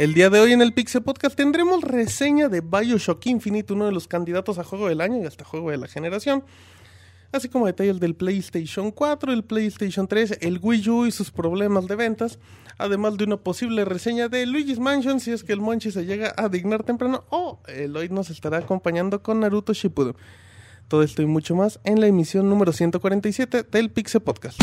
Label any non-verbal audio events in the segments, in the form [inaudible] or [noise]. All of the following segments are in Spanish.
El día de hoy en el Pixel Podcast tendremos reseña de Bioshock Infinite, uno de los candidatos a juego del año y hasta juego de la generación. Así como detalles del PlayStation 4, el PlayStation 3, el Wii U y sus problemas de ventas. Además de una posible reseña de Luigi's Mansion si es que el Monchi se llega a dignar temprano. O Eloy nos estará acompañando con Naruto Shippuden. Todo esto y mucho más en la emisión número 147 del Pixel Podcast.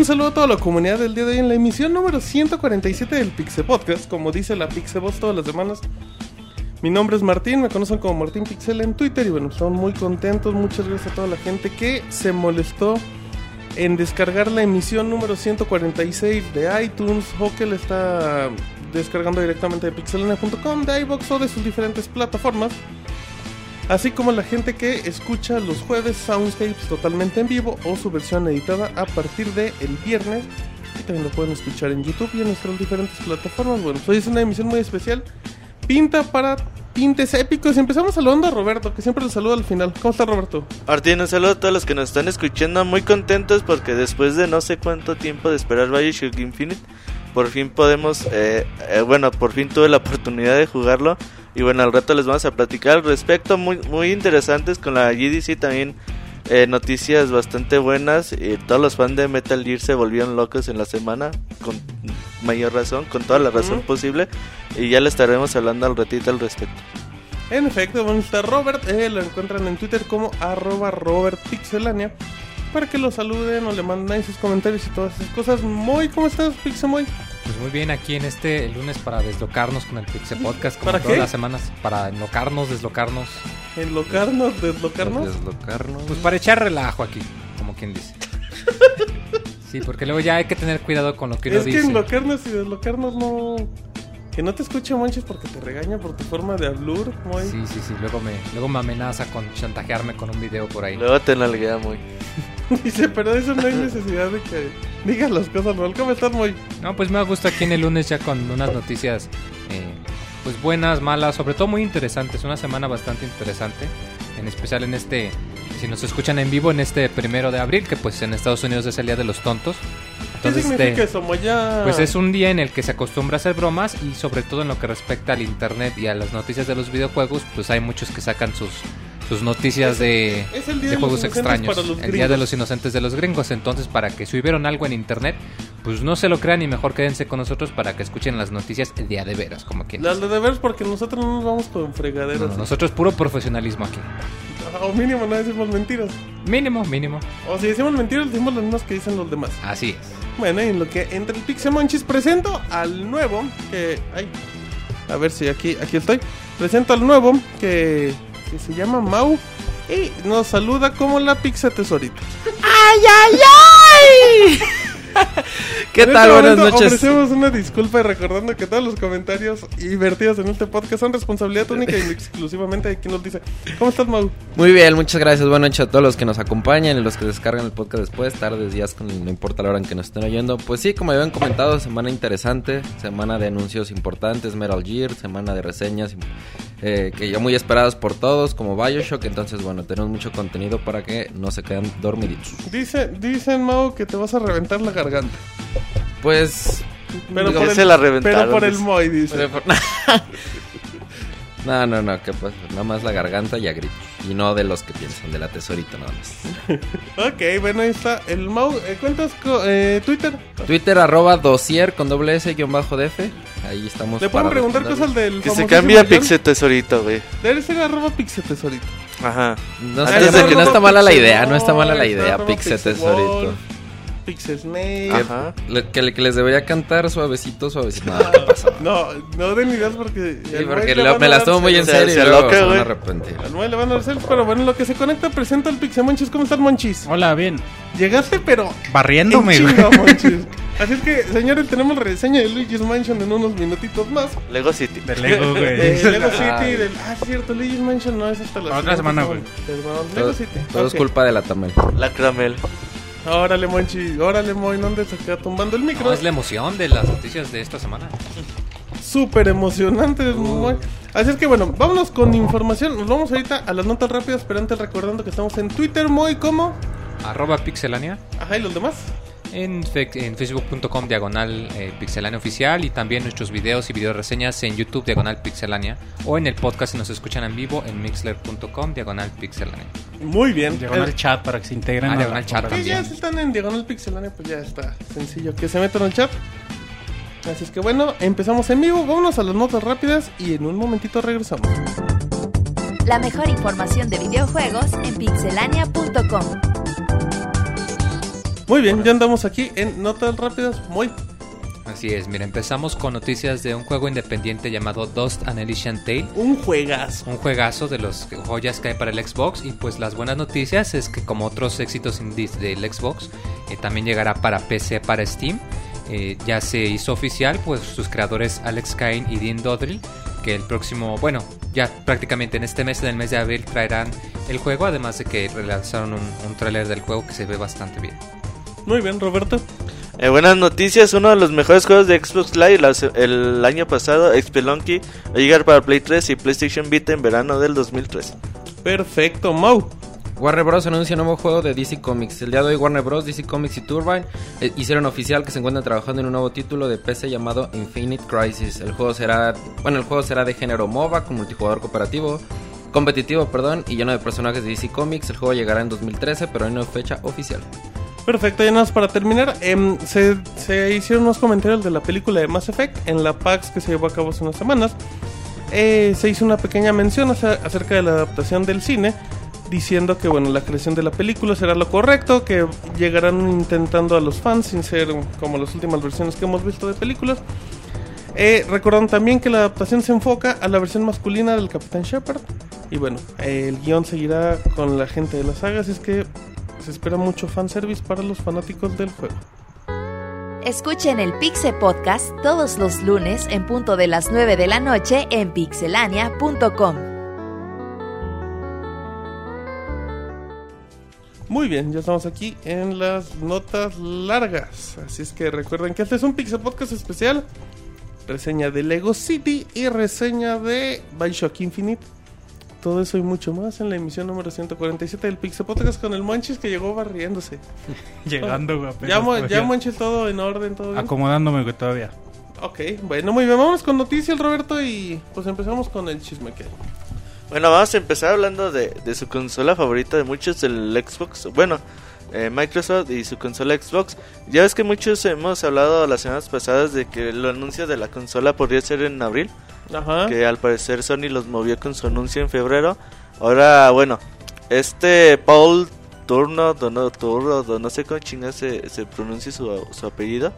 Un saludo a toda la comunidad del día de hoy en la emisión número 147 del Pixe Podcast, como dice la Pixe Voz todas las semanas. Mi nombre es Martín, me conocen como Martín Pixel en Twitter y bueno, estamos muy contentos. Muchas gracias a toda la gente que se molestó en descargar la emisión número 146 de iTunes o que le está descargando directamente de pixelania.com, de iBox o de sus diferentes plataformas. Así como la gente que escucha los jueves Soundscapes totalmente en vivo o su versión editada a partir de el viernes. Y también lo pueden escuchar en YouTube y en nuestras diferentes plataformas. Bueno, hoy es una emisión muy especial. Pinta para tintes épicos. Empezamos saludando a Roberto, que siempre le saluda al final. ¿Cómo está Roberto? Martín, un saludo a todos los que nos están escuchando. Muy contentos porque después de no sé cuánto tiempo de esperar Bioshock Infinite, por fin podemos, eh, eh, bueno, por fin tuve la oportunidad de jugarlo. Y bueno, al rato les vamos a platicar al respecto, muy, muy interesantes con la GDC también. eh, noticias bastante buenas. Y todos los fans de Metal Gear se volvieron locos en la semana, con mayor razón, con toda la razón Ujú. posible. Y ya le estaremos hablando al ratito al respecto. En efecto, bueno, está Robert. eh, lo encuentran en Twitter como arroba robertpixelania. Para que lo saluden o le manden ahí sus comentarios y todas esas cosas. Muy, ¿cómo estás, Pixemoy? Pues muy bien, aquí en este lunes para deslocarnos con el Pixel Podcast, como ¿Para todas qué? las semanas, para enlocarnos, deslocarnos, Enlocarnos, deslocarnos. Deslocarnos. pues para echar relajo aquí, como quien dice. [laughs] Sí, porque luego ya hay que tener cuidado con lo que uno Es que dice. enlocarnos y deslocarnos no. Que no te escuche Monches porque te regaña por tu forma de hablar, Moy. Sí, sí, sí, luego me, luego me amenaza con chantajearme con un video por ahí. Luego te nalguea muy. [laughs] Dice, pero eso no hay necesidad de que digas las cosas mal. ¿Cómo estás, Moy? No, pues me ha gustado aquí en el lunes ya con unas noticias, eh, pues buenas, malas, sobre todo muy interesantes. Una semana bastante interesante, en especial en este, si nos escuchan en vivo, en este primero de abril, que pues en Estados Unidos es el Día de los Tontos. ¿Qué Entonces, significa este, eso, pues es un día en el que se acostumbra a hacer bromas y sobre todo en lo que respecta al internet y a las noticias de los videojuegos, pues hay muchos que sacan sus, sus noticias de, juegos extraños. El día de los inocentes de los gringos. Entonces, para que si vieron algo en internet, pues no se lo crean y mejor quédense con nosotros para que escuchen las noticias el día de veras, como quien Las de deberes porque nosotros no nos vamos con fregaderas. No, no, nosotros puro profesionalismo aquí. O mínimo no decimos mentiras. Mínimo, mínimo. O si decimos mentiras, decimos las mismas que dicen los demás. Así es. Bueno, y en lo que entre el Pixemonchis presento al nuevo que. Ay, a ver si aquí, aquí estoy. Presento al nuevo que, que se llama Mau y nos saluda como la Pixe Tesorita. [laughs] ¿Qué En tal? este Buenas noches. Ofrecemos una disculpa recordando que todos los comentarios y vertidos en este podcast son responsabilidad única y exclusivamente de quien nos dice. ¿Cómo estás, Mau? Muy bien, muchas gracias. Buenas noches a todos los que nos acompañan y los que descargan el podcast después, tardes, días, con, no importa la hora en que nos estén oyendo. Pues sí, como habían comentado, semana interesante, semana de anuncios importantes, Metal Gear, semana de reseñas eh, que ya muy esperados por todos, como Bioshock. Entonces, bueno, tenemos mucho contenido para que no se queden dormiditos. Dice, dicen, Mau, que te vas a reventar la garganta. Pues. Pero digo, por Ya el, se la reventaron, Pero por el. Moy, dice. por- No, no, no, ¿qué pasa? Nada más la garganta y a gritos. Y no de los que piensan, de la tesorita nada más. [laughs] Ok, bueno, ahí está el Mau. Eh, ¿Cuentas eh, Twitter? Twitter arroba dosier con doble S guion bajo DF. Ahí estamos. Le pueden preguntar cosas del Que se cambia a John. Pixel Tesorito, güey. Debe ser arroba Pixel Tesorito. Ajá. No, Antes está, de no que- está mala la idea, no está mala la idea, arroba Pixel Snake. Ajá. Le- que, le- que les debería cantar suavecito, suavecito. No, ¿qué pasa? No, no den ideas porque. Sí, porque lo- me a la dar tomo muy en. Se- serio se y luego aloca, se van a. Al le van a celos, pero bueno, en lo que se conecta, presento al Pixel Monchis. ¿Cómo estás, Monchis? Hola, bien. Llegaste, pero. Barriéndome, [laughs] Monchis. Así es que, señores, tenemos reseña de Luigi's Mansion en unos minutitos más. Lego City. De Lego, [laughs] güey. De Lego City, Ay. del... Ah, es cierto, Luigi's Mansion no es hasta la Otra semana, güey. Lego Todo, City. todo es culpa de la Tamel. La Cramel. Órale, Monchi, órale, Moy, ¿dónde se queda tumbando el micro? No, es la emoción de las noticias de esta semana. Súper emocionante, Moy. Así es que bueno, vámonos con información. Nos vamos ahorita a las notas rápidas, pero antes recordando que estamos en Twitter, Moy, ¿cómo? Arroba Pixelania. Ajá, ¿y los demás? En, facebook.com diagonal eh, pixelania oficial y también nuestros videos y video reseñas en YouTube diagonal pixelania o en el podcast si nos escuchan en vivo en mixler.com diagonal pixelania. Muy bien. Diagonal Eh, chat para que se integren. Ah, a diagonal chat Que ya si están en Diagonal Pixelania, pues ya está sencillo que se metan al chat. Así es que bueno, empezamos en vivo, vámonos a las notas rápidas y en un momentito regresamos. La mejor información de videojuegos en pixelania.com. Muy bien, ya andamos aquí en notas rápidas, muy. Así es, mira, empezamos con noticias de un juego independiente llamado Dust and Elysian Tale. Un juegazo. Un juegazo de los joyas que hay para el Xbox y pues las buenas noticias es que como otros éxitos indies del Xbox eh, también llegará para PC, para Steam. Eh, ya se hizo oficial pues sus creadores Alex Kane y Dean Dodrill que el próximo, bueno, ya prácticamente en este mes, en el mes de abril traerán el juego, además de que relanzaron un, un tráiler del juego que se ve bastante bien. Muy bien, Roberto. Eh, buenas noticias, uno de los mejores juegos de Xbox Live el año pasado, Spelunky, va a llegar para Play 3 y PlayStation Vita en verano del 2013. Perfecto, Mau. Warner Bros. anuncia un nuevo juego de DC Comics. El día de hoy Warner Bros., DC Comics y Turbine eh, hicieron oficial que se encuentran trabajando en un nuevo título de PC llamado Infinite Crisis. El juego será, bueno, el juego será de género MOBA con multijugador cooperativo, competitivo, perdón, y lleno de personajes de DC Comics. El juego llegará en 2013, pero hay no hay fecha oficial. Perfecto, ya nada más para terminar. em, se, hicieron unos comentarios de la película de Mass Effect en la PAX que se llevó a cabo hace unas semanas. Eh, se hizo una pequeña mención ace- acerca de la adaptación del cine, diciendo que bueno, la creación de la película será lo correcto, que llegarán intentando a los fans sin ser como las últimas versiones que hemos visto de películas. Eh, también que la adaptación se enfoca a la versión masculina del Capitán Shepard. Y bueno, el guion seguirá con la gente de la saga, así es que se espera mucho fanservice para los fanáticos del juego. Escuchen el Pixe Podcast todos los lunes en punto de las 9 de la noche en pixelania.com. Muy bien, ya estamos aquí en las notas largas. Así es que recuerden que este es un Pixel Podcast especial. Reseña de Lego City y reseña de Bioshock Infinite. Todo eso y mucho más en la emisión número 147 del Pixel Podcast con el Monchis que llegó barriéndose. [laughs] Llegando, güey. Ya, ya Monchis, todo en orden, todo bien. Acomodándome, güey, todavía. Ok, bueno, muy bien, vamos con noticias, Roberto, y pues empezamos con el chisme que hay. Bueno, vamos a empezar hablando de, de su consola favorita de muchos, el Xbox. Bueno, eh, Microsoft y su consola Xbox. Ya ves que muchos hemos hablado las semanas pasadas de que el anuncio de la consola podría ser en abril. Ajá. Que al parecer Sony los movió con su anuncio en febrero. Ahora, bueno, este Paul Turno, Dono, Turno, no sé cómo chingas se, se pronuncia su, su apellido.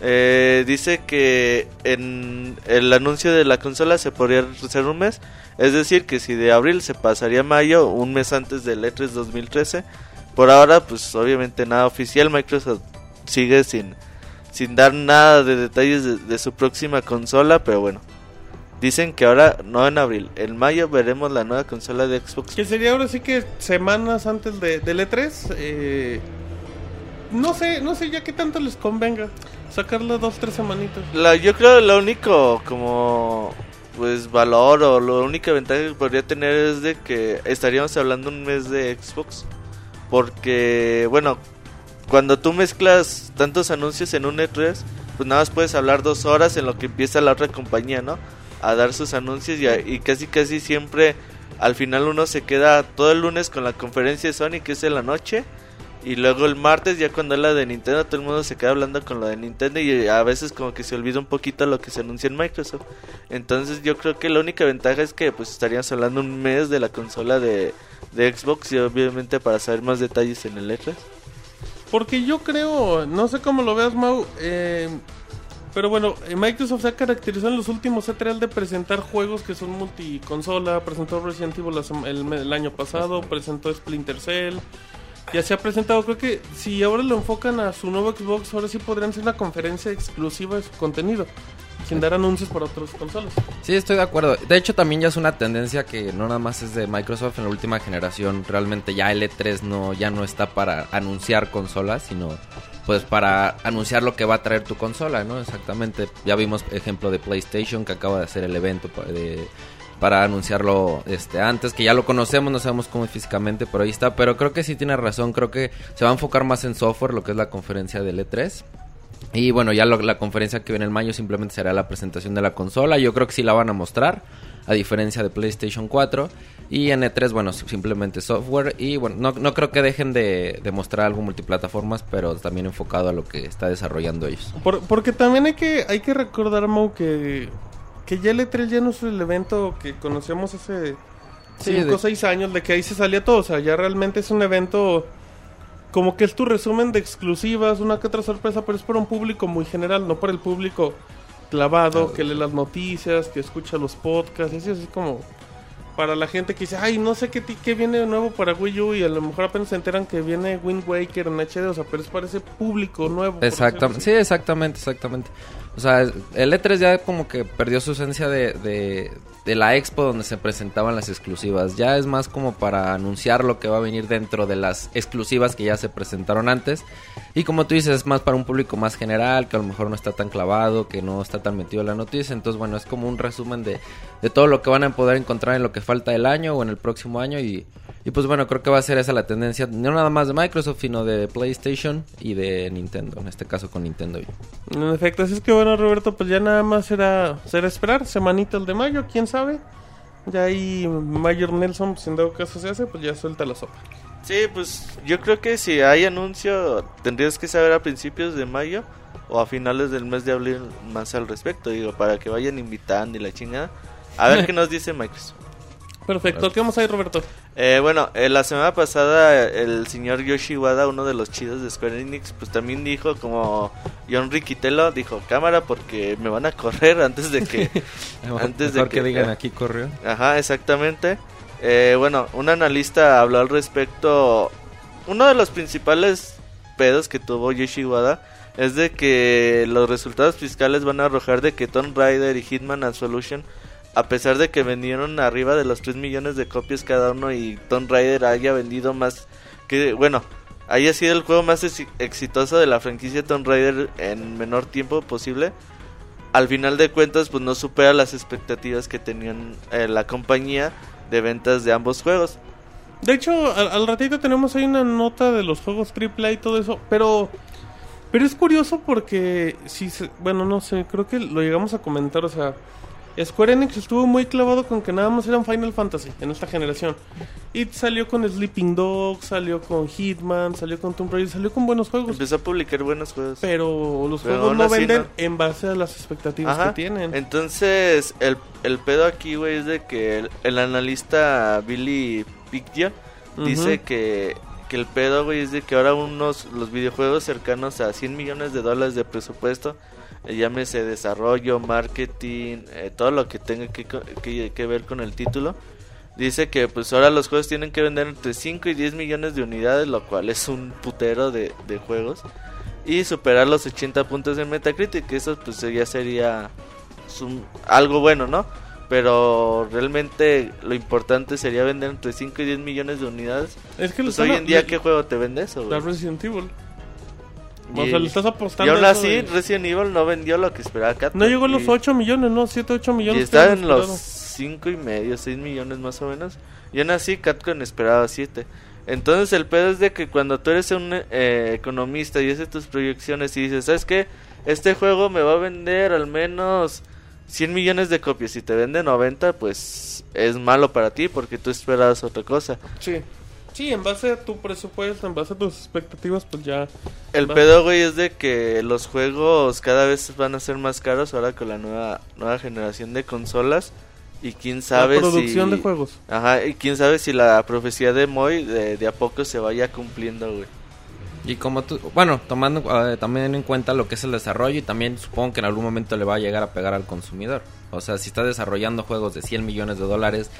eh, dice que en el anuncio de la consola se podría hacer un mes. Es decir, que si de abril se pasaría a mayo, un mes antes del E3 2013. Por ahora, pues obviamente nada oficial. Microsoft sigue sin, sin dar nada de detalles de, de su próxima consola, pero bueno. Dicen que ahora no en abril, en mayo veremos la nueva consola de Xbox. Que sería ahora sí que semanas antes de, del E3. eh, no sé, no sé ya qué tanto les convenga. Sacarlo dos, tres semanitas. La, yo creo lo único como pues valor o la única ventaja que podría tener es de que estaríamos hablando un mes de Xbox. Porque bueno, cuando tú mezclas tantos anuncios en un E3, pues nada más puedes hablar dos horas en lo que empieza la otra compañía, ¿no? A dar sus anuncios y, a- y casi casi siempre al final uno se queda todo el lunes con la conferencia de Sony que es en la noche. Y luego el martes, ya cuando es la de Nintendo, todo el mundo se queda hablando con lo de Nintendo y a veces como que se olvida un poquito lo que se anuncia en Microsoft. Entonces yo creo que la única ventaja es que pues estaríamos hablando un mes de la consola de, de Xbox y obviamente para saber más detalles en el E E3. Porque yo creo, no sé cómo lo veas, Mau. eh, pero bueno, eh, Microsoft se ha caracterizado en los últimos E3 de presentar juegos que son multiconsola. Presentó Resident Evil el, el año pasado, presentó Splinter Cell. ya se ha presentado. Creo que si ahora lo enfocan a su nuevo Xbox, ahora sí podrían ser una conferencia exclusiva de su contenido. Sin dar anuncios para otras consolas. Sí, estoy de acuerdo. De hecho, también ya es una tendencia que no nada más es de Microsoft en la última generación. Realmente ya el E3 no, ya no está para anunciar consolas, sino pues para anunciar lo que va a traer tu consola, ¿no? Exactamente. Ya vimos ejemplo de PlayStation que acaba de hacer el evento de- para anunciarlo este antes, que ya lo conocemos, no sabemos cómo es físicamente, pero ahí está. Pero creo que sí tiene razón, creo que se va a enfocar más en software, lo que es la conferencia del E3. Y bueno, ya lo- la conferencia que viene en mayo simplemente será la presentación de la consola. Yo creo que sí la van a mostrar, a diferencia de PlayStation 4. Y en E3, bueno, simplemente software. Y bueno, no, no creo que dejen de, de mostrar algo multiplataformas, pero también enfocado a lo que está desarrollando ellos. Por- porque también hay que, hay que recordar, Mau, que, que ya el E3 ya no es el evento que conocíamos hace Sí, 5 de- o 6 años, de que ahí se salía todo. O sea, ya realmente es un evento como que es tu resumen de exclusivas, una que otra sorpresa, pero es para un público muy general, no para el público clavado, que lee las noticias, que escucha los podcasts, así, así como para la gente que dice, ay, no sé qué, qué viene de nuevo para Wii U y a lo mejor apenas se enteran que viene Wind Waker en HD, o sea, pero es para ese público nuevo. Exactamente, sí, exactamente, exactamente. O sea, el E3 ya como que perdió su esencia de, de, la expo donde se presentaban las exclusivas. Ya es más como para anunciar lo que va a venir dentro de las exclusivas que ya se presentaron antes. Y como tú dices, es más para un público más general, que a lo mejor no está tan clavado, que no está tan metido en la noticia. Entonces, bueno, es como un resumen de, de todo lo que van a poder encontrar en lo que falta del año o en el próximo año. Y, y pues bueno, creo que va a ser esa la tendencia, no nada más de Microsoft, sino de PlayStation y de Nintendo, en este caso con Nintendo. En efecto, así es que bueno, Roberto, pues ya nada más será, será esperar, semanita el de mayo, quién sabe. Ya ahí Mayor Nelson, si en dado caso se hace, pues ya suelta la sopa. Sí, pues yo creo que si hay anuncio tendrías que saber a principios de mayo o a finales del mes de abril más al respecto, digo, para que vayan invitando y la chingada. A ver [laughs] qué nos dice Microsoft. Perfecto, ¿qué vamos a ir, Roberto? Eh, bueno, eh, la semana pasada el señor Yoshi Wada, uno de los chidos de Square Enix, pues también dijo como John Riquitelo, dijo cámara porque me van a correr antes de que... [laughs] [laughs] antes de que, que- digan aquí corrió. Ajá, exactamente. Eh, bueno, un analista habló al respecto. Uno de los principales pedos que tuvo Yoshi Wada es de que los resultados fiscales van a arrojar de que Tomb Raider y Hitman Absolution, a pesar de que vendieron arriba de los 3 millones de copias cada uno y Tomb Raider haya vendido más que, bueno, haya sido el juego más exi- exitoso de la franquicia Tomb Raider en menor tiempo posible, al final de cuentas pues no supera las expectativas que tenían eh, la compañía de ventas de ambos juegos. De hecho, al, al ratito tenemos ahí una nota de los juegos AAA y todo eso, pero pero es curioso porque si se- bueno, no sé, creo que lo llegamos a comentar, o sea, Square Enix estuvo muy clavado con que nada más eran Final Fantasy en esta generación. Y salió con Sleeping Dogs, salió con Hitman, salió con Tomb Raider, salió con buenos juegos. Empezó a publicar buenos juegos. Pero los Pero juegos no venden no. en base a las expectativas Ajá. que tienen. Entonces, el, el pedo aquí, güey, es de que el, el analista Billy Pictia dice que, que el pedo, güey, es de que ahora unos los videojuegos cercanos a 100 millones de dólares de presupuesto, eh, llámese desarrollo, marketing, eh, todo lo que tenga que, que, ver con el título. Dice que pues ahora los juegos tienen que vender entre 5 y 10 millones de unidades, lo cual es un putero de, de juegos. Y superar los 80 puntos en Metacritic, eso pues ya sería un- algo bueno, ¿no? Pero realmente lo importante sería vender entre 5 y 10 millones de unidades. Es que Pues hoy en día, le- ¿qué juego te vende eso? la? Resident Evil. Y- O sea, le estás Y apostando. aún a eso así, de- Resident Evil no vendió lo que esperaba Capcom. No llegó a los Y- 8 millones, ¿no? 7, 8 Y millones. está que en los esperado. 5 y medio, 6 millones más o menos. Y aún así, Capcom esperaba 7. Entonces, el pedo es de que cuando tú eres un eh, economista y haces tus proyecciones y dices, ¿sabes qué? Este juego me va a vender al menos 100 millones de copias. Si te vende 90, pues es malo para ti porque tú esperabas otra cosa. Sí. Sí, en base a tu presupuesto, en base a tus expectativas, pues ya. El pedo, güey, es de que los juegos cada vez van a ser más caros ahora con la nueva nueva generación de consolas. Y quién sabe la producción si... de juegos. Ajá, y quién sabe si la profecía de Moy de, de a poco se vaya cumpliendo, güey. Y como tú, bueno, tomando eh, también en cuenta lo que es el desarrollo y también supongo que en algún momento le va a llegar a pegar al consumidor. O sea, si está desarrollando juegos de 100 millones de dólares,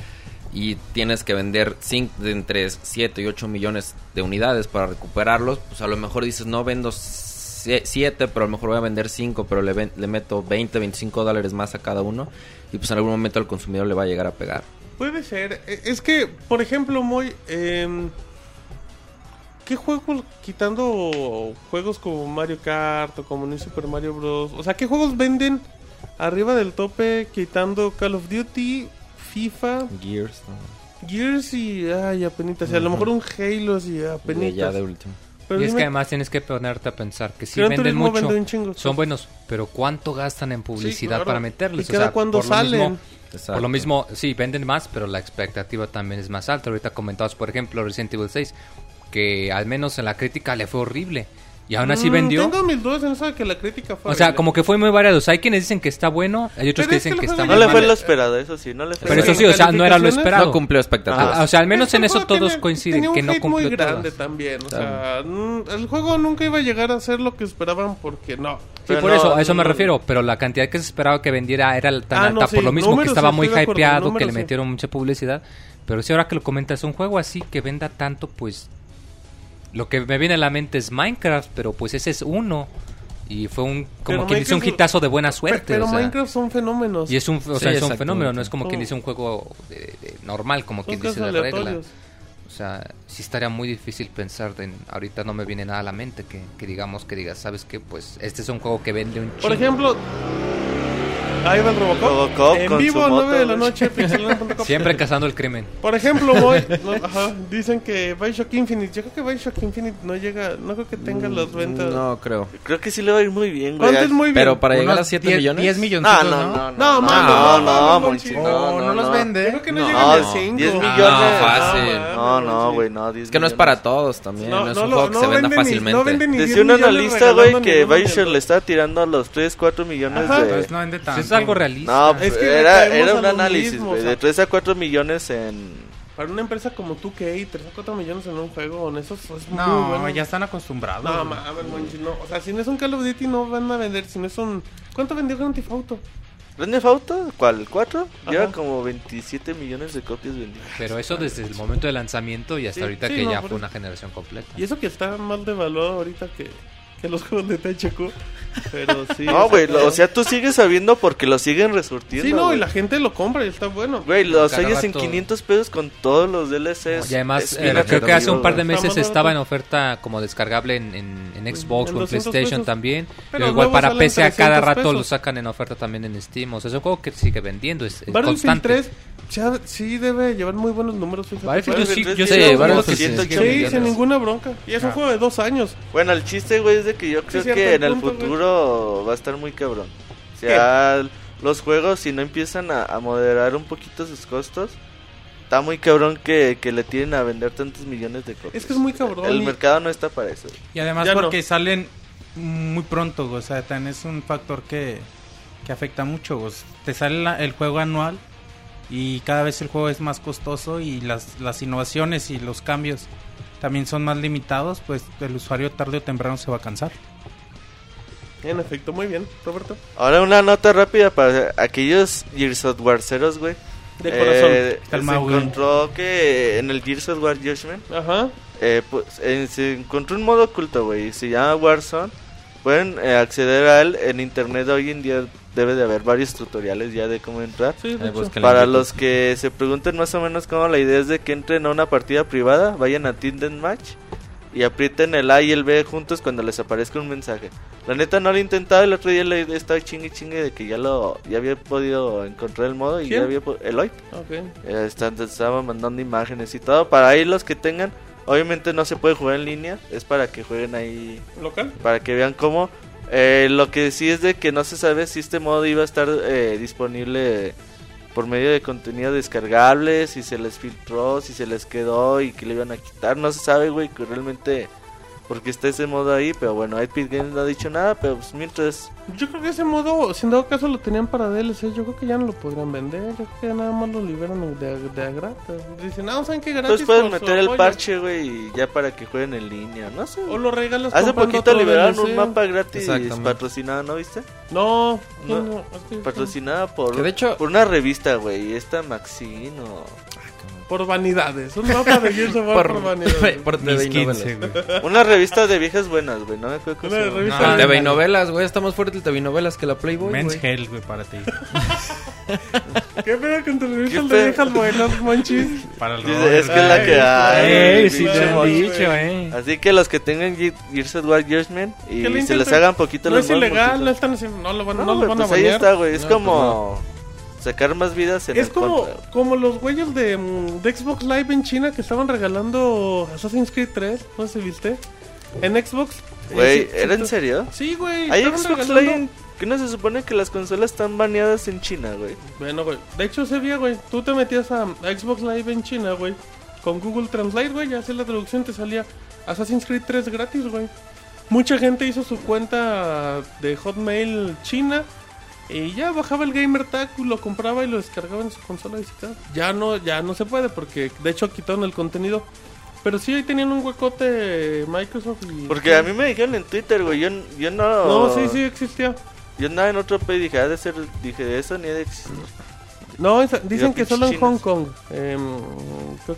y tienes que vender cin- de entre 7 y 8 millones de unidades para recuperarlos, pues a lo mejor dices, no vendo 7, pero a lo mejor voy a vender 5, pero le, ven- le meto 20, 25 dólares más a cada uno y pues en algún momento al consumidor le va a llegar a pegar. Puede ser. E- Es que, por ejemplo, muy... em, ¿Qué juegos, quitando juegos como Mario Kart o como New Super Mario Bros? O sea, ¿qué juegos venden arriba del tope quitando Call of Duty, FIFA, Gears, ¿no? Gears y... Ay, apenitas. Y a lo mejor un Halo y Y ya apenitas. de último. Pero y es que además tienes que ponerte a pensar que si venden mucho, vende un chingo. son buenos, pero ¿cuánto gastan en publicidad claro. para meterles? ¿Y cada cuándo por lo salen? mismo- Exacto. Por lo mismo, sí, venden más, pero la expectativa también es más alta. Ahorita comentados, por ejemplo, Resident Evil 6, que al menos en la crítica le fue horrible. Y aún así Mm, vendió. Tengo mil dudas en eso de que la crítica fue O sea, horrible. como que fue muy variado. O sea, hay quienes dicen que está bueno, hay otros Pero que que dicen que juego está ya No le fue mal. lo esperado, eso sí, no le fue. Pero eso sí, o sea, no era lo esperado. No cumplió expectativas. Ah, o sea, al menos que en eso todos tiene- coinciden, tenía un que no cumplió muy grande todas. también. O sea, mm, el juego nunca iba a llegar a ser lo que esperaban porque no. Sí, Pero por no, eso, a eso me no, refiero. Pero la cantidad que se esperaba que vendiera era tan Ah, alta no, sí, por lo mismo que estaba sí, muy hypeado, que le metieron mucha publicidad. Pero si ahora que lo comentas, un juego así que venda tanto, pues lo que me viene a la mente es Minecraft, pero pues ese es uno. Y fue un, como Pero quien dice, un hitazo de buena suerte. Pero o sea. Minecraft son fenómenos. Y es un, o Sí, sea, es un fenómeno, no es como quien Son- dice un juego de- de normal, como son quien dice de regla. O sea, sí estaría muy difícil pensar en, ahorita no me viene nada a la mente que, que digamos que digas, ¿sabes qué? Pues este es un juego que vende un Por chingo. ejemplo, ahí va el Robocop. Robocop en con vivo su a 9 moto, de la noche. Siempre cazando el crimen. Por ejemplo, voy, [laughs] no, ajá, dicen que Bioshock Infinite. Yo creo que Bioshock Infinite no llega, no creo que tenga las ventas. No, creo. Creo que sí le va a ir muy bien, güey. ¿Cuánto es muy bien? Pero para llegar a Unos 7 10 millones. 10 No, milloncitos, no, ¿no? no, No, no, no, no, no, no, no, Oh, los vende. Creo que no, llegan a no, 5. 10 millones. No, fácil. No, no, güey, no, 10 Es que no es millones. para todos también. No, es un juego que se venda fácilmente. No venden ni 10 Decía un millones analista, güey, que Bioshock le está tirando a los 3, 4 millones Ajá. de... Entonces no vende tanto. Es algo realista. No, Es pues, que era, era a un análisis, mismo, güey, o sea. de 3 a 4 millones en... Para una empresa como 2K, 3 o 4 millones en un juego, en eso es muy No, bueno. ya están acostumbrados. No, mames, Monchi, no. O sea, si no es un Call of Duty no van a vender, si no es un... ¿Cuánto vendió Grand Theft Auto? ¿Grand Theft Auto? ¿Cuál? ¿4? Lleva como 27 millones de copias vendidas. Pero eso desde el momento de lanzamiento y hasta Sí, ahorita sí, que no, ya fue eso. una generación completa. Y eso que está más devaluado ahorita que, que los juegos de THQ. Pero sí. No, güey, lo- o sea, tú sigues sabiendo porque lo siguen resurtiendo, Sí, no, güey. y la gente lo compra y está bueno. Güey, los Cada hallas en rato- 500 pesos con todos los DLCs. Y además, eh, creo que hace un par de meses estaba en oferta como descargable en, en, en Xbox En o en 200 PlayStation pesos. también. Pero igual para PC a cada 300 rato lo pesos. sacan en oferta también en Steam. O sea, es un juego que sigue vendiendo, es, es Battlefield constante. 3 ya, sí debe llevar muy buenos números. Battlefield yo sí, yo sí sí, lo sí, sin ninguna bronca. Y es un Ah. juego de dos años. Bueno, el chiste, güey, es de que yo creo cierto, que en el güey. futuro va a estar muy cabrón. O sea, los juegos, si no empiezan a, a moderar un poquito sus costos, está muy cabrón que, que le tienen a vender tantos millones de copias. Es que es muy cabrón. El y- mercado no está para eso. Y además Ya no. porque salen muy pronto, o sea, también es un factor que, que afecta mucho. Te sale la- el juego anual y cada vez el juego es más costoso y las, las innovaciones y los cambios también son más limitados, pues el usuario tarde o temprano se va a cansar. En efecto, muy bien, Roberto. Ahora una nota rápida para aquellos Gears of War ceros, güey. De corazón. Eh, se güey. encontró que en el Gears of War Judgment Ajá. eh, pues, eh, se encontró un modo oculto, güey. Se llama Warzone. Pueden eh, acceder a él en internet. Hoy en día debe de haber varios tutoriales ya de cómo entrar. Sí, de. Para los que se pregunten más o menos cómo la idea es de que entren a una partida privada, vayan a Team Match y aprieten el A y el B juntos cuando les aparezca un mensaje. La neta no lo he intentado, el otro día le estaba chingue chingue de que ya lo ya había podido encontrar el modo y ¿Quién? ya había Eloy. Ok. Eh, estaba mandando imágenes y todo. Para ahí los que tengan, obviamente no se puede jugar en línea, es para que jueguen ahí ¿Local? para que vean cómo. Eh, lo que sí es de que no se sabe si este modo iba a estar eh, disponible por medio de contenido descargable, si se les filtró, si se les quedó y que le iban a quitar. No se sabe, güey, que realmente porque está ese modo ahí. Pero bueno, Epic Games no ha dicho nada, pero pues mientras... Yo creo que ese modo, si en dado caso lo tenían para DLC, yo creo que ya no lo podrían vender. Yo creo que ya nada más lo liberan de, de a gratis. Dicen, ah, ¿saben qué gratis? Pues pueden meter el apoyo"? parche, güey, y ya para que jueguen en línea. No sé. O lo regalas Hace poquito liberaron DLC. un mapa gratis patrocinado, ¿no viste? No, No, no, no, es que- Patrocinada por, Que de hecho- por una revista, güey. Esta Maxino. Por vanidades. Un mapa de Gears of War por, vanidades. [laughs] por TV Mis y 15, novelas. güey. Una revista de viejas buenas, güey. No me acuerdo cómo Una se llama. revista No, de- TV y novelas, güey. Está más fuerte el TV y novelas que la Playboy, Men's güey. Health, güey, para ti. [laughs] ¿Qué pedo con tu revista ¿Qué de viejas buenas, monchis? Para el Dice, es que es la que hay. Ey, sí te han dicho, eh. Así que los que tengan Ge- Gears of War y se les hagan poquito No los es mods ilegal, no multiplayer. están haciendo, no lo van, no, No, lo güey, van a pues ahí banear. está, güey. Es No, como sacar más vidas en Es el como, contra, como los güeyes de, mm, de Xbox Live en China que estaban regalando Assassin's Creed 3. No sé si viste. En Xbox. eh, Güey, ¿era en serio? Sí, güey. ¿Hay Xbox regalando- Live? ¿Que no se supone que las consolas están baneadas en China, güey? Bueno, güey. De hecho, se veía, güey. Tú te metías a a Xbox Live en China, güey. Con Google Translate, güey. Ya hacía la traducción, te salía Assassin's Creed 3 gratis, güey. Mucha gente hizo su cuenta de Hotmail China. Y ya bajaba el gamer tag, lo compraba y lo descargaba en su consola digital. Ya no, ya no se puede porque de hecho quitaron el contenido. Pero sí ahí tenían un huecote Microsoft y... Porque a mí me dijeron en Twitter, güey. Yo, yo no. No, sí, sí existía. Yo andaba en otro país dije, ha de ser. Dije, eso ni ha de existir. No, dicen que solo en Hong. Kong. Em,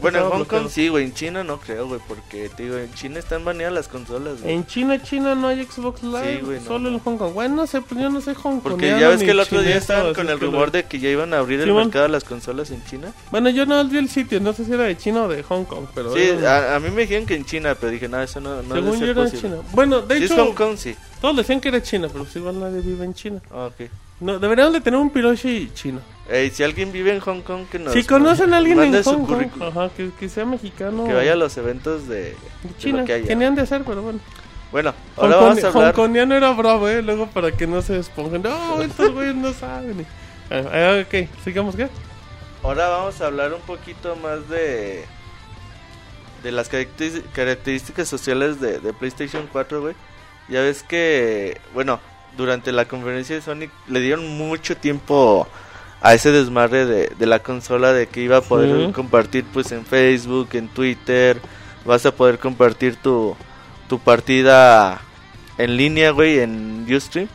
Bueno, en Hong bloqueado. Kong sí, güey. En China no creo, güey. Porque, te digo, en China están baneadas las consolas, güey. En China, China no hay Xbox Live, Sí, güey, solo no. en Hong Kong. Bueno, no sé, pues yo no sé Hong Kong. Porque ya ves que el otro día estaban con el rumor de... que ya iban a abrir el bueno. mercado de las consolas en China. Bueno, yo no vi el sitio, no sé si era de China o de Hong Kong, pero... Sí, a, a mí me dijeron que en China, pero dije, no, eso no, no según yo era de posible. China. Bueno, de Si es hecho, Hong Kong, sí. todos decían que era China, pero pues igual nadie vive en China. Ah, ok. No, deberían de tener un Piroshi chino. Ey, si alguien vive en Hong Kong, que nos si conocen a alguien en su Hong Kong, ajá, que, que sea mexicano... Que vaya a los eventos de, de de China, lo que haya. han de hacer, pero bueno. Bueno, ahora Hong vamos a Kong- hablar. Hongkoniano era bravo, eh, luego para que no se esponjen. No, estos güeyes no saben. Ah, ah, ok, sigamos, ¿qué? Ahora vamos a hablar un poquito más de de las características sociales de, de PlayStation 4, güey. Ya ves que, bueno, durante la conferencia de Sonic le dieron mucho tiempo a ese desmadre de, de la consola de que iba a poder Sí. compartir pues en Facebook, en Twitter, vas a poder compartir tu, tu partida en línea, güey, en Ustream.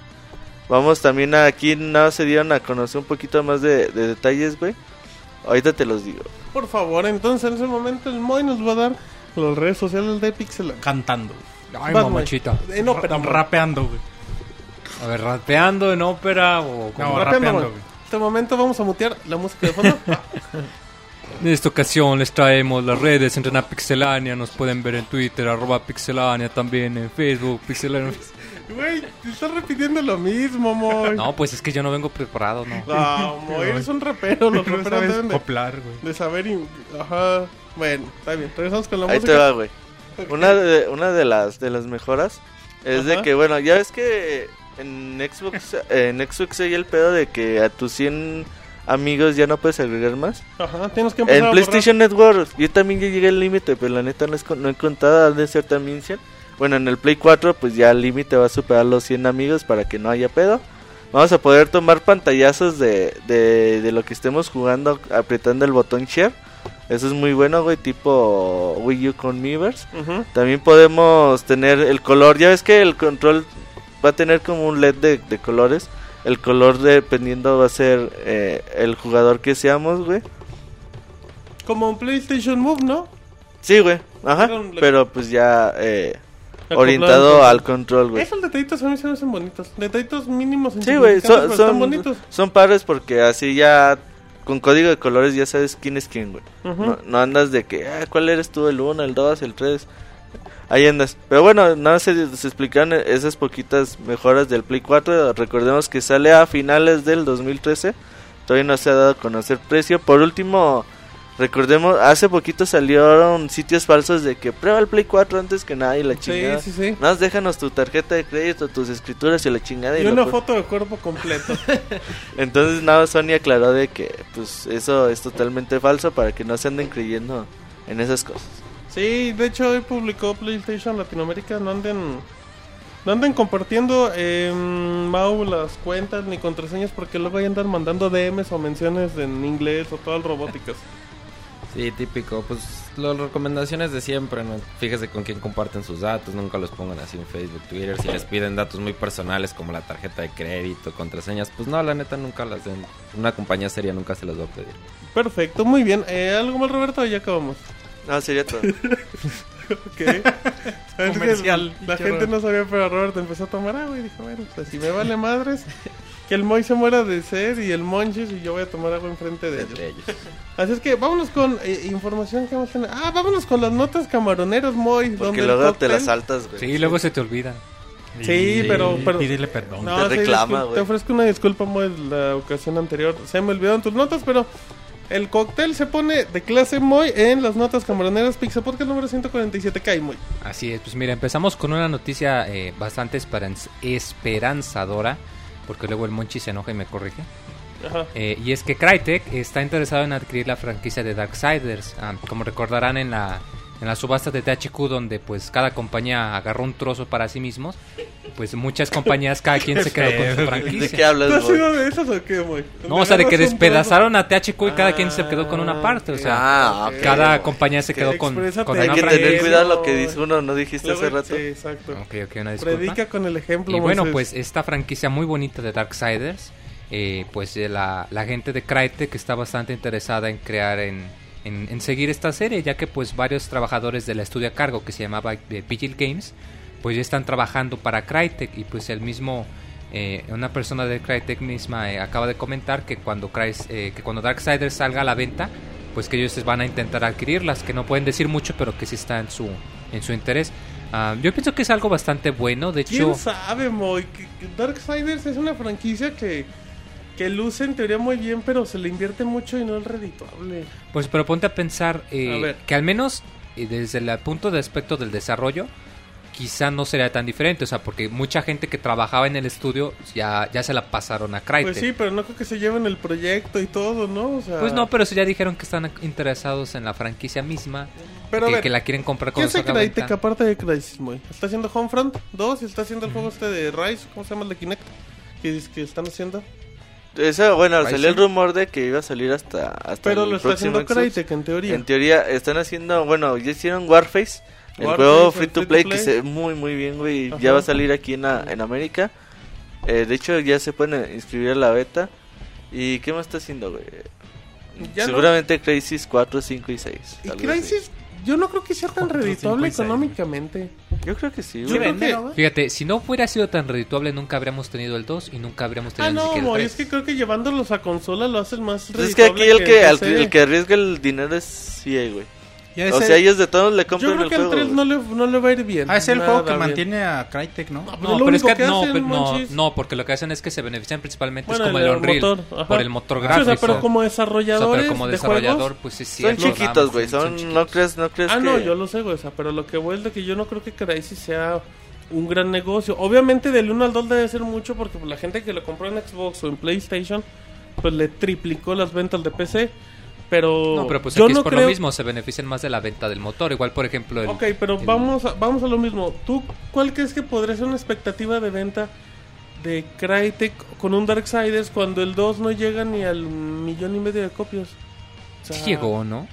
Vamos también a- aquí nada se dieron a conocer un poquito más de, de detalles, güey. Ahorita te los digo. Por favor, entonces en ese momento el Moy nos va a dar las redes sociales de Pixel. Cantando. Ay, Vas, mamachita. En ópera. Rapeando, güey. A ver, rapeando en ópera o... No, como- Rapeando, rapeando. En este momento vamos a mutear la música de fondo. [laughs] En esta ocasión les traemos las redes entran a Pixelania, nos pueden ver en Twitter, arroba Pixelania, también en Facebook, Pixelania. [laughs] Güey, te estás repitiendo lo mismo, Moy. No, pues es que yo no vengo preparado, ¿no? No, Moy, eres un rapero. Los No raperos sabes deben de, coplar, güey. de saber. y- Ajá. Bueno, está bien. Regresamos con la Ahí te música. va, güey. Una de, una de las de las mejoras es de que, bueno, ya ves que en Xbox en Xbox hay el pedo de que a tus 100 amigos ya no puedes agregar más. Ajá, tienes que empezar En a PlayStation Network yo también ya llegué al límite, pero la neta no, es no he contado, han de ser también 100. Bueno, en el Play 4 pues ya el límite va a superar los 100 amigos para que no haya pedo. Vamos a poder tomar pantallazos de, de, de lo que estemos jugando apretando el botón share. Eso es muy bueno, güey, tipo Wii U con Miiverse. También podemos tener el color. Ya ves que el control va a tener como un LED de, de colores. El color dependiendo va a ser eh, el jugador que seamos, güey. Como un PlayStation Move, ¿no? Sí, güey. Ajá. Pero pues ya eh, orientado al control, güey. Esos detallitos a mí se me hacen bonitos. Detallitos mínimos Sí, güey. Son, son, bonitos. son padres porque así ya con código de colores ya sabes quién es quién, güey. No andas de que, ah, ¿cuál eres tú? El 1, el 2, el 3. Ahí andas. Pero bueno, nada más se, se explicaron esas poquitas mejoras del Play 4. Recordemos que sale a finales del 2013. Todavía no se ha dado a conocer precio. Por último, recordemos, hace poquito salieron sitios falsos de que prueba el Play 4 antes que nada y la Sí, chingada. sí, sí. Nada más déjanos tu tarjeta de crédito, tus escrituras y la chingada. Y lo una foto de cuerpo completo. [laughs] Entonces nada, Sony aclaró de que pues eso es totalmente falso para que no se anden creyendo en esas cosas. Sí, de hecho hoy publicó PlayStation Latinoamérica. No anden, no anden compartiendo eh, Mau las cuentas ni contraseñas porque luego ahí andan mandando DMs o menciones en inglés o todas robóticas. [laughs] Sí, típico. Pues las recomendaciones de siempre, ¿no? Fíjese con quién comparten sus datos, nunca los pongan así en Facebook, Twitter. Si les piden datos muy personales como la tarjeta de crédito, contraseñas, pues no, la neta nunca las den. Una compañía seria nunca se las va a pedir. Perfecto, muy bien. Eh, ¿Algo más, Roberto? Ya acabamos. No, sería todo. Ok. [laughs] Comercial. La gente no sabía, pero Roberto empezó a tomar agua y dijo, bueno, pues si me vale madres, [laughs] que el Moy se muera de sed y el Monchis y yo voy a tomar agua enfrente de ellos. Así es que vámonos con eh, información que vamos a tener. Ah, vámonos con las notas camaroneros, Moy. Porque donde el luego te cóctel- las saltas, güey. Sí, luego se te olvida. Sí, pero- pero- Pídele perdón. No, Te sí, reclama, discul- güey. Te ofrezco una disculpa, Moy, la ocasión anterior. Se me olvidaron tus notas, pero el cóctel se pone de clase Moy en las notas camaroneras Pixel Podcast número 147. Cae, Moy. Así es, pues mira, empezamos con una noticia eh, bastante esperanz- esperanzadora, porque luego el Monchi se enoja y me corrige. Ajá. Eh, y es que Crytek está interesado en adquirir la franquicia de Darksiders. Ah, como recordarán en la, en la subasta de THQ, donde pues cada compañía agarró un trozo para sí mismos, pues muchas compañías, cada quien se quedó con su [laughs] ¿De franquicia. qué ¿Tú hablas, has güey? sido de esas o qué? No, o sea, de que despedazaron a THQ y cada quien se quedó con Ah, una parte. O sea, Ah, ok. cada compañía se Que quedó con, con Hay una que franquicia. tener cuidado lo que dice uno, ¿no dijiste hace rato? Sí, exacto. Ok, ok, una disculpa. Predica con el ejemplo. Y bueno, pues esta franquicia muy bonita de Darksiders, eh, pues la, la gente de Crytek está bastante interesada en crear, en, en, seguir esta serie, ya que pues varios trabajadores del estudio a cargo que se llamaba eh, Vigil Games, pues ya están trabajando para Crytek y pues el mismo, eh, una persona de Crytek misma eh, acaba de comentar que cuando, Crys- eh, que cuando Darksiders salga a la venta, pues que ellos van a intentar adquirirlas, que no pueden decir mucho, pero que sí está en su, en su interés. Ah, yo pienso que es algo bastante bueno, de hecho... ¿Quién sabe, Moy? Darksiders es una franquicia que, que luce en teoría muy bien, pero se le invierte mucho y no es redituable. Pues pero ponte a pensar eh, A que al menos eh, desde el punto de aspecto del desarrollo quizá no sería tan diferente, o sea, porque mucha gente que trabajaba en el estudio ya, ya se la pasaron a Crytek. Pues sí, pero no creo que se lleven el proyecto y todo, ¿no? O sea, Pues no, pero eso ya dijeron que están interesados en la franquicia misma, Pero que, ver, que la quieren comprar ¿Qué con hace Crytek aparte de Crysis, Moy? Está haciendo Homefront 2 y está haciendo el juego este de Rise, ¿cómo se llama el de Kinect? Que, que están haciendo. Eso, bueno, salió el rumor de que iba a salir hasta, hasta Pero el lo está próximo haciendo Xbox. Crytek en teoría. En teoría están haciendo, bueno, ya hicieron Warface, el Warface, juego free to play, play. que se ve muy muy bien, güey. Ajá. Ya va a salir aquí en, en América. Eh, de hecho, ya se pueden inscribir a la beta. ¿Y qué más está haciendo, güey? Ya no- Seguramente Crisis 4, 5 y 6. Y. Crysis, yo no creo que sea tan redituable económicamente. Yo creo que sí, Yo güey. creo vende, que-. Fíjate, si no hubiera sido tan redituable nunca habríamos tenido el 2 y nunca habríamos Ah, tenido ni no, siquiera el Moy, 3. es que creo que llevándolos a consola lo hacen más Pues es que aquí redituable el que, al- PC. el que arriesga el dinero es EA, güey. Ya O ese- sea, ellos de todos le Yo compran creo el que al juego. 3 güey. no le, no le va a ir bien. Ah, es el juego que bien. mantiene a Crytek, ¿no? No, No, lo pero es único que, que no, hacen, no, no, porque lo que hacen es que se benefician principalmente Bueno, es como el el Unreal, motor, por el motor Sí, o sea, gráfico. pero como O sea, desarrolladores pero como de desarrollador, juegos... pues sí, Son cierto, nada chiquitos, güey. sí, Son, chiquitos. no crees, no crees Ah, que... no, yo lo sé, güey, o sea, pero lo que voy es de que yo no creo que Crysis sea un gran negocio. Obviamente del 1 al 2 debe ser mucho porque la gente que lo compró en Xbox o en PlayStation, pues le triplicó las ventas de PC. Pero, No, pero pues yo aquí no es por creo... lo mismo, se benefician más de la venta del motor. Igual, por ejemplo, el, Ok, pero el- vamos, a, vamos a lo mismo. ¿Tú cuál crees que podría ser una expectativa de venta de Crytek con un Darksiders cuando el 2 no llega ni al millón y medio de copias? O sea, sí llegó, ¿no?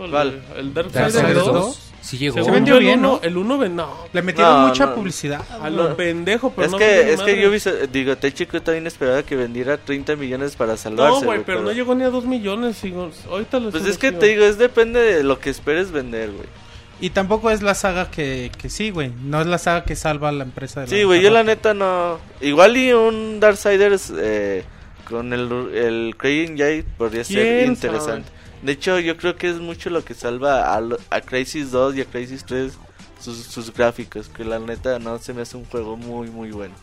el- ¿Cuál? El Darksiders, Darksiders 2. 2 sí llegó. Según vendió el bien, uno- ¿no? El 1 ven, no. Le metieron No, mucha no. publicidad. A lo pendejo, pero es no que, es que yo vi, digo, Techico también esperaba que vendiera 30 millones para salvarse. No, güey, pero no llegó ni a 2 millones. sigo- Ahorita lo Pues es que te digo, es depende de lo que esperes vender, güey. Y tampoco es la saga que, que sí, güey. No es la saga que salva a la empresa de la Sí, güey, yo la neta no. Igual y un Darksiders eh, con el, el Crying Jade podría ser ¿Quién interesante. De hecho, yo creo que es mucho lo que salva a, lo- a Crisis 2 y a Crisis 3 sus, sus gráficos. Que la neta no se me hace un juego muy, muy bueno.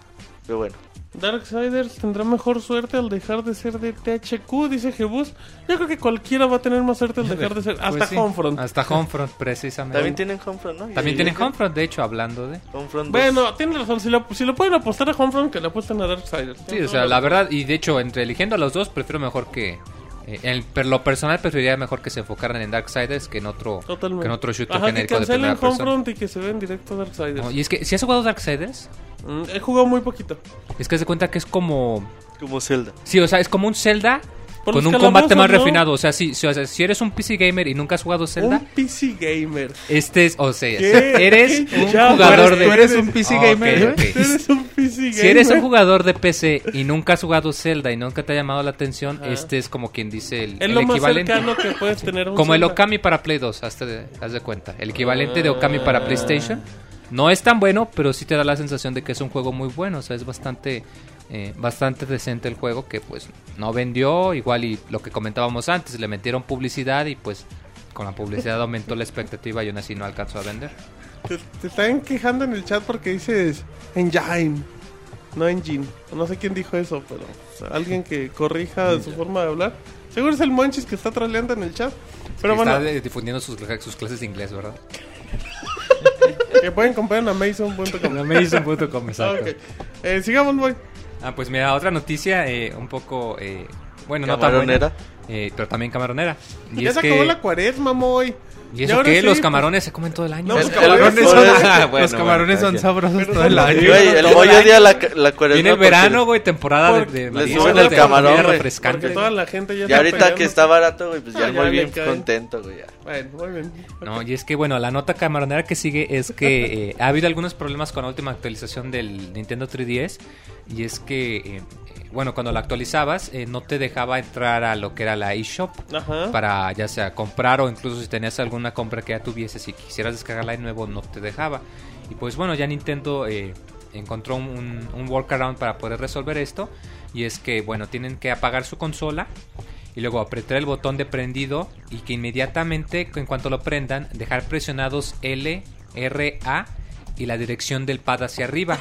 Pero bueno. Darksiders tendrá mejor suerte al dejar de ser de THQ, dice Jebus. Yo creo que cualquiera va a tener más suerte al dejar de ser. Hasta Pues sí, Homefront. Hasta Homefront, precisamente. También tienen Homefront, ¿no? También tienen Homefront, de hecho, hablando de... Homefront 2. Bueno, tiene razón. Si lo, si lo pueden apostar a Homefront, que le apuesten a Darksiders. Sí, o sea, la verdad, y de hecho, entre eligiendo a los dos, prefiero mejor que... eh, en per lo personal preferiría mejor que se enfocaran en Darksiders que en otro, Totalmente. que en otro shooter Ajá, que genérico de cancelen primera persona. Y que se vean directo a Darksiders. No, y es que, si has jugado Darksiders, Mm, he jugado muy poquito. es que se cuenta que es como... Como Zelda. Sí, o sea, es como un Zelda, con un combate más refinado. O sea, si, si, o sea, si eres un PC gamer y nunca has jugado Zelda, Un PC gamer. este es, o sea, ¿Qué? eres [laughs] un Ya, jugador tú de... ¿Tú eres un PC gamer? ok. Eres un PC gamer. Si eres un jugador de PC y nunca has jugado Zelda y nunca te ha llamado la atención, este es como quien dice el, el equivalente. cercano que puedes tener a un Como el. Okami para Play 2, hazte de- haz de cuenta. El equivalente de Okami Ah. para PlayStation. No es tan bueno, pero sí te da la sensación de que es un juego muy bueno. O sea, es bastante, eh, bastante decente el juego que pues no vendió. Igual y lo que comentábamos antes, le metieron publicidad y pues con la publicidad aumentó la expectativa y aún así no alcanzó a vender. Te, te están quejando en el chat porque dices engine, no engine. No sé quién dijo eso, pero o sea, alguien que corrija [laughs] su forma de hablar. Seguro es el Monchis que está troleando en el chat. Pero Y bueno, Está eh, difundiendo sus, sus clases de inglés, ¿verdad? [laughs] que pueden comprar en Amazon.com. Amazon.com, [laughs] exacto. Ok. Eh, sigamos, boy. Ah, pues mira, otra noticia eh, un poco, eh, bueno, no tan Camaronera. buena, eh, pero también camaronera. Y ya es se que, acabó la cuaresma, Moy. ¿Y eso qué? sí, los pues- camarones se comen todo el año. No, Los pues, camarones son, Ah, bueno, los camarones bueno, son sabrosos Pero todo el año. Güey, el el día la, la cuaresma. Viene el verano, güey, temporada de, de le suben de el camarón, refrescante. Porque toda la gente ya Y está ahorita peleando. que está barato, güey, pues Ah, ya muy le bien contento, güey. ya. Bueno, muy bien. No, y es que bueno, la nota camaronera que sigue es que eh, ha habido algunos problemas con la última actualización del Nintendo 3DS y es que, eh, bueno, cuando la actualizabas eh, no te dejaba entrar a lo que era la eShop para ya sea comprar o incluso si tenías alguna compra que ya tuvieses y quisieras descargarla de nuevo no te dejaba. Y pues bueno, ya Nintendo eh, encontró un, un workaround para poder resolver esto y es que bueno, tienen que apagar su consola y luego apretar el botón de prendido y que inmediatamente en cuanto lo prendan dejar presionados L, R, A y la dirección del pad hacia arriba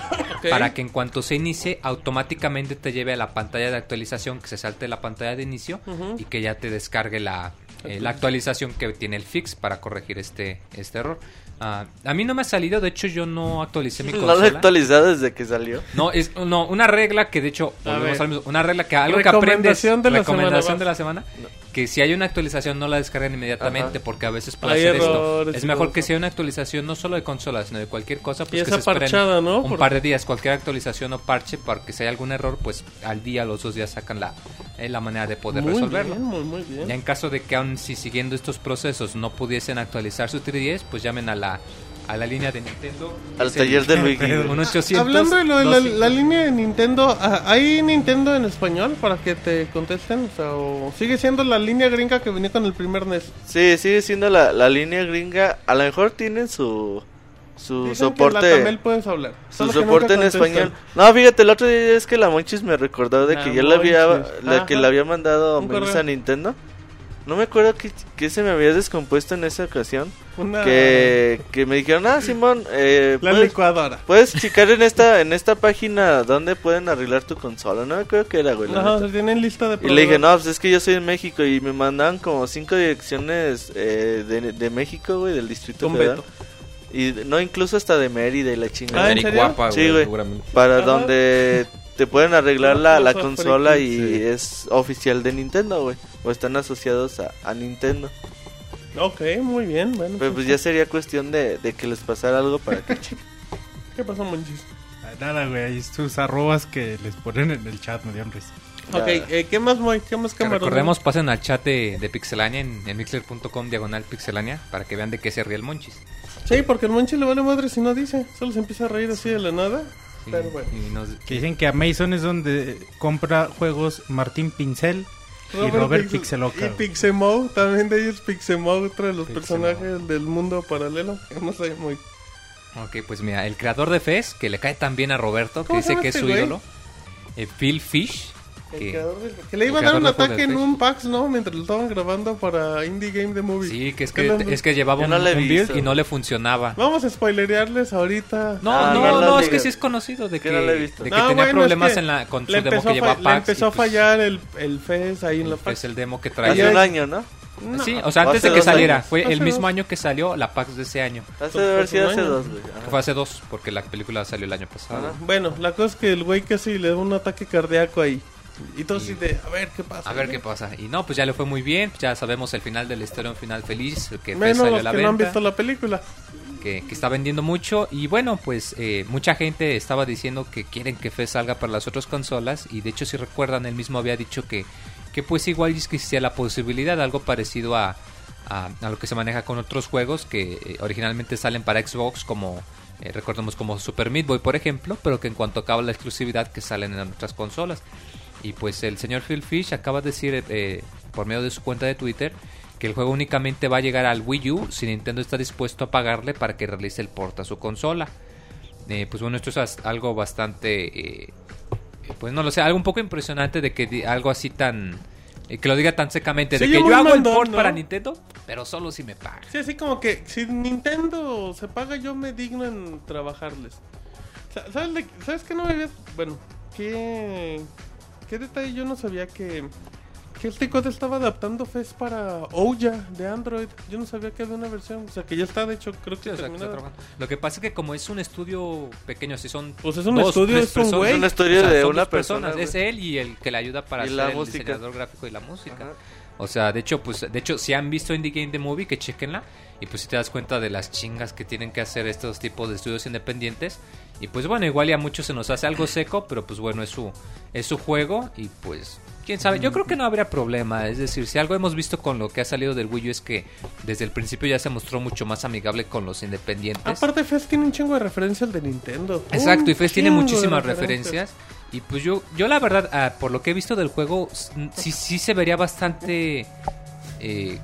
para que en cuanto se inicie automáticamente te lleve a la pantalla de actualización que se salte la pantalla de inicio y que ya te descargue la, eh, la actualización que tiene el fix para corregir este, este error. Ah, a mí no me ha salido, de hecho yo no actualicé mi [laughs] No lo he consola. actualizado desde que salió. No, es no, una regla que de hecho, A volvemos ver. al mismo, una regla que algo que aprendes, Recomendación de la recomendación semana, de la semana, que si hay una actualización no la descarguen inmediatamente Ajá. porque a veces puede Hay hacer esto. Es mejor que eso. sea una actualización no solo de consolas, sino de cualquier cosa, pues Y que esa se esperen parchada, ¿no? un par de días, cualquier actualización o parche, porque si hay algún error, pues al día, los dos días sacan la, eh, la manera de poder muy resolverlo. bien, muy, muy bien. Ya en caso de que aún si siguiendo estos procesos no pudiesen actualizar su 3DS, pues llamen a la, a la línea de Nintendo. Al el taller de Luigi. 1-800. Hablando de lo de la, 25. la línea de Nintendo, ah, ¿hay Nintendo en español para que te contesten? O sea, ¿o sigue siendo la línea gringa que venía con el primer NES. Sí, sigue siendo la, la línea gringa. A lo mejor tienen su, su Dicen que soporte. Tamel puedes hablar. Su que soporte en español. No, fíjate, el otro día es que la Monchis me recordó de La que yo le había, la que le había mandado a Nintendo. No me acuerdo que, que se me había descompuesto en esa ocasión. Una- Que, que me dijeron, ah, Simón, eh, La puedes, licuadora. puedes checar en esta, en esta página donde pueden arreglar tu consola. No me acuerdo qué era, güey. neta. se tienen lista de Y le dije, no, pues es que yo soy de México y me mandaban como cinco direcciones eh, de, de México, güey, del Distrito Federal. Y no, incluso hasta de Mérida y la chingada. Ah, ¿en serio? Guapa, Sí, güey. seguramente. Para Ajá. donde te pueden arreglar la, la consola y sí. es oficial de Nintendo, güey. O están asociados a, a Nintendo. Ok, muy bien. Bueno, Pero pues ya sería cuestión de, de que les pasara algo para que. [laughs] ¿Qué pasó, Monchis? Ah, Nada, güey, ahí sus arrobas que les ponen en el chat me dieron risa. Ok, eh, ¿qué más, Moy? ¿Qué más Que cámaras? recordemos, pasen al chat de, de Pixelania en, en mixler.com diagonal pixelania para que vean de qué se ríe el Monchis. Sí, porque el Monchis le vale madre si no dice. Solo se empieza a reír así de la nada. Sí, Pero bueno. y nos- Que dicen que Amazon es donde compra juegos Martín Pincel y Robert Pixel- Pixeloca. Y Pixemo, también de ellos Pixemo, otro de los Pixemo. personajes del mundo paralelo. No sé muy. Ok, pues mira, el creador de Fez, que le cae tan bien a Roberto, que ¿Cómo se dice que es este su ídolo, eh, Phil Fish, que- que le iba a dar un ataque en un PAX, ¿no? Mientras lo estaban grabando para Indie Game The Movie. sí, que es ¿Qué que, es que llevaba un, no un build y no le funcionaba. Vamos a spoilerearles ahorita. No, Ah, no, no no, es que sí es conocido de Que que, no de que No, tenía bueno, problemas es que en la, con su le demo empezó, que a, llevaba fa- le PAX. empezó a pues, fallar el, el FES ahí en la el PAX. FES, el demo que Hace traía. un año, ¿no? No, Sí, o sea, antes Hace de que saliera. años. Fue Hace el mismo dos. año que salió la PAX de ese año. Hace de haber sido hace dos, güey. Fue hace dos, porque la película salió el año pasado. Ajá. Bueno, la cosa es que el güey casi le da un ataque cardíaco ahí. Y todo así de, a ver qué pasa. A ver qué pasa. Y no, pues ya le fue muy bien. Ya sabemos el final de la historia, un final feliz. Que Fez Menos salió los a la que no han visto la película. que, que está vendiendo mucho y bueno pues eh, mucha gente estaba diciendo que quieren que FES salga para las otras consolas y de hecho si recuerdan él mismo había dicho que, que pues igual existía la posibilidad, algo parecido a, a, a lo que se maneja con otros juegos que eh, originalmente salen para Xbox como eh, recordemos como Super Meat Boy por ejemplo, pero que en cuanto acaba la exclusividad que salen en otras consolas. Y pues el señor Phil Fish acaba de decir eh, por medio de su cuenta de Twitter que el juego únicamente va a llegar al Wii U si Nintendo está dispuesto a pagarle para que realice el port a su consola. Eh, pues bueno, esto es algo bastante, eh, pues no lo sé, algo un poco impresionante de que algo así tan, que lo diga tan secamente, Se de que yo hago el port ¿no? para Nintendo, pero solo si me pagan. Sí, así como que si Nintendo se paga, yo me digno en trabajarles. Sa- ¿Sabes, de- ¿sabes qué no me había... Bueno, qué... ¿Qué detalle? Yo no sabía que... Que este code estaba adaptando FES para Ouya de Android. Yo no sabía que había una versión. O sea, que ya está, de hecho, creo Sí, que o sea, que está terminada. trabajando. Lo que pasa es que como es un estudio pequeño, si son Pues es un dos, estudio, es un personas, güey. Es una historia o sea, de una persona. personas, es él y el que le ayuda para Y ser la el música. diseñador gráfico y la música. Ajá. O sea, de hecho, pues, de hecho, si han visto Indie Game The Movie, que chequenla. Y pues si te das cuenta de las chingas que tienen que hacer estos tipos de estudios independientes. Y pues bueno, igual y a muchos se nos hace algo seco, pero pues bueno, es su, es su juego. Y pues, quién sabe, yo creo que no habría problema. Es decir, si algo hemos visto con lo que ha salido del Wii U es que desde el principio ya se mostró mucho más amigable con los independientes. Aparte, FES tiene un chingo de referencias de Nintendo. Exacto, y Fez tiene muchísimas referencias. Y pues yo, yo la verdad, ah, por lo que he visto del juego, sí, sí se vería bastante, eh,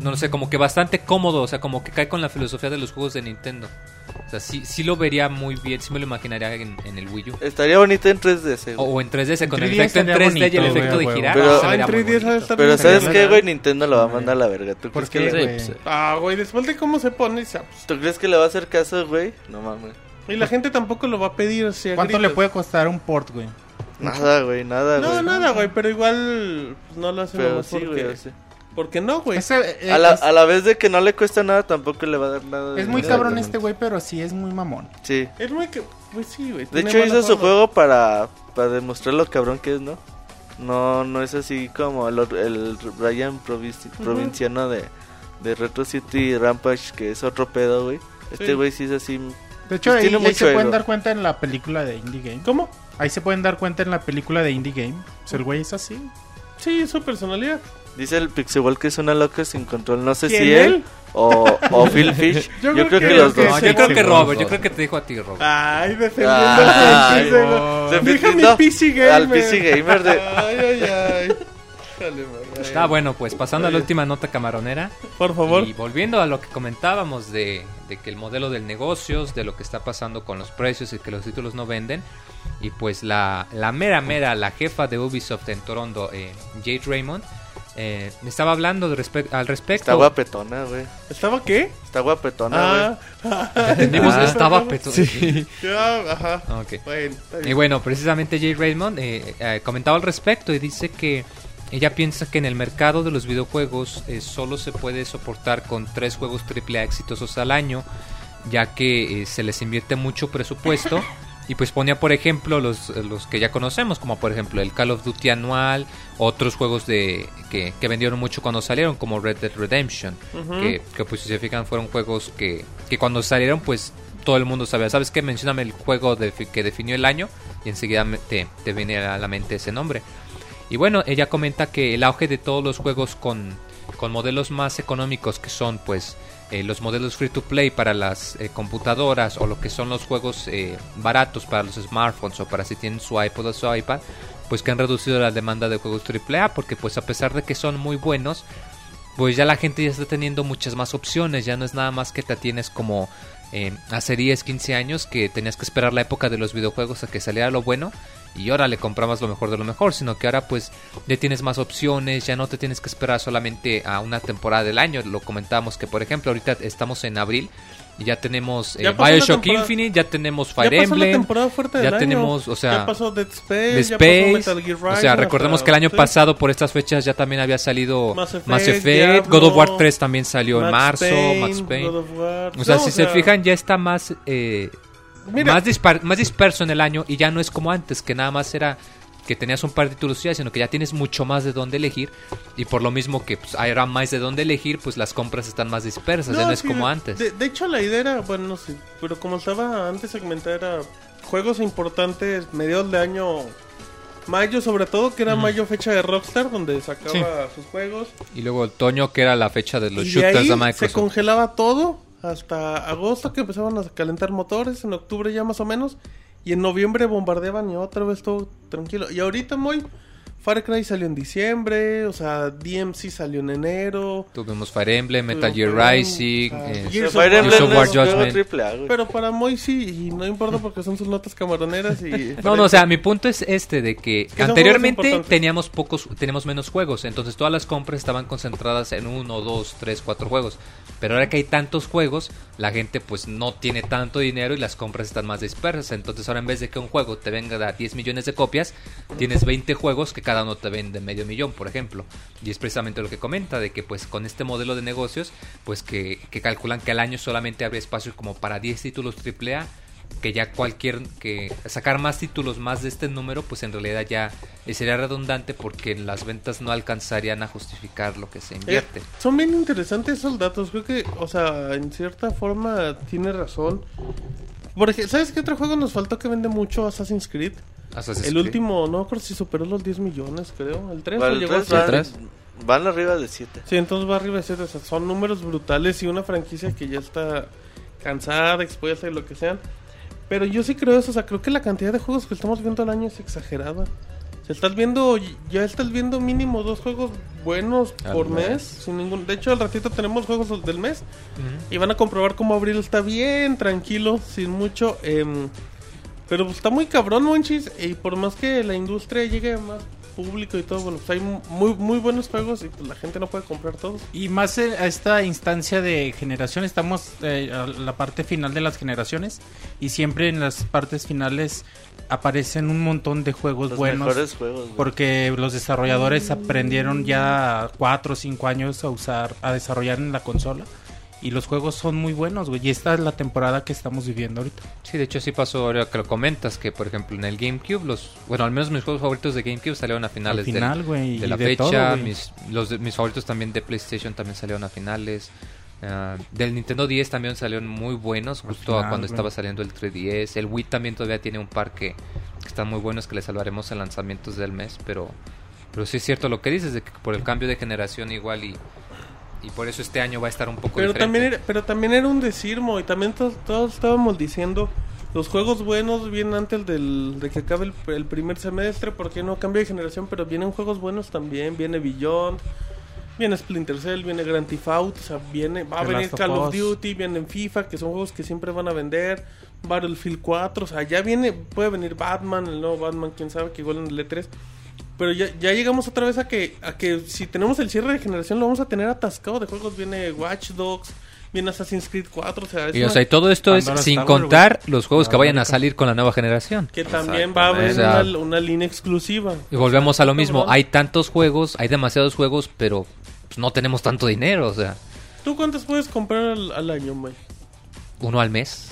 no lo sé, como que bastante cómodo, o sea, como que cae con la filosofía de los juegos de Nintendo. O sea, sí, sí lo vería muy bien, sí me lo imaginaría en, en el Wii U. Estaría bonito en 3D, ese, O, güey. o en 3DS, con En el 3D efecto en estaría 3D y el bonito, efecto güey, de girar. se Ah, en vería muy 3D bonito. está Pero ¿sabes qué, güey? Nintendo lo va a mandar a la verga. ¿Tú ¿Por crees, que le... Güey? pues, Ah, güey, después de cómo se pone, se- ¿Tú crees que le va a hacer caso, güey? No mames. Y la gente tampoco lo va a pedir. o sea, ¿Cuánto le puede costar un port, güey? Nada, güey, nada, güey. No, nada, güey, pero igual pues, no lo hacen Pero sí, porque... güey, sí. Porque no, güey. Ese, eh, A la, es, a la vez de que no le cuesta nada, tampoco le va a dar nada. de es muy cabrón este güey, pero sí es muy mamón. Sí. Es muy que... Pues sí, güey. De hecho, hizo su juego para, para demostrar lo cabrón que es, ¿no? No no es así como el, otro- el Brian provinci- provinciano de, de Retro City Rampage, que es otro pedo, güey. Este Sí. güey sí es así. De hecho, Pues ahí, ahí se pueden dar cuenta en la película de Indie Game. ¿Cómo? Ahí se pueden dar cuenta en la película de Indie Game. Pues el güey es así. Sí, es su personalidad. Dice el Pixel que es una loca sin control. No sé ¿Quién, si él o, o [laughs] Phil Fish. Yo Yo, creo creo que que, lo los dos. No, yo creo que Robert, yo creo que te dijo a ti, Robert. Ay, defendiendo Ay, al. PC, güey. Deja mi Defendiendo PC gamer. al PC gamer de- Ay, ay, ay. Está bueno, pues pasando a la última nota camaronera. Por favor. Y volviendo a lo que comentábamos de, de que el modelo del negocios, de lo que está pasando con los precios y que los títulos no venden. Y pues la, la mera mera, la jefa de Ubisoft en Toronto, eh, Jade Raymond, eh, me estaba hablando de respe- al respecto. Está guapetona, güey. ¿Estaba qué? Está guapetona, güey. Ah, Entendimos, Ah, estaba peto- ya, ajá. Ok. Bueno. Y bueno, precisamente Jay Raymond eh, eh, comentaba al respecto y dice que ella piensa que en el mercado de los videojuegos eh, solo se puede soportar con tres juegos AAA exitosos al año, ya que eh, se les invierte mucho presupuesto. [laughs] Y pues ponía, por ejemplo, los, los que ya conocemos, como por ejemplo el Call of Duty anual, otros juegos de que, que vendieron mucho cuando salieron, como Red Dead Redemption, que, que, pues si se fijan fueron juegos que, que cuando salieron pues todo el mundo sabía, ¿sabes qué? Mencióname el juego de- que definió el año y enseguida te, te viene a la mente ese nombre. Y bueno, ella comenta que el auge de todos los juegos con, con modelos más económicos que son pues eh, los modelos free to play para las eh, computadoras o lo que son los juegos eh, baratos para los smartphones o para si tienen su iPod o su iPad, pues que han reducido la demanda de juegos AAA porque pues a pesar de que son muy buenos, pues ya la gente ya está teniendo muchas más opciones, ya no es nada más que te tienes como hace 10, 15 años que tenías que esperar la época de los videojuegos a que saliera lo bueno y ahora le comprabas lo mejor de lo mejor, sino que ahora pues ya tienes más opciones, ya no te tienes que esperar solamente a una temporada del año, lo comentábamos que por ejemplo ahorita estamos en abril y ya tenemos eh, Ya Bioshock Infinite, ya tenemos Ya Fire la Emblem, temporada fuerte del ya año. tenemos, o sea, Ya pasó Dead Space, ya pasó Metal Gear o sea, recordemos hasta- que el año sí. pasado por estas fechas ya también había salido Mass Effect, Mass Effect, Diablo, God of War 3 también salió en marzo, Payne, Max Payne. O sea, No, si se fijan, ya está más, eh, Mira. más, dispar- más disperso en el año y ya no es como antes, que nada más era que tenías un par de títulos sino que ya tienes mucho más de dónde elegir y por lo mismo que pues, ahora más de dónde elegir, pues las compras están más dispersas, ya no es sí, como de- antes. De, de hecho, la idea era, bueno, no sé, pero como estaba antes segmentada, era juegos importantes, mediados de año Mayo sobre todo, que era mayo fecha de Rockstar, donde sacaba sus juegos. Y luego otoño, que era la fecha de los y de shooters ahí de se Microsoft. congelaba todo hasta agosto que empezaban a calentar motores, en octubre ya más o menos. Y en noviembre bombardeaban y otra vez todo tranquilo. Y ahorita muy... Far Cry salió en diciembre, o sea, DMC salió en enero. Tuvimos Fire Emblem, Metal Gear Rising. eh, Gears of Fire War. Emblem Judgment. Pero para Moy sí, y no importa porque son sus notas camaroneras y... [laughs] [laughs] No, no, o sea, mi punto es este de que, son anteriormente teníamos pocos, teníamos menos juegos, entonces todas las compras estaban concentradas en uno, dos, tres, cuatro juegos. Pero ahora que hay tantos juegos, la gente pues no tiene tanto dinero y las compras están más dispersas. Entonces ahora en vez de que un juego te venga a 10 millones de copias, tienes 20 juegos que cada uno te vende medio millón, por ejemplo. Y es precisamente lo que comenta, de que pues con este modelo de negocios, pues que, que calculan que al año solamente habría espacio como para 10 títulos AAA que ya cualquier que sacar más títulos más de este número pues en realidad ya eh, sería redundante porque las ventas no alcanzarían a justificar lo que se invierte. Eh, son bien interesantes esos datos. Creo que, o sea, en cierta forma tiene razón. Porque, ¿sabes qué otro juego nos faltó que vende mucho? Assassin's Creed. Assassin's el Creed. último, no creo si superó los 10 millones, creo. El 3 Para o el llegó a tres ser- van, van arriba de 7. Sí, entonces va arriba de siete, o sea, son números brutales y una franquicia que ya está cansada, expuesta y lo que sean. Pero yo sí creo eso, o sea, creo que la cantidad de juegos que estamos viendo al año es exagerada. O sea, estás viendo, ya estás viendo mínimo dos juegos buenos Al por mes. mes. sin ningún De hecho, al ratito tenemos juegos del mes. Y van a comprobar cómo Abril está bien, tranquilo, sin mucho. em, pero pues, está muy cabrón, Monchis. Y por más que la industria llegue a más público y todo, bueno, pues hay muy, muy buenos juegos y pues la gente no puede comprar todos. Y más en- a esta instancia de generación, estamos eh, a la parte final de las generaciones y siempre en las partes finales aparecen un montón de juegos Los buenos. mejores juegos. Porque los desarrolladores aprendieron ya cuatro o cinco años a usar, a desarrollar en la consola. Y los juegos son muy buenos, güey. Y esta es la temporada que estamos viviendo ahorita. Sí, de hecho sí pasó ahora que lo comentas, que por ejemplo en el GameCube, los bueno, al menos mis juegos favoritos de GameCube salieron a finales Al del- final, güey. de la de fecha, todo, mis, los de- mis favoritos también de PlayStation también salieron a finales. Ah, del Nintendo 10 también salieron muy buenos, justo a final, cuando estaba saliendo el 3DS. El Wii también todavía tiene un par que, que están muy buenos que les salvaremos en lanzamientos del mes, pero pero sí es cierto lo que dices, de que por el cambio de generación igual y, y por eso este año va a estar un poco Pero diferente. también, era, pero también era un decir, Mo, y también to- todos estábamos diciendo, los juegos buenos vienen antes del, de que acabe el, el primer semestre, porque no cambia de generación, pero vienen juegos buenos también, viene Beyond, viene Splinter Cell, viene Grand Theft Auto, o sea, viene, va a The venir of Call of. Duty, vienen FIFA, que son juegos que siempre van a vender, Battlefield 4, o sea, ya viene, puede venir Batman, el nuevo Batman, quién sabe, que igual en el E3. Pero ya, ya llegamos otra vez a que, a que si tenemos el cierre de generación lo vamos a tener atascado de juegos. Viene Watch Dogs, viene Assassin's Creed 4, o sea, es Y, o una- sea, y todo esto es sin contar los juegos que vayan a salir con la nueva generación. que también va a haber una, una línea exclusiva. Y volvemos a lo mismo, hay tantos juegos, hay demasiados juegos, pero pues, no tenemos tanto dinero, o sea, ¿Tú cuántos puedes comprar al, al año, May? uno al mes.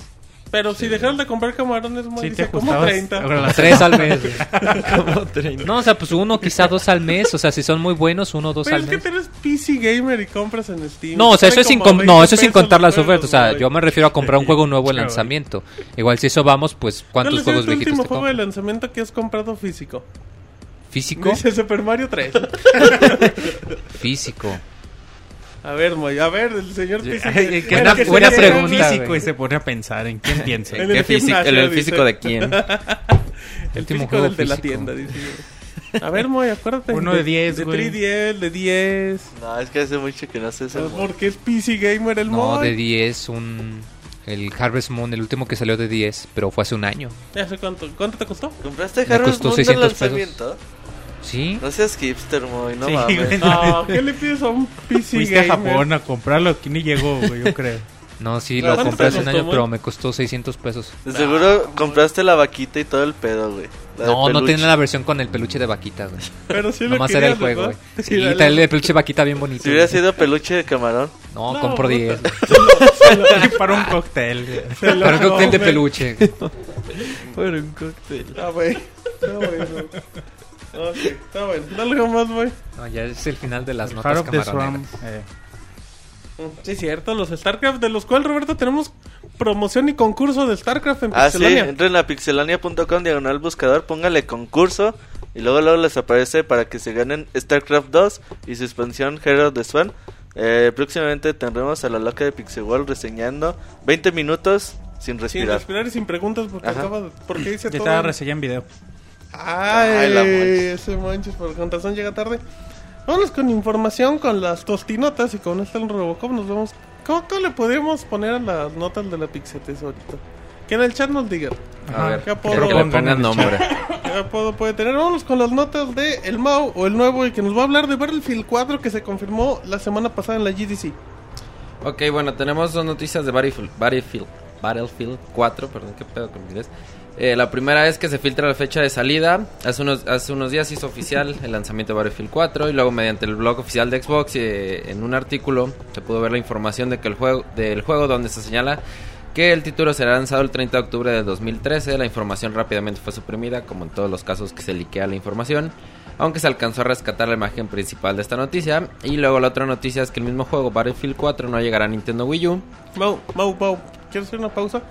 Pero si dejaras de comprar camarones, Sí, te dice como ajustabas 30. a la- Tres al mes. [laughs] No, o sea, pues uno, quizá dos al mes, o sea, si son muy buenos, uno, dos Pero al es que mes. tú eres PC gamer y compras en Steam. No, o sea, eso es sin, como no, 20 eso es sin contar las ofertas. O sea, yo me refiero a comprar un juego nuevo en lanzamiento. Igual si eso vamos, pues, ¿Cuál ¿cuántos es juegos tu viejitos último te juego de lanzamiento que has comprado físico? ¿Físico? Dice Super Mario 3. [laughs] Físico. A ver, Moy, a ver, el señor PC. Ay, que Buena- que buena se pregunta, físico güey. y se pone a pensar en quién piensa. [laughs] En ¿Qué el físico, gimnasio, el, el dice. físico de quién? [laughs] El Último físico del de la tienda, dice. A ver, Moy, acuérdate. Uno de 10, De güey. 3DS, de 10. No, es que hace mucho que no sé eso. Porque es PC Gamer el No, Moy. de 10, un... El Harvest Moon, el último que salió de 10, pero fue hace un año. Sé cuánto. ¿Cuánto te costó? ¿Compraste Me Harvest costó Moon del 600 pesos. ¿Sí? No seas hipster, muy, no Sí, mames. güey. No, ¿qué le pides a un [laughs] PC Fuiste a? Japón a comprarlo, que ni llegó, güey, yo creo. [laughs] No, sí, No, lo ¿cuánto compré hace un año, pero me costó 600 pesos. De seguro compraste la vaquita y todo el pedo, güey. No, no tiene la versión con el peluche de vaquita, güey. [laughs] Pero sí lo Nomás era el querías, juego, güey. Sí, Sí, dale. trae el peluche de vaquita bien bonito. Si hubiera güey. sido peluche de camarón. No, No, compro puta. 10. Para un cóctel. güey. Para un cóctel de peluche. Por un cóctel. Está bueno. Está bueno. Ok, está bueno. Algo más, güey. No, ya es el final de las Heart notas of camaroneras. eh, Sí, cierto, los StarCraft, de los cuales, Roberto, tenemos promoción y concurso de StarCraft en Ah, sí, Pixelania. entren a pixelania.com, diagonal buscador, póngale concurso y luego luego les aparece para que se ganen StarCraft 2 y su expansión Hero the Swan. Eh, próximamente tendremos a la loca de Pixel World reseñando 20 minutos sin Sin respirar. respirar y sin preguntas porque acaba porque dice Ya todo. estaba reseña en video. Ay, Ay, la ese manches, por con razón llega tarde. Vámonos con información, con las tostinotas y con este el Robocop nos vamos. ¿Cómo, cómo le podemos poner a las notas de la Pixetes ahorita? Que en el chat nos digan. A ver, ¿Qué que apodo? le pongan nombre. ¿Qué apodo puede tener? Vámonos con las notas de El Mau o el nuevo y que nos va a hablar de Battlefield 4 que se confirmó la semana pasada en la GDC. Ok, bueno, tenemos dos noticias de Battlefield, Battlefield, Battlefield 4, perdón, qué pedo con mi inglés. Eh, la primera es que se filtra la fecha de salida. Hace unos, hace unos días hizo oficial el lanzamiento de Battlefield 4 y luego mediante el blog oficial de Xbox eh, en un artículo se pudo ver la información de que el juego, del juego donde se señala que el título será lanzado el 30 de octubre de 2013. La información rápidamente fue suprimida, como en todos los casos que se liquea la información. Aunque se alcanzó a rescatar la imagen principal de esta noticia. Y luego la otra noticia es que el mismo juego, Battlefield 4, no llegará a Nintendo Wii U. Mau, Mau, Mau, ¿quieres hacer una pausa?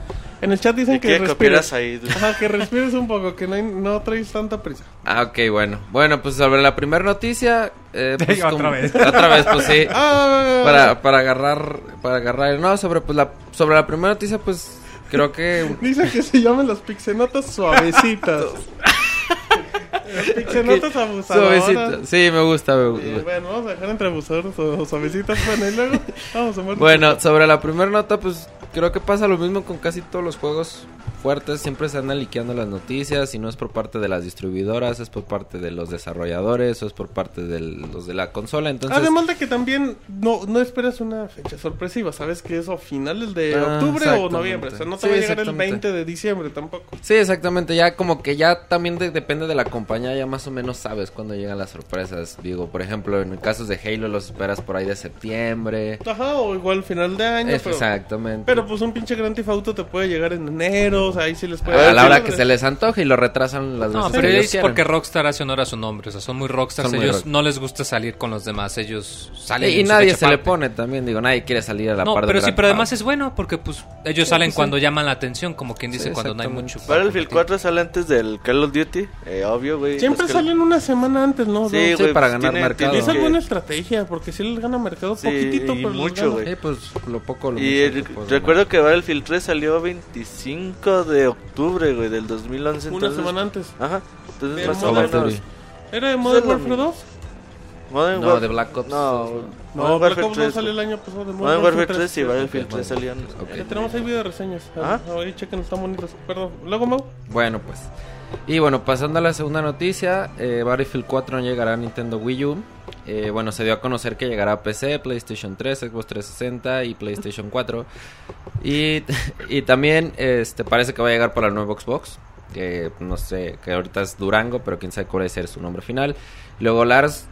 En el chat dicen ¿Y que respires. ahí? Ajá, que respires un poco, que no, hay- no traes tanta prisa. Ah, ok, bueno. Bueno, pues sobre la primera noticia... Eh, pues, Otra como- vez. [laughs] Otra vez, pues sí. Ah, Para, para agarrar... Para agarrar... No, sobre, pues, la, sobre la primera noticia, pues... Creo que... [laughs] Dicen que se llaman las pixenotas suavecitas. [laughs] [laughs] pixenotas abusadoras. Suavecito. Sí, me gusta, me gusta. bueno, vamos a dejar entre abusadores o suavecitas. [laughs] Bueno, y luego vamos a muerte. Bueno, sobre la primera nota, pues creo que pasa lo mismo con casi todos los juegos fuertes. Siempre se andan liqueando las noticias y no es por parte de las distribuidoras, es por parte de los desarrolladores o es por parte de los de la consola. Entonces, Además de que también no, no esperas una fecha sorpresiva, sabes que es o finales de Ah, octubre o noviembre, o sea, no te Sí, va a llegar el exactamente. 20 de diciembre tampoco. Sí, exactamente. Ya como que ya también de- depende de la compañía, ya más o menos sabes cuándo llegan las sorpresas. Digo, por ejemplo, en el caso de Halo los esperas por ahí de septiembre. Ajá, o igual final de año, pero, Exactamente. pero pues un pinche Grand Theft Auto te puede llegar en enero, o sea, ahí sí les puede... a la sí, hora que se les antoje y lo retrasan las No, veces pero que ellos es quieran. porque Rockstar hace honor a su nombre. O sea, son muy rockstars. Son muy ellos rock. no les gusta salir con los demás. Ellos salen. Y, y su nadie se le aparte. pone también, digo, nadie quiere salir a la No, par de pero sí, pero además es bueno porque pues ellos Sí, salen sí. cuando llaman la atención, como quien dice, Sí, cuando no hay mucho. para Battlefield competir. 4 sale antes del Call of Duty, eh, obvio, güey. Siempre salen una semana antes, ¿no? Sí. Sí, güey, para pues, ganar tiene- mercado. Tiene es buena estrategia, porque si les gana mercado Sí, poquitito, y pero mucho, güey. Sí, pues lo poco lo Y mucho eh, que recuerdo que Battlefield 3 salió 25 de octubre, güey, del 2011. Una entonces- semana antes. Ajá. Entonces De más o Modern menos. ¿Era de Modern es lo Warfare 2? Modern No, War- de Black Ops. No, No, Modern Black Warfare Ops 2 3. salió el año pasado de Modern Warfare 3 y Battlefield Ok, 3 salían. Ok. Ya tenemos ahí video reseñas. Ah. Ahí chequen, están bonitos. Perdón. Luego, Mau. Bueno, pues. Y bueno, pasando a la segunda noticia, eh, Battlefield 4 no llegará a Nintendo Wii U. Eh, bueno, se dio a conocer que llegará a PC, PlayStation 3, Xbox 360 y PlayStation 4. Y, [laughs] y también este, parece que va a llegar para el nuevo Xbox. Que no sé, que ahorita es Durango, pero quién sabe cuál ser su nombre final. Luego Lars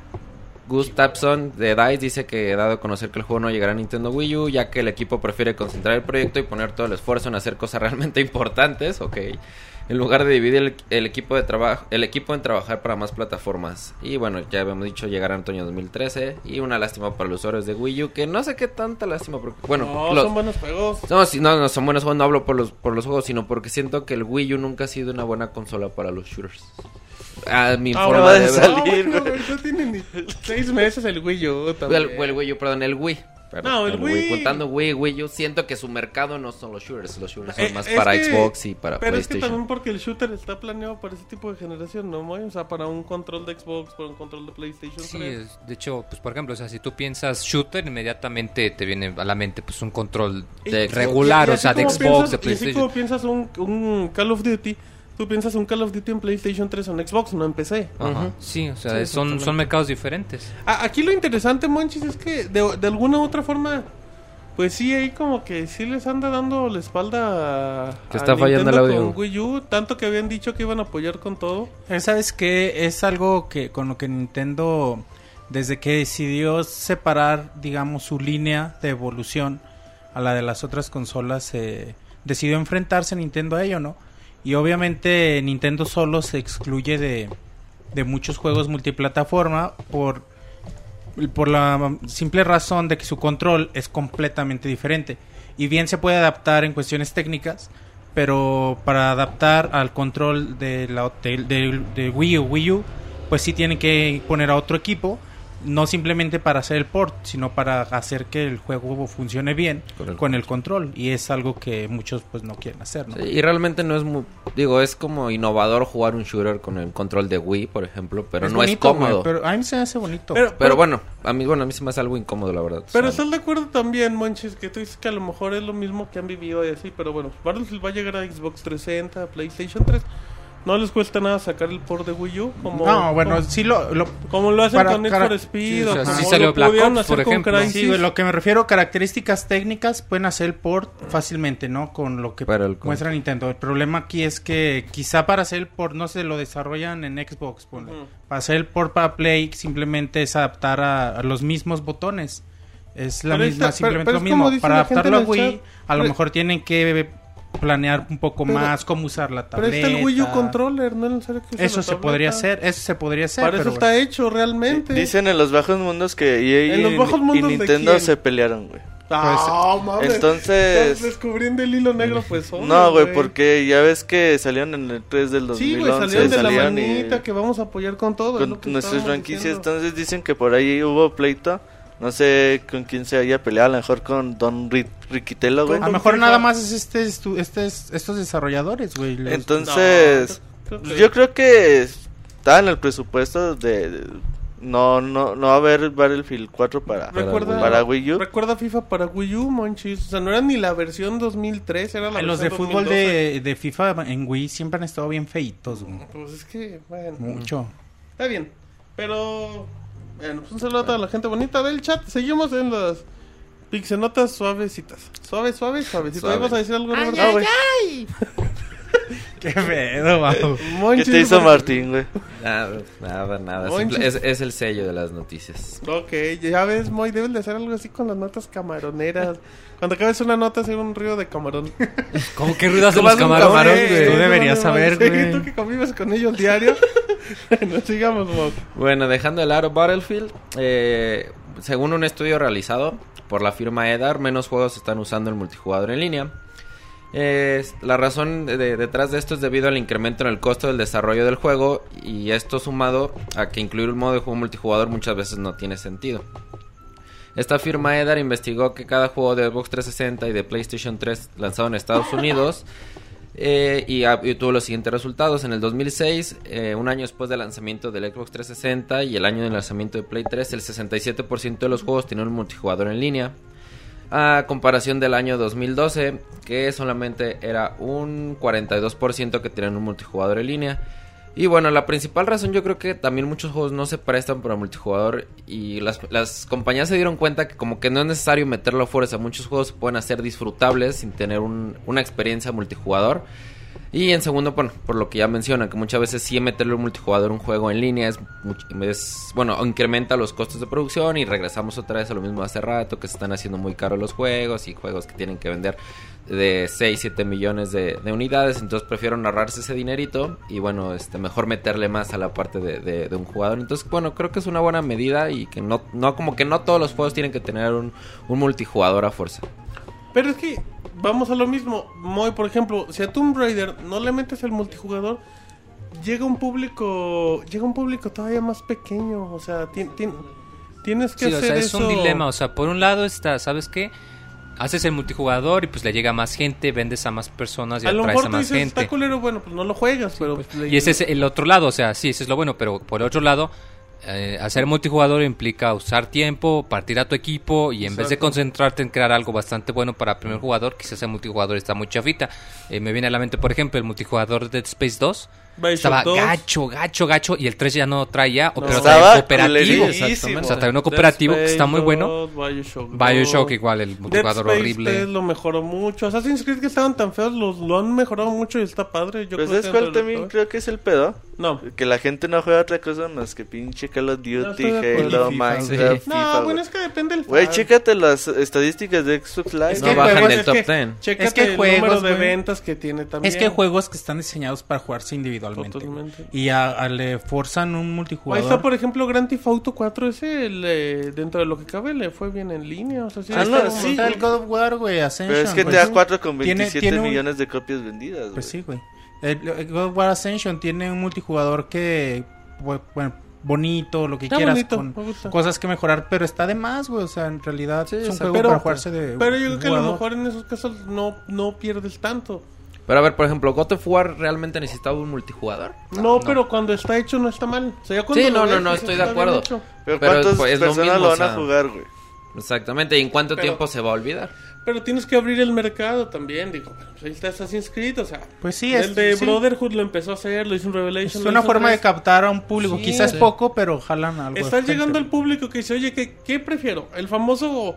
Gustafsson de DICE dice que dado a conocer que el juego no llegará a Nintendo Wii U, ya que el equipo prefiere concentrar el proyecto y poner todo el esfuerzo en hacer cosas [laughs] realmente importantes, ok. En lugar de dividir el, el equipo de trabajo, el equipo en trabajar para más plataformas. Y bueno, ya habíamos dicho llegará en otoño 2013 y una lástima para los usuarios de Wii U, que no sé qué tanta lástima porque bueno, No, los- son buenos juegos. no, sí, no, no son buenos juegos, no hablo por los, por los juegos, sino porque siento que el Wii U nunca ha sido una buena consola para los shooters. A mi Ah, forma de a salir. No, güey, no tiene ni seis meses el Wii U El, también. el Wii U, perdón, el Wii. Perdón, No, el Wii. Contando Wii, Wii U, siento que su mercado no son los shooters. Los shooters son Eh, más para que- Xbox y para Pero es que PlayStation. también porque el shooter está planeado para ese tipo de generación, ¿no? Moy? O sea, para un control de Xbox, para un control de PlayStation Sí, 3. es- de hecho, pues por ejemplo, o sea, si tú piensas shooter, inmediatamente te viene a la mente pues un control Y- de y- regular, y o así sea, de Xbox, piensas- de Y así PlayStation. como piensas un, un Call of Duty, tú piensas un Call of Duty en PlayStation 3 o en Xbox, no en PC. Ajá. Sí, o sea, Sí, son, son mercados diferentes. A- Aquí lo interesante, Monchis, es que de, de alguna u otra forma, pues sí, ahí como que sí les anda dando la espalda a, Que a está fallando el Nintendo audio. con Wii U, tanto que habían dicho que iban a apoyar con todo. Eh, ¿Sabes qué? Es algo que con lo que Nintendo, desde que decidió separar, digamos, su línea de evolución a la de las otras consolas, eh, decidió enfrentarse Nintendo a ello, ¿no? Y obviamente Nintendo solo se excluye de, de muchos juegos multiplataforma por, por la simple razón de que su control es completamente diferente. Y bien se puede adaptar en cuestiones técnicas, pero para adaptar al control de, la, de, Wii U, Wii U, pues sí tienen que poner a otro equipo, no simplemente para hacer el port, sino para hacer que el juego funcione bien Con el- con el control, y es algo que muchos pues no quieren hacer, ¿no? Sí, y realmente no es muy... Digo, es como innovador jugar un shooter con el control de Wii, por ejemplo, pero no bonito, es cómodo. pero a mí se me hace bonito. Pero, Pero bueno, a mí, bueno, a mí se me hace algo incómodo, la verdad. Pero estás de acuerdo también, Monchis, que tú dices que a lo mejor es lo mismo que han vivido y así, pero bueno, Battlefield va a llegar a Xbox 360, a PlayStation 3. No les cuesta nada sacar el port de Wii U, como, no, bueno, como, sí lo, lo, como lo hacen para- con Need for Speed sí, o sea, como sí lo salió Black pudieron Ops, hacer por ejemplo. Sí, güey, lo que me refiero, características técnicas, pueden hacer el port fácilmente, ¿no? Con lo que muestra Nintendo. El problema aquí es que quizá para hacer el port no se lo desarrollan en Xbox. ponle. Para hacer el port para Play simplemente es adaptar a, a los mismos botones. Es la Pero misma, está- simplemente pero- pero lo mismo. Para adaptarlo a Wii, chat, a lo pero- mejor tienen que planear un poco Pero- más cómo usar la Pero tableta. está el Wii U Controller, no es necesario que use Eso la se podría hacer, eso se podría hacer. Para eso pero está hecho realmente. Dicen en los bajos mundos que EA ¿En los y- bajos y mundos de Nintendo se pelearon, güey. Ah, mames. Entonces- Estás descubriendo el hilo negro, pues. [laughs] No, güey, porque ya ves que salieron en el 3 del Sí, 2011. güey, salieron de la salieron y- manita que vamos a apoyar con todo. con nuestras franquicias. diciendo. Entonces dicen que por ahí hubo pleito. No sé con quién se haya peleado, a lo mejor con Don Ri- Riquitelo, güey. A lo mejor nada más es este, este, estos desarrolladores, güey. los- Entonces, No, creo que- yo creo que está en el presupuesto de, de- no no no va a haber Battlefield 4 para Recuerda, para Wii U. recuerda FIFA para Wii U, Monchis. O sea, no era ni la versión 2003, era la los de versión fútbol 2012. de, de FIFA en Wii siempre han estado bien feitos, güey. Pues es que, bueno. Mucho. Está bien. Pero, bueno, pues un saludo a toda la gente bonita del chat. Seguimos en las pixenotas suavecitas. Suave, suave, suavecito. Suave. ¿Ahí vas a decir algo, Roberto? No, güey. [laughs] Qué pedo, bajo. ¿Qué te hizo. Martín, güey? Nada, nada, nada. Simple- es, es el sello de las noticias. Ok, ya ves, Moy, debes de hacer algo así con las notas camaroneras. Cuando acabes una nota, hacer un río de camarón. [laughs] ¿Cómo que de ¿Cómo los camarones, camarón, güey? Tú deberías saber, Sí, güey. tú que convives con ellos diario. [laughs] bueno, sigamos, Moy. Bueno, dejando de lado Battlefield, eh, según un estudio realizado por la firma EDAR, menos juegos están usando el multijugador en línea. Eh, la razón de- de- detrás de esto es debido al incremento en el costo del desarrollo del juego y esto sumado a que incluir un modo de juego multijugador muchas veces no tiene sentido. Esta firma EDAR investigó que cada juego de Xbox 360 y de PlayStation 3 lanzado en Estados Unidos [laughs] eh, y, ah, y tuvo los siguientes resultados. En el 2006, eh, un año después del lanzamiento del Xbox 360 y el año del lanzamiento de Play 3, el 67% de los juegos tenían un multijugador en línea. A comparación del año 2012, que solamente era un 42% que tenían un multijugador en línea. Y bueno, la principal razón yo creo que también muchos juegos no se prestan para multijugador y las, compañías se dieron cuenta que como que no es necesario meterlo a fuerza. Muchos juegos se pueden hacer disfrutables sin tener un- una experiencia multijugador. Y en segundo, bueno, por lo que ya menciona, que muchas veces sí meterle un multijugador un juego en línea es, es, bueno, incrementa los costos de producción y regresamos otra vez a lo mismo de hace rato, que se están haciendo muy caros los juegos y juegos que tienen que vender de 6, 7 millones de, de unidades, entonces prefiero ahorrarse ese dinerito y bueno, este mejor meterle más a la parte de, de- de un jugador. Entonces, bueno, creo que es una buena medida y que no, no como que no todos los juegos tienen que tener un, un multijugador a fuerza. Pero es que vamos a lo mismo. Moy, por ejemplo, si a Tomb Raider no le metes el multijugador, llega un público, llega un público todavía más pequeño. O sea, ti- ti- tienes que Sí, o hacer sea, es eso. un dilema. O sea, por un lado está, ¿sabes qué? Haces el multijugador y pues le llega a más gente, vendes a más personas y a atraes a más dices, gente. está culero, bueno, pues no lo juegas, pero... pues, le- Y ese es el otro lado, o sea, sí, ese es lo bueno, pero por otro lado, eh, hacer multijugador implica usar tiempo, partir a tu equipo y en vez de concentrarte en crear algo bastante bueno para el primer jugador, quizás el multijugador está muy chafita. Eh, me viene a la mente, por ejemplo, el multijugador de Dead Space 2. Bioshock Estaba 2. gacho, gacho, gacho y el 3 ya no traía, o No. pero Estaba traía cooperativo. culerísimo. O sea, trae uno cooperativo que está muy bueno. Bioshock, Bioshock 2. igual, el multijugador Space horrible. 3 lo mejoró mucho. Assassin's Creed que estaban tan feos, los, lo han mejorado mucho y está padre. Yo Pues creo ¿sabes que cuál también los- creo que es el pedo? No. Que la gente no juega otra cosa más que pinche Call of No Duty, acuerdo. Halo, Minecraft, sí. No, bueno, es que depende del Güey, chécate las estadísticas de Xbox Live. Es No que bajan juegos- del es top que- 10. Chécate Es que el juegos, número de ventas que tiene también. Es que juegos que están diseñados para jugarse actualmente. Totalmente. Y a- a- le forzan un Ahí multijugador. está, por ejemplo, Grand Theft Auto 4 ese, le- dentro de lo que cabe, le fue bien en línea. O sea, sí, Ah, está no, como- sí. Está el God of War, güey, Ascension. Pero es que pues, te da sí. 4 con Tiene- 27 tiene un- millones de copias vendidas, güey. Pues sí, güey. El, el God of War Ascension tiene un multijugador que, bu- bueno, bonito, lo que Está quieras, bonito, con me gusta. cosas que mejorar, pero está de más, güey. O sea, en realidad Sí, es o un sea, juego pero- para jugarse de. Pero yo creo un que a lo mejor en esos casos no, no pierdes tanto. Pero a ver, por ejemplo, God of War realmente necesitaba un multijugador. No, pero cuando está hecho no está mal. O sea, ya cuando Sí, no, ves, no, no, estoy de acuerdo. Pero, Pero, ¿cuántas pues, es lo personas mismo, lo o van a jugar, güey? Exactamente. ¿Y en cuánto Pero- tiempo se va a olvidar? Pero tienes que abrir el mercado también, digo. pues ahí está Assassin's Creed, o sea. Pues sí, es, el de sí. Brotherhood lo empezó a hacer, lo hizo en Es Revelation. lo una forma de captar a un público. Sí, Quizás sí. poco, pero jalan algo. Estás gente. llegando al público que dice, oye, ¿qué, qué prefiero? El famoso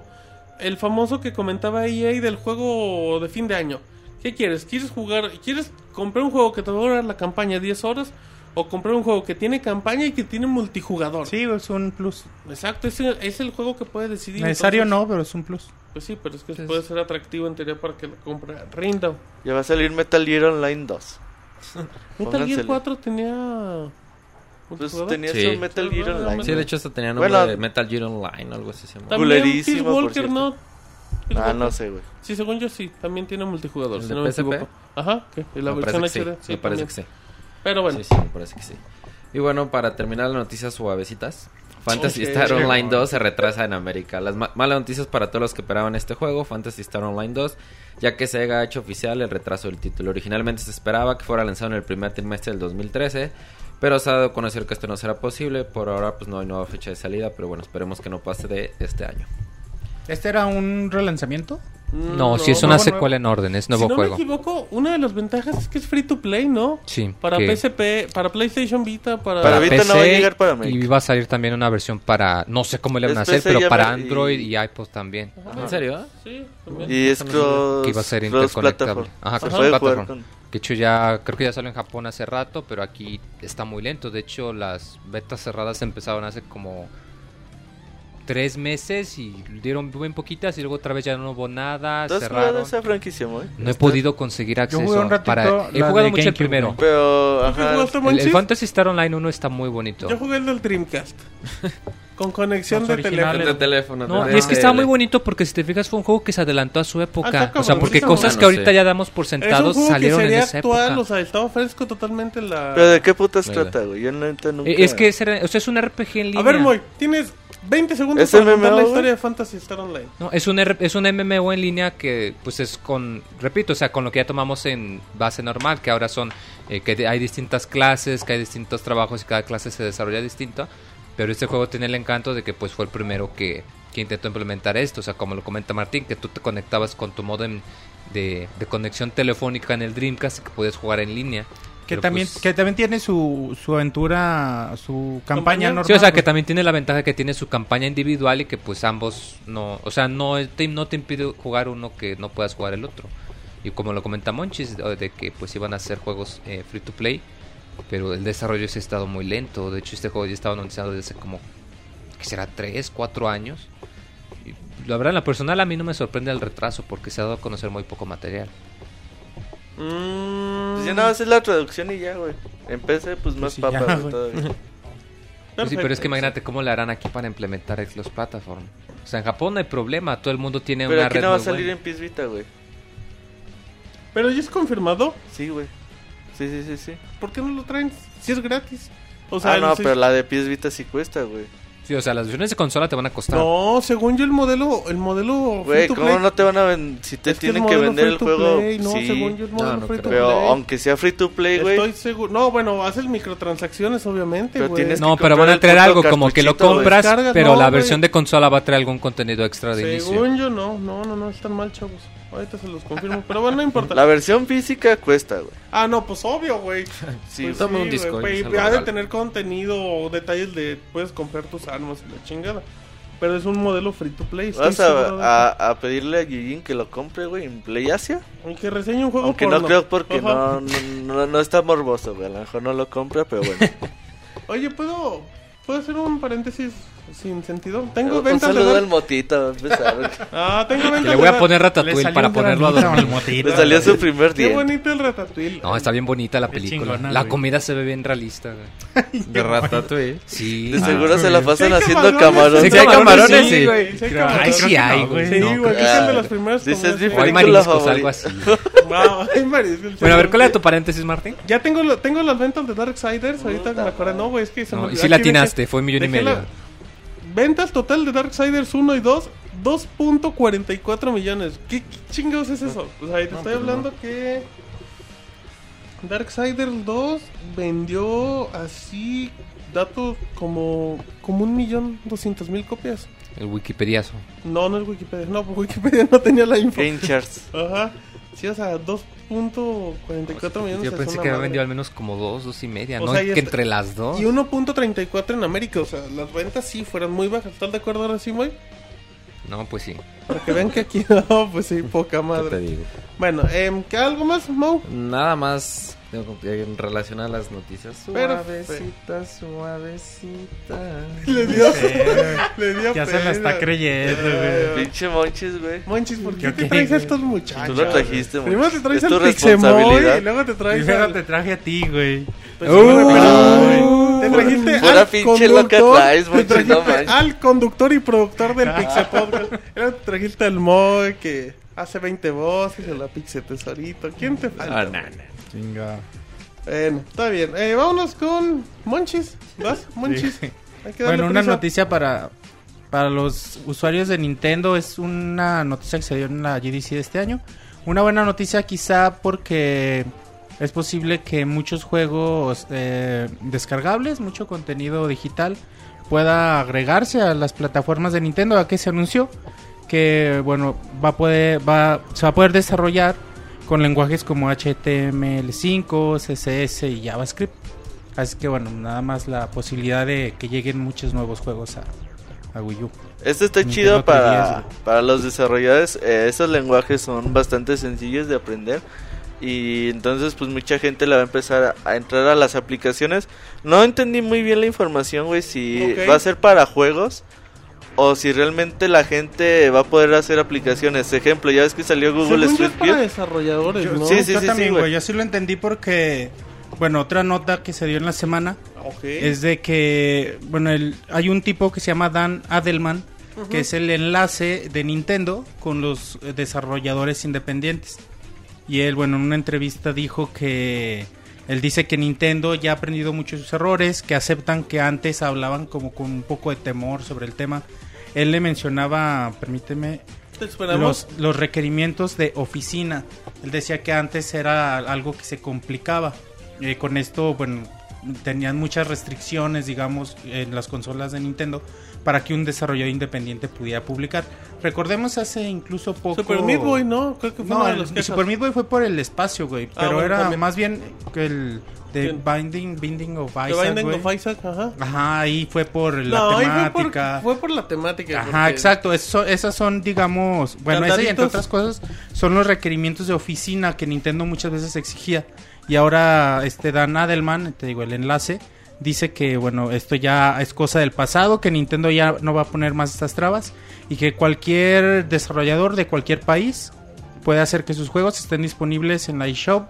el famoso que comentaba EA del juego de fin de año. ¿Qué quieres? ¿Quieres jugar? ¿Quieres comprar un juego que te va a durar la campaña 10 horas? ¿O comprar un juego que tiene campaña y que tiene multijugador? Sí, es un plus. Exacto, es el, es el juego que puede decidir. Necesario entonces- no, pero es un plus. Pues sí, pero es que puede ser atractivo en teoría para que lo compre. Rinda. Ya va a salir Metal Gear Online 2. [laughs] Metal Gear Póngansele. 4 tenía... Pues multijugador. tenías Sí. un Metal Gear Sí, Online. Sí, de hecho, hasta tenía nombre Bueno. de Metal Gear Online o algo así se llama. También Culerísimo, Peace por Walker, cierto. ¿no? Ah, no sé, güey. Sí, según yo sí, también tiene multijugador, ¿El si no me PSP? equivoco. Ajá, que la Me versión HD. sí. sí, me parece también. que sí. Pero bueno, Sí, sí, me parece que sí. Y bueno, para terminar las noticias suavecitas, Fantasy Ok. Star Online 2 se retrasa en América. Las ma- malas noticias para todos los que esperaban este juego, Fantasy Star Online 2, ya que Sega ha hecho oficial el retraso del título. Originalmente se esperaba que fuera lanzado en el primer trimestre del 2013, pero se ha dado a conocer que esto no será posible. Por ahora pues no hay nueva fecha de salida, pero bueno, esperemos que no pase de este año. ¿Este era un relanzamiento? mm, No, si es una nuevo, secuela en orden, es nuevo si no juego. me equivoco, una de las ventajas es que es free to play, ¿no? Sí, Para que- PSP, para PlayStation Vita, para... Para Vita no va a llegar para y América. va a salir también una versión para, no sé cómo le van a hacer, PC pero para y- Android y iPod también. ¿En serio? Sí, también. Y es cross, Que iba a ser interconectable. Ajá, cross jugar platform. con- Que hecho ya, creo que ya salió en Japón hace rato, pero aquí está muy lento. De hecho, las betas cerradas empezaron hace como tres meses y dieron bien poquitas y luego otra vez ya no hubo nada, ¿Tú has cerraron. esa franquicia, güey? No he podido conseguir acceso jugué un ratito para... He jugado de mucho el primero. Pero, ¿Tú qué ajá. El, el Fantasy Star Online 1 está muy bonito. Yo jugué el del Dreamcast. [laughs] Con conexión de teléfono. De teléfono. No, de es que estaba muy bonito porque si te fijas fue un juego que se adelantó a su época. Ah, o sea, porque sí, cosas bueno, que ahorita sí. ya damos por sentados salieron en esa actual, época. o sea, estaba fresco totalmente la... Pero ¿de qué putas trata, güey? Yo neta nunca... Eh, Es que es, o sea, es un RPG en línea. A ver, Moy, tienes 20 segundos ¿Es para contar MMO, la historia de Fantasy Star Online. No, es un, R- es un MMO en línea que, pues, es con, repito, o sea, con lo que ya tomamos en base normal, que ahora son, eh, que hay distintas clases, que hay distintos trabajos y cada clase se desarrolla distinto. Pero este juego tiene el encanto de que, pues, fue el primero que, que intentó implementar esto. O sea, como lo comenta Martín, que tú te conectabas con tu modem de, de conexión telefónica en el Dreamcast y que podías jugar en línea. Que Pero, también, pues, que también tiene su, su aventura, su campaña normal. Sí, o sea, que güey. también tiene la ventaja que tiene su campaña individual y que pues ambos no, o sea, no te, no te impide jugar uno que no puedas jugar el otro. Y como lo comenta Monchis, de que pues iban a ser juegos eh, free to play, pero el desarrollo sí ha estado muy lento. De hecho, este juego ya estaba anunciado desde hace como, que será? 3, 4 años. Y la verdad, en la personal a mí no me sorprende el retraso porque se ha dado a conocer muy poco material. Mm, Pues ya nada más es la traducción y ya, güey. En PC, pues más sí, papa, ya, güey, güey. todavía. Pues sí, pero es que imagínate cómo le harán aquí para implementar el Xbox Platform. O sea, en Japón no hay problema, todo el mundo tiene Pero una aquí red no va a salir buena. en PS Vita, güey. Pero ya es confirmado. Sí, güey. Sí, sí, sí, sí. ¿Por qué no lo traen si es gratis? O sea, ah, no, pero la de PS Vita sí cuesta, güey. O sea, las versiones de consola te van a costar. No, según yo el modelo, el modelo Güey, free ¿cómo play- no te van a vender? Si te es que tienen que modelo vender free el to juego. play, No, sí. según yo el modelo no free creo. to Pero play. aunque sea free to play, güey. Estoy seguro. No, bueno, haces microtransacciones, obviamente, Pero güey. tienes No, que pero van a traer algo como que lo compras, pero no, la güey. versión de consola va a traer algún contenido extra de inicio. Según yo, no. No, no, no, están mal, chavos. Ahorita se los confirmo. Pero bueno, no importa. La versión física cuesta, güey. Ah, no, pues obvio, güey. [laughs] Sí, Pues Toma un güey, disco Ha de tener contenido o detalles de. Puedes comprar tus armas y la chingada. Pero es un modelo free to play. Vas a, a, a pedirle a Yujin que lo compre, güey, en Play Asia. eso. Que reseñe un juego Aunque no porno. creo porque no, no, no, no está morboso, güey. A lo mejor no lo compra, pero bueno. [laughs] Oye, ¿puedo ¿Puedo hacer un paréntesis sin sentido? Tengo Un ventas de saludo al a empezar. [laughs] Ah, tengo ventas le voy a Dark- poner Le Ratatouille para ponerlo a dormir. motito. Le salió su primer Qué día. bonito el Ratatouille. No, está bien bonita la Qué película. chingona, la güey. comida se ve bien realista, güey. [laughs] De Ratatouille. Sí. De seguro se la pasan haciendo camarones. Sí, sí hay camarones, sí. Ay, sí hay, güey. Sí, No, güey, es de las primeras Dices, mi que- O hay película algo así. [laughs] Wow, hay mariscos. Bueno, a ver, ¿cuál era tu paréntesis, Martín? Ya tengo, tengo las ventas de Darksiders. Ahorita me acuerdo. No, güey, es que se me No, y olvidó. sí la Aquí dejé- atinaste, fue un millón y medio. Ventas total de Darksiders 1 y 2, 2.44 millones. ¿Qué, qué chingados es eso? O sea, te pues estoy hablando que Darksiders 2 vendió así datos como como un millón doscientos mil copias. El Wikipediazo. No, no es Wikipedia. No, pues Wikipedia [laughs] no tenía la info. Game Charts. Ajá. Sí, o sea, 2.44 millones. Yo pensé que había vendido al menos como dos, dos y media, O ¿no? sea, que ya está- entre las dos. Y 1.34 en América, o sea, las ventas sí fueron muy bajas. ¿Estás de acuerdo ahora sí, güey? No, pues sí. Para que vean que aquí [laughs] no, pues sí, poca [laughs] ¿Qué te madre. digo? Bueno, eh, ¿qué algo más, Mo? Nada más en relación a las noticias. Suavecita, suavecita. [laughs] Le dio, le dio Ya se la pena. está creyendo, güey. Pinche monchis, güey. Monchis, ¿por qué te traes a güey. estos muchachos? Tú lo trajiste, Primero Monchis. te traes al Pixemoy responsabilidad. y luego te traes Primero al... te traje a ti, güey. Pues, Uh, te trajiste Pura al pinche loca conductor, traes, te Monchis, trajiste no manches. al conductor y productor del Pixel Podcast. [laughs] Luego te trajiste al Moy que hace 20 voces, a la Pixel Tesorito. ¿Quién te falta? Ah, no, no. Chinga. Bueno, está bien. Eh, vámonos con Monchis. ¿Vas? Monchis. Sí. [laughs] Hay que darle Bueno, una prisa. noticia para, para los usuarios de Nintendo es una noticia que se dio en la GDC de este año. Una buena noticia quizá porque es posible que muchos juegos eh, descargables, mucho contenido digital pueda agregarse a las plataformas de Nintendo. ¿A qué se anunció? Que bueno, va a poder, va, se va a poder desarrollar con lenguajes como HTML5, CSS y JavaScript. Así que bueno, nada más la posibilidad de que lleguen muchos nuevos juegos a, a Wii U. Esto está Nintendo chido 3DS, para, para los desarrolladores. eh, esos lenguajes son bastante sencillos de aprender. Y entonces pues mucha gente le va a empezar a, a entrar a las aplicaciones. No entendí muy bien la información, güey, si Ok. va a ser para juegos o si realmente la gente va a poder hacer aplicaciones. Ejemplo, ya ves que salió Google Según Street View. desarrolladores, Yo, ¿no? Sí, sí, yo sí, también, güey. Yo sí lo entendí porque, bueno, otra nota que se dio en la semana Ok. es de que, bueno, el, hay un tipo que se llama Dan Adelman, que es el enlace de Nintendo con los eh, desarrolladores independientes. Y él, bueno, en una entrevista dijo que él dice que Nintendo ya ha aprendido muchos sus errores, que aceptan que antes hablaban como con un poco de temor sobre el tema. Él le mencionaba, permíteme, los, los requerimientos de oficina. Él decía que antes era algo que se complicaba. Eh, con esto, bueno, tenían muchas restricciones, digamos, en las consolas de Nintendo para que un desarrollador independiente pudiera publicar. Recordemos hace incluso poco... Super Meat Boy, ¿no? Creo que fue No, una de quejas. Super Meat Boy fue por el espacio, güey. Ah, Pero bueno, era también. más bien que el de. Binding, Binding of The Isaac, Binding güey. of Isaac, ajá. Ajá, ahí fue por la no, ahí fue por, temática. fue por la temática. Ajá, exacto. Eso, esas son, digamos, bueno, ese y entre otras cosas, son los requerimientos de oficina que Nintendo muchas veces exigía. Y ahora, este Dan Adelman, te digo, el enlace, dice que, bueno, esto ya es cosa del pasado, que Nintendo ya no va a poner más estas trabas y que cualquier desarrollador de cualquier país puede hacer que sus juegos estén disponibles en la eShop,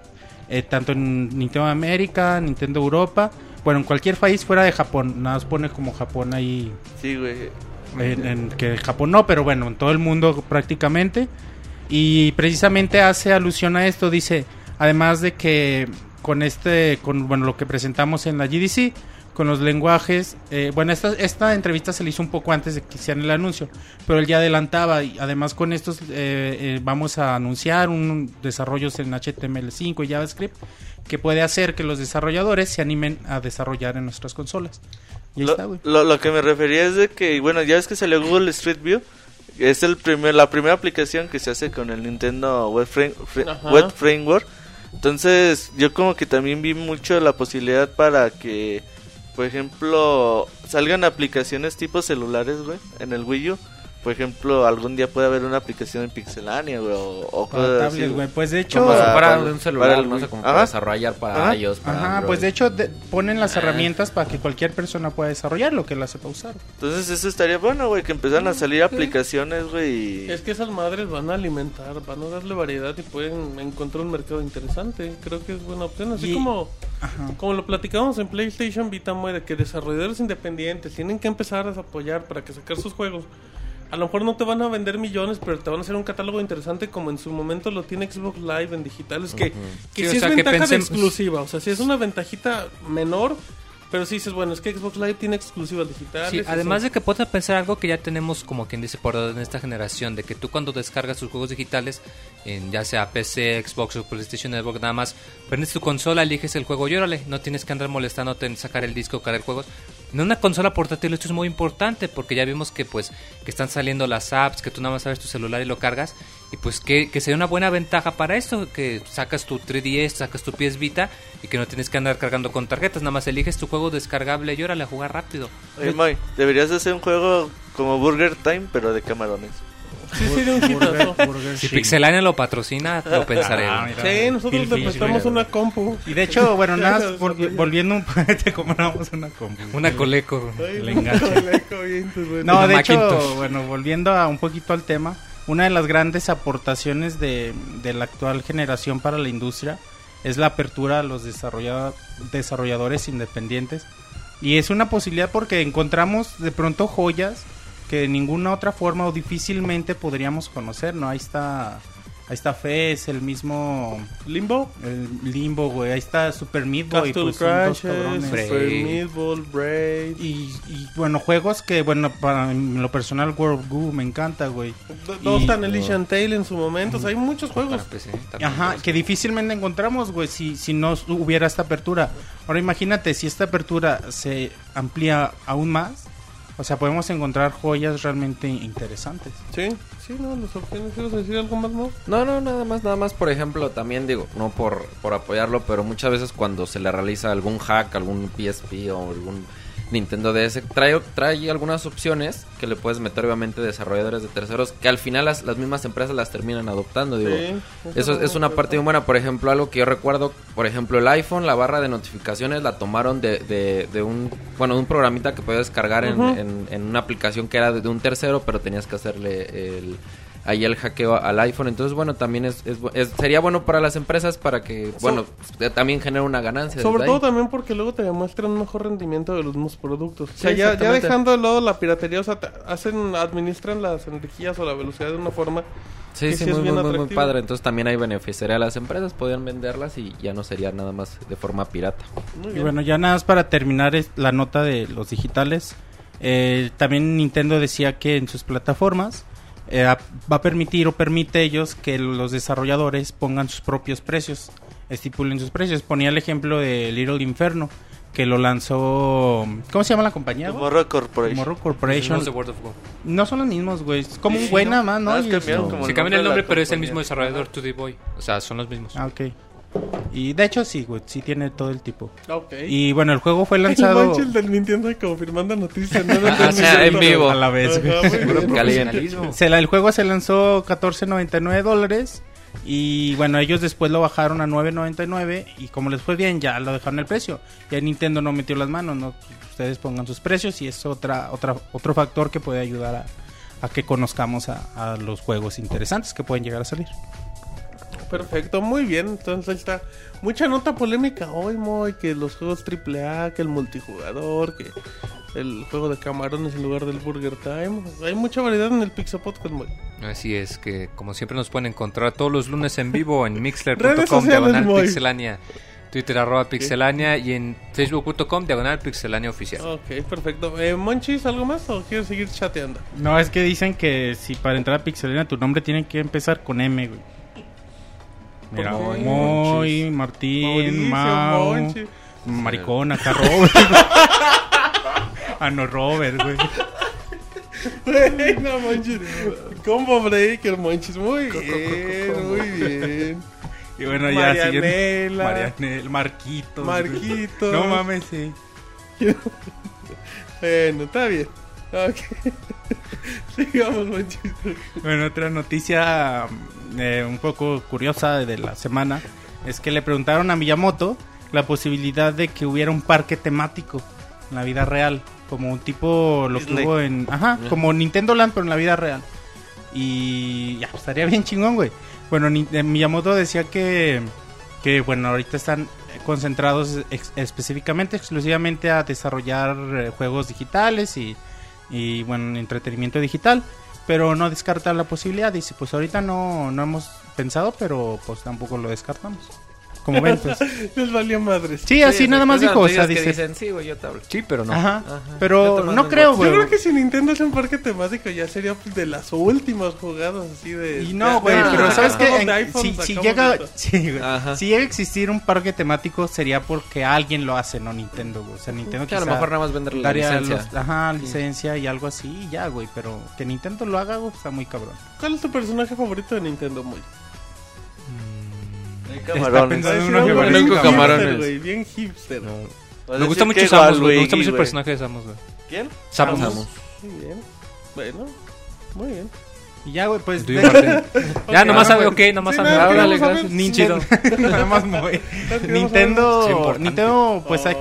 eh, tanto en Nintendo América, Nintendo Europa, bueno, en cualquier país fuera de Japón. Nada más pone como Japón ahí Sí, güey. en, en que Japón no, pero bueno, en todo el mundo prácticamente. Y precisamente hace alusión a esto, dice, además de que con este, con bueno, lo que presentamos en la GDC, con los lenguajes, eh, bueno, esta, esta entrevista se le hizo un poco antes de que hicieran el anuncio, pero él ya adelantaba y además con estos eh, eh, vamos a anunciar un desarrollos en HTML5 y JavaScript que puede hacer que los desarrolladores se animen a desarrollar en nuestras consolas. Y ahí Lo, está, lo, lo que me refería es de que, bueno, ya ves que salió Google Street View. Es el primer, la primera aplicación que se hace con el Nintendo Web, Frame-. Web Framework. Entonces, yo como que también vi mucho la posibilidad para que, por ejemplo, salgan aplicaciones tipo celulares, güey, en el Wii U. por ejemplo, algún día puede haber una aplicación en Pixelania, güey, o, o Para cosas tablet, así. güey. Pues de hecho, para- un celular, para el no sé, como Ajá. para desarrollar para Ajá. iOS, para Ajá, Android. pues de hecho de- ponen las Ah. herramientas para que cualquier persona pueda desarrollar lo que la sepa usar. Entonces eso estaría bueno, güey, que empezaran a salir aplicaciones, güey. y- Es que esas madres van a alimentar, van a darle variedad y pueden encontrar un mercado interesante. Creo que es buena opción. Así Y- como, Ajá. como lo platicamos en PlayStation Vita, muy de que desarrolladores independientes tienen que empezar a apoyar para que sacar sus juegos. A lo mejor no te van a vender millones, pero te van a hacer un catálogo interesante como en su momento lo tiene Xbox Live en digital. Es que, que Sí, o sí sea, es que ventaja de exclusiva. O sea, sí es una ventajita menor, pero sí dices, bueno, es que Xbox Live tiene exclusivas digitales. Sí, además de que puedes pensar algo que ya tenemos como quien dice por en esta generación, de que tú cuando descargas tus juegos digitales, en ya sea PC, Xbox o PlayStation Network, nada más prendes tu consola, eliges el juego y órale, no tienes que andar molestándote en sacar el disco o cargar juegos. En una consola portátil esto es muy importante porque ya vimos que pues que están saliendo las apps, que tú nada más sabes tu celular y lo cargas y pues que, que sería una buena ventaja para esto, que sacas tu 3DS, sacas tu PS Vita y que no tienes que andar cargando con tarjetas, nada más eliges tu juego descargable y órale a jugar rápido. Oye, Moy, deberías de hacer un juego como Burger Time, pero de camarones. Sí, sería un hitazo. Burger Si. Pixelania lo patrocina, lo pensaré. Ah, mira. Sí, nosotros Phil le Fish, prestamos güey. una compu. Y de hecho, bueno, [laughs] nada, más vol- volviendo un te [laughs] compramos una compu. Una coleco. Un enganche. coleco bien, pues. No, Una de Macintosh. hecho, bueno, volviendo a un poquito al tema, una de las grandes aportaciones de, de la actual generación para la industria es la apertura a los desarrolladores independientes. Y es una posibilidad porque encontramos de pronto joyas que de ninguna otra forma o difícilmente podríamos conocer, ¿no? Ahí está, ahí está Fez, el mismo Limbo, el Limbo, güey, ahí está Super Meat Boy, Castle pues, Crashes. Super Meat Braid. Y, y, bueno, juegos que, bueno, para en lo personal, World Goo me encanta, güey. Do- Dos tan Elysian Tale en su momento. o sea, hay muchos juegos. PC. Ajá, que difícilmente encontramos, güey, si, si no hubiera esta apertura. Ahora imagínate, si esta apertura se amplía aún más, o sea, podemos encontrar joyas realmente interesantes. Sí, sí, no, las opciones. ¿Quieres decir algo más, no? No, no, nada más, nada más, por ejemplo, también digo, no por, por apoyarlo, pero muchas veces cuando se le realiza algún hack, algún PSP o algún Nintendo DS, trae, trae algunas opciones que le puedes meter obviamente desarrolladores de terceros, que al final las, las mismas empresas las terminan adoptando, digo. Sí, Eso es una parte muy buena, por ejemplo, algo que yo recuerdo, por ejemplo, el iPhone, la barra de notificaciones la tomaron de, de, de un, bueno, de un programita que podías descargar en, en- en una aplicación que era de, de un tercero, pero tenías que hacerle el, ahí el hackeo al iPhone. Entonces, bueno, también es, es es- sería bueno para las empresas para que, bueno, también genere una ganancia. Sobre todo ahí. también porque luego te demuestran un mejor rendimiento de los mismos productos. O sea, ya, ya dejando de lado la piratería, o sea, te- hacen, administran las energías o la velocidad de una forma. Sí, que sí, sí es muy, bien muy, muy, padre. Entonces también ahí beneficiaría a las empresas, podrían venderlas y ya no sería nada más de forma pirata. Muy Y bueno, ya nada más para terminar es- la nota de los digitales. eh, también Nintendo decía que en sus plataformas eh, va a permitir o permite ellos que los desarrolladores pongan sus propios precios, estipulen sus precios. Ponía el ejemplo de Little Inferno, que lo lanzó... ¿Cómo se llama la compañía? güey? Tomorrow Corporation. Tomorrow Corporation. mismos de World of Go. No son los mismos, güey. Es como un Sí, güey ¿no? nada más, ¿no? Ah, es que es- cambiaron como Se cambian el nombre, pero es el compañía. mismo desarrollador, 2D Boy. O sea, son los mismos. Ah, ok. Y de hecho sí, güey. Sí tiene todo el tipo. Y bueno, el juego fue El lanzado... manches del Nintendo confirmando noticias. ¿no? Ah, o sea, en vivo. A la vez, güey. Ajá. Se la- el juego se lanzó 14.99 dólares y bueno, ellos después lo bajaron a 9.99 y como les fue bien ya lo dejaron el precio. Ya Nintendo no metió las manos, no ustedes pongan sus precios y es otra otra otro factor que puede ayudar a, a que conozcamos a, a los juegos interesantes que pueden llegar a salir. Perfecto, muy bien. Entonces ahí está. Mucha nota polémica hoy, Moy. Que los juegos AAA, que el multijugador, que el juego de camarones en lugar del Burger Time. Hay mucha variedad en el Pixel Podcast, Moy. Así es, que como siempre nos pueden encontrar todos los lunes en vivo en [laughs] mixler.com, diagonal pixelania, Twitter arroba pixelania y en facebook.com, diagonal pixelania oficial. Ok, perfecto. Eh, Monchis, ¿algo más o quieres seguir chateando? No, es que dicen que si para entrar a Pixelena tu nombre tiene que empezar con M, güey. Mira. Moy, Martín, Mau. Maricón, acá [laughs] Robert. [laughs] ah, no, Robert, güey. Güey, no manches. Combo Breaker, Monchis. Muy bien, muy bien. Y bueno, ya siguiendo. Marianela. Marquitos. güey. Marquito. No mames, sí. [laughs] Bueno, está bien. Ok. Sigamos, Monchis. Bueno, otra noticia eh, un poco curiosa de la semana es que le preguntaron a Miyamoto la posibilidad de que hubiera un parque temático en la vida real, como un tipo lo que hubo en, ajá, como Nintendo Land pero en la vida real. Y ya estaría bien chingón, güey. Bueno, Ni- eh, Miyamoto decía que que bueno, ahorita están concentrados ex- específicamente exclusivamente a desarrollar eh, juegos digitales y y bueno, entretenimiento digital, pero no descarta la posibilidad. Dice, pues ahorita no, no hemos pensado, pero pues tampoco lo descartamos. Como ven, pues. Les valió madres. Sí, así nada más dijo, o sea, que dice. dicen, sí, güey, yo te hablo. Sí, pero no. Ajá, Ajá. pero no creo, Yo güey. creo que si Nintendo hace un parque temático ya sería pues, de las últimas jugadas así de... Y no, güey, pero ¿sabes qué? Si, si llega, sí, güey. Si llega a existir un parque temático sería porque alguien lo hace, no Nintendo, güey. O sea, Nintendo Que a lo mejor nada más vender la licencia. los- ajá, licencia y algo así y ya, güey. Pero que Nintendo lo haga, güey, está muy cabrón. ¿Cuál es tu personaje favorito de Nintendo, muy? Está camarones. pensando en uno bien hipster, camarones. güey, bien hipster. Vas a Me gusta mucho Samus, güey. Me gusta mucho el personaje de Samus, güey. ¿Quién? Samus. Samus. Muy bien. Bueno, muy bien. Y ya, güey, pues. Tú y de- Martín. Ya, nomás sabe, ok, nomás Sí, sabe. [laughs] nada, gracias. más Nintendo. Nintendo, pues, Oh. ha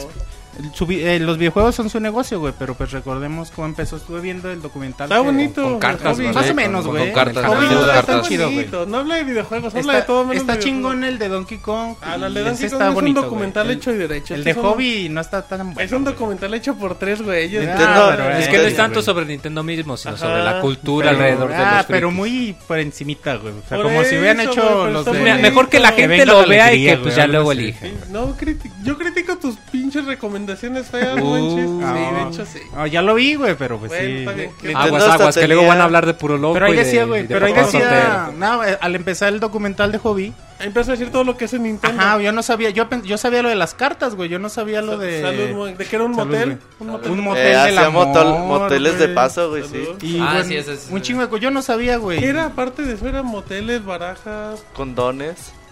su eh, los videojuegos son su negocio, güey, pero pues recordemos cómo empezó. Estuve viendo el documental. Está que- bonito. con cartas. Más o menos, güey. con cartas, no está cartas. tan chido, güey. No habla de videojuegos, habla Está, de todo menos está chingón el de Donkey Kong. Ah, el de Donkey está Kong es un bonito, documental güey. hecho y derecho. El de un- Hobby no está tan bueno. Es un documental hecho por tres güeyes. Ah, Nintendo- pero, Es que no es tanto sobre Nintendo mismo, sino Ajá, sobre la cultura Pero- alrededor de ah, los pero frikis. muy por encimita, güey. O sea, como si hubieran hecho pero los. Mejor que la gente lo vea y que pues ya luego elige. No, criti- yo critico tus pinches recomendaciones feas, Uh, Monchis. Sí, ah. de hecho sí. Ah, ya lo vi, güey, pero pues Bueno, sí. bien. Aguas, aguas, que luego van a hablar de puro loco. Pero ahí y de- decía, güey, de pero ahí papá decía, soltero. no, eh, al empezar el documental de Hobby, Empezó a decir todo lo que hace Nintendo. ajá, yo no sabía, yo, pen- yo sabía lo de las cartas, güey, yo no sabía lo Sa- de... Salud, mo- de que era un Salud, motel. güey. Un motel. Un motel Eh, del hacía amor, motol- moteles de güey. paso, güey, sí. Salud. Y Ah, bueno, sí, ese es- un chingo de co- yo no sabía, güey. ¿Qué era? Aparte de eso, eran moteles, barajas.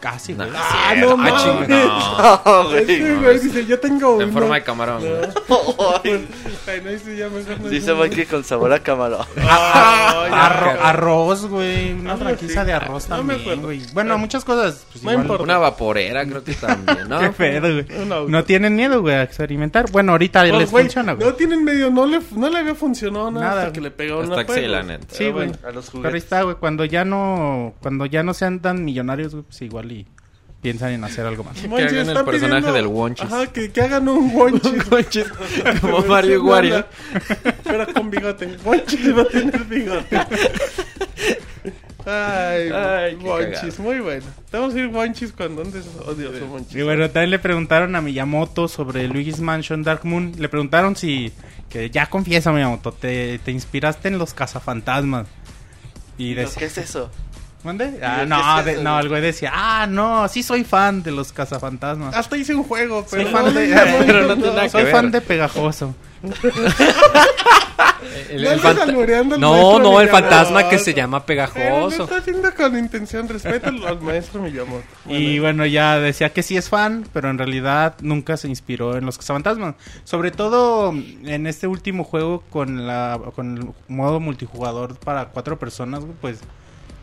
Casi, güey. Ah, no Ah, mames. chinga, no. [laughs] No, güey. Güey dice, yo tengo. En forma de camarón, güey. [laughs] Ay, no, ese ya mejor no Dice es- Mikey con sabor a camarón. [laughs] Ay, Arro- ya. arroz, güey. Una franquicia de arroz No me también, acuerdo. güey. Bueno, muchas cosas. Pues, No igual- importa. Una vaporera, creo que también, ¿no? Qué pedo, güey. No tienen miedo, güey, a experimentar. Bueno, ahorita Pues, les güey, funciona, güey. No tienen medio, no le, no le había funcionado nada, Nada, hasta que le pegaron Hasta a que sí, juegos. la neta. Sí, Pero güey. bueno. A los Pero ahí está, güey. Cuando ya no, cuando ya no sean tan millonarios, güey, pues igual piensan en hacer algo más. Monchis, hagan el personaje pidiendo- del Wonchis. Ajá, que, que hagan un [laughs] Wonchis. [laughs] Como Mario Wario. Pero con bigote. Wonchis va a tener bigote. Ay, Ay, Wonchis, muy bueno. Te vamos a ir Wonchis cuando andes odioso, Wonchis. Y bueno, también le preguntaron a Miyamoto sobre Luigi's Mansion Dark Moon. Le preguntaron si, que ya confiesa Miyamoto, te, te inspiraste en los cazafantasmas. Y ¿Pero decía, ¿Qué es eso? ¿Mande? ¿Y Ah, no, de- no, el güey decía, ah, no, sí soy fan de los cazafantasmas. Hasta hice un juego, pero Soy fan no, de- no, [laughs] no, pero no no, tiene nada que soy ver. fan de Pegajoso. [laughs] El- No el No, no, el fantasma que se llama lo Pegajoso. está haciendo con intención. Respeto al maestro Miyamoto. Y bueno, ya decía que sí es fan, pero en realidad nunca se inspiró en los cazafantasmas. Sobre todo en este último juego con la con el modo multijugador para cuatro personas, güey, pues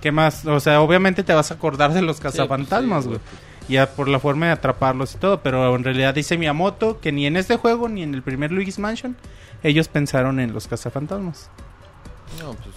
¿qué más? O sea, obviamente te vas a acordar de los cazafantasmas, güey. Ya por la forma de atraparlos y todo, pero en realidad dice Miyamoto que ni en este juego ni en el primer Luigi's Mansion ellos pensaron en los cazafantasmas. No, pues.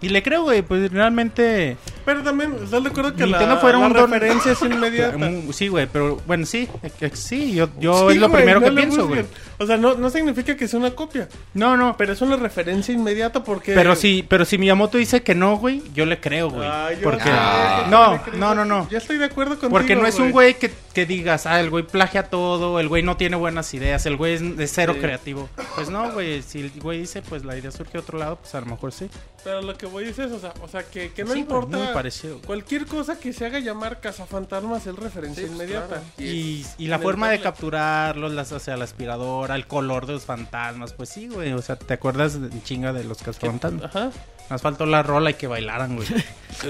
Y le creo, güey, pues realmente Pero también, ¿estás de acuerdo que Nintendo la, fuera la un don- referencia es inmediata? [laughs] Sí, güey, pero bueno, sí, sí, yo, yo Sí, es lo güey, primero no que pienso, güey. O sea, no, no significa que sea una copia, No, no, pero es una referencia inmediata porque... pero sí, pero si Miyamoto dice que no, güey, yo le creo, güey. Ah, yo- porque Ah, no, le creo. no, no, no. Ya estoy de acuerdo contigo, Porque no es un güey que, que digas, ah, el güey plagia todo, el güey no tiene buenas ideas, el güey es de cero Sí. creativo. Pues no, güey, si el güey dice, pues la idea surge de otro lado, pues a lo mejor sí. Pero lo que voy a decir es, o sea, o sea que, que no Sí, güey, importa... muy parecido. Cualquier cosa que se haga llamar cazafantasmas es referencia Sí, pues, inmediata. Y, y la forma de capturarlos, las, o sea, la aspiradora, el color de los fantasmas, pues sí, güey, o sea, ¿te acuerdas de chinga de los cazafantasmas? Ajá. Nos faltó la rola y que bailaran, güey. [laughs]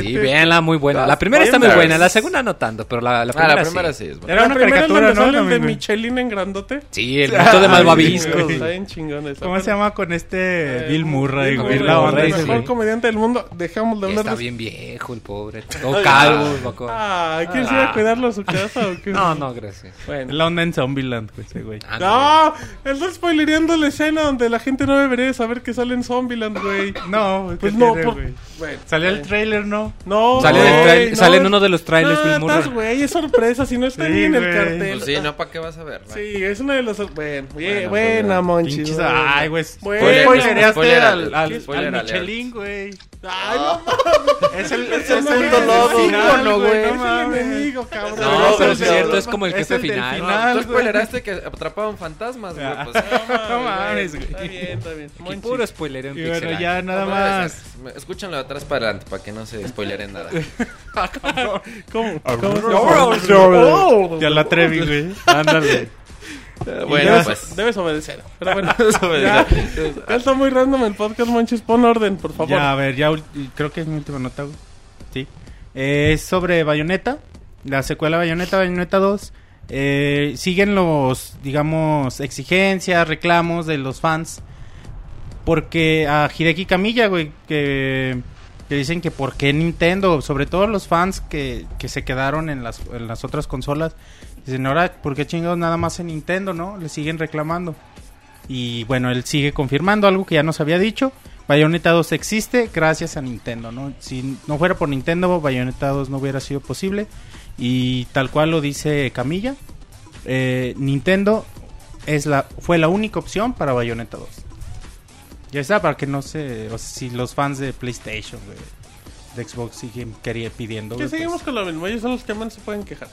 Sí, véanla, muy buena. La primera está muy buena, la segunda no tanto, pero la, la Ah, primera, la primera sí. sí es buena. Era una caricatura, ¿no? de. Michelin en grandote. Sí, el mito de malvaviscos. Está güey. bien chingón esa. ¿Cómo se llama con este Bill Murray, Bill güey? Murray, La onda el mejor güey. comediante del mundo. Dejamos de hablar Está bien viejo el pobre. [laughs] Todo calvo, loco. Ah, ¿quieres ir a cuidarlo a su casa o qué? [laughs] No, no, gracias. Bueno. La onda en Zombieland, güey, ese güey. Ah, no. No, él está spoilereando la escena donde la gente no debería saber que sale en Zombieland, güey. No, Pues ¿qué no, tiene, por- güey? Bueno, Salió el eh, trailer, ¿no? No, Sale, güey, trail- no. sale en uno de los trailers No, estás, güey, es sorpresa, si no está Sí, ni en el güey. cartel. Pues sí, ¿no? ¿Para qué vas a ver? Sí, es una de las... Bueno, buena, pues, Monchis. Pinches, buena. ay, güey. Bueno. Spoilereaste Spoiler al, al, al. Michelin, güey. Ay, no [laughs] Es el, es el el, ícono, güey. no es el enemigo, cabrón. No, pero es el cierto, es como el es jefe el final. final. No, tú güey. spoileraste que atrapaban fantasmas, güey. Pues, [laughs] No mames, güey. Está bien, está bien. Puro spoiler en Y bueno, Pixelania. Ya nada no, más. Escúchanlo de atrás para adelante para que no se spoileren nada. [laughs] ¿Cómo? Oh, Ya la Trevi, güey. [laughs] Ándale. bueno, debes, pues. debes obedecer. Pero bueno, [laughs] Obedecer. ya, ya está muy random el podcast, Monchis. Pon orden, por favor. Ya, a ver, ya creo que es mi última nota, güey. Sí. Eh, es sobre Bayonetta, la secuela Bayonetta, Bayonetta 2. Eh, siguen los, digamos, exigencias, reclamos de los fans. Porque a Hideki Kamiya, güey, que, que dicen que por qué Nintendo, sobre todo los fans que, que se quedaron en las, en las otras consolas, dicen, ahora, ¿por qué chingados nada más en Nintendo, no? Le siguen reclamando. Y bueno, él sigue confirmando algo que ya nos había dicho. Bayonetta 2 existe gracias a Nintendo, ¿no? Si no fuera por Nintendo, Bayonetta 2 no hubiera sido posible. Y tal cual lo dice Camilla, eh, Nintendo es la, fue la única opción para Bayonetta 2. Ya está, para que no se... O sea, si los fans de PlayStation, güey, de Xbox siguen quería, pidiendo... Que güey, seguimos pues, con lo mismo. Ellos son los que más se pueden quejar.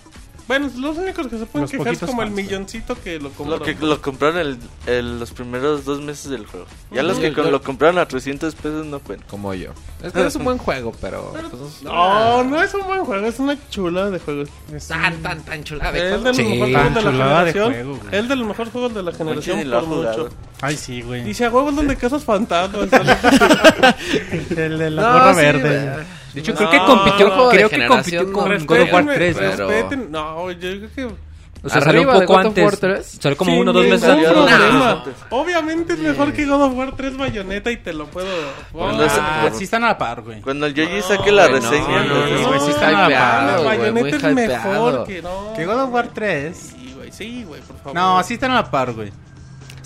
Bueno, los únicos que se pueden Los quejar es como el fans, milloncito que lo compró. Lo que lo compraron el, el- los primeros dos meses del juego. Ya los Ujú. que con- lo compraron a 300 pesos no cuentan. Como yo. Es que es un buen juego, pero. pues, No, no es un buen juego, es una chula de juegos. es Tan, un- tan, tan chulada. Es de los Sí. mejores juegos de la de generación. juego, es de los mejores juegos de la generación por mucho. Ay, sí, güey. Dice a huevos donde casas fantasmas. [laughs] [laughs] El de la No, gorra sí, verde. güey. De hecho, No, creo que compitió, creo que compitió con God of War Respétenme, 3. ¿no? pero- respeten. No, yo creo que. O sea, salió un poco God of War antes. 3. Salió como Sin uno o dos meses antes. No. Obviamente es mejor que God of War 3 Bayonetta y te lo puedo. Cuando es- Ah, sí están a la par, güey. Cuando el Yoji saque la güey, no, reseña, no, entonces- no, güey, sí está no, hypeado, güey, Bayonetta muy es hypeado. mejor que no. Que God of War 3. Sí, güey, sí, güey, por favor. No, sí están a la par, güey.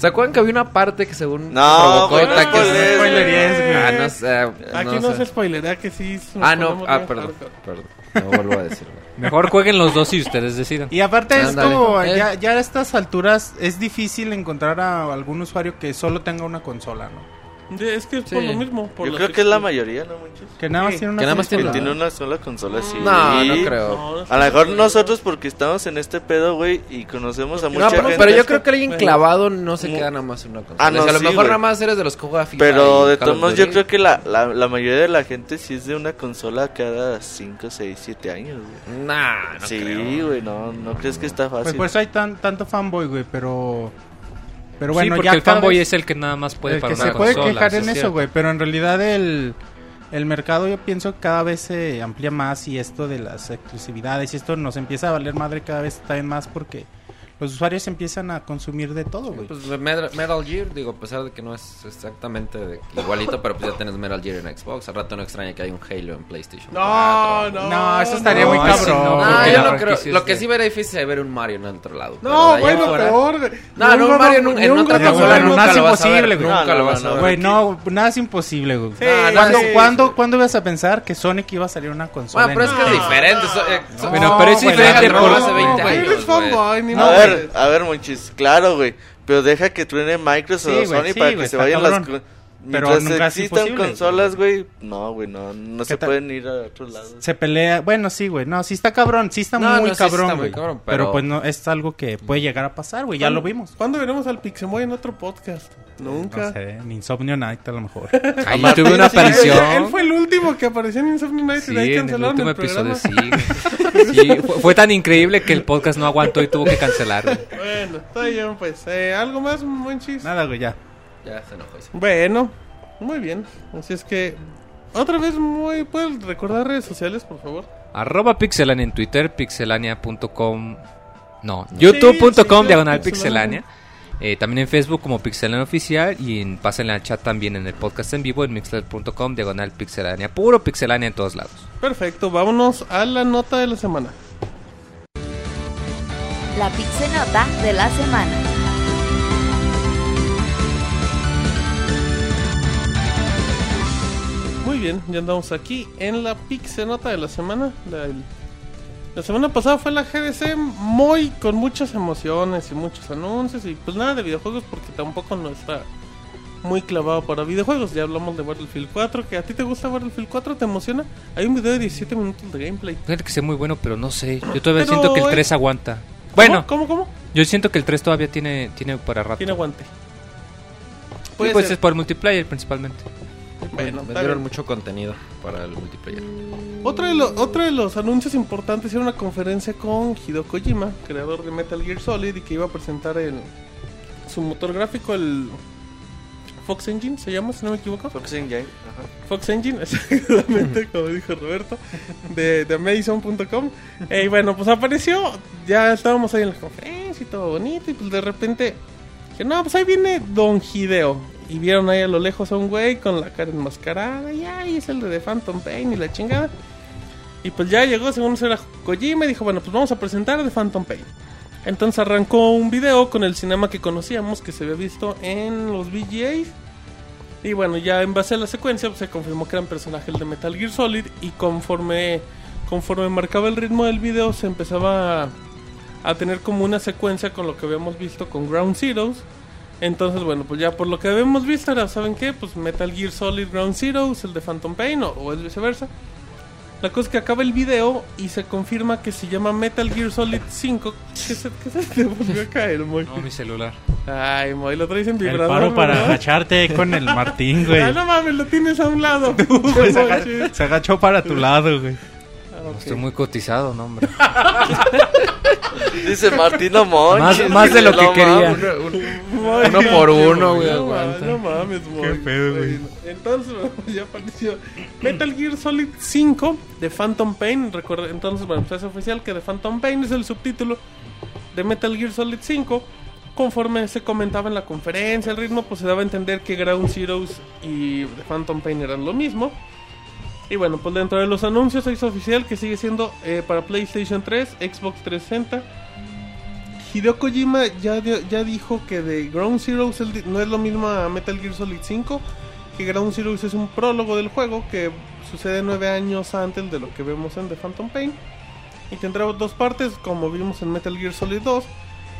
¿Se acuerdan que había una parte que según No, provocó güey, no ataques? güey. Ah, no sé. Aquí no, se spoilerá que sí. Ah, no. Ah, perdón. hardcore. Perdón. No vuelvo a decirlo. Mejor jueguen los dos y ustedes decidan. Y aparte es como, Eh. ya, ya a estas alturas es difícil encontrar a algún usuario que solo tenga una consola, ¿no? De- Es que es por Sí. lo mismo. Por Yo creo que es la mayoría, ¿no, manches? Que nada más Sí. tiene una Que nada más sola Que Hola. consola. tiene una sola consola, sí. No, no creo. No, no A lo mejor nosotros porque estamos en este pedo, güey, y conocemos a No, mucha pero, gente. pero yo creo que alguien clavado no se queda nada más en una consola. Ah, no, O sea, a lo sí, mejor güey. nada más eres de los que juega FIFA. Pero de todos modos, yo creo que la, la, la mayoría de la gente sí es de una consola cada 5, 6, 7 años, güey. Nah, no sí, creo. güey, no, no crees que está Pues fácil. por eso hay tan, tanto fanboy, güey, pero... Pero bueno, sí, porque ya el fanboy es el que nada más puede el para que una se puede consola, quejar en es eso, güey, pero en realidad el, el mercado yo pienso que cada vez se amplía más y esto de las exclusividades y esto nos empieza a valer madre cada vez también más porque los usuarios empiezan a consumir de todo, güey. Pues Metal, Metal Gear, digo, a pesar de que no es exactamente de- igualito, pero pues ya tienes Metal Gear en Xbox. Al rato no extraña que hay un Halo en PlayStation. No, 4. no. No, eso estaría no, muy cabrón. no, No, porque yo no creo. es Lo que sí verá difícil es ver un Mario en otro lado. No, bueno, afuera- peor. No, no, un un Mario en, ni en un otra consola nada lo vas a imposible, ver. güey. Nunca No, lo no, vas a no, ver. Güey, no, nada es imposible, güey. Sí, ¿Cuándo, sí, cuándo, sí. cuándo ibas a pensar que Sonic iba a salir una consola? Bueno, pero es que es diferente. eh, pero es diferente no, por... no, hace 20 güey, años, No, a nada. Ver, a ver, Monchis, claro, güey. Pero deja que truene Microsoft Sí, o Sony sí, para que se vayan las. cabrón. Pero Mientras nunca existan consolas, güey. No, güey, no, no se pueden ir a otros lados. Se pelea, bueno, sí, güey, no, sí está cabrón, sí está No, muy no, sí cabrón, está muy güey. cabrón, pero... pero- pues no, es algo que puede llegar a pasar, güey, ya lo vimos. ¿Cuándo veremos al Pixemoy en otro podcast? Nunca. No sé, en Insomnio Night a lo mejor. [laughs] Ahí tuve una Sí, él- aparición. Él, fue el último que apareció en Insomnia Night Sí, y de ahí en el cancelaron último el, episodio programa. sí. [laughs] Sí, [laughs] fue, fue tan increíble que el podcast no aguantó y tuvo que cancelar. güey. Bueno, está bien, pues. Eh, ¿Algo más, buen chis? Nada, güey, ya. Ya se enojó ese. Bueno, muy bien. Así es que, otra vez, muy, ¿puedes recordar redes sociales, por favor? Arroba pixelania en Twitter, pixelania.com. No, youtube.com sí, diagonal Pixelania. pixelania. Eh, también en Facebook como Pixelania Oficial y en, pásenle al chat también en el podcast en vivo en mixler.com diagonal pixelania. Puro pixelania en todos lados. Perfecto, vámonos a la nota de la semana. La Pixenota de la semana. Muy bien, ya andamos aquí en la Pixenota de la semana. La, la semana pasada fue la GDC muy con muchas emociones y muchos anuncios y pues nada de videojuegos porque tampoco no está muy clavado para videojuegos. Ya hablamos de Battlefield 4, que a ti te gusta Battlefield 4, ¿te emociona? Hay un video de 17 minutos de gameplay. Fíjate que sea muy bueno, pero no sé. Yo todavía Pero siento que el es- 3 aguanta. Bueno, ¿Cómo, cómo? yo siento que el 3 todavía tiene, tiene para rato. Tiene aguante. Sí, Puede pues ser. es por multiplayer principalmente. Bueno, Vendieron mucho contenido para el multiplayer. Otro de, los otro de los anuncios importantes era una conferencia con Hideo Kojima, creador de Metal Gear Solid, y que iba a presentar el, su motor gráfico, el Fox Engine, se llama, si no me equivoco. Fox Engine. Ajá. Fox Engine, [laughs] exactamente como dijo Roberto, de, de Amazon.com. Y bueno, pues apareció, ya estábamos ahí en la conferencia y todo bonito, y pues de repente, que no, pues ahí viene Don Hideo. Y vieron ahí a lo lejos a un güey con la cara enmascarada, y ahí es el de The Phantom Pain y la chingada. Y pues ya llegó, según eso era Kojima, y dijo, bueno, pues vamos a presentar The Phantom Pain. Entonces arrancó un video con el cinema que conocíamos, que se había visto en los VGAs. Y bueno, ya en base a la secuencia pues, se confirmó que eran personajes de Metal Gear Solid y conforme conforme marcaba el ritmo del video se empezaba a, a tener como una secuencia con lo que habíamos visto con Ground Zeroes. Entonces, bueno, pues ya por lo que habíamos visto era, ¿saben qué? Pues Metal Gear Solid Ground Zeroes, el de Phantom Pain o, o es viceversa. La cosa es que acaba el video y se confirma que se llama Metal Gear Solid 5. ¿Qué se, qué se te volvió a caer, Moy? No, mi celular. Ay, Moy, lo traes en El vibrador. paro para agacharte con el Martín, [laughs] güey. Ah, no mames, lo tienes a un lado. [laughs] Se agachó para tu lado, güey. Estoy muy cotizado, no, hombre. [laughs] Dice Martino Monchi. Más- más de lo que No quería. mames. Uno por uno, güey, No, aguanta. mames, no mames, Moy. Qué pedo, güey. Entonces, [laughs] ya apareció Metal Gear Solid 5 de Phantom Pain. Recuerda, entonces, bueno, pues es oficial que de Phantom Pain es el subtítulo de Metal Gear Solid 5. Conforme se comentaba en la conferencia, el ritmo, pues se daba a entender que Ground Zeroes y The Phantom Pain eran lo mismo. Y bueno, pues dentro de los anuncios se hizo oficial que sigue siendo eh, para PlayStation 3, Xbox 360. Hideo Kojima ya, ya dijo que de Ground Zeroes no es lo mismo a Metal Gear Solid 5, que Ground Zeroes es un prólogo del juego que sucede nueve años antes de lo que vemos en The Phantom Pain. Y tendrá dos partes, como vimos en Metal Gear Solid 2.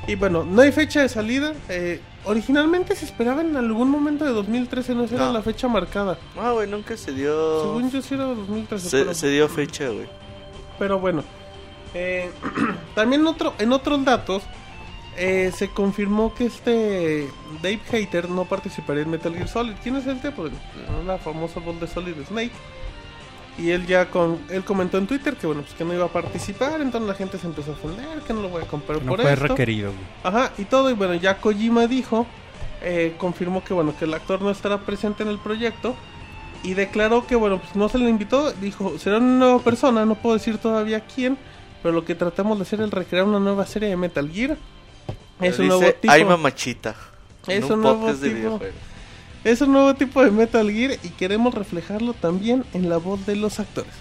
Y bueno, no hay fecha de salida. eh, originalmente se esperaba en algún momento de 2013, no esa era No. la fecha marcada. Ah, güey, nunca se dio. Según yo sí era 2013. Se, pero- se dio fecha, güey. pero bueno, eh, [clears throat] también otro, en otros datos eh, se confirmó que este Dave Hater no participaría en Metal Gear Solid. ¿Quién es el tipo? La famosa voz de Solid Snake. Y él ya con, él comentó en Twitter que bueno pues que no iba a participar, entonces la gente se empezó a ofender, que no lo voy a comprar No por fue esto. requerido. Ajá, y todo, y bueno, ya Kojima dijo, eh, confirmó que bueno, que el actor no estará presente en el proyecto. Y declaró que bueno, pues no se le invitó, dijo, será una nueva persona, no puedo decir todavía quién, pero lo que tratamos de hacer es recrear una nueva serie de Metal Gear. Es un Dice, nuevo tipo. Ay, mamachita. Es En un nuevo de tipo. Es un nuevo tipo de Metal Gear y queremos reflejarlo también en la voz de los actores.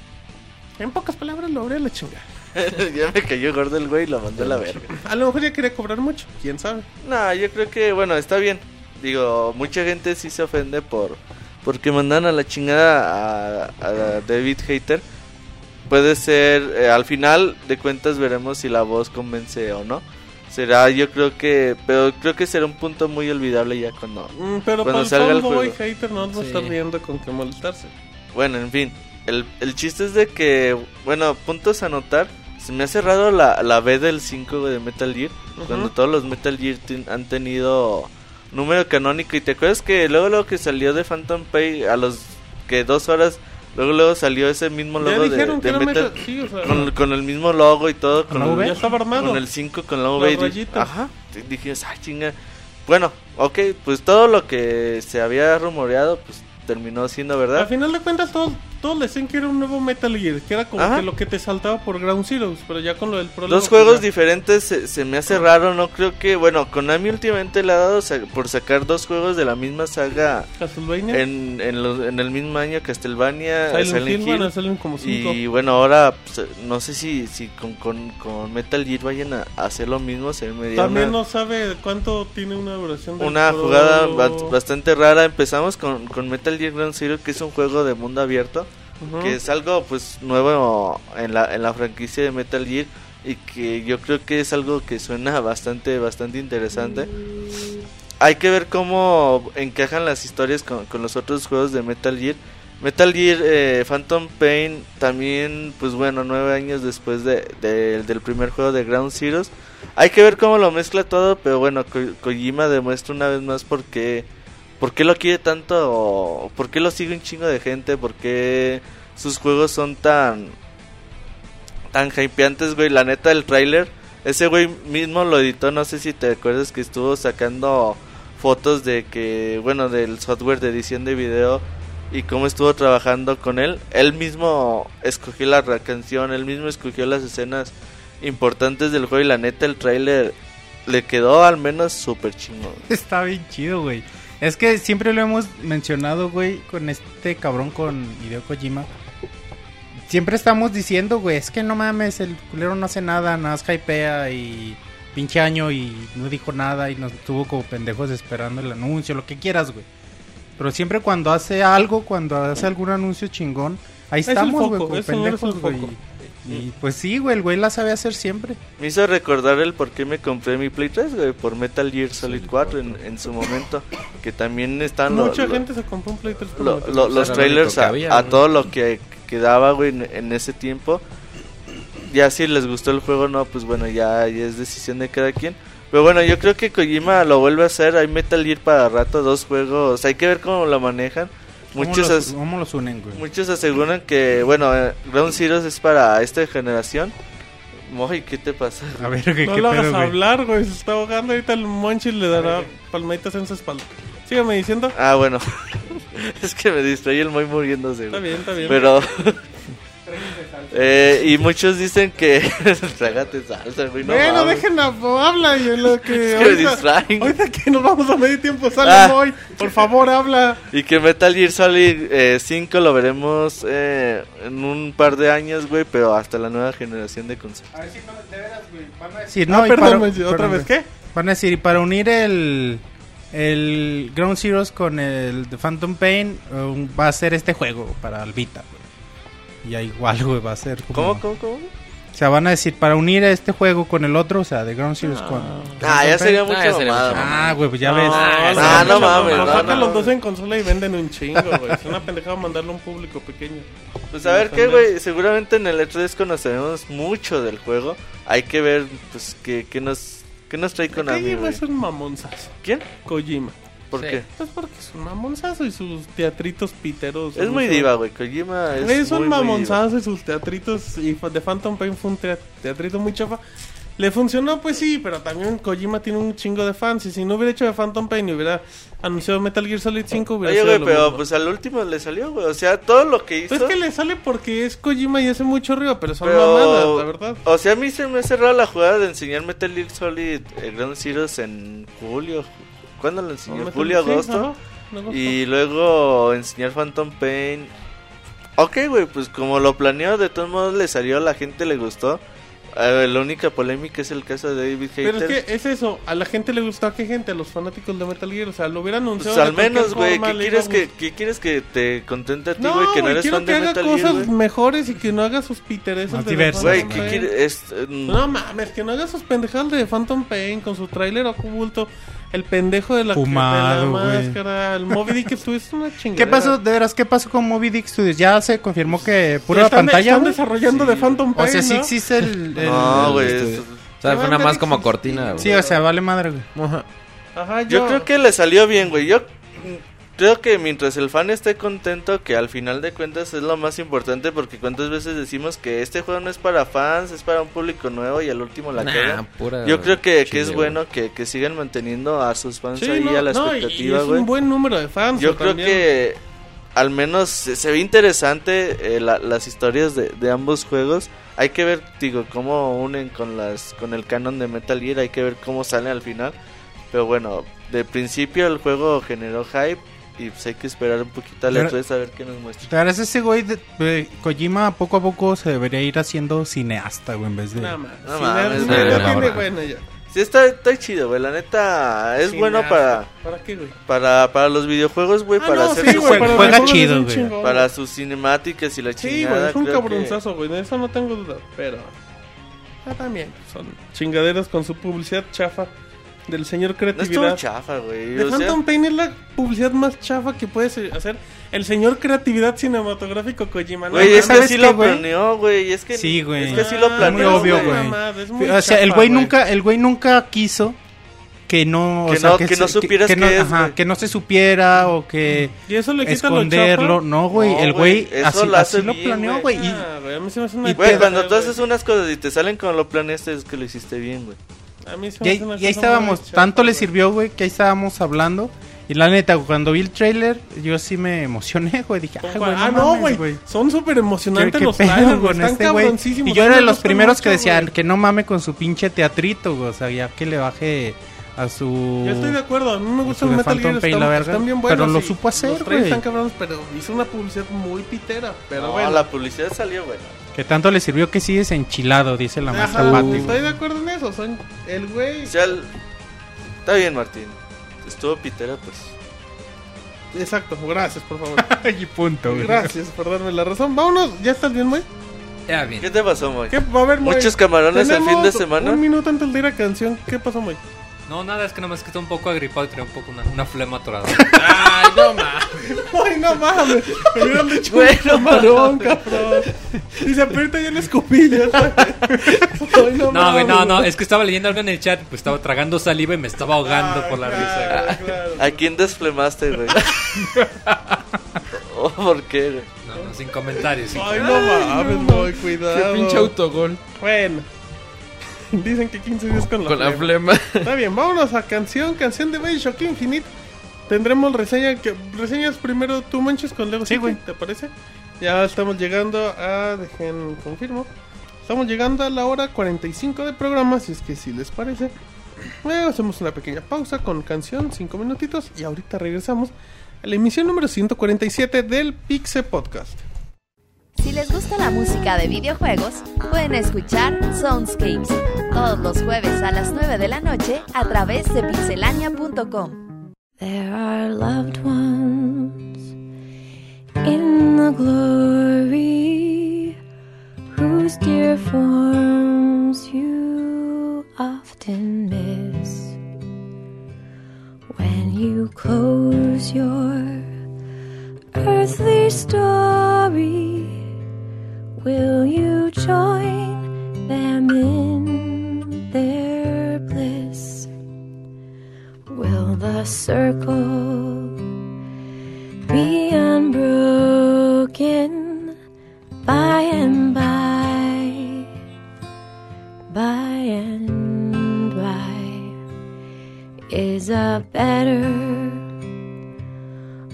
En pocas palabras lo habré la chingada. [laughs] ya me cayó gordo el güey y lo mandó a la verga. A lo mejor ya quería cobrar mucho, quién sabe. No, yo creo que, bueno, está bien. Digo, mucha gente sí se ofende por porque mandan a la chingada a, a David Hater. Puede ser, eh, al final de cuentas veremos si la voz convence o no. Será, yo creo que, pero creo que será un punto muy olvidable ya cuando... Mm, pero Cuando para el salga el fanboy juego. hater no va a Sí. estar viendo con qué molestarse. Bueno, en fin, el, el chiste es de que, bueno, puntos a notar. Se me hace raro la, la B del 5 de Metal Gear. Cuando todos los Metal Gear ten- han tenido número canónico. Y te acuerdas que luego lo que salió de Phantom Pay a los que dos horas Luego, luego salió ese mismo Ya logo de, dijeron que de era Metal. Metal- sí, o sea, con, con el mismo logo y todo. ¿Con Con, la el, con el 5, con la Las V. y. Ajá. Dije, ah, chinga. Bueno, ok, pues todo lo que se había rumoreado, pues terminó siendo verdad. Al final de cuentas, todos, todos le decían que era un nuevo Metal Gear, que era como Ajá. que lo que te saltaba por Ground Zeroes, pero ya con lo del prólogo. Dos pues, juegos ya. diferentes se, se me hace raro, no creo que, bueno, Konami últimamente le ha dado sa- por sacar dos juegos de la misma saga Castlevania. en, en, los- en el mismo año, Castlevania, Silent, Silent, Hill, Hill, salir como cinco. y bueno, ahora pues, no sé si, si con, con, con Metal Gear vayan a hacer lo mismo, se me También una, no sabe cuánto tiene una duración del una jugada ba- bastante rara. Empezamos con, con Metal Gear Ground Zero, que es un juego de mundo abierto. Que es algo pues nuevo en la, en la franquicia de Metal Gear y que yo creo que es algo que suena bastante bastante interesante. Hay que ver cómo encajan las historias con, con los otros juegos de Metal Gear. Metal Gear eh, Phantom Pain también, pues bueno, nueve años después de, de- del primer juego de Ground Zeroes. Hay que ver cómo lo mezcla todo, pero bueno, Ko- Kojima demuestra una vez más por qué, por qué lo quiere tanto, por qué lo sigue un chingo de gente, por qué sus juegos son tan, tan hypeantes, güey. La neta, el tráiler, ese güey mismo lo editó, no sé si te acuerdas que estuvo sacando fotos de que, bueno, del software de edición de video y cómo estuvo trabajando con él. Él mismo escogió la canción, él mismo escogió las escenas importantes del juego y la neta el tráiler le quedó al menos súper chingón. [laughs] Está bien chido, güey. Es que siempre lo hemos mencionado, güey, con este cabrón, con Hideo Kojima. Siempre estamos diciendo, güey, es que no mames, el culero no hace nada, nada más hypea y pinche año y no dijo nada y nos tuvo como pendejos esperando el anuncio, lo que quieras, güey. Pero siempre cuando hace algo, cuando hace algún anuncio chingón, ahí Es estamos, güey, como pendejos, güey. Y, y, pues sí, güey, el güey la sabe hacer siempre. Me hizo recordar el por qué me compré mi Play 3, güey, por Metal Gear Solid 4 en, en su momento. Que también están Mucha lo- gente se compró un Play 3 por lo- Metal lo- Gear. los trailers a, había, a ¿no? todo lo que, que daba, güey, en, en ese tiempo. Ya si les gustó el juego, no, pues bueno, ya, ya es decisión de cada quien. Pero bueno, yo creo que Kojima lo vuelve a hacer. Hay Metal Gear para rato, dos juegos. Hay que ver cómo lo manejan. ¿Cómo Muchos, los, as- ¿Cómo los unen, güey? muchos aseguran que, bueno, eh, Ground Zeroes es para esta generación. Moy, ¿qué te pasa? A ver, ¿qué, No qué lo hagas pedo, güey? hablar, güey. Se está ahogando. Ahorita el Monchi le dará palmaditas en su espalda. Sígame diciendo. Ah, bueno. [laughs] es que me distraí el Moy muriéndose. Está güey. bien, está bien. Pero. [laughs] eh, y muchos dicen que. [laughs] Trágate salsa, güey. No bueno, mames. dejen a habla y lo que. [laughs] Es que me distraen. ahorita que nos vamos a medio tiempo sale Ah. Moy. Por favor, habla. [laughs] Y que Metal Gear Solid eh, 5 lo veremos eh, en un par de años, güey. Pero hasta la nueva generación de consolas. A ver si no, de veras, güey. Van a decir, no, ah, perdón, para- ¿otra perdón, vez qué? Van a decir, y para unir el, el Ground Zeroes con el de Phantom Pain, um, va a ser este juego para el Vita, ya igual, [laughs] güey, va a ser como... ¿Cómo, cómo, cómo? O sea, van a decir, para unir este juego con el otro, o sea, de Ground Zeroes con... Ah, ya sería Ah, mucho ya sería mamada, mucho mamá. Ah, güey, pues ya No, ves. no, no, no mames, no, no, sacan no. los dos en consola y venden un chingo, güey. Es una pendejada mandarlo a un público pequeño. Pues a ver qué, güey. Seguramente en el E3 conoceremos mucho del juego. Hay que ver, pues, qué, qué nos, qué nos trae Konami, Kojima es un mamonzazo. ¿Quién? Kojima. ¿Por Sí. qué? Pues porque es un mamonzazo y sus teatritos piteros. Es muy diva, güey. Kojima es, Es, muy, un muy mamonzazo y sus teatritos. Y de Phantom Pain fue un tea- teatrito muy chafa. Le funcionó, pues sí, pero también Kojima tiene un chingo de fans. Y si no hubiera hecho de Phantom Pain y hubiera anunciado Metal Gear Solid 5, hubiera Oye, sido güey, pero mismo. pues al último le salió, güey. O sea, todo lo que hizo. Pues es que le sale porque es Kojima y hace mucho ruido, pero son pero- mamadas, la verdad. O sea, a mí se me ha cerrado la jugada de enseñar Metal Gear Solid eh, Ground Zeroes en julio. ¿Cuándo lo enseñó? Julio, sí, agosto. Y luego enseñar Phantom Pain. Ok, güey, pues como lo planeó, de todos modos le salió, a la gente le gustó. Eh, la única polémica es el caso de David Pero Hater. es que es eso, a la gente le gustó, ¿a qué gente? A los fanáticos de Metal Gear, o sea, lo hubiera anunciado. Pues al menos, güey, ¿qué quieres que, qué quieres que te contente a ti, No, güey? que no eres quiero fan que de haga Metal cosas Gear, mejores y que no haga sus pitereses Más de Güey, ¿qué quieres? Es, eh, No mames, que no haga sus pendejadas de Phantom Pain con su tráiler oculto, el pendejo de la, Fumado, de la máscara, el Moby Dick estuvo, es una chingada. ¿Qué pasó, de veras, qué pasó con Moby Dick Studios? Ya se confirmó que pura están, pantalla, Están desarrollando de Phantom O Pain, sea, sí ¿no? existe el... el- No, güey. el- es- O sea, Se fue nada más como cortina, güey. Sí, o sea, vale madre, güey. Ajá, Yo creo que le salió bien, güey. Yo creo que mientras el fan esté contento, que al final de cuentas es lo más importante, porque cuántas veces decimos que este juego no es para fans, es para un público nuevo y al último la Nah, Yo creo que, que es bueno que, que sigan manteniendo a sus fans Sí, ahí no, a la no, expectativa, es güey. un buen número de fans. Yo creo también. que al menos se, se ve interesante eh, la- las historias de, de ambos juegos. Hay que ver, digo, cómo unen con las con el canon de Metal Gear. Hay que ver cómo salen al final. Pero bueno, de principio el juego generó hype y pues hay que esperar un poquito a la Pero- E3 a ver qué nos muestra. Claro, ese güey de, de Kojima poco a poco se debería ir haciendo cineasta, güey, en vez de... Nada más. No güey, ya no, tiene no. buena ya. Sí, está, está chido, güey. La neta es Sí, bueno para, ¿Para qué, güey? para, para los videojuegos, güey. Ah, para no, hacer sí, sus- güey, para juega chido, güey. chingón, para sus cinemáticas y la Sí, chingada. güey, es un que- cabronzazo, güey. De eso no tengo duda. Pero. Ah, también. Son chingaderas con su publicidad chafa del señor No estuvo creatividad. chafa, güey. The o sea- Phantom Pain es la publicidad más chafa que puede ser- hacer el señor creatividad cinematográfico Kojima. ¿no? Güey, es que ¿sabes sí lo güey? planeó, güey. Es que, Sí, güey. Es que sí Ah, lo muy planeó, obvio, güey. muy O sea, el güey nunca, el güey nunca quiso que no, o Que sea, no- que no se- supieras que, no, qué es, ajá, que no se supiera o que Y eso le quita lo esconderlo, no, güey, No, el güey, así, lo así lo bien, planeó, güey. güey, y Ah, güey, a mí se me hace una y cuando tú haces unas cosas y te salen como lo planeaste, es que lo hiciste bien, güey. A mí se y me ahí, hace una y ahí cosa estábamos, tanto le sirvió, güey, que ahí estábamos hablando y la neta, cuando vi el trailer, yo sí me emocioné, [laughs] güey, dije, ay, güey, ah, no, güey. Son súper ¿Qué, emocionantes qué los trailers, güey. Están este cabroncísimos. Y yo era de los primeros mucho, que decían que no mame con su pinche teatrito, güey, o sea, ya que le baje a su... Yo estoy de acuerdo, a mí me gusta el Metal Gear, están, la verga, están bien buenos. pero lo supo hacer, Los trailers güey. están cabrones, pero hizo una publicidad muy pitera. Pero no, bueno. la publicidad salió, güey. Que tanto le sirvió que sigues enchilado, dice la maestra Ajá, estoy de acuerdo en eso. Son el güey. O sea, el- está bien, Martín. Estuvo pitera, pues. Exacto, gracias, por favor. [laughs] y punto, güey. gracias por darme la razón. Vámonos, ¿ya estás bien, güey? Ya, bien. ¿Qué te pasó, güey? ¿Qué va a haber? Muchos camarones el fin de semana. Un minuto antes de ir a canción. ¿Qué pasó, güey? No, nada, es que nomás que está un poco agripado y trae un poco una, una flema atorada. [laughs] Ay, no mames. Ay, no mames. Me hubieran dicho un camarón, cabrón. Y se aprieta ya en escupillas. Ay, no No, güey, no, mames. no, es que estaba leyendo algo en el chat, pues estaba tragando saliva y me estaba ahogando Ah, por la claro, risa. güey. claro. ¿A quién desflemaste, güey? [laughs] oh, ¿Por qué, güey? No, no, sin comentarios. sin Ay, no mames, güey, cuidado. Qué pinche autogol. Bueno. [laughs] Dicen que 15 días con la Con la flema. flema. Está bien, vámonos a canción, canción de Bioshock Infinite. Tendremos reseña que reseñas primero tú manches con Lego Sí, City, güey. ¿te parece? Ya estamos llegando a dejen confirmo. Estamos llegando a la hora 45 de programa, si es que si les parece. Luego hacemos una pequeña pausa con canción, 5 minutitos y ahorita regresamos a la emisión número 147 del Pixe Podcast. Si les gusta la música de videojuegos, pueden escuchar Soundscapes todos los jueves a las 9 de la noche a través de pixelania.com. There are loved ones in the glory whose dear forms you often miss when you close your earthly story. Will you join them in their bliss? Will the circle be unbroken by and by? By and by is a better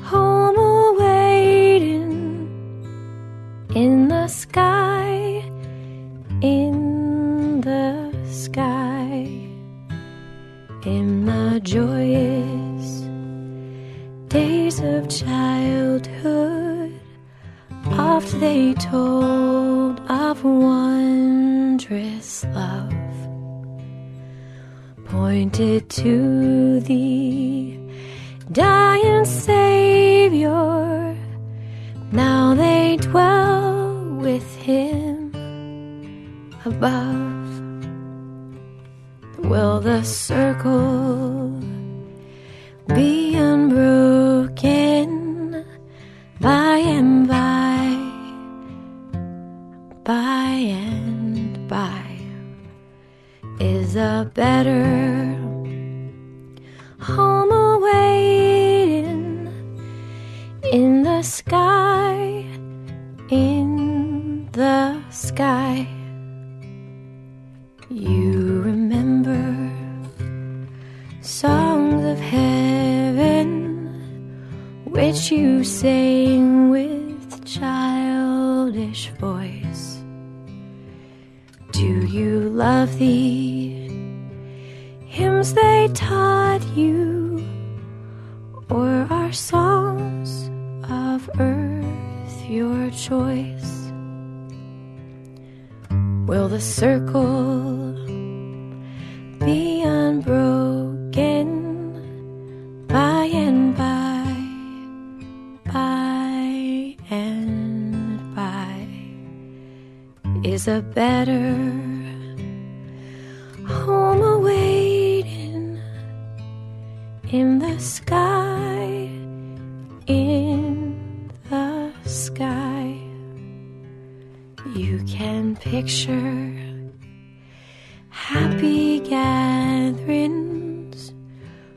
home awaiting in the sky, in the sky in the joyous days of childhood. Oft they told of wondrous love, pointed to the dying Savior. Now they dwell with him above will the circle be unbroken by and by, by and by, is a better home awaiting in the sky, in the sky. You remember songs of heaven which you sang with childish voice. Do you love the hymns they taught you, or are songs of earth your choice? Will the circle be unbroken by and by, by and by? Is a better home awaiting in the sky, in the sky? You can picture happy gatherings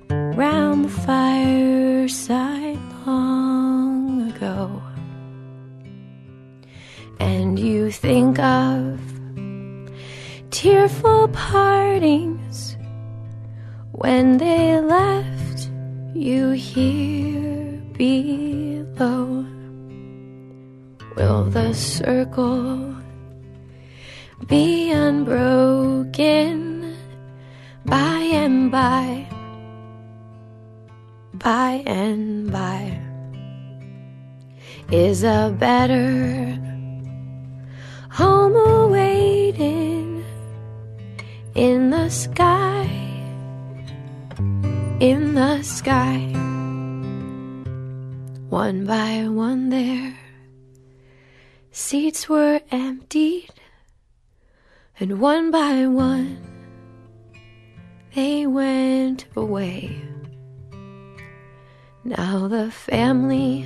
round the fireside long ago. And you think of tearful partings when they left you here below. Will the circle be unbroken by and by, by and by? Is a better home awaiting in the sky, in the sky. One by one there seats were emptied, and one by one they went away. Now the family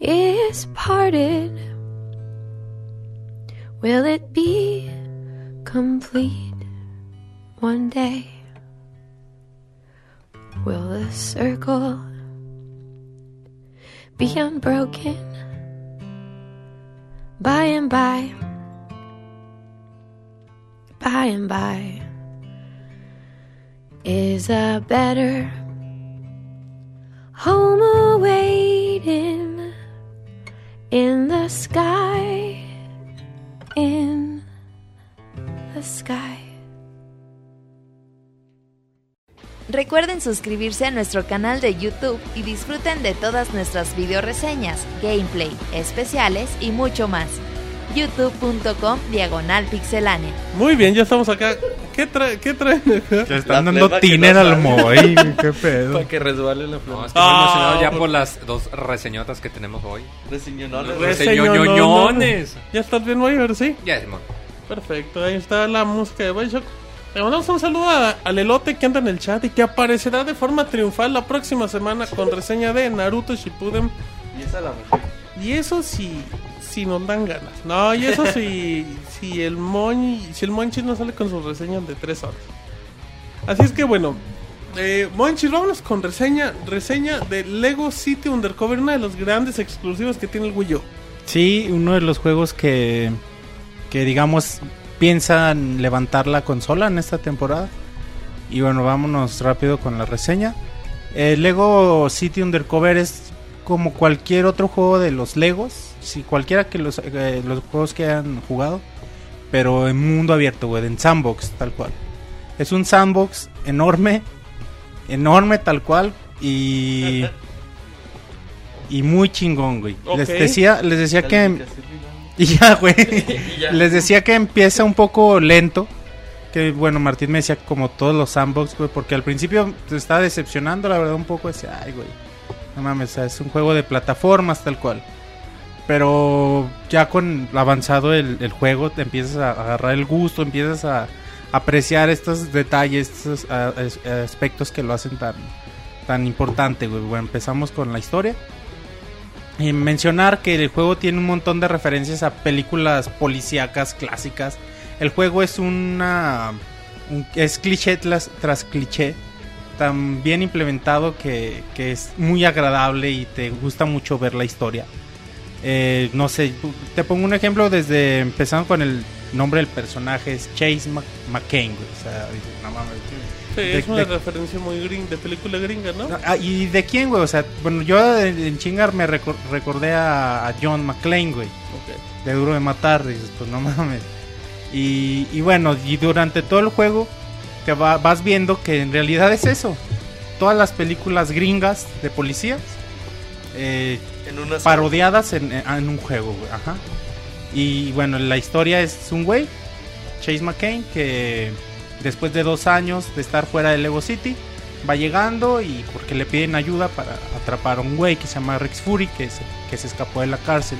is parted. Will it be complete one day? Will the circle be unbroken? by and by, by and by, is a better home awaiting in the sky, in the sky. Recuerden suscribirse a nuestro canal de YouTube y disfruten de todas nuestras video reseñas, gameplay, especiales y mucho más. youtube.com diagonal pixelánea. Muy bien, ya estamos acá. ¿Qué, trae, qué traen [laughs] acá? Le están La dando que tiner no al sabe. Moy, qué pedo. Para que resbale la No, flor. es que estoy Ah, emocionado ya por- por las dos reseñotas que tenemos hoy. Reseñonones, Reseñoñoñones. ¿Ya estás bien, Mayor? Sí. Ya, Simón. Perfecto, ahí está la música de Bioshock. Le mandamos un saludo a- al elote que anda en el chat y que aparecerá de forma triunfal la próxima semana con reseña de Naruto Shippuden. Y esa la mujer. Y eso sí, si nos dan ganas. No, y eso sí, [laughs] si el Moñ, si el Monchis no sale con sus reseñas de 3 horas. Así es que bueno, eh, Monchis, vámonos con reseña, reseña de Lego City Undercover, una de los grandes exclusivos que tiene el Wii U. Sí, uno de los juegos que, que digamos piensan levantar la consola en esta temporada. Y bueno, vámonos rápido con la reseña. El Lego City Undercover es como cualquier otro juego de los Legos. Si cualquiera que los, eh, los juegos que han jugado. Pero en mundo abierto, güey, en sandbox, tal cual. Es un sandbox enorme. Enorme tal cual. Y... Y muy chingón, güey. Les decía, les decía que... [laughs] Y ya, güey. [laughs] Les decía que empieza un poco lento. Que bueno, Martín me decía como todos los sandbox, güey. Porque al principio se estaba decepcionando, la verdad, un poco. Decía, ay, güey. No mames, o sea, es un juego de plataformas tal cual. Pero ya con avanzado el, juego, te empiezas a agarrar el gusto, empiezas a apreciar estos detalles, estos aspectos que lo hacen tan, tan importante, güey. Bueno, empezamos con la historia. Y mencionar que el juego tiene un montón de referencias a películas policíacas clásicas. El juego es una. un- es cliché tras, tras cliché. Tan bien implementado que, que es muy agradable y te gusta mucho ver la historia. Eh, no sé, te pongo un ejemplo desde empezando con el nombre del personaje, es Chase Mc- McCain. O sea, no mames, Sí, De- es una de- referencia muy gringa, de película gringa, ¿no? Ah, ¿Y de quién, güey? O sea, bueno, yo en, chingar me recor- recordé a, a John McClane, güey. Ok. De Duro de Matar, dices, pues no mames. Y, y bueno, y durante todo el juego te va- vas viendo que en realidad es eso. Todas las películas gringas de policías eh, En parodiadas en, un juego, güey. Y bueno, la historia es un güey, Chase McCain, que después de dos años de estar fuera de Lego City, va llegando y porque le piden ayuda para atrapar a un güey que se llama Rex Fury, que se, que se escapó de la cárcel.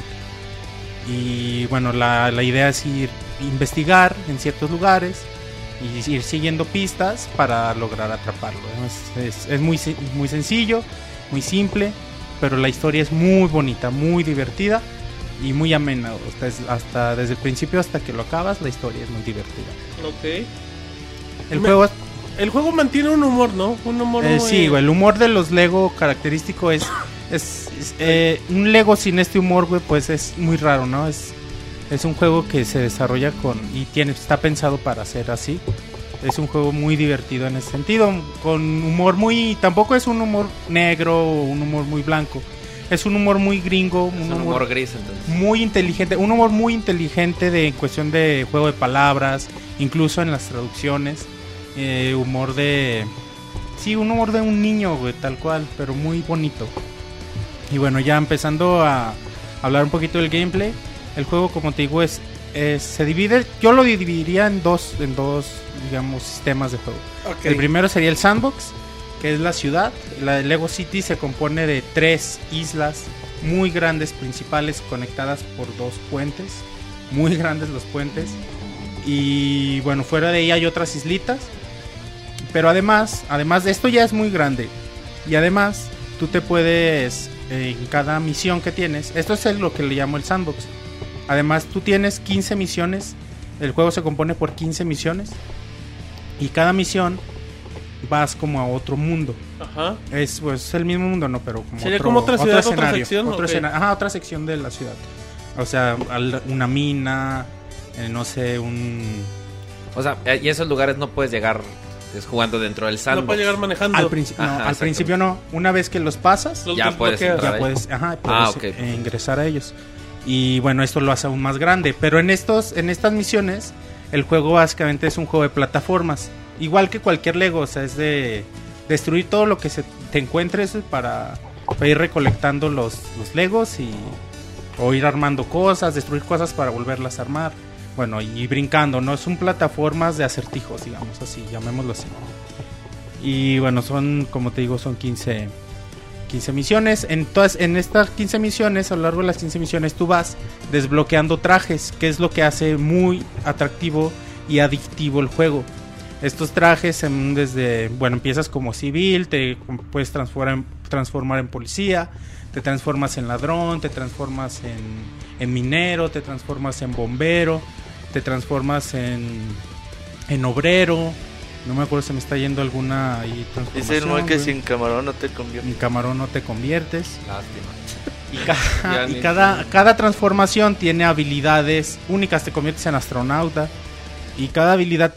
Y bueno, la, la idea es ir investigar en ciertos lugares y ir siguiendo pistas para lograr atraparlo. Es, es- es muy, muy sencillo, muy simple, pero la historia es muy bonita, muy divertida y muy amena. Hasta, hasta desde el principio hasta que lo acabas, la historia es muy divertida. Ok. El Me- juego es El juego mantiene un humor, ¿no? Un humor Eh, muy- sí, güey, el humor de los Lego característico es, es, es, eh, un Lego sin este humor, güey, pues es muy raro, ¿no? Es, es un juego que se desarrolla con y tiene está pensado para ser así. Es un juego muy divertido en ese sentido, con humor muy tampoco es un humor negro o un humor muy blanco. Es un humor muy gringo, Es un, un humor humor gris, entonces. muy inteligente, un humor muy inteligente de en cuestión de juego de palabras, incluso en las traducciones, eh, humor de sí, un humor de un niño, güey, tal cual, pero muy bonito. Y bueno, ya empezando a hablar un poquito del gameplay, el juego como te digo es, es- se divide, yo lo dividiría en dos en dos digamos sistemas de juego. El primero sería el sandbox, que es la ciudad. La de Lego City se compone de tres islas muy grandes principales conectadas por dos puentes. Muy grandes los puentes. Y bueno, fuera de ahí hay otras islitas. Pero además, además de esto ya es muy grande. Y además, tú te puedes, eh, en cada misión que tienes, esto es lo que le llamo el sandbox. Además, tú tienes 15 misiones. El juego se compone por 15 misiones. Y cada misión vas como a otro mundo. Ajá. Es pues el mismo mundo, no, pero como Sería otro, como otra otro ciudad, otra sección, otro ajá, otra sección de la ciudad. O sea, al- una mina, eh, no sé, un O sea, eh, y esos lugares no puedes llegar es jugando dentro del No sandbox. puede llegar manejando. al, princi- no, al principio no. Una vez que los pasas, Los Ya puedes ya puedes, ajá, Ah, puedes, eh, ingresar a ellos. Y bueno, esto lo hace aún más grande. Pero en estos, en estas misiones, el juego básicamente es un juego de plataformas. Igual que cualquier Lego, o sea, es de destruir todo lo que se te encuentres para, ir recolectando los, los Legos y o ir armando cosas, destruir cosas para volverlas a armar. Bueno, y brincando, ¿no? Son plataformas de acertijos, digamos así, llamémoslo así. Y bueno, son, como te digo, son 15, 15 misiones. En, en estas 15 misiones, a lo largo de las 15 misiones, tú vas desbloqueando trajes, que es lo que hace muy atractivo y adictivo el juego. Estos trajes em, desde, bueno, empiezas como civil, te puedes transformar en, transformar en policía, te transformas en ladrón, te transformas en, en minero, te transformas en bombero, te transformas en, en obrero. No me acuerdo si me está yendo alguna ahí Es el muy que sin camarón no te conviene. En camarón no te conviertes. Lástima. Y, ca- [laughs] cada, cada transformación tiene habilidades únicas. Te conviertes en astronauta. Y cada habilidad,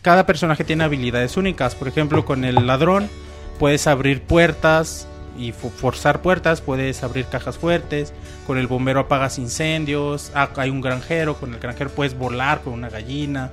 cada personaje tiene habilidades únicas. Por ejemplo, con el ladrón puedes abrir puertas y fo- forzar puertas. Puedes abrir cajas fuertes. Con el bombero apagas incendios. Ah, hay un granjero. Con el granjero puedes volar con una gallina.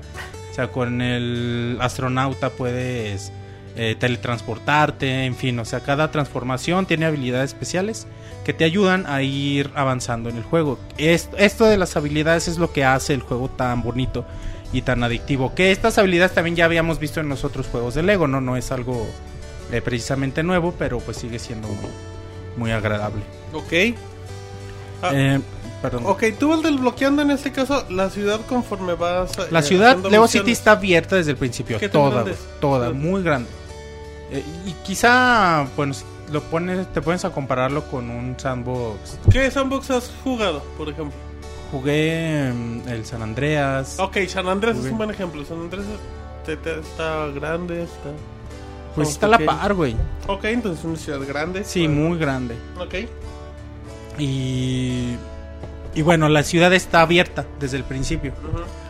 Sea, con el astronauta puedes eh, teletransportarte. En fin, o sea, cada transformación tiene habilidades especiales que te ayudan a ir avanzando en el juego. Es- esto de las habilidades es lo que hace el juego tan bonito y tan adictivo. Que estas habilidades también ya habíamos visto en los otros juegos de Lego, ¿no? No es algo eh, precisamente nuevo, pero pues sigue siendo muy, muy agradable. Ok. Ah, Eh, perdón. Ok, tú vas desbloqueando en este caso la ciudad conforme vas. La eh, ciudad misiones. City está abierta desde el principio. ¿Qué tan Toda, toda, muy grande. Eh, y quizá, bueno, si lo pones, te pones a compararlo con un sandbox. ¿Qué sandbox has jugado, por ejemplo? Jugué mm, el San Andreas. Ok, San Jugué. es un buen ejemplo. San te- está grande, está. pues está a la par, güey. Ok, entonces es una ciudad grande. Sí, muy grande. Ok. Y, y bueno, la ciudad está abierta desde el principio.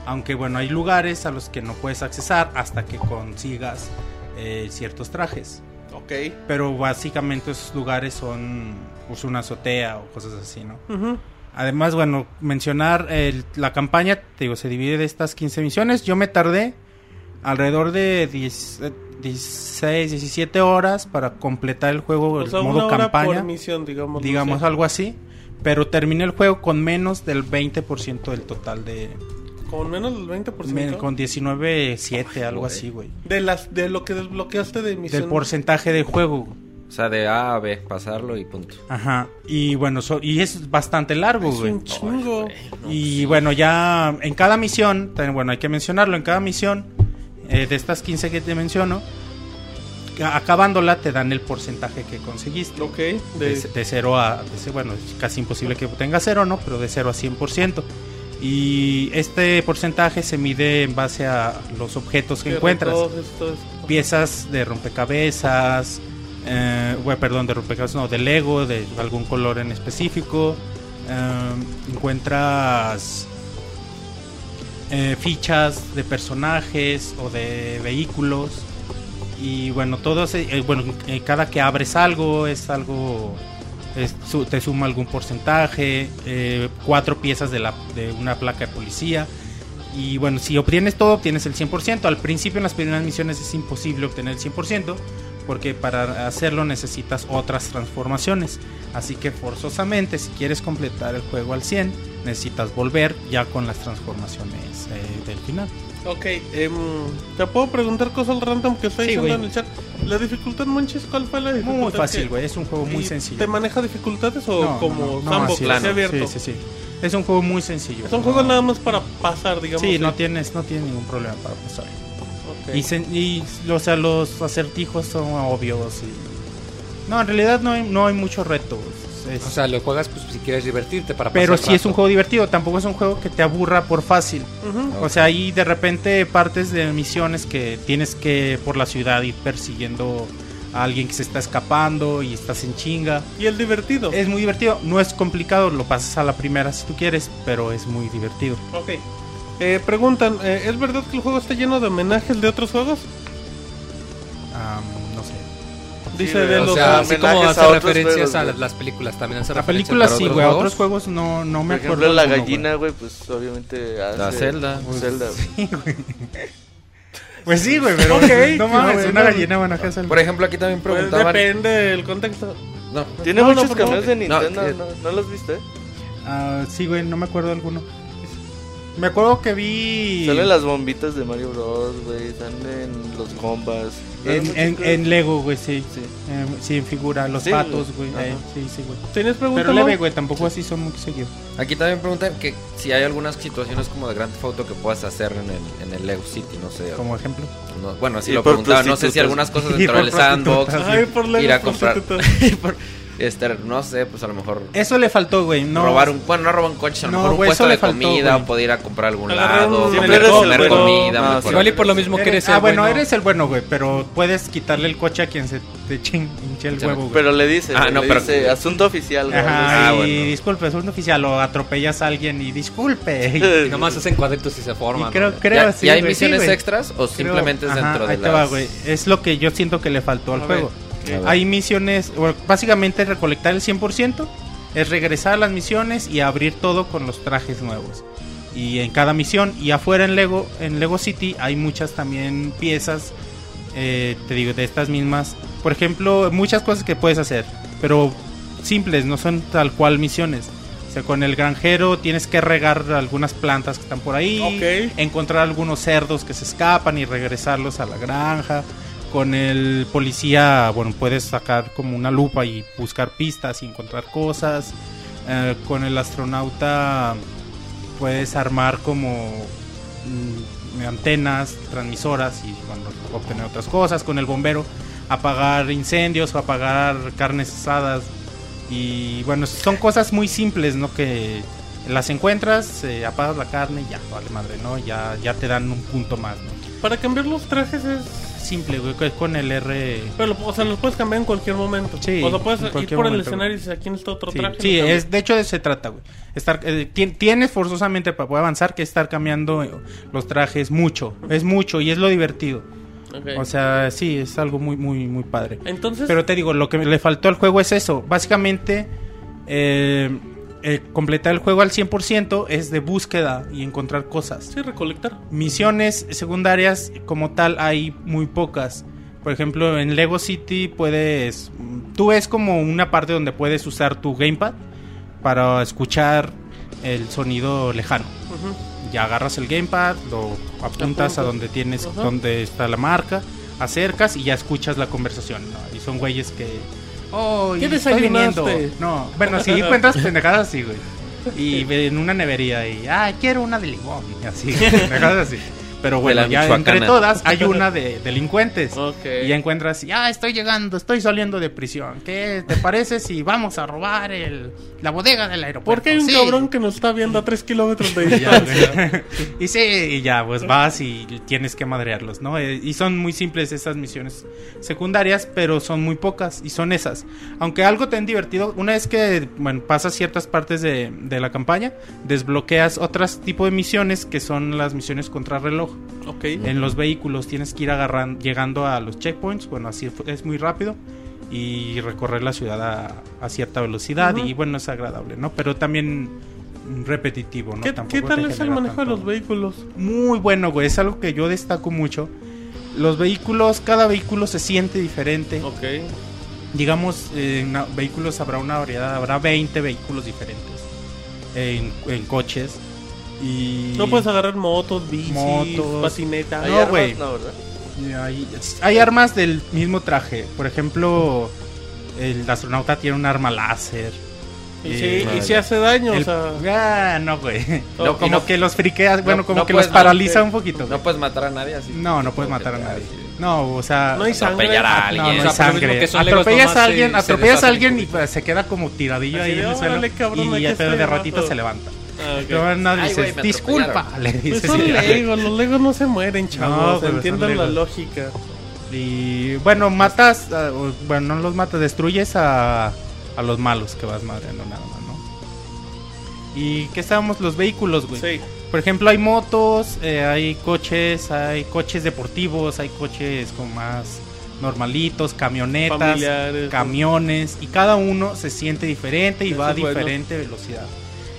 Aunque bueno, hay lugares a los que no puedes accesar hasta que consigas eh, ciertos trajes. Ok. Pero básicamente esos lugares son pues, una azotea o cosas así, ¿no? Además, bueno, mencionar el- la campaña, te digo, se divide de estas 15 misiones. Yo me tardé alrededor de 10, eh, 16, 17 horas para completar el juego, O el sea, modo una hora campaña, por misión, digamos. digamos algo así. Pero terminé el juego con menos del 20% del total de... Con menos del 20%. me- con 19.7, algo así, güey. De, las, de lo que desbloqueaste de misión. Del porcentaje de juego. O sea, de A a B, pasarlo y punto. Ajá. Y bueno, so- y es bastante largo, Es güey. un chingo. Y bueno, ya en cada misión, bueno, hay que mencionarlo, en cada misión eh, de estas 15 que te menciono, acabándola te dan el porcentaje que conseguiste. Ok. De, De, de 0 a, de bueno, es casi imposible que tenga 0, ¿no? Pero de 0 a 100%. Y este porcentaje se mide en base a los objetos que encuentras. estos- Piezas de rompecabezas, eh, bueno, perdón, de rompecabezas, no, de Lego, de algún color en específico. Eh, encuentras eh, fichas de personajes o de vehículos. Y bueno, todos, eh, bueno, eh, cada que abres algo es algo, es- te suma algún porcentaje, eh, cuatro piezas de, la, de una placa de policía. Y bueno, si obtienes todo, obtienes el 100%. Al principio en las primeras misiones es imposible obtener el 100%, porque para hacerlo necesitas otras transformaciones. Así que forzosamente, si quieres completar el juego al 100, necesitas volver ya con las transformaciones eh, del final. Ok, em, te puedo preguntar cosas random que está Sí, diciendo en el chat. La dificultad, Monchis, ¿cuál fue la dificultad? Muy fácil, que- güey. Es un juego muy ¿Y sencillo. ¿Te maneja dificultades o No, como no, no, es. abierto? Sí, sí, sí. Es un juego muy sencillo. Son No- juegos nada más para pasar, digamos. Sí, no tienes, no tienes ningún problema para pasar. Y, se- y, o sea, los acertijos son obvios. Y... No, en realidad no hay, no hay mucho reto. es- O sea, lo juegas pues si quieres divertirte para pero pasar sí es un juego divertido. Tampoco es un juego que te aburra por fácil. O sea, hay de repente partes de misiones que tienes que por la ciudad ir persiguiendo a alguien que se está escapando y estás en chinga. Y el divertido. Es muy divertido. No es complicado, lo pasas a la primera si tú quieres, pero es muy divertido. Ok. Eh, preguntan, eh, ¿es verdad que el juego está lleno de homenajes de otros juegos? Am, no sé. Dice Sí, de O los... sea, así como hace a referencias a las películas, también hace La referencias película para sí, güey. A otros juegos no, no me Por acuerdo. ejemplo, la alguno, gallina, güey, pues obviamente hace... La Zelda. Zelda, güey. güey. [laughs] Pues sí, güey, pero Ok, no mames, qué una bueno. gallina buena casa. Por ejemplo, aquí también Pues preguntaban... depende del contexto. No, Tiene No, no, muchos cameos de No, Nintendo, que- ¿no, ¿no los viste? Ah, sí, güey, no me acuerdo de alguno. Me acuerdo que vi Salen las bombitas de Mario Bros, güey, salen los combas. en, en, en Lego, güey, sí. Sí. Eh, sí, en figura, los Sí, patos, güey. eh, sí, sí, güey. ¿Tienes preguntas? Pero leve, güey, tampoco así son muy seguidos. Aquí también preguntan que si hay algunas situaciones como de Grand Theft Auto que puedas hacer en el, en el Lego City, no sé. Como ejemplo. no- bueno, así Y lo preguntaba. No sé si algunas cosas [laughs] dentro del sandbox. Ay, por ir a comprar. [laughs] este, no sé, pues a lo mejor. Eso le faltó, güey. No, robar un. Bueno, no robar un coche, a lo No, mejor un güey, puesto de faltó, comida güey. o poder ir a comprar a algún Agarrar lado. un- Siempre comer, eres el comer bueno. comida. No, mejor. Igual y por lo mismo que Eres- eres el ah, bueno, bueno. eres el bueno, güey, pero puedes quitarle el coche a quien se te chin- hinche el Sí, huevo, güey. Pero le dice, Ah, no, le pero- dice, asunto oficial, güey. Ajá, Ah, y bueno. disculpe, es un oficial, o atropellas a alguien y disculpe. [laughs] Y nomás hacen cuadritos y se forman. Y creo, ¿no? creo ¿Ya, sí, ya hay güey, sí, misiones extras o Creo- simplemente es ajá, dentro de ahí te va, güey. Es lo que yo siento que le faltó al juego. ver. Hay misiones, bueno, básicamente recolectar el 100%, es regresar a las misiones y abrir todo con los trajes nuevos. Y en cada misión, y afuera en Lego, en Lego City hay muchas también piezas, eh, te digo, de estas mismas. Por ejemplo, muchas cosas que puedes hacer, pero simples, no son tal cual misiones. O sea, con el granjero tienes que regar algunas plantas que están por ahí, encontrar algunos cerdos que se escapan y regresarlos a la granja. Con el policía, bueno, puedes sacar como una lupa y buscar pistas y encontrar cosas. Eh, con el astronauta puedes armar como mm, antenas, transmisoras y bueno, obtener otras cosas. Con el bombero apagar incendios o apagar carnes asadas. Y bueno, son cosas muy simples, ¿no? Que las encuentras, eh, apagas la carne y ya, vale madre, ¿no? Ya, ya te dan un punto más, ¿no? Para cambiar los trajes es... Simple, güey, con el R... Pero, o sea, los puedes cambiar en cualquier momento. Sí, o sea, puedes en ir por el escenario y dices, aquí está otro Sí, traje. sí, es, de hecho de eso se trata, güey. Estar, eh, ti- tienes forzosamente para poder avanzar que estar cambiando eh, los trajes mucho. Es mucho y es lo divertido. Ok. O sea, sí, es algo muy, muy, muy padre. Entonces, Pero te digo, lo que le faltó al juego es eso. Básicamente, eh, eh, completar el juego al 100% es de búsqueda y encontrar cosas. sí, recolectar. Misiones secundarias como tal hay muy pocas. Por ejemplo, en Lego City puedes... Tú ves como una parte donde puedes usar tu gamepad para escuchar el sonido lejano. Ya agarras el gamepad, lo apuntas a donde tienes, donde está la marca, acercas y ya escuchas la conversación. ¿no? Y son güeyes que. Oh, ¿Qué desayunaste? No, bueno, sí [laughs] encuentras pendejadas así, güey. Y en una nevería y, ah, quiero una de limón. Y así, [laughs] pendejadas así. Pero bueno, ya michoacana. entre todas hay una de [laughs] delincuentes. Y ya encuentras, ya estoy llegando, estoy saliendo de prisión. ¿Qué te parece si vamos a robar el, la bodega del aeropuerto? Porque hay un Sí. cabrón que nos está viendo a 3 kilómetros de [laughs] distancia. [laughs] y sí, y ya, pues vas y tienes que madrearlos, ¿no? Eh, Y son muy simples esas misiones secundarias, pero son muy pocas y son esas. Aunque algo tan divertido, una vez que, bueno, pasas ciertas partes de, de la campaña, desbloqueas otras tipo de misiones que son las misiones contra reloj. Ok. En los vehículos tienes que ir agarrando, llegando a los checkpoints, bueno, así es muy rápido y recorrer la ciudad a, a cierta velocidad y bueno, es agradable, ¿no? Pero también repetitivo, ¿no? ¿Qué, qué tal es el manejo de los vehículos? Muy bueno, güey, es algo que yo destaco mucho. Los vehículos, cada vehículo se siente diferente. Ok. Digamos, en vehículos habrá una variedad, habrá 20 vehículos diferentes en, en coches. Y No puedes agarrar motos, bicis, Motos. patinetas. ¿Hay No, güey. Hay, hay armas del mismo traje. Por ejemplo, el astronauta tiene un arma láser. Y, Eh, sí, y si hace daño, El- o sea... Ah, no, güey. No, como que los friqueas, bueno, como no que los paraliza no, un poquito. No puedes matar a nadie así. No, no puedes matar a nadie. así. No, o sea, No hay sangre. atropellar a alguien. no hay sea, sangre. Atropellas a alguien, se atropellas a alguien y pues, se queda como tiradillo Así ahí de, en el suelo. "Órale, cabrón, y ya de abajo". ratito se levanta. Ah, no Ay, güey, me disculpa, le Pues dices. son y ya. legos, los legos no se mueren, chavos. pues, son entiendan la lógica. Y bueno, matas, ah, bueno, no los matas, destruyes a, a los malos que vas madreando nada más, ¿no? Y que estábamos los vehículos, güey. Sí. Por ejemplo, hay motos, eh, hay coches, hay coches deportivos, hay coches como más normalitos, camionetas, Familiares. camiones, y cada uno se siente diferente y Eso va a bueno. diferente velocidad.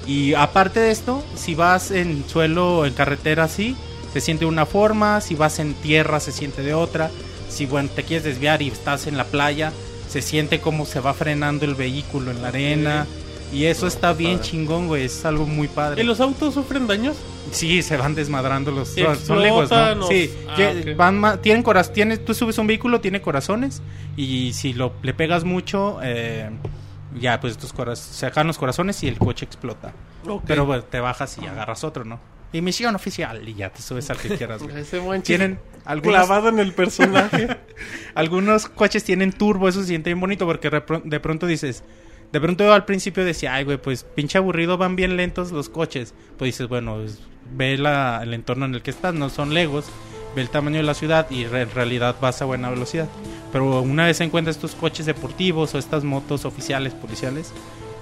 Y aparte de esto, si vas en suelo, en carretera así, se siente de una forma, si vas en tierra se siente de otra, si bueno, te quieres desviar y estás en la playa, se siente como se va frenando el vehículo en la arena. Y eso está bien padre. chingón, güey, es algo muy padre. ¿Y los autos sufren daños? Sí, se van desmadrando los Y son- legos, explotan ¿no? Sí, Ah, van tienen coraz tú subes un vehículo, tiene corazones y si lo le pegas mucho eh, ya pues tus corazones se sacan los corazones y el coche explota. Pero bueno, te bajas y agarras otro, ¿no? Y misión oficial y ya te subes al que quieras. güey. Ese Tienen algunos clavado en el personaje. [laughs] algunos coches tienen turbo, eso se siente bien bonito porque de pronto dices, de pronto yo al principio decía, ay güey, pues pinche aburrido, van bien lentos los coches. Pues dices, bueno, pues, ve la, el entorno en el que estás, no son legos, ve el tamaño de la ciudad y re- en realidad vas a buena velocidad. Pero una vez encuentras estos coches deportivos o estas motos oficiales, policiales,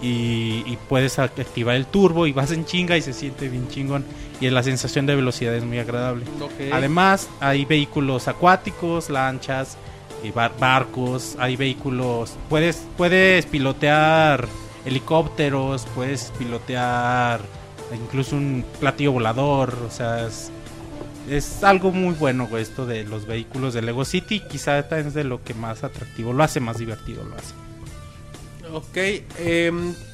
y, y puedes ac- activar el turbo y vas en chinga y se siente bien chingón. Y la sensación de velocidad es muy agradable. Ok. Además, hay vehículos acuáticos, lanchas, y bar- barcos, hay vehículos. Puedes, puedes pilotear helicópteros, puedes pilotear incluso un platillo volador. O sea, es, es algo muy bueno, esto de los vehículos de Lego City. Quizá es de lo que más atractivo lo hace, más divertido lo hace. Ok,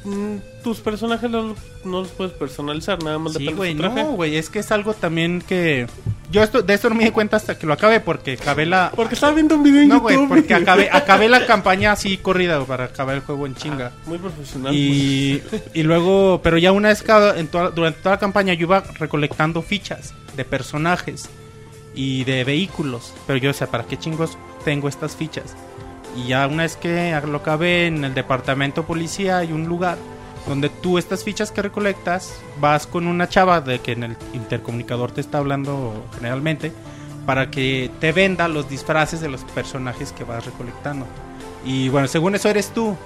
mm, tus personajes no, no los puedes personalizar, nada más Sí, depende de traje. no, güey, es que es algo también que. Yo esto, de esto no me di cuenta hasta que lo acabé, porque acabé la. Porque estaba viendo un video en No, YouTube. güey, porque acabé, [laughs] acabé la campaña así corrida para acabar el juego en chinga. Muy profesional. Y, y luego, pero ya una vez cada, en toda- durante toda la campaña yo iba recolectando fichas de personajes y de vehículos. Pero yo, o sea, ¿para qué chingos tengo estas fichas? Y ya una vez que lo acabé en el departamento policía hay un lugar donde tú estas fichas que recolectas vas con una chava de que en el intercomunicador te está hablando generalmente para que te venda los disfraces de los personajes que vas recolectando. Y bueno, según eso eres tú,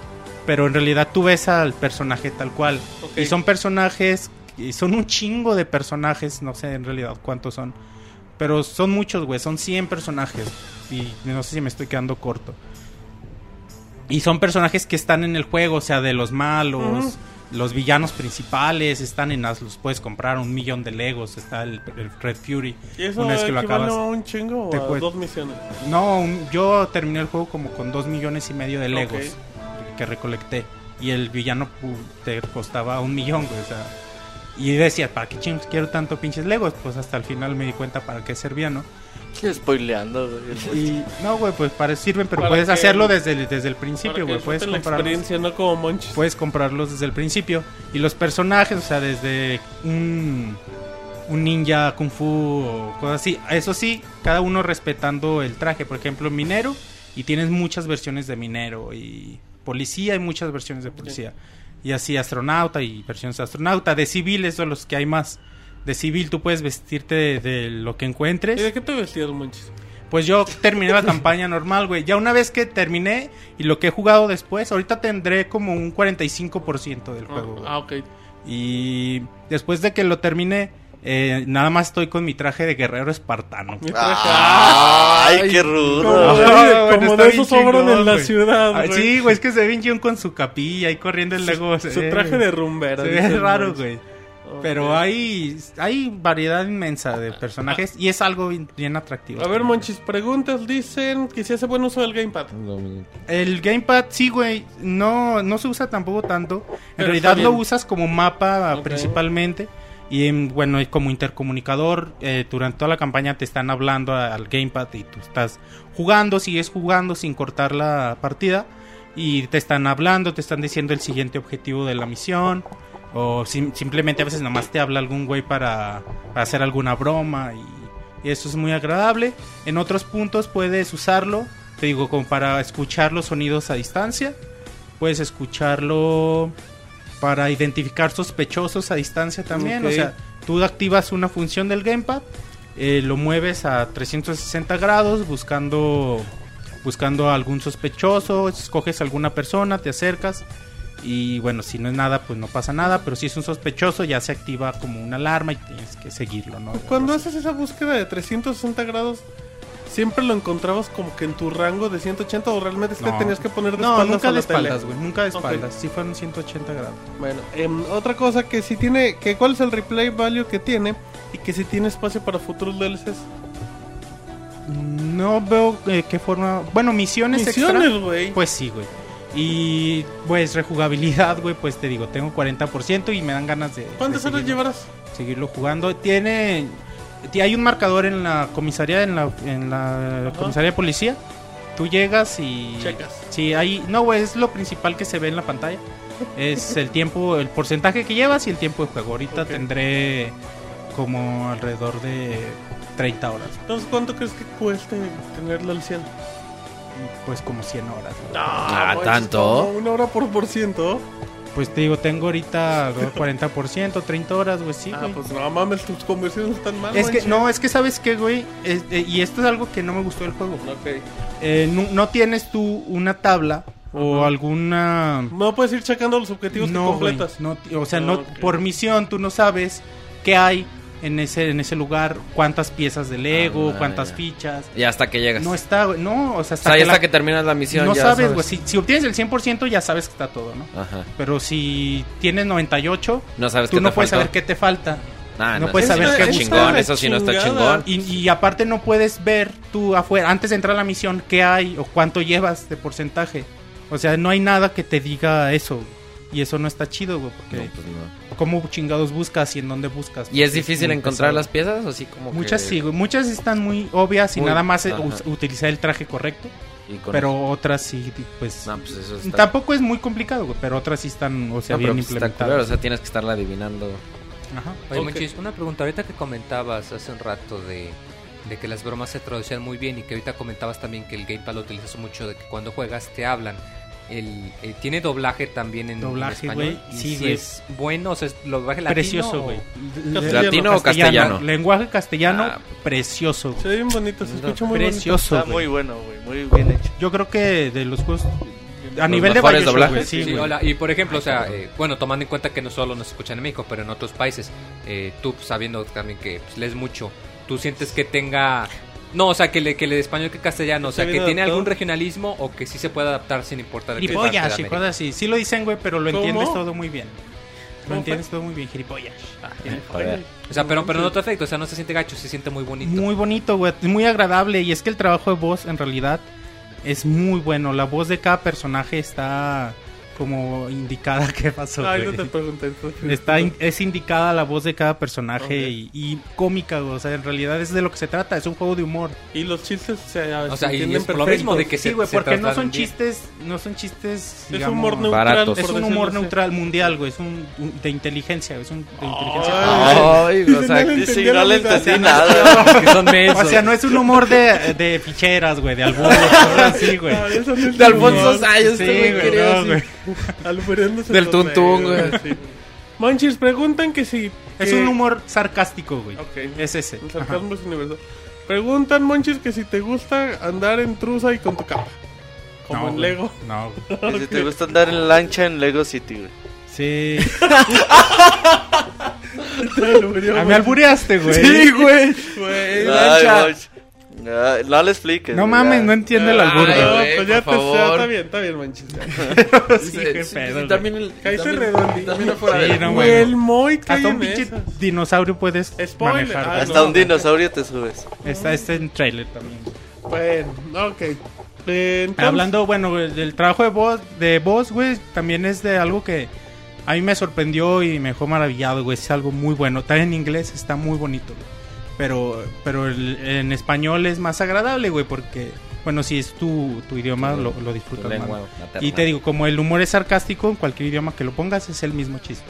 pero en realidad tú ves al personaje tal cual. Y son personajes, y son un chingo de personajes, no sé en realidad cuántos son. Pero son muchos, güey. Son 100 personajes. Y no sé si me estoy quedando corto. Y son personajes que están en el juego, o sea, de los malos. Los villanos principales están en las, los puedes comprar un millón de Legos, está el, el Red Fury. ¿Y eso Una vez que lo acabas. a un chingo o a dos misiones? No, un- yo terminé el juego como con dos millones y medio de Legos que recolecté. Y el villano te costaba un millón, güey. O sea, y decía, ¿para qué chingos quiero tanto pinches Legos? Pues hasta el final me di cuenta para qué servía, ¿no? Spoileando, güey. Y no, güey, pues para sirven, pero Para puedes que- hacerlo desde el, desde el principio, güey. Puedes comprarlos, no como puedes comprarlos desde el principio. Y los personajes, o sea, desde un, un ninja, kung fu o cosas así. Eso sí, cada uno respetando el traje. Por ejemplo, minero, y tienes muchas versiones de minero. Y policía, hay muchas versiones de policía. Y así astronauta y versiones de astronauta. De civiles son los que hay más. De civil tú puedes vestirte de, de lo que encuentres. ¿Y de qué te vestías, Monchis? Pues yo terminé la campaña normal, güey. Ya una vez que terminé y lo que he jugado después, ahorita tendré como un 45% del juego. güey. Ah, ok. Y después de que lo terminé, eh, nada más estoy con mi traje de guerrero espartano. Traje- ¡Ay, qué rudo! Ah, como de [laughs] esos sobran en la ciudad, Ah, güey. sí, güey, es que se ve bien con su capilla y corriendo el Lego. Su, ve- traje de rumbera. Se ve raro, güey. Pero hay, hay variedad inmensa de personajes y es algo bien, bien atractivo. A ver, Monchis, preguntas dicen que si hace buen uso del gamepad. El gamepad, sí, güey, no, no se usa tampoco tanto. En Pero realidad lo usas como mapa principalmente. Y en- bueno, y como intercomunicador, eh, durante toda la campaña te están hablando al gamepad y tú estás jugando, sigues jugando sin cortar la partida. Y te están hablando, te están diciendo el siguiente objetivo de la misión. O sim- simplemente a veces nomás te habla algún güey para, para hacer alguna broma. Y, y eso es muy agradable. En otros puntos puedes usarlo, te digo, como para escuchar los sonidos a distancia. Puedes escucharlo para identificar sospechosos a distancia también. O sea, tú activas una función del gamepad, eh, lo mueves a 360 grados buscando buscando a algún sospechoso, escoges alguna persona, te acercas y bueno, si no es nada, pues no pasa nada, pero si es un sospechoso ya se activa como una alarma y tienes que seguirlo, ¿no? Cuando haces esa búsqueda de 360 grados, ¿siempre lo encontrabas como que en tu rango de 180 o realmente es que No. tenías que poner de No, espaldas nunca a de espaldas, güey, nunca de espaldas, sí fueron 180 grados. Bueno, em, otra cosa que si tiene, que cuál es el replay value que tiene y que si tiene espacio para futuros DLCs. No veo eh, qué forma, bueno, misiones, extra. Misiones, güey. Pues sí, güey. Y pues rejugabilidad, güey, pues te digo, tengo 40% y me dan ganas de ¿Cuántas de horas seguirlo, llevarás? seguirlo jugando. Tiene ti- hay un marcador en la comisaría en la en la Ajá. comisaría de policía. Tú llegas y Checas. Sí, ahí no, güey, es lo principal que se ve en la pantalla. Es [laughs] el tiempo, el porcentaje que llevas y el tiempo de juego. Ahorita tendré como alrededor de 30 horas. Entonces, ¿cuánto crees que cueste tenerlo al 100? Pues como 100 horas. güey. Ah, pues, ¿tanto? Una hora por por ciento. Pues te digo, tengo ahorita alrededor de 40%, 30 horas, güey, sí, ah, pues no mames, tus conversiones están mal. es que, no, es que sabes qué, güey, Es- eh, y esto es algo que no me gustó del juego. Ok. Eh, no, no tienes tú una tabla o alguna... No puedes ir checando los objetivos no, que güey, completas. no, o sea, Ah, no, ok. por misión tú no sabes qué hay en ese, en ese lugar, cuántas piezas de Lego, Ah, cuántas ya. fichas. Y hasta que llegas. No está, güey, no, o sea, o hasta sea, ya que hasta la- que terminas la misión. no ya sabes, güey, si, si obtienes el 100% ya sabes que está todo, ¿no? Ajá. Pero si tienes 98, No sabes tú qué no puedes faltó. saber qué te falta. Ah, no puedes saber qué chingón. Eso sí no está chingón. Y, y aparte no puedes ver tú afuera, antes de entrar a la misión, qué hay o cuánto llevas de porcentaje. O sea, no hay nada que te diga eso. Y eso no está chido, güey, porque No, pues no. ¿cómo chingados buscas y en dónde buscas? ¿Y es difícil encontrar pesado. las piezas o sí como que- Muchas sí, güey. Muchas están muy obvias y Muy- nada más ajá. utilizar el traje correcto. Pero otras sí, pues... No, pues eso está... Tampoco es muy complicado, güey, pero otras sí están, o sea, bien pues implementadas. o sea, tienes que estarla adivinando. Ajá. Oye, Ok. Monchis, una pregunta. Ahorita que comentabas hace un rato de, de que las bromas se traducían muy bien y que ahorita comentabas también que el gamepad lo utilizas mucho, de que cuando juegas te hablan. El, eh, ¿Tiene doblaje también en, en Doblaje, español? güey, ¿Y sí, si es bueno? O sea, ¿es doblaje latino? Precioso, o- güey. Castellano. ¿Latino o castellano? Lenguaje castellano, Ah, precioso. güey. Se ve bien bonito, se escucha muy Precioso, Está muy bueno, güey. Muy bien hecho. Yo creo que de los juegos... A Los nivel de doblajes. sí, Sí, hola. Y por ejemplo, o sea, eh, bueno, tomando en cuenta que no solo nos escuchan en México, pero en otros países, eh, tú sabiendo también que pues, lees mucho, tú sientes que tenga... No, o sea, que le, que le de español que castellano. O sea, ¿Está que tiene algún regionalismo o que sí se puede adaptar sin importar Gilipollas y cosas así. Sí lo dicen, güey, pero lo ¿Cómo? entiendes todo muy bien. Lo ¿Cómo entiendes todo muy bien, gilipollas. Joder. O sea, pero, pero no te afecta, o sea, no se siente gacho, se siente muy bonito. Muy bonito, güey. Muy agradable. Y es que el trabajo de voz, en realidad, es muy bueno. La voz de cada personaje está como indicada. [laughs] ¿Qué pasó, Ay, no te pregunté. Está in- es indicada la voz de cada personaje y, y cómica, güey. O sea, en realidad es de lo que se trata. Es un juego de humor. Y los chistes se, O sea, se entienden es por lo mismo de que Sí, güey, se porque no son bien. chistes, no son chistes, Es digamos, humor neutral. baratos. Es un humor así. neutral mundial, güey. Es un, un- de inteligencia, es un de inteligencia. Ay. Ay, o sea, No le Sí, no le entendí nada. que son. [laughs] O sea, no es un humor de, de ficheras, güey, de [laughs] cosas así, güey. Ah, es de Alfonso. Sayas, Sí, este güey [laughs] Albureándose Del tuntún, güey. sí. Monchis, preguntan que si... Es que- un humor sarcástico, güey. Ok. Es ese. El Ajá. sarcasmo es universal. Preguntan, Monchis, que si te gusta andar en trusa y con tu capa. Como No, en güey. Lego. No, [laughs] güey. Y si te gusta andar en lancha en Lego City, güey. Sí. [laughs] Te alburió, Ah, me albureaste, güey. Sí, güey. Güey, Ay, lancha. Ay, no le expliques. No mames, ya. no entiende el albur, Ay, No, pues ya te favor. está bien, está bien, Monchis. ya. [laughs] Sí, qué Sí, pedo, sí, también el también- redondito. también afuera Sí, no, bueno. el Moy cae Hasta un pinche dinosaurio puedes Spoiler, manejar. ah. Hasta no. un dinosaurio te subes. Está este en trailer también. Bueno, ok. Entonces- Hablando, bueno, güey, del trabajo de voz, de voz, güey, también es de algo que a mí me sorprendió y me dejó maravillado, güey. Es algo muy bueno. También en inglés está muy bonito, güey. Pero, pero el- en español es más agradable, güey, porque, bueno, si es tu, tu idioma, lo, lo disfrutas más. Y te digo, como el humor es sarcástico, en cualquier idioma que lo pongas es el mismo chiste.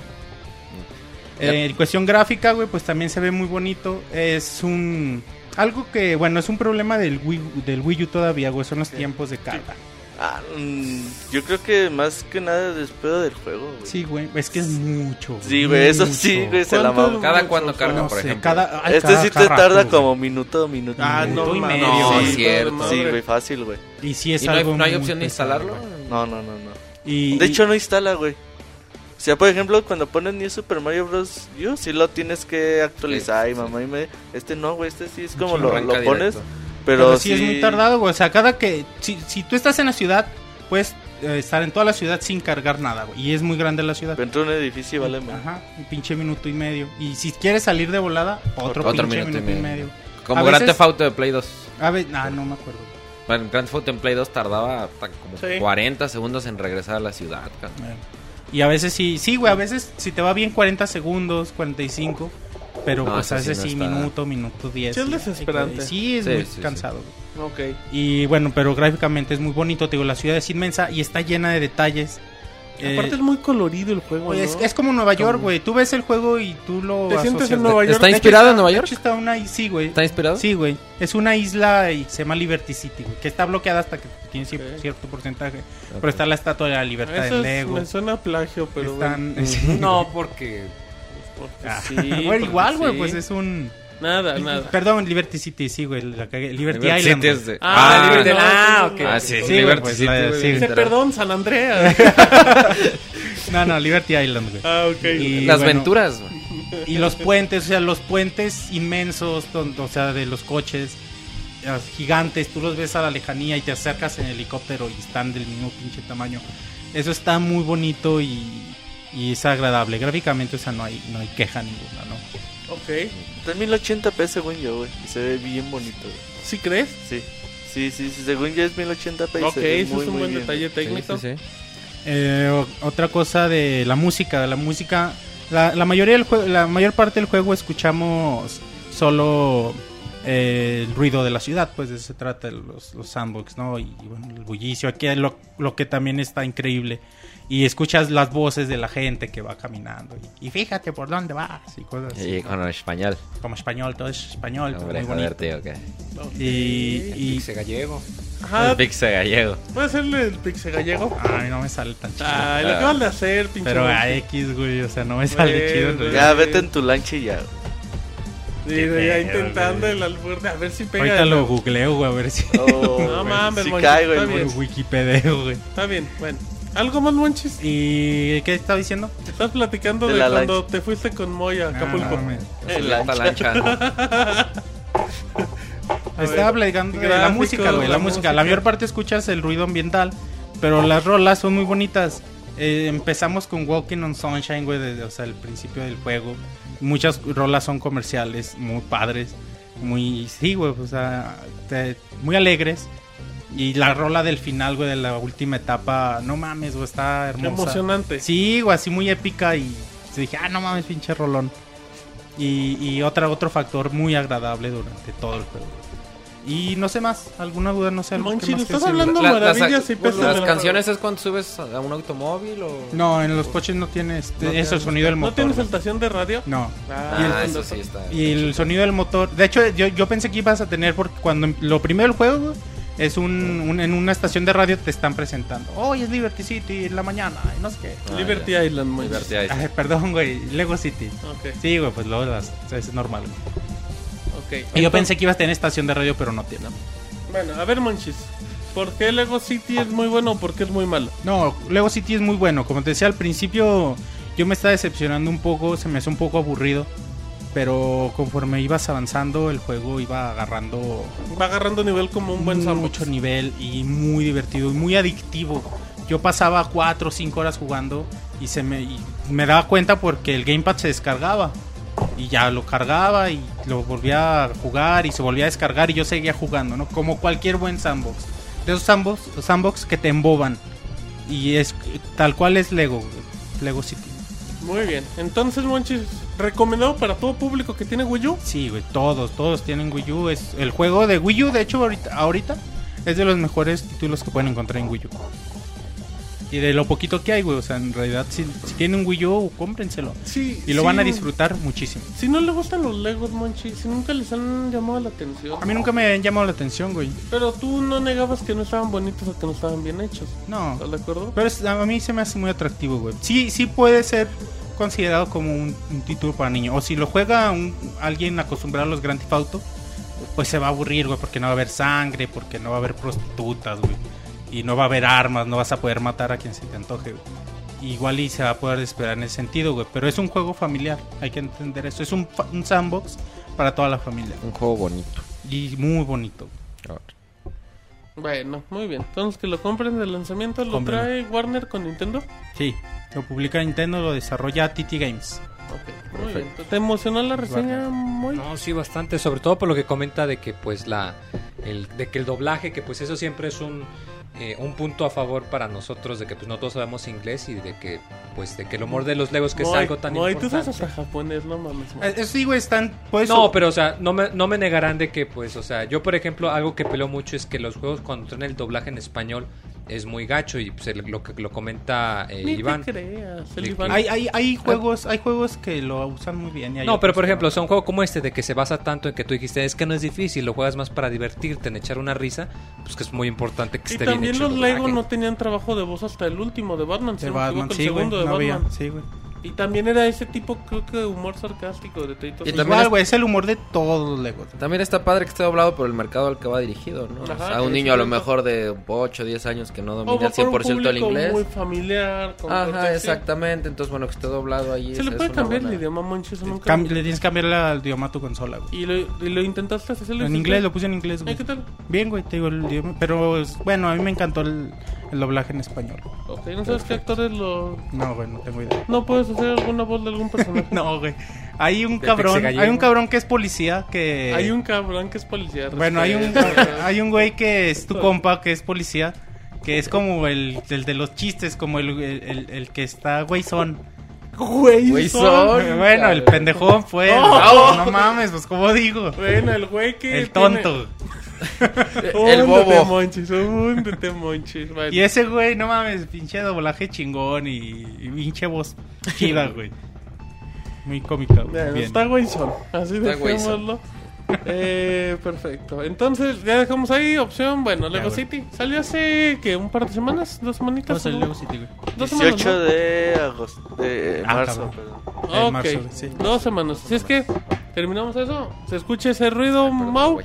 Eh, en cuestión gráfica, güey, pues también se ve muy bonito. Es un... Algo que, bueno, es un problema del Wii, del Wii U todavía, güey, son los tiempos de carga. Ah, mm, yo creo que más que nada después del juego, güey. Sí, güey, es que es mucho. Sí, güey, eso sí, güey, se la ¿Cuánto mamó. Cada cuando carga, No por sé, ejemplo. cada, ay, Este cada- sí te cada tarda rato, como minuto, minuto. Ah, minuto no, y medio, No, es cierto. Sí, güey, fácil, güey. Y sí es ¿Y no hay, algo no hay opción de instalarlo? güey. No, no, no, no. Y, De y- hecho, no instala, güey. O sea, por ejemplo, cuando pones New Super Mario Bros. U, sí lo tienes que actualizar Sí, y sí, mamá y me... Este no, güey, este sí es como Sí, lo, pones. directo. Pero, pero sí, es muy tardado, güey. O sea, cada que. Si, si tú estás en la ciudad, puedes eh, estar en toda la ciudad sin cargar nada, güey. Y es muy grande la ciudad. Dentro de un edificio vale más. Ajá, un pinche minuto y medio. Y si quieres salir de volada, otro, Otro pinche minuto y minuto, y medio. medio. Como A Grand veces- Theft Auto de Play 2. A ver, ah, no me acuerdo. Bueno, en Grand Theft Auto en Play 2 tardaba hasta como Sí. 40 segundos en regresar a la ciudad. cabrón. Eh, Y a veces sí, sí, güey, a veces si te va bien 40 segundos, 45. Pero No, pues a sí veces no sí, está- minuto, minuto 10. Sí, es desesperante. Sí, es Sí, muy sí, cansado, güey. Ok. Y bueno, pero gráficamente es muy bonito, te digo, la ciudad es inmensa y está llena de detalles. Eh, Aparte es muy colorido el juego, oye, ¿no? es, es como Nueva York, güey. Tú ves el juego y tú lo ¿Te sientes en Nueva York? ¿Está inspirado en Nueva de York? hecho, está una is- sí, güey. ¿Está inspirado? Sí, güey. Es una isla y se llama Liberty City, güey. Que está bloqueada hasta que tiene cierto porcentaje. Pero está la estatua de la libertad Eso es- Lego. me suena a plagio, pero Están... bueno. [laughs] sí. No, porque... Porque Ah, sí, [laughs] bueno, igual, güey, sí. pues es un... Nada, nada. Perdón, Liberty City, sí, güey. La cagué. Liberty, Liberty Island. City güey. es de- Ah, Liberty- no, ah, ok. no. Ah, sí, Sí, Liberty pues, City, la- sí. Dice, perdón, San Andreas. [laughs] No, no, Liberty Island, güey. ah, ok. Y- Las bueno, Venturas, güey. Y los puentes, o sea, los puentes inmensos, o sea, de los coches eh, gigantes, tú los ves a la lejanía y te acercas en helicóptero y están del mismo pinche tamaño. Eso está muy bonito y, y es agradable. Gráficamente, o sea, no hay, no hay queja ninguna, ¿no? Ok. En 1080p según yo, güey. Y se ve bien bonito, güey. ¿Sí crees? Sí. Sí, sí, sí, según yo es 1080p. y Ok, se ve eso muy, es un muy buen bien. detalle técnico. sí, sí. Eh, otra cosa de la música, de la música, la, la mayoría del juego, la mayor parte del juego escuchamos solo eh, el ruido de la ciudad, pues de eso se trata los, los sandbox, ¿no? Y, y, bueno, el bullicio, aquí lo, lo que también está increíble. Y escuchas las voces de la gente que va caminando. Y, y fíjate por dónde vas y cosas así. Y con el español. Como español, todo es español, Hombre, muy joder, bonito. tío, que... Y, y Pixel gallego. Ajá. El Pixe gallego. ¿Puede hacerle el pixe gallego? Ay, no me sale tan chido. Ay, lo acabas de hacer, pinche. Pero a X, güey, o sea, no me sale Güey, chido. güey. Ya, vete en tu lancha y ya. Sí, ya intentando el albur de a ver si pega. Ahorita lo googleo, güey, a ver si. Oh, No [laughs] mames, cae, güey, está bien. Wikipedia, güey. Está bien, bueno. ¿Algo más, Monchis? ¿Y qué estaba diciendo? Estás platicando De de, la cuando lancha. te fuiste con Moy a Acapulco. Ah, me- En Esta lancha. [laughs] Estaba platicando de la música, güey. La, la música. música. La mayor parte escuchas el ruido ambiental, pero las rolas son muy bonitas. Eh, empezamos con Walking on Sunshine, güey, desde o sea, el principio del juego. Muchas rolas son comerciales, muy padres, muy, sí, güey, o sea, te- muy alegres. Y la rola del final, güey, de la última etapa, no mames, güey, está Qué hermosa. emocionante. Sí, güey, así muy épica y se dije, ah, no mames, pinche rolón. Y, y otra, otro factor muy agradable durante todo el juego. Y no sé más, alguna duda, no sé. algo que Monchi, más ¿le que estás hablando La- las, maravillas y pesos las de la- canciones es cuando subes a un automóvil o... No, en los coches no tiene este, No es el tienes- sonido del ¿No motor. tienes güey. estación de radio? No. Ah, Y el- Ah, eso sí está. Y el sonido del motor. De hecho, yo, yo pensé que ibas a tener porque cuando lo primero del juego güey, es un, un- en una estación de radio te están presentando. Hoy es Liberty City en la mañana y no sé qué. Ah, Liberty ya. Island, Monchi. Liberty Island. Ay, perdón, güey, Lego City. Ok, Sí, güey, pues luego las, es normal. güey. Y yo pensé que ibas a tener estación de radio, pero no tiene. Bueno, a ver, Monchis. ¿Por qué Lego City es muy bueno o por qué es muy malo? No, Lego City es muy bueno. Como te decía al principio, yo me estaba decepcionando un poco, se me hace un poco aburrido. Pero conforme ibas avanzando, el juego iba agarrando Va agarrando nivel como un buen mucho nivel y muy divertido y muy adictivo. Yo pasaba 4 o 5 horas jugando y se me, y me daba cuenta porque el gamepad se descargaba. Y ya lo cargaba y lo volvía a jugar y se volvía a descargar y yo seguía jugando, ¿no? Como cualquier buen sandbox. De esos sandbox, sandbox que te emboban. Y es tal cual es Lego, Lego City. Muy bien. Entonces, Monchis, recomendado para todo público que tiene Wii U. Sí, güey, todos, todos tienen Wii U. Es el juego de Wii U, de hecho, ahorita, ahorita es de los mejores títulos que pueden encontrar en Wii U. Y de lo poquito que hay, güey, o sea, en realidad, si, si tienen un Wii U, cómprenselo. Sí. Y lo sí. van a disfrutar muchísimo. Si no le gustan los Legos, Monchis, si nunca les han llamado la atención. A mí nunca me han llamado la atención, güey. Pero tú no negabas que no estaban bonitos o que no estaban bien hechos. No. ¿Estás de acuerdo? Pero a mí se me hace muy atractivo, güey. Sí, sí puede ser considerado como un, un título para niños. O si lo juega un- alguien acostumbrado a los Grand Theft Auto, pues se va a aburrir, güey, porque no va a haber sangre, porque no va a haber prostitutas, güey. Y no va a haber armas, no vas a poder matar a quien se te antoje, güey. Igual y se va a poder esperar en ese sentido, güey. Pero es un juego familiar, hay que entender eso. Es un, fa- un sandbox para toda la familia. Un juego bonito. Y muy bonito. Bueno, muy bien. Entonces que lo compren de lanzamiento, lo Cómprenlo. trae Warner con Nintendo. Sí, lo publica Nintendo, lo desarrolla TT Games. Ok, muy bien. ¿Te emocionó la reseña muy? No, sí, bastante, sobre todo por lo que comenta de que pues la el, de que el doblaje, que pues eso siempre es un eh, un punto a favor para nosotros de que pues no todos sabemos inglés y de que pues de que el humor de los Legos que es algo tan Moy, tú sabes importante. hasta japonés, no mames. Eh, eh, sí, güey, están... Pues, No, pero o sea, no me, no me negarán de que pues, o sea, yo por ejemplo, algo que peleo mucho es que los juegos cuando traen el doblaje en español es muy gacho y pues, lo que lo comenta eh, Ni Iván. te creas, el Iván. Hay, hay, hay juegos hay juegos que lo usan muy bien. y hay No, pero por ejemplo, o sea, un juego como este de que se basa tanto en que tú dijiste es que no es difícil, lo juegas más para divertirte, en echar una risa, pues que es muy importante que Y esté bien también hecho el los Lego no tenían trabajo de voz hasta el último de Batman. si De no me Batman, equivoco, el sí, güey. segundo de No había. Batman. Sí, güey. Y también era ese tipo, creo que humor sarcástico de. Y también Igual, es- güey, es el humor de todos los Legos. También está padre que esté doblado por el mercado al que va dirigido, ¿no? Ajá, o sea, un niño a lo mejor de 8 o 10 años que no domina al por un 100% el público inglés. muy familiar. con Ajá, contexto. exactamente. Entonces, bueno, que esté doblado ahí. Se es- le es puede cambiar el buena- idioma, Monchi, eso nunca. Cam- le tienes que cambiar el idioma a tu consola, güey. Y lo, y lo intentaste hacerlo. En inglés, lo puse en inglés, güey. ¿Qué tal? Bien, güey, te digo el idioma. Pero es- bueno, a mí me encantó el, el doblaje en español. Ok, ¿no sabes qué actores lo...? No, güey, no tengo idea. ¿No puedes hacer alguna voz de algún personaje? [laughs] No, güey. Hay un De cabrón, hay un cabrón que es policía que Hay un cabrón que es policía. Bueno, hay un hay un güey que es tu [laughs] compa que es policía, que es como el, el de los chistes, como el, el, el- el que está Güey, son- son. Bueno, el pendejón fue. el- no mames, pues como digo. Bueno, el güey que... El tonto. [laughs] El bobo. Bueno. Y ese güey, no mames, pinche doblaje chingón y, y pinche voz chida, güey. Muy cómica, güey. Bueno, Bien. está güeyzón. Así Está dejémoslo. Eh, perfecto. Entonces, ya dejamos ahí opción. Bueno, Lego. City. Salió hace, ¿qué? ¿Un par de semanas? ¿Dos semanitas? ¿no? Lego City, güey. Dos semanas, 18 ¿no? de agosto, de Ah, marzo, perdón. En Ok, marzo, sí. dos semanas. Si es que terminamos eso, se escucha ese ruido, Perdón, Mau.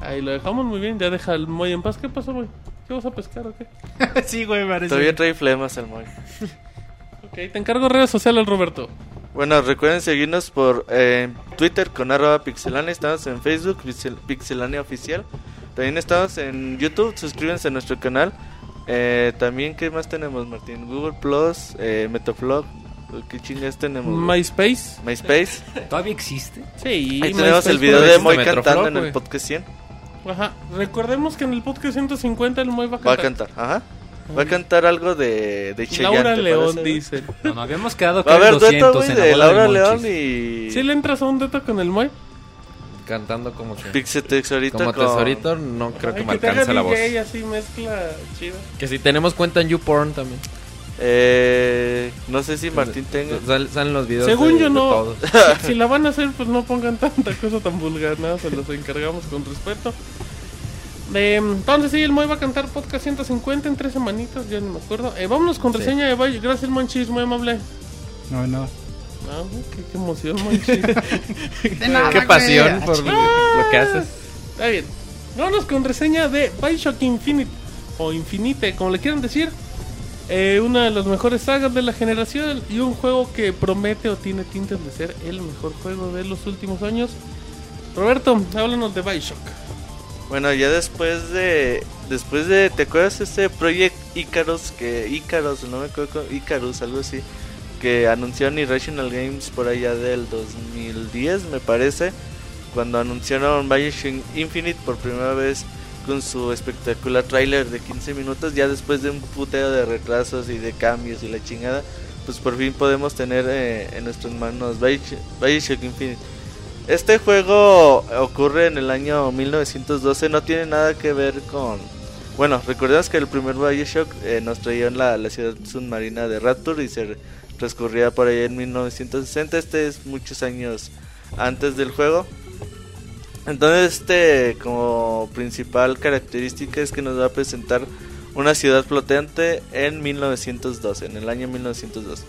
Ahí lo dejamos muy bien. Ya deja el Moy en paz. ¿Qué pasó, Moy? ¿Qué vas a pescar o qué? [laughs] sí, güey, parece. Todavía trae flemas el Moy. Ok, te encargo redes sociales, Roberto. Bueno, recuerden seguirnos por eh, Twitter con arroba pixelania. Estamos en Facebook, Pixel- pixelania oficial. También estamos en YouTube. Suscríbanse a nuestro canal. Eh, también, ¿qué más tenemos, Martín? Google Plus, eh, Metaflog. ¿Qué chingas tenemos? güey? MySpace. MySpace. [laughs] ¿Todavía existe? Sí, Ahí tenemos MySpace el video de Moy Metroflog, cantando en el podcast 100. Ajá. Recordemos que en el podcast 150 el Moy va a Va a cantar. cantar, ajá. Va a cantar algo de, de Chayanne, Laura ¿te León dice. No, no, habíamos quedado que Va a haber eran dueto, 200 güey, en la de Laura de León y... Si le entras a un dueto con el Moy. Cantando como que... Pixel Tesorito Como con... tesorito, no creo que me alcance la voz. Así mezcla chida. Que si tenemos cuenta en YouPorn también. Eh, no sé si Martín tenga... Sal- salen los videos Según de- yo no. si la van a hacer, pues no pongan tanta cosa tan vulgar, nada, se los encargamos con respeto. Eh, entonces sí, el Moy va a cantar podcast 150 en tres semanitas, ya no me acuerdo. Eh, vámonos con Sí. reseña de Valle. Gracias, Monchis, muy amable. No, no. Ah, qué, qué emoción, Monchis. [laughs] Qué pasión por lo, lo que haces. Está bien. Vámonos con reseña de Bioshock Infinite. O Infinite, como le quieran decir. Eh, una de las mejores sagas de la generación. Y un juego que promete o tiene tintes de ser el mejor juego de los últimos años. Roberto, háblanos de Bioshock. Bueno, ya después de... Después de... ¿Te acuerdas este Project Icarus? Que... Icarus, no me acuerdo... Icarus, algo así. Que anunciaron Irrational Games por allá del 2010, me parece. Cuando anunciaron Bioshock Infinite por primera vez con su espectacular tráiler de 15 minutos. Ya después de un puteo de retrasos y de cambios y la chingada. Pues por fin podemos tener eh, en nuestras manos Bioshock Infinite. Este juego ocurre en el año 1912, no tiene nada que ver con... Bueno, recordemos que el primer Bioshock eh, nos traía en la, la ciudad submarina de Rapture y se transcurría por ahí en 1960. Este es muchos años antes del juego. Entonces este como principal característica es que nos va a presentar una ciudad flotante en 1912, en el año 1912.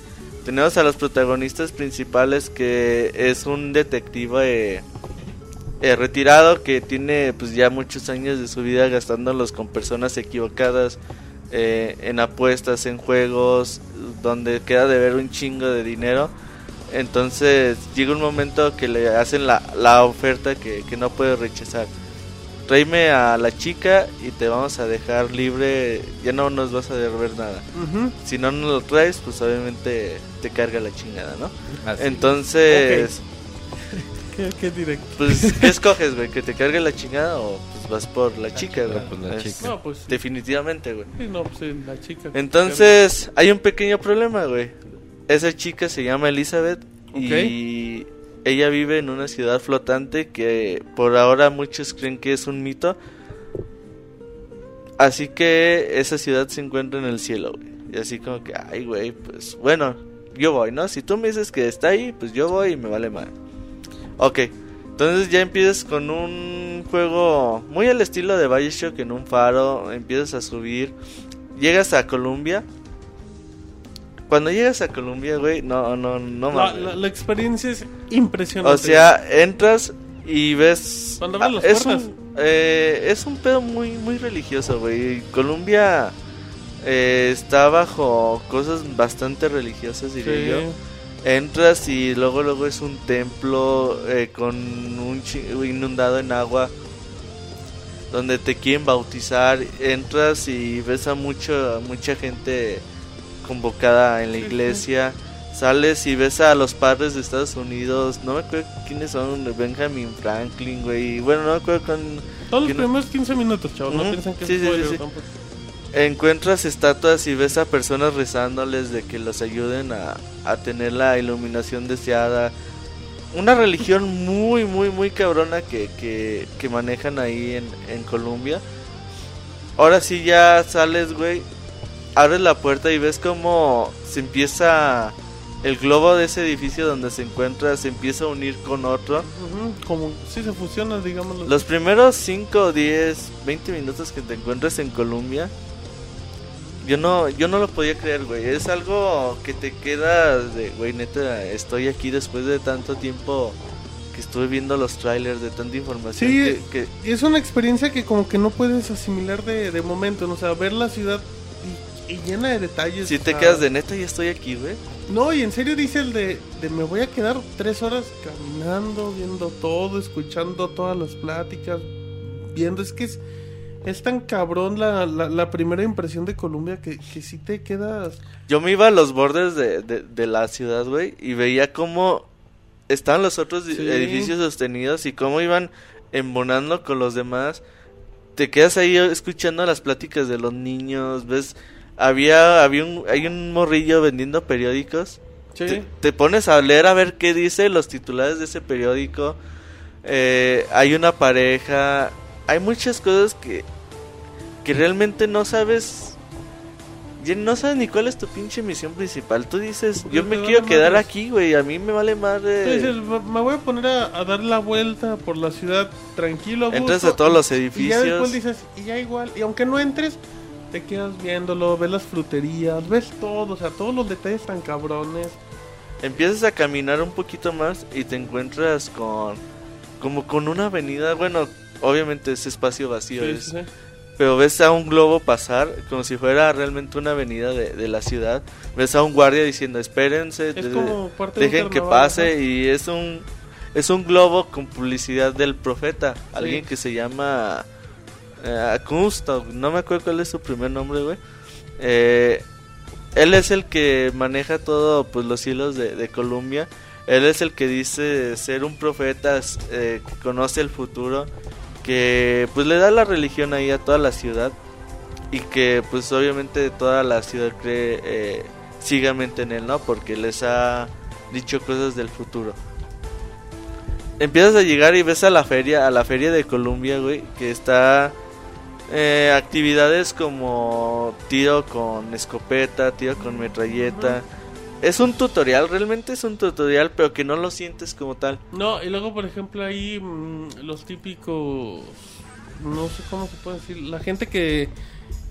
Tenemos a los protagonistas principales que es un detective eh, retirado que tiene pues ya muchos años de su vida gastándolos con personas equivocadas eh, en apuestas, en juegos, donde queda de ver un chingo de dinero. Entonces llega un momento que le hacen la, la oferta que, que no puede rechazar. Tráeme a la chica y te vamos a dejar libre, ya no nos vas a deber nada. Si no nos lo traes, pues obviamente te carga la chingada, ¿no? Así. Entonces, [laughs] Qué, qué directo. pues, [laughs] ¿qué escoges, güey? ¿Que te cargue la chingada o pues vas por la chica, güey? pues, la Es- chica. No, pues sí. Definitivamente, güey. Sí, no, pues sí, la chica. Entonces, hay un pequeño problema, güey. Esa chica se llama Elizabeth y ella vive en una ciudad flotante que por ahora muchos creen que es un mito. Así que esa ciudad se encuentra en el cielo, güey. Y así como que, ay, güey, pues bueno, yo voy, ¿no? Si tú me dices que está ahí, pues yo voy y me vale mal. Ok, entonces ya empiezas con un juego muy al estilo de Bioshock en un faro, empiezas a subir, llegas a Columbia. Cuando llegas a Columbia, güey, no, no, no mames. la- la experiencia es impresionante. O sea, entras y ves. Cuando abres ah, las es, puertas. un, eh, es un pedo muy, muy religioso, güey. Colombia eh, está bajo cosas bastante religiosas, diría Sí. yo. Entras y luego, luego es un templo eh, con un inundado en agua. Donde te quieren bautizar. Entras y ves a mucho, mucha gente convocada en la iglesia. Sales y ves a los padres de Estados Unidos. No me acuerdo quiénes son. Benjamin Franklin, güey. Bueno, no me acuerdo con. Todos los primeros 15 minutos, chavos. No piensan que Sí, es sí, sí, spoiler sí. tampoco. Encuentras estatuas y ves a personas rezándoles de que los ayuden a, a tener la iluminación deseada. Una religión muy, muy, muy cabrona que, que, que manejan ahí en, en Colombia. Ahora sí ya sales, güey. Abres la puerta y ves como se empieza el globo de ese edificio donde se encuentra, se empieza a unir con otro. Como si se fusiona, digamos. Los primeros 5, 10, 20 minutos que te encuentras en Colombia, yo no, yo no lo podía creer, güey. Es algo que te queda de, güey, neta, estoy aquí después de tanto tiempo que estuve viendo los trailers, de tanta información. Sí, que, que- Y es una experiencia que como que no puedes asimilar de, de momento, ¿no? o sea, ver la ciudad y llena de detalles. Si te sea, quedas de neta, ya estoy aquí, güey. No, y en serio dice el de, de me voy a quedar tres horas caminando, viendo todo, escuchando todas las pláticas, viendo, es que es, es tan cabrón la, la, la primera impresión de Colombia que, que sí te quedas... Yo me iba a los bordes de, de, de la ciudad, güey, y veía cómo estaban los otros Sí. edificios sostenidos y cómo iban embonando con los demás. Te quedas ahí escuchando las pláticas de los niños, ves, había, había un, hay un morrillo vendiendo periódicos. Sí, Te, te pones a leer a ver qué dice los titulares de ese periódico. Eh, hay una pareja. Hay muchas cosas que, que realmente no sabes. ya No sabes ni cuál es tu pinche misión principal. Tú dices, yo me quiero quedar madres. aquí, güey. A mí me vale madre. Tú dices, "Me- voy a poner a, a dar la vuelta por la ciudad tranquilo. Entras gusto", a todos los Y ya edificios. después dices, y ya igual, y aunque no entres, te quedas viéndolo, ves las fruterías, ves todo, o sea, todos los detalles tan cabrones. Empiezas a caminar un poquito más y te encuentras con. Como con una avenida. Bueno, obviamente es espacio vacío. Sí, es, sí. Pero ves a un globo pasar como si fuera realmente una avenida de, de la ciudad. Ves a un guardia diciendo, espérense, de- de dejen que pase. Y es un, es un globo con publicidad del profeta. Alguien que se llama eh, no me acuerdo cuál es su primer nombre, güey. Eh, él es el que maneja todo, pues los hilos de, Colombia. Él es el que dice ser un profeta, eh, que conoce el futuro, que pues le da la religión ahí a toda la ciudad y que pues obviamente toda la ciudad cree eh, en él, ¿no? Porque les ha dicho cosas del futuro. Empiezas a llegar y ves a la feria, a la feria de Colombia, güey, que está eh, actividades como tiro con escopeta, tiro con metralleta. Es un tutorial, realmente es un tutorial, pero que no lo sientes como tal. No, y luego, por ejemplo, ahí mm, los típicos, no sé cómo se puede decir, la gente que,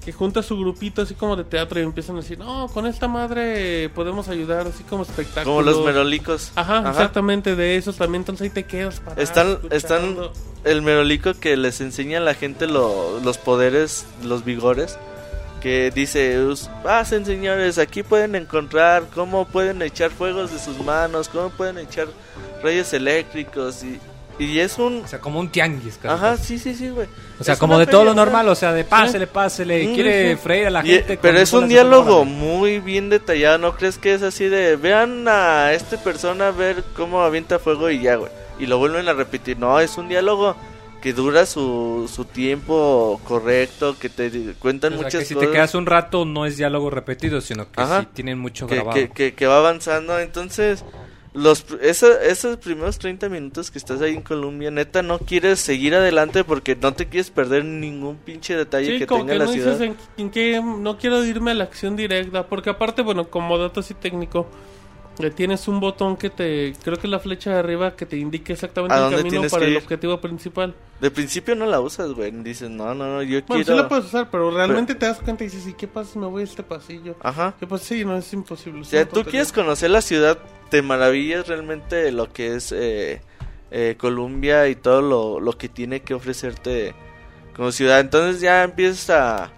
que junta su grupito así como de teatro y empiezan a decir, no, con esta madre podemos ayudar, así como espectáculo. Como los merolicos. Ajá, Ajá. exactamente, de esos también, entonces ahí te quedas Están, están el merolico que les enseña a la gente lo- los poderes, los vigores. Que dice, "Us- pasen señores, aquí pueden encontrar cómo pueden echar fuegos de sus manos, cómo pueden echar rayos eléctricos. Y, y es un... O sea, como un tianguis. casi, Ajá, sí, sí, sí, güey. O sea, Es como de todo lo normal, o sea, de pásele, pásele, Mm, quiere sí. freír a la Y- gente. pero es un diálogo muy bien detallado, ¿no crees que es así de vean a esta persona ver cómo avienta fuego y ya, güey? Y lo vuelven a repetir, no, es un diálogo que dura su, su tiempo correcto, que te cuentan O sea, muchas que si cosas. te quedas un rato no es diálogo repetido, sino que Ajá. sí tienen mucho que, grabado. que, que- que va avanzando, entonces los esa- esos primeros 30 minutos que estás ahí en Colombia, neta no quieres seguir adelante porque no te quieres perder ningún pinche detalle Sí, que como tenga que la no ciudad. dices en, en qué no quiero irme a la acción directa, porque aparte, bueno, como dato así técnico, tienes un botón que te, creo que es la flecha de arriba que te indique exactamente ¿A el camino para el objetivo principal. De principio no la usas, güey, dices, no, no, no, yo Bueno, quiero... sí la puedes usar, pero realmente te das cuenta y dices, ¿y qué pasa si me voy a este pasillo? Ajá. ¿Qué pasa? Sí, no, es imposible. O sea, tú tontería. quieres conocer la ciudad, te maravillas realmente de lo que es eh, eh, Colombia y todo lo, lo que tiene que ofrecerte como ciudad. Entonces ya empiezas a...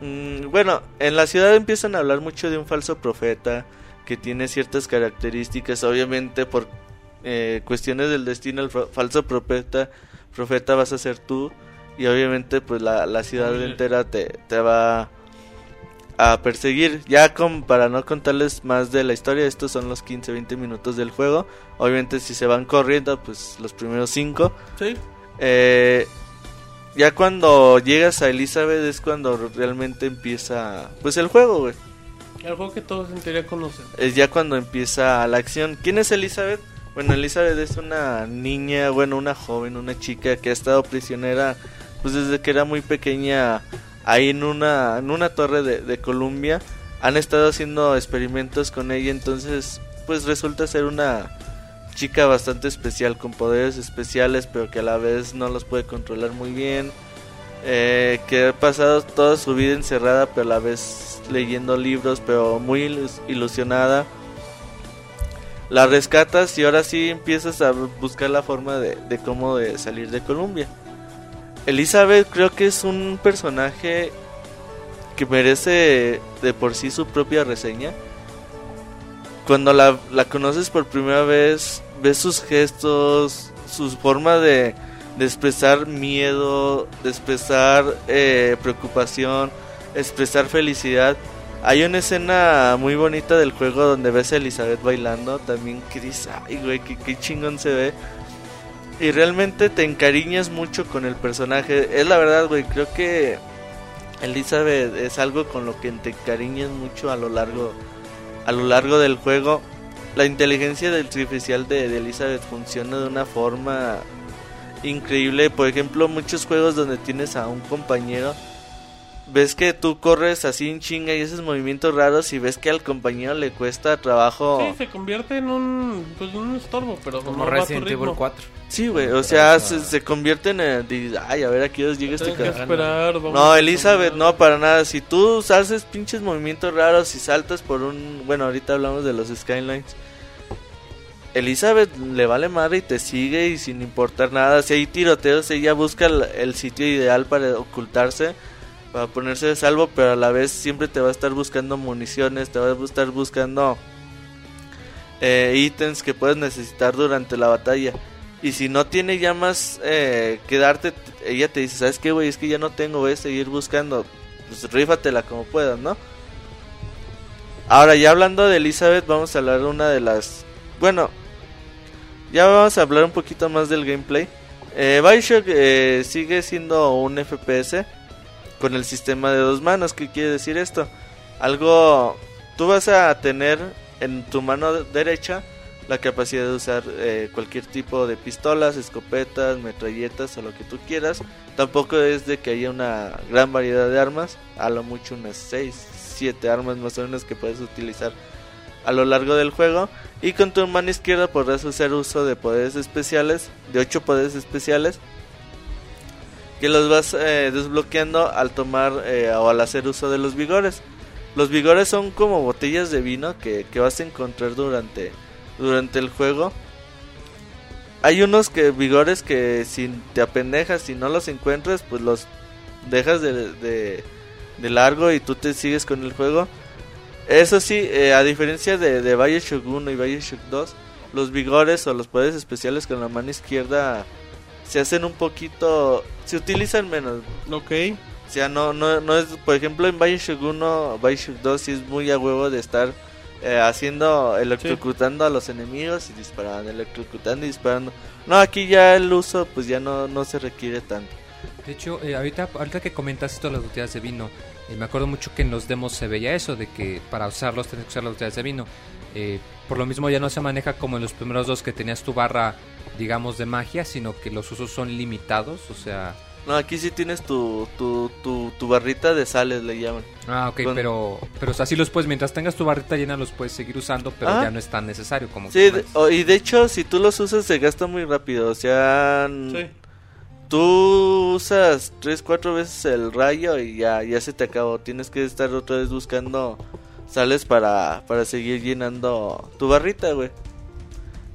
mm, bueno, en la ciudad empiezan a hablar mucho de un falso profeta que tiene ciertas características, obviamente por eh, cuestiones del destino, el fa- falso profeta, profeta vas a ser tú y obviamente pues la, la ciudad entera te, te va a perseguir. Ya con, para no contarles más de la historia, estos son los 15-20 minutos del juego. Obviamente si se van corriendo, pues los primeros 5. Sí, Eh, ya cuando llegas a Elizabeth es cuando realmente empieza pues el juego, güey. Juego que todos en teoría conocen. Es ya cuando empieza la acción. ¿Quién es Elizabeth? Bueno, Elizabeth es una niña, bueno, una joven, una chica que ha estado prisionera pues desde que era muy pequeña ahí en una, en una torre de, de Columbia. Han estado haciendo experimentos con ella, entonces pues resulta ser una chica bastante especial, con poderes especiales, pero que a la vez no los puede controlar muy bien. Eh, que ha pasado toda su vida encerrada, pero a la vez leyendo libros, pero muy ilus- ilusionada. La rescatas y ahora sí empiezas a buscar la forma de, cómo de salir de Colombia. Elizabeth creo que es un personaje que merece de por sí su propia reseña. Cuando la, la conoces por primera vez, ves sus gestos, su forma de, de expresar miedo, de expresar eh, preocupación, expresar felicidad. Hay una escena muy bonita del juego donde ves a Elizabeth bailando, también dices, ay güey, qué, qué chingón se ve. Y realmente te encariñas mucho con el personaje. Es la verdad, güey, creo que Elizabeth es algo con lo que te encariñas mucho a lo largo a lo largo del juego. La inteligencia artificial de, de Elizabeth funciona de una forma increíble. Por ejemplo, muchos juegos donde tienes a un compañero ves que tú corres así en chinga y haces movimientos raros y ves que al compañero le cuesta trabajo. Sí, se convierte en un, pues, un estorbo, pero Como no Resident Evil ritmo. 4. Sí, güey, o sea, se, se convierte en el... di- Ay, a ver, aquí llega este Tienes que cabrón. esperar. vamos No, Elizabeth, no, para nada. Si tú haces pinches movimientos raros y saltas por un... Bueno, ahorita hablamos de los Skylines. Elizabeth le vale madre y te sigue y sin importar nada. Si hay tiroteos, ella busca el, el sitio ideal para ocultarse, para ponerse de salvo, pero a la vez siempre te va a estar buscando municiones, te va a estar buscando eh, ítems que puedes necesitar durante la batalla. Y si no tiene ya más eh, que darte, ella te dice, ¿sabes qué, güey? Es que ya no tengo, voy a seguir buscando. Pues rífatela como puedas, ¿no? Ahora, ya hablando de Elizabeth, vamos a hablar de una de las... Bueno, ya vamos a hablar un poquito más del gameplay. Eh, Bioshock eh, sigue siendo un FPS con el sistema de dos manos. ¿Qué quiere decir esto? Algo... Tú vas a tener en tu mano derecha la capacidad de usar eh, cualquier tipo de pistolas, escopetas, metralletas o lo que tú quieras. Tampoco es de que haya una gran variedad de armas, a lo mucho unas 6, 7 armas más o menos que puedes utilizar a lo largo del juego. Y con tu mano izquierda podrás hacer uso de poderes especiales, de 8 poderes especiales, que los vas eh, desbloqueando al tomar eh, o al hacer uso de los vigores. Los vigores son como botellas de vino que, que vas a encontrar durante, durante el juego. Hay unos que vigores que si te apendejas, si no los encuentras, pues los dejas de, de, largo y tú te sigues con el juego. Eso sí, eh, a diferencia de, de Bioshock 1 y Bioshock 2, los vigores o los poderes especiales con la mano izquierda se hacen un poquito... se utilizan menos. Ok. O sea, no, no, no es, por ejemplo, en Bioshock 1, Bioshock 2 sí es muy a huevo de estar eh, haciendo, electrocutando a los enemigos y disparando, electrocutando y disparando. No, aquí ya el uso pues ya no, no se requiere tanto. De hecho, eh, ahorita, ahorita que comentas esto de las botellas de vino, eh, me acuerdo mucho que en los demos se veía eso, de que para usarlos tienes que usar las botellas de vino. Eh, por lo mismo ya no se maneja como en los primeros dos que tenías tu barra, digamos, de magia, sino que los usos son limitados, o sea... No, aquí sí tienes tu, tu, tu, tu barrita de sales, le llaman. Ah, ok, Con- pero, pero o sea, sí los puedes, mientras tengas tu barrita llena los puedes seguir usando, pero Ah. ya no es tan necesario como... Sí, y de hecho, si tú los usas, se gasta muy rápido. O sea, Sí. tú usas 3, 4 veces el rayo y ya, ya se te acabó. Tienes que estar otra vez buscando sales para, para seguir llenando tu barrita, güey.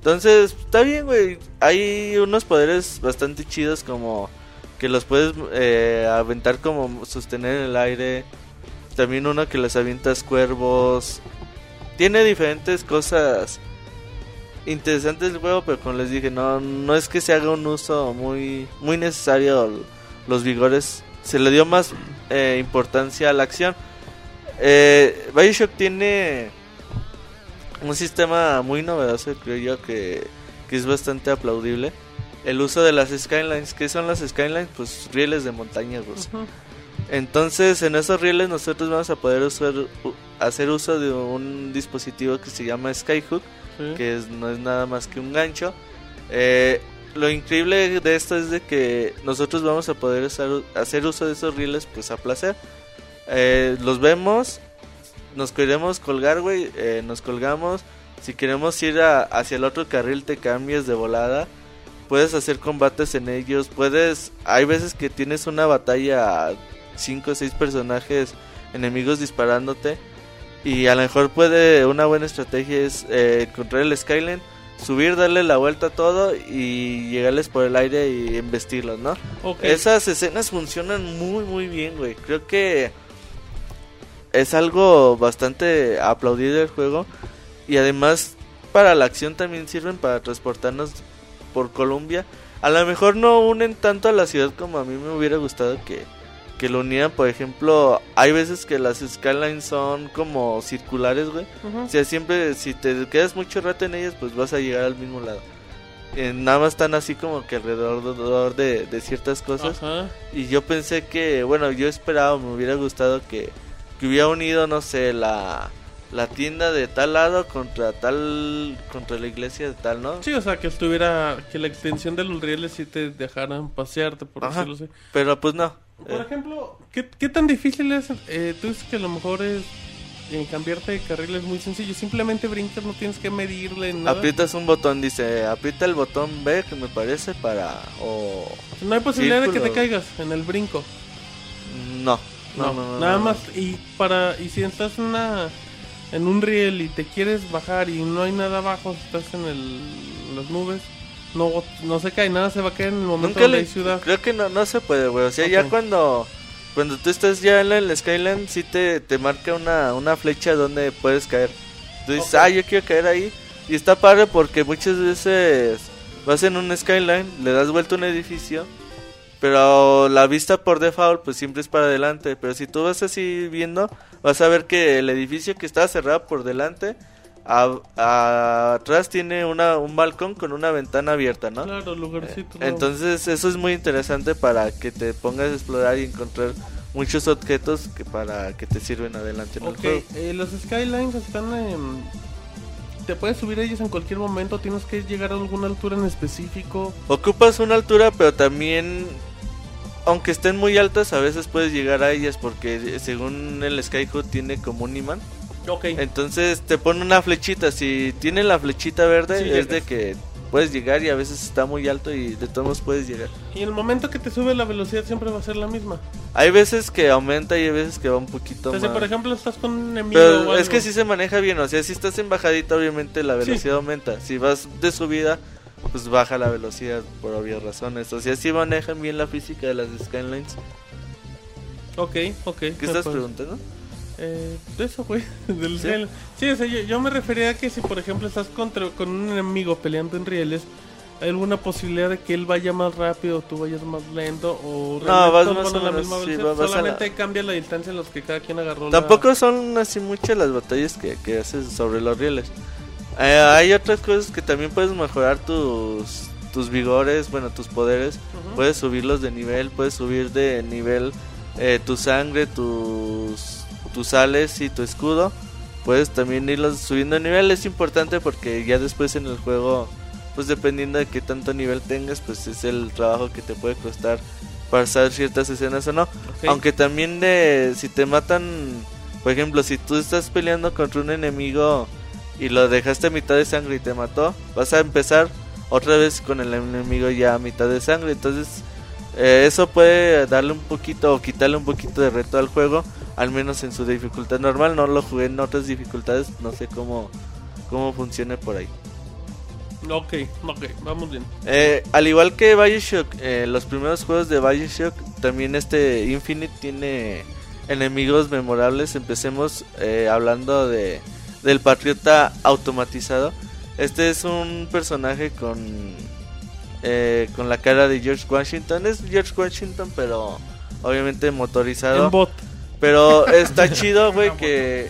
Entonces, está bien, güey. Hay unos poderes bastante chidos como que los puedes eh, aventar como sostener en el aire. También uno que les avientas cuervos. Tiene diferentes cosas interesantes el juego, pero como les dije, no, no es que se haga un uso muy, muy necesario los vigores. Se le dio más eh, importancia a la acción. Eh, Bioshock tiene un sistema muy novedoso, creo yo, que, que es bastante aplaudible. El uso de las skylines. ¿Qué son las skylines? Pues rieles de montaña, güey. Ujú. Entonces, en esos rieles nosotros vamos a poder usar, hacer uso de un dispositivo que se llama Skyhook, Sí. que es- no es nada más que un gancho. Eh, lo increíble de esto es de que nosotros vamos a poder usar- hacer uso de esos rieles pues a placer. Eh, los vemos, nos queremos colgar, güey, eh, nos colgamos. Si queremos ir a- hacia el otro carril te cambias de volada. Puedes hacer combates en ellos. Puedes... Hay veces que tienes una batalla... 5 o 6 personajes enemigos disparándote. Y a lo mejor puede... Una buena estrategia es eh, encontrar el Skyline. Subir, darle la vuelta a todo y llegarles por el aire y embestirlos, ¿no? Ok. Esas escenas funcionan muy muy bien, güey. Creo que es algo bastante aplaudido el juego y además para la acción también sirven para transportarnos por Colombia. A lo mejor no unen tanto a la ciudad como a mí me hubiera gustado que, que lo unieran. Por ejemplo, hay veces que las skylines son como circulares, güey. O sea, siempre si te quedas mucho rato en ellas, pues vas a llegar al mismo lado. Eh, nada más están así como que alrededor de, de ciertas cosas. Y yo pensé que, bueno, yo esperaba, me hubiera gustado que, que hubiera unido, no sé, la, la tienda de tal lado contra tal, contra la iglesia de tal, ¿no? Sí, o sea, que estuviera, que la extensión de los rieles sí te dejaran pasearte, por Ajá. decirlo así. Pero pues no. Por Eh, ejemplo, ¿qué, qué tan difícil es? Eh, tú dices que a lo mejor es eh, cambiarte de carril es muy sencillo. Simplemente brincas, no tienes que medirle nada. aprietas un botón, dice, aprieta el botón B que me parece para... o... No hay posibilidad de que te caigas en el brinco. No. No, no, no, nada no. más. Y para y si estás en una en un riel y te quieres bajar y no hay nada abajo, estás en el, las nubes, no no se cae nada, se va a caer en el momento Nunca le... hay ciudad. Creo que no, no se puede, güey. O sea, ya cuando... Cuando tú estás ya en el Skyline, sí te, te marca una, una flecha donde puedes caer. Tú dices, ah, yo quiero caer ahí. Y está padre porque muchas veces vas en un Skyline, le das vuelta a un edificio, pero la vista por default pues siempre es para adelante. Pero si tú vas así viendo, vas a ver que el edificio que está cerrado por delante, a- a- atrás tiene una, un balcón con una ventana abierta, ¿no? Claro, lugarcito. ¿no? Entonces eso es muy interesante para que te pongas a explorar y encontrar muchos objetos que para que te sirven adelante en el juego. eh, los skylines están en... Te puedes subir a ellos en cualquier momento, tienes que llegar a alguna altura en específico. Ocupas una altura, pero también, aunque estén muy altas, a veces puedes llegar a ellas porque según el Skyhook tiene como un imán. Ok. Entonces te pone una flechita. Si tiene la flechita verde, Sí, es de que puedes llegar y a veces está muy alto y de todos modos puedes llegar. Y el momento que te sube la velocidad siempre va a ser la misma. Hay veces que aumenta y hay veces que va un poquito si más. por ejemplo estás con un enemigo o Pero es que sí se maneja bien, o sea, si estás en bajadita, obviamente la Sí. velocidad aumenta. Si vas de subida, pues baja la velocidad por obvias razones. O sea, sí manejan bien la física de las Skylines. Ok, ok. ¿Qué estás preguntando? Eh, de eso, güey. [laughs] Del ¿Sí? Sí, o sea, yo, yo me refería a que si, por ejemplo, estás contra, con un enemigo peleando en rieles, ¿hay alguna posibilidad de que él vaya más rápido o tú vayas más lento? ¿O No, vas más o a la misma sí, velocidad? va- vas a la- Solamente cambia la distancia en los que cada quien agarró la- Tampoco son así muchas las batallas que, que haces sobre los rieles. Eh, hay otras cosas que también puedes mejorar tus, tus vigores, bueno, tus poderes. Puedes subirlos de nivel, puedes subir de nivel eh, tu sangre, tus, tus sales y tu escudo. Puedes también irlos subiendo de nivel. Es importante porque ya después en el juego, pues dependiendo de qué tanto nivel tengas, pues es el trabajo que te puede costar pasar ciertas escenas o no. Aunque también de si te matan, por ejemplo, si tú estás peleando contra un enemigo y lo dejaste a mitad de sangre y te mató, vas a empezar otra vez con el enemigo ya a mitad de sangre. Entonces, eh, eso puede darle un poquito o quitarle un poquito de reto al juego, al menos en su dificultad normal. No lo jugué en otras dificultades, no sé cómo, cómo funcione por ahí. Ok, ok, vamos bien. Eh, al igual que Bioshock, eh, los primeros juegos de Bioshock, también este Infinite tiene enemigos memorables. Empecemos hablando de del patriota automatizado. Este es un personaje con eh, con la cara de George Washington. Es George Washington, pero obviamente motorizado. En bot. Pero [laughs] está chido, güey, que,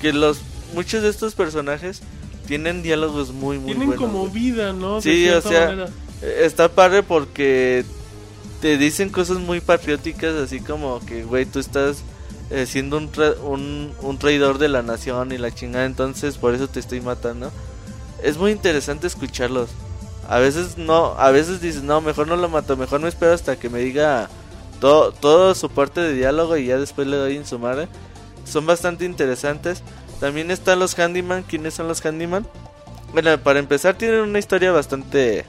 que los muchos de estos personajes tienen diálogos muy, muy Tienen buenos. como güey. vida, ¿no? De Sí, o sea, manera. Eh, Está padre porque te dicen cosas muy patrióticas, así como que, güey, tú estás eh, siendo un, tra- un, un traidor de la nación y la chingada, entonces por eso te estoy matando. Es muy interesante escucharlos. A veces no, a veces dices, no, mejor no lo mato, mejor me espero hasta que me diga todo, todo su parte de diálogo y ya después le doy en su madre. Son bastante interesantes. También están los handyman. ¿Quiénes son los handyman? Bueno, para empezar tienen una historia bastante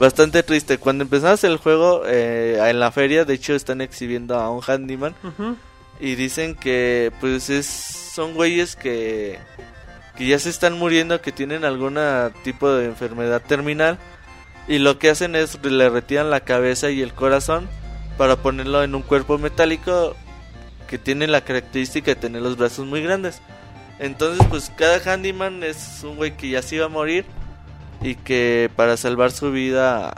bastante triste. Cuando empezamos el juego eh, en la feria, de hecho están exhibiendo a un handyman y dicen que pues es son güeyes que que ya se están muriendo, que tienen algún tipo de enfermedad terminal y lo que hacen es le retiran la cabeza y el corazón para ponerlo en un cuerpo metálico que tiene la característica de tener los brazos muy grandes. Entonces, pues cada handyman es un güey que ya se iba a morir y que para salvar su vida,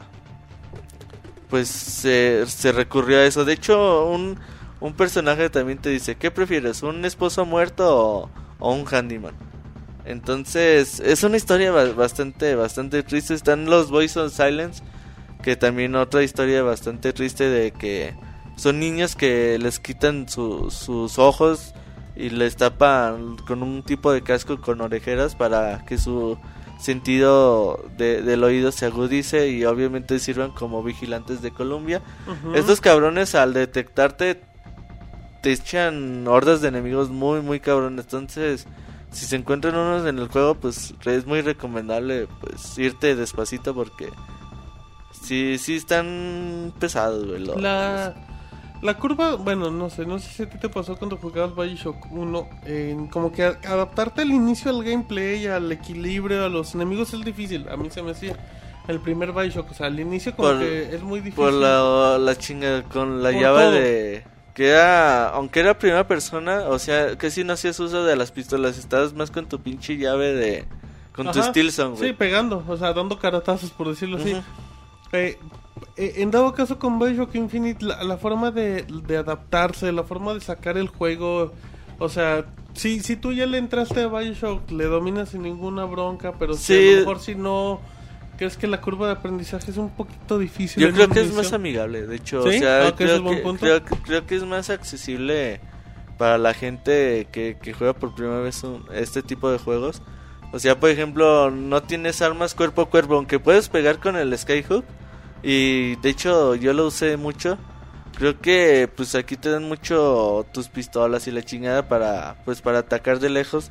pues se, se recurrió a eso. De hecho, un, un personaje también te dice, ¿qué prefieres? ¿Un esposo muerto o, un handyman? Entonces, es una historia ba- bastante, bastante triste. Están los Boys on Silence, que también otra historia bastante triste de que son niños que les quitan su- sus ojos y les tapan con un tipo de casco con orejeras para que su sentido de- del oído se agudice y obviamente sirvan como vigilantes de Columbia. Ujú. Estos cabrones al detectarte te echan hordas de enemigos muy muy cabrones. Entonces, si se encuentran unos en el juego, pues es muy recomendable pues irte despacito porque sí sí están pesados, güey. lo- La, la curva, bueno, no sé, no sé si a ti te pasó cuando jugabas Bioshock 1, en como que adaptarte al inicio al gameplay, al equilibrio, a los enemigos es difícil, a mí se me hacía el primer Bioshock, o sea, al inicio como Por- que es muy difícil. Por la, la chinga con la Por llave todo. de... Que era, aunque era primera persona, o sea, que si no hacías uso de las pistolas, estabas más con tu pinche llave de... Con tu Ajá. Stilson, güey. Sí, pegando, o sea, dando caratazos, por decirlo así. Ujú. Eh, eh, en dado caso con Bioshock Infinite, la, la forma de, de adaptarse, la forma de sacar el juego, o sea, si, si tú ya le entraste a Bioshock, le dominas sin ninguna bronca, pero si Sí. a lo mejor si no, crees que la curva de aprendizaje es un poquito difícil. Yo creo que es más amigable, de hecho, ¿Sí? o sea, Ah, creo, que, creo, que- creo que es más accesible para la gente que, que juega por primera vez un- este tipo de juegos. O sea, por ejemplo, no tienes armas cuerpo a cuerpo, aunque puedes pegar con el Skyhook. Y de hecho, yo lo usé mucho. Creo que pues aquí te dan mucho tus pistolas y la chingada para pues para atacar de lejos.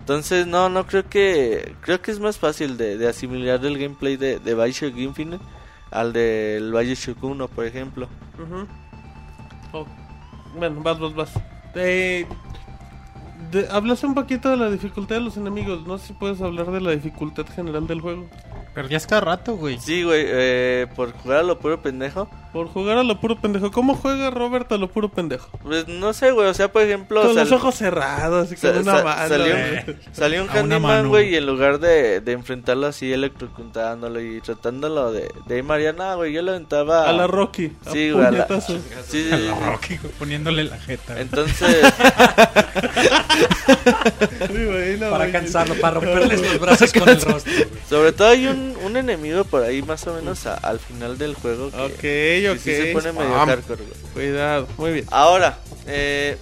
Entonces, no, no creo que creo que es más fácil de, de asimilar el gameplay de, de Bioshock Infinite al del Bioshock 1, por ejemplo. Ujú. Oh, Bueno, vas, vas, vas. Eh, hablaste un poquito de la dificultad de los enemigos. No sé si puedes hablar de la dificultad general del juego. Es cada rato, güey. Sí, güey, eh, por jugar a lo puro pendejo. Por jugar a lo puro pendejo. ¿Cómo juega Robert a lo puro pendejo? Pues no sé, güey, o sea, por ejemplo... Con los sal- ojos cerrados y sa- con una mano. salió, un, [laughs] salió un A una handyman, güey, y en lugar de, de enfrentarlo así, electrocutándolo y tratándolo de, de Mariana, güey, yo lo aventaba... A la Rocky. a Sí, güey, a la-. Sí, sí, A la Rocky, güey, poniéndole la jeta. güey. Entonces, Sí, güey, no, Para güey. cansarlo, para romperles los brazos [laughs] con el rostro. güey. sobre todo hay un, un enemigo por ahí más o menos a- al final del juego que, Ok, ok. sí se pone medio Ah, hardcore. Cuidado, muy bien. Ahora, eh,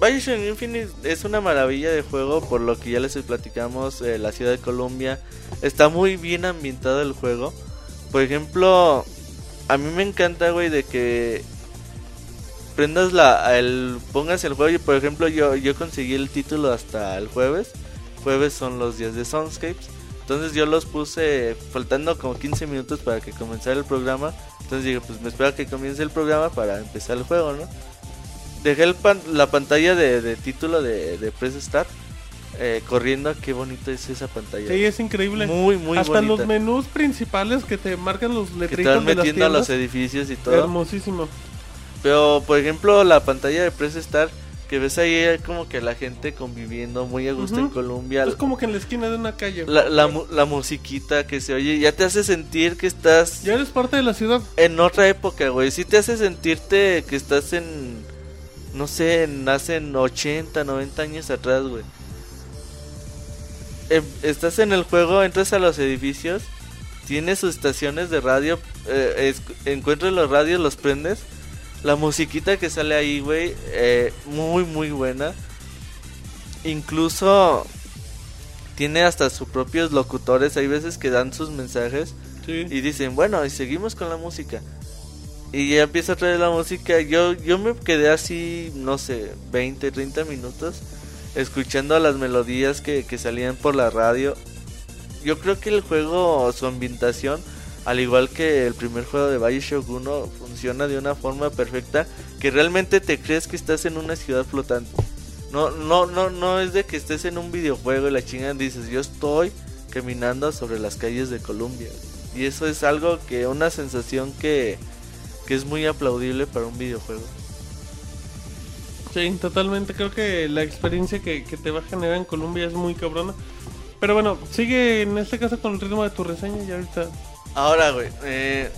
Bioshock Infinite es una maravilla de juego, por lo que ya les platicamos, eh, la ciudad de Colombia está muy bien ambientado el juego. Por ejemplo, a mí me encanta, güey, de que prendas la, el, pongas el juego y, por ejemplo, yo, yo conseguí el título hasta el jueves. Jueves son los días de Soundscapes. Entonces yo los puse faltando como 15 minutos para que comenzara el programa. Entonces dije, pues me espero a que comience el programa para empezar el juego, ¿no? Dejé el pan- la pantalla de, de título de, de Press Start eh, corriendo. Qué bonito es esa pantalla. Sí, es increíble. Muy, muy Hasta bonita. los menús principales que te marcan los que te letritos van de las metiendo a los edificios y todo. Hermosísimo. Pero, por ejemplo, la pantalla de Press Start, que ves ahí eh, como que la gente conviviendo muy a gusto en. Colombia. Es como que en la esquina de una calle. La, la, mu- la musiquita que se oye, ya te hace sentir que estás Ya eres parte de la ciudad. en otra época, güey. Sí te hace sentirte que estás en, no sé, en hace 80, 90 años atrás, güey. Em- estás en el juego, entras a los edificios, tienes sus estaciones de radio, eh, encuentras los radios, los prendes. La musiquita que sale ahí, güey, eh, muy, muy buena. Incluso tiene hasta sus propios locutores. Hay veces que dan sus mensajes Sí. y dicen, bueno, y seguimos con la música. Y ya empieza a traer la música. Yo, yo me quedé así, no sé, 20, 30 minutos escuchando las melodías que, que salían por la radio. Yo creo que el juego, su ambientación, al igual que el primer juego de Bioshock 1, funciona de una forma perfecta que realmente te crees que estás en una ciudad flotante. No, no, no, no es de que estés en un videojuego y la chingan dices, yo estoy caminando sobre las calles de Colombia. Y eso es algo que, una sensación que, que es muy aplaudible para un videojuego. Sí, totalmente. Creo que la experiencia que, que te va a generar en Colombia es muy cabrona. Pero bueno, sigue en este caso con el ritmo de tu reseña y ahorita... Ahora, güey, eh,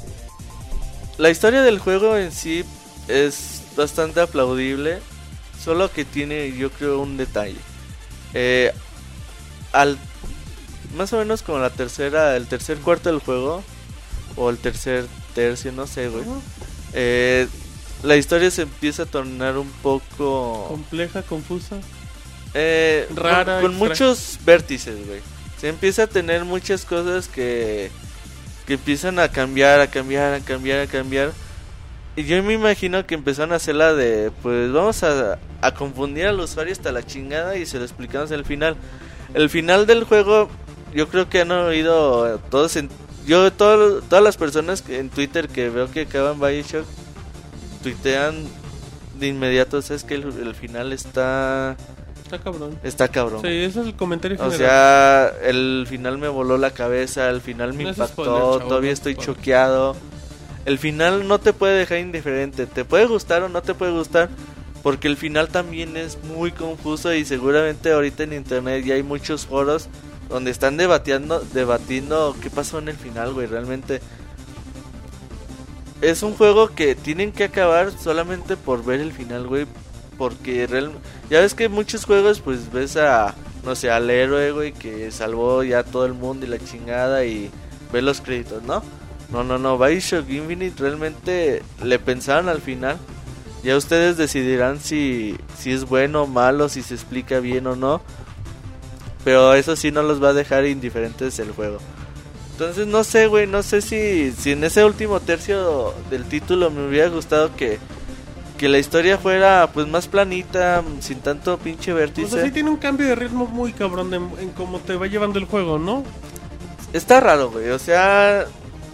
la historia del juego en sí es bastante aplaudible, solo que tiene, yo creo, un detalle. Eh, al más o menos como la tercera, el tercer cuarto del juego o el tercer tercio, no sé, güey. Eh, la historia se empieza a tornar un poco Compleja, confusa. eh, Rara, con, con muchos vértices, güey. Se empieza a tener muchas cosas que que empiezan a cambiar, a cambiar, a cambiar, a cambiar. Y yo me imagino que empezaron a hacer la de, pues vamos a, a confundir al usuario hasta la chingada y se lo explicamos al final. El final del juego, yo creo que han oído todos en... Yo, todo- todas las personas en Twitter que veo que acaban Bioshock, tuitean de inmediato, sabes que el, el final está... Está cabrón. Está cabrón. Sí, ese es el comentario O general. sea, el final me voló la cabeza, el final me No impactó, spoiler, chavo, todavía no estoy spoiler. choqueado. El final no te puede dejar indiferente, te puede gustar o no te puede gustar, porque el final también es muy confuso y seguramente ahorita en internet ya hay muchos foros donde están debatiendo, debatiendo qué pasó en el final, güey, realmente es un juego que tienen que acabar solamente por ver el final, güey, porque real... ya ves que muchos juegos pues ves a no sé, al héroe, güey, que salvó ya todo el mundo y la chingada y ves los créditos, ¿no? No, no, no, Bioshock Infinite realmente le pensaron al final. Ya ustedes decidirán si, si es bueno o malo, si se explica bien o no. Pero eso sí no los va a dejar indiferentes el juego. Entonces no sé, güey, no sé si, si en ese último tercio del título me hubiera gustado que, que la historia fuera pues más planita, sin tanto pinche O vértice. sea, sí tiene un cambio de ritmo muy cabrón de- en cómo te va llevando el juego, ¿no? Está raro, güey. O sea,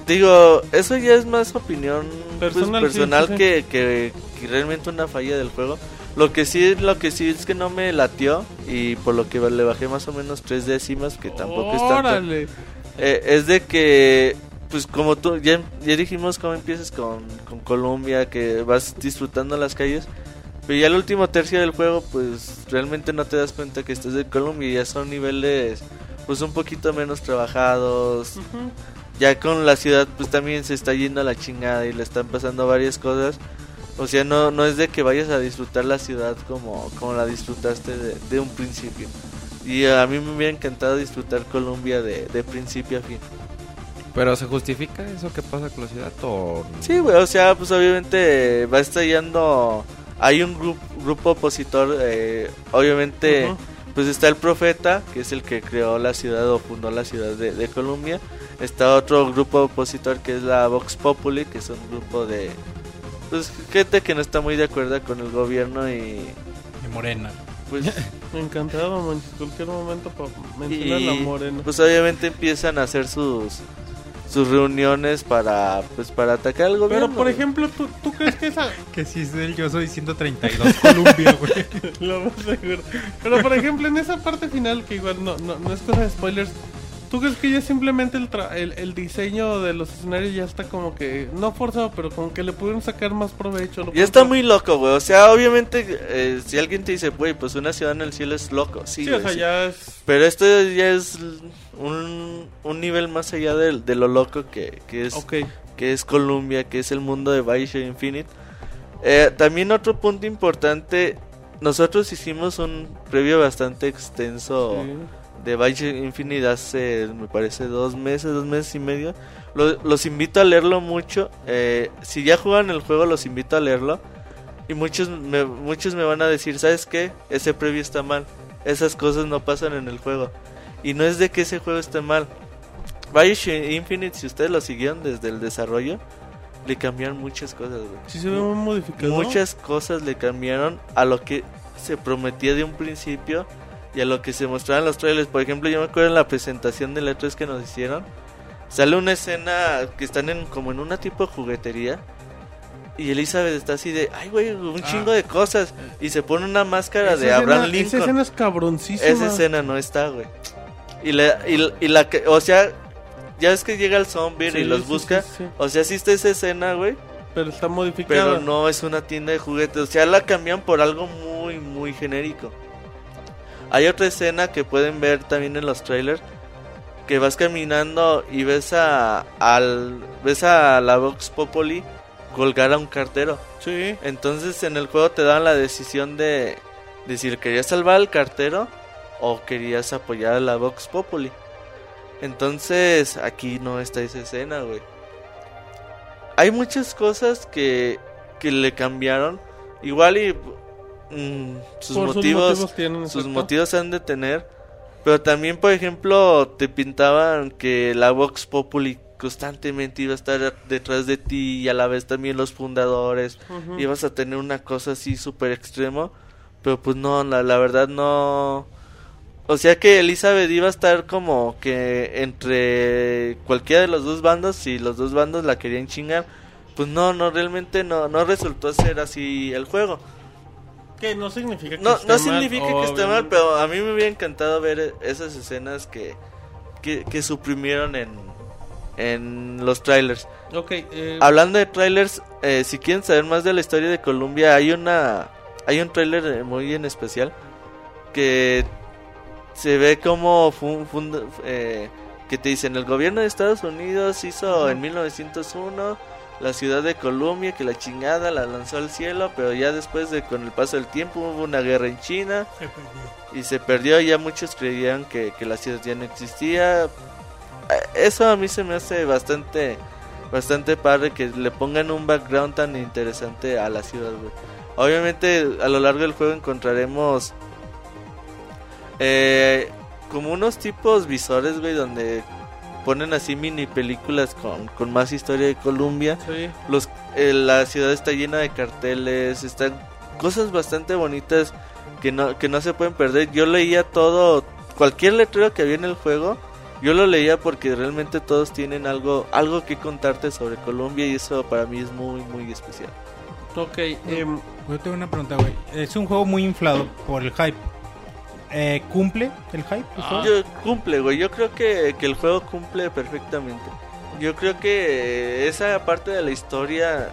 digo, eso ya es más opinión pues, Personal, personal, sí, sí, sí. Que, que, que realmente una falla del juego. Lo que sí, lo que sí es que no me latió y por lo que le bajé más o menos tres décimas, que tampoco es tanto. Órale. Eh, es de que, pues como tú, ya, ya dijimos cómo empiezas con, con Colombia, que vas disfrutando las calles. Pero ya el último tercio del juego, pues realmente no te das cuenta que estás en Colombia y ya son niveles, pues un poquito menos trabajados. Ya con la ciudad, pues también se está yendo a la chingada y le están pasando varias cosas. O sea, no, no es de que vayas a disfrutar la ciudad como, como la disfrutaste de, de un principio. Y a mí me hubiera encantado disfrutar Colombia de, de principio a fin. Pero ¿se justifica eso que pasa con la ciudad o Sí, güey, o sea, pues obviamente va estallando. Hay un grupo, grupo opositor, eh, obviamente, pues está el profeta, que es el que creó la ciudad o fundó la ciudad de, de Colombia. Está otro grupo opositor que es la Vox Populi, que es un grupo de. Pues gente que no está muy de acuerdo con el gobierno y. De Morena. Pues, [laughs] Encantado, manches, cualquier momento para mencionar y, la morena. pues obviamente empiezan a hacer sus sus reuniones para pues para atacar al gobierno. Pero por ejemplo, ¿tú, ¿tú crees que esa... [laughs] Que si es él, yo soy 132 [laughs] Colombia, güey. Lo más seguro. Pero por ejemplo, en esa parte final, que igual no, no, no es cosa de spoilers, ¿tú crees que ya simplemente el, tra- el, el diseño de los escenarios ya está como que, no forzado, pero como que le pudieron sacar más provecho? Ya está muy loco, güey. O sea, obviamente, eh, si alguien te dice, güey, pues una ciudad en el cielo es loco. Sí, Sí, o sea, sí. ya es... Pero esto ya es un, un nivel más allá de, de lo loco que, que es Ok. que es Columbia, que es el mundo de Bioshock Infinite. Eh, también otro punto importante, nosotros hicimos un previo bastante extenso Sí. De Bioshock Infinite hace, me parece, dos meses, dos meses y medio. Lo- los invito a leerlo mucho. eh, si ya juegan el juego, los invito a leerlo. Y muchos me, muchos me van a decir, ¿sabes qué? Ese previo está mal. Esas cosas no pasan en el juego. Y no es de que ese juego esté mal. Bioshock Infinite, si ustedes lo siguieron desde el desarrollo, le cambiaron muchas cosas, güey. Sí se ve modificado. Muchas cosas le cambiaron a lo que se prometía de un principio y a lo que se mostraba en los trailers. Por ejemplo, yo me acuerdo en la presentación de E3 que nos hicieron, sale una escena que están en como en una tipo de juguetería y Elizabeth está así de, ay güey, un Ah. chingo de cosas y se pone una máscara Esa de escena- Abraham Esa Lincoln. escena es cabroncísima. Esa escena no está, güey. Y la, y, la- y la que, o sea, ya es que llega el zombie Sí, y los sí, busca. sí. O sea, sí está esa escena, güey. Pero está modificada. Pero no es una tienda de juguetes. O sea, la cambian por algo muy genérico. Hay otra escena que pueden ver también en los trailers que vas caminando y ves a al ves a la Vox Populi colgar a un cartero. Sí. Entonces en el juego te dan la decisión de decir querías salvar al cartero o querías apoyar a la Vox Populi. Entonces aquí no está esa escena, güey. Hay muchas cosas que, que le cambiaron. Igual y mm, sus Por sus motivos, sus motivos han de tener. Pero también, por ejemplo, te pintaban que la Vox Populi constantemente iba a estar detrás de ti y a la vez también los fundadores. Ibas a tener una cosa así súper extremo. Pero pues no, la, la verdad no... O sea que Elizabeth iba a estar como que entre cualquiera de los dos bandos, si los dos bandos la querían chingar, pues no, no, realmente no, no resultó ser así el juego. Que no significa que No, esté no mal, significa que esté mal, pero a mí me hubiera encantado ver esas escenas que, que, que suprimieron en, en los trailers. Ok, eh, Hablando de trailers, eh, si quieren saber más de la historia de Columbia, hay una hay un trailer eh, muy en especial que se ve como fun- eh, que te dicen el gobierno de Estados Unidos hizo en 1901 la ciudad de Columbia que la chingada la lanzó al cielo, pero ya después de con el paso del tiempo hubo una guerra en China y se perdió y ya muchos creían que, que la ciudad ya no existía. Eso a mí se me hace bastante bastante padre que le pongan un background tan interesante a la ciudad, güey. Obviamente a lo largo del juego encontraremos eh, como unos tipos visores, güey, donde ponen así mini películas con, con más historia de Columbia. sí. Los, eh, la ciudad está llena de carteles, están cosas bastante bonitas que no, que no se pueden perder. Yo leía todo, cualquier letrero que había en el juego, yo lo leía porque realmente todos tienen algo, algo que contarte sobre Colombia y eso para mí es muy, muy especial. Ok, em, Yo tengo una pregunta, güey. Es un juego muy inflado por el hype. Eh, ¿Cumple el hype? el juego? Yo, cumple, güey, yo creo que, que el juego cumple perfectamente. Yo creo que esa parte de la historia,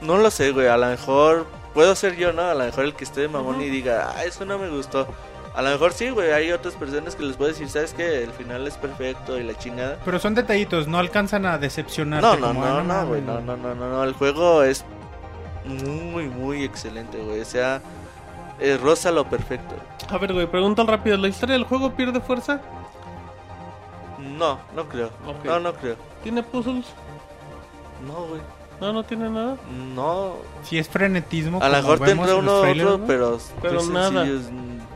no lo sé, güey, a lo mejor puedo ser yo, ¿no? A lo mejor el que esté de mamón y diga, ah, eso no me gustó. A lo mejor sí, güey, hay otras personas que les puedo decir, ¿sabes qué? El final es perfecto y la chingada. Pero son detallitos, no alcanzan a decepcionarte. No, no, como, no, ah, no, güey, no, no, no, no, no, el juego es muy, muy excelente, güey, o sea, eh, rosa lo perfecto. a ver, güey, pregunta rápido. ¿La historia del juego pierde fuerza? No, no creo, no, no creo, ¿Tiene puzzles? no, güey, No, no tiene nada. no, Si es frenetismo. A lo mejor tendrá uno trailers, otro, ¿no? pero, Pero muy nada. sencillos.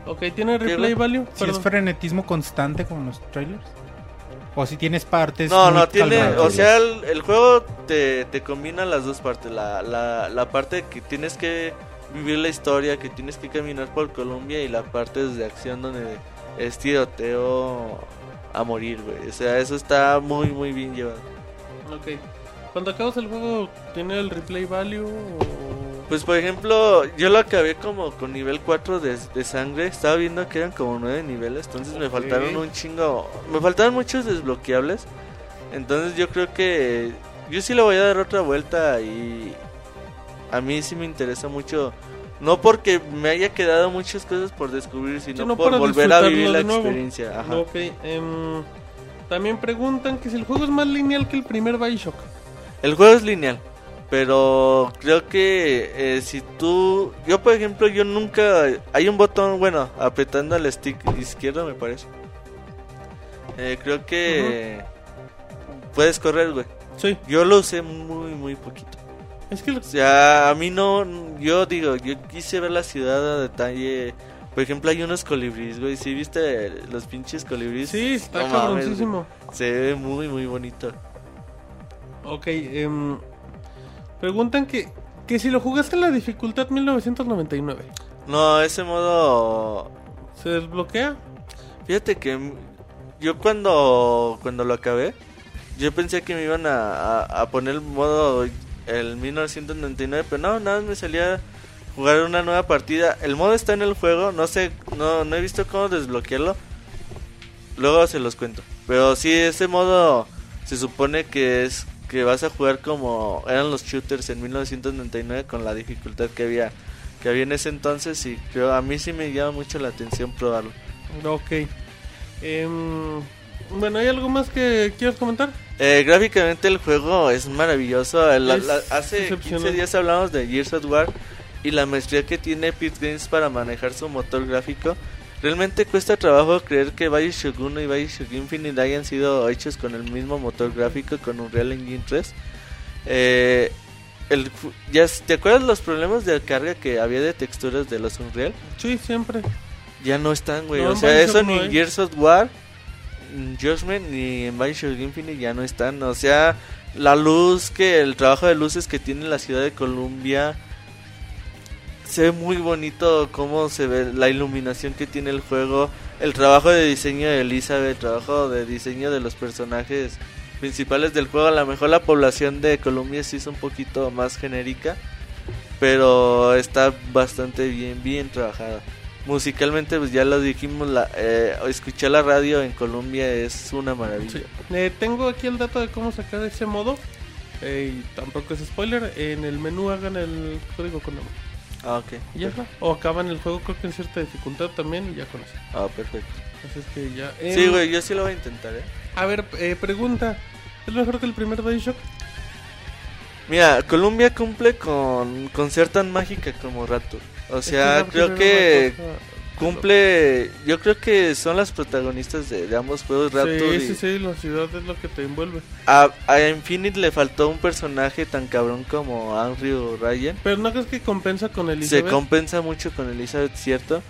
Ok, ¿tiene replay value? Si es frenetismo constante como en los trailers. O si tienes partes. No, no, tiene, o sea, el, el juego te, te combina las dos partes, la, la, la parte que tienes que vivir la historia, que tienes que caminar por Colombia y la parte de acción donde es tiroteo a morir, güey. O sea, eso está muy, muy bien llevado. Ok. Cuando acabas el juego, ¿tiene el replay value o...? Pues, por ejemplo, yo lo acabé como con nivel 4 de, de sangre. Estaba viendo que eran como 9 niveles. Entonces me Ok. faltaron un chingo. Me faltaban muchos desbloqueables. Entonces yo creo que yo sí le voy a dar otra vuelta. Y a mí sí me interesa mucho. No porque me haya quedado muchas cosas por descubrir, sino Sino por volver a vivir la experiencia. Ajá. Em, también preguntan que si el juego es más lineal que el primer Bioshock. El juego es lineal, pero creo que eh, si tú, yo por ejemplo, yo nunca, hay un botón, bueno, apretando el stick izquierdo me parece. Eh, creo que puedes correr, güey. Sí, Yo lo usé muy, muy poquito. Es que... O sea, a mí no, yo digo, yo quise ver la ciudad a detalle. Por ejemplo, hay unos colibríes, güey. ¿Sí viste los pinches colibríes? Sí, está No cabroncísimo. Se ve muy, muy bonito. Ok, em, preguntan que, que si lo jugaste en la dificultad 1999, No, ese modo ¿se desbloquea? Fíjate que yo cuando cuando lo acabé, yo pensé que me iban a, a, a poner el modo el 1999, pero no, nada más me salía jugar una nueva partida. El modo está en el juego, no sé, no, no he visto cómo desbloquearlo. Luego se los cuento. Pero sí, ese modo se supone que es que vas a jugar como eran los shooters en 1999 con la dificultad que había que había en ese entonces y creo a mí sí me llama mucho la atención probarlo. Ok. Em, bueno, ¿hay algo más que quieras comentar? Eh, gráficamente el juego es maravilloso. El- Es la- hace 15 excepcional. días hablamos de Gears of War y la maestría que tiene Epic Games para manejar su motor gráfico. Realmente cuesta trabajo creer que Bioshock 1 y Bioshock Infinite hayan sido hechos con el mismo motor gráfico, con Unreal Engine 3. Eh, el, ya, ¿Te acuerdas los problemas de carga que había de texturas de los Unreal? Sí, siempre. Ya no están, güey. No, o sea, Bioshock eso no ni hay. Gears of War, Judgment, ni en Bioshock Infinite ya no están. O sea, la luz, que el trabajo de luces que tiene la ciudad de Columbia. Se ve muy bonito cómo se ve la iluminación que tiene el juego. El trabajo de diseño de Elizabeth, el trabajo de diseño de los personajes principales del juego. A lo mejor la población de Columbia sí es un poquito más genérica. Pero está bastante bien, bien trabajada. Musicalmente, pues ya lo dijimos, la, eh, escuchar la radio en Colombia es una maravilla. Sí. Eh, tengo aquí el dato de cómo sacar ese modo. Eh, y tampoco es spoiler. En el menú hagan el código con nombre. Ah, ok. Y ya está. O acaban el juego, creo que en cierta dificultad también. Y ya con eso. Ah, perfecto. Así es que ya. Sí, Em, güey, yo sí lo voy a intentar, ¿eh? A ver, eh, pregunta. ¿Es mejor que el primer Bioshock? Mira, Colombia cumple con, con ser tan mágica como Raptor. O sea, Es que creo que cumple... Yo creo que son las protagonistas de, de ambos juegos, Raptor Sí, y... sí, sí, la ciudad es lo que te envuelve. A, a Infinite le faltó un personaje tan cabrón como Andrew Ryan. Pero no crees que compensa con Se Elizabeth. compensa mucho con Elizabeth, cierto.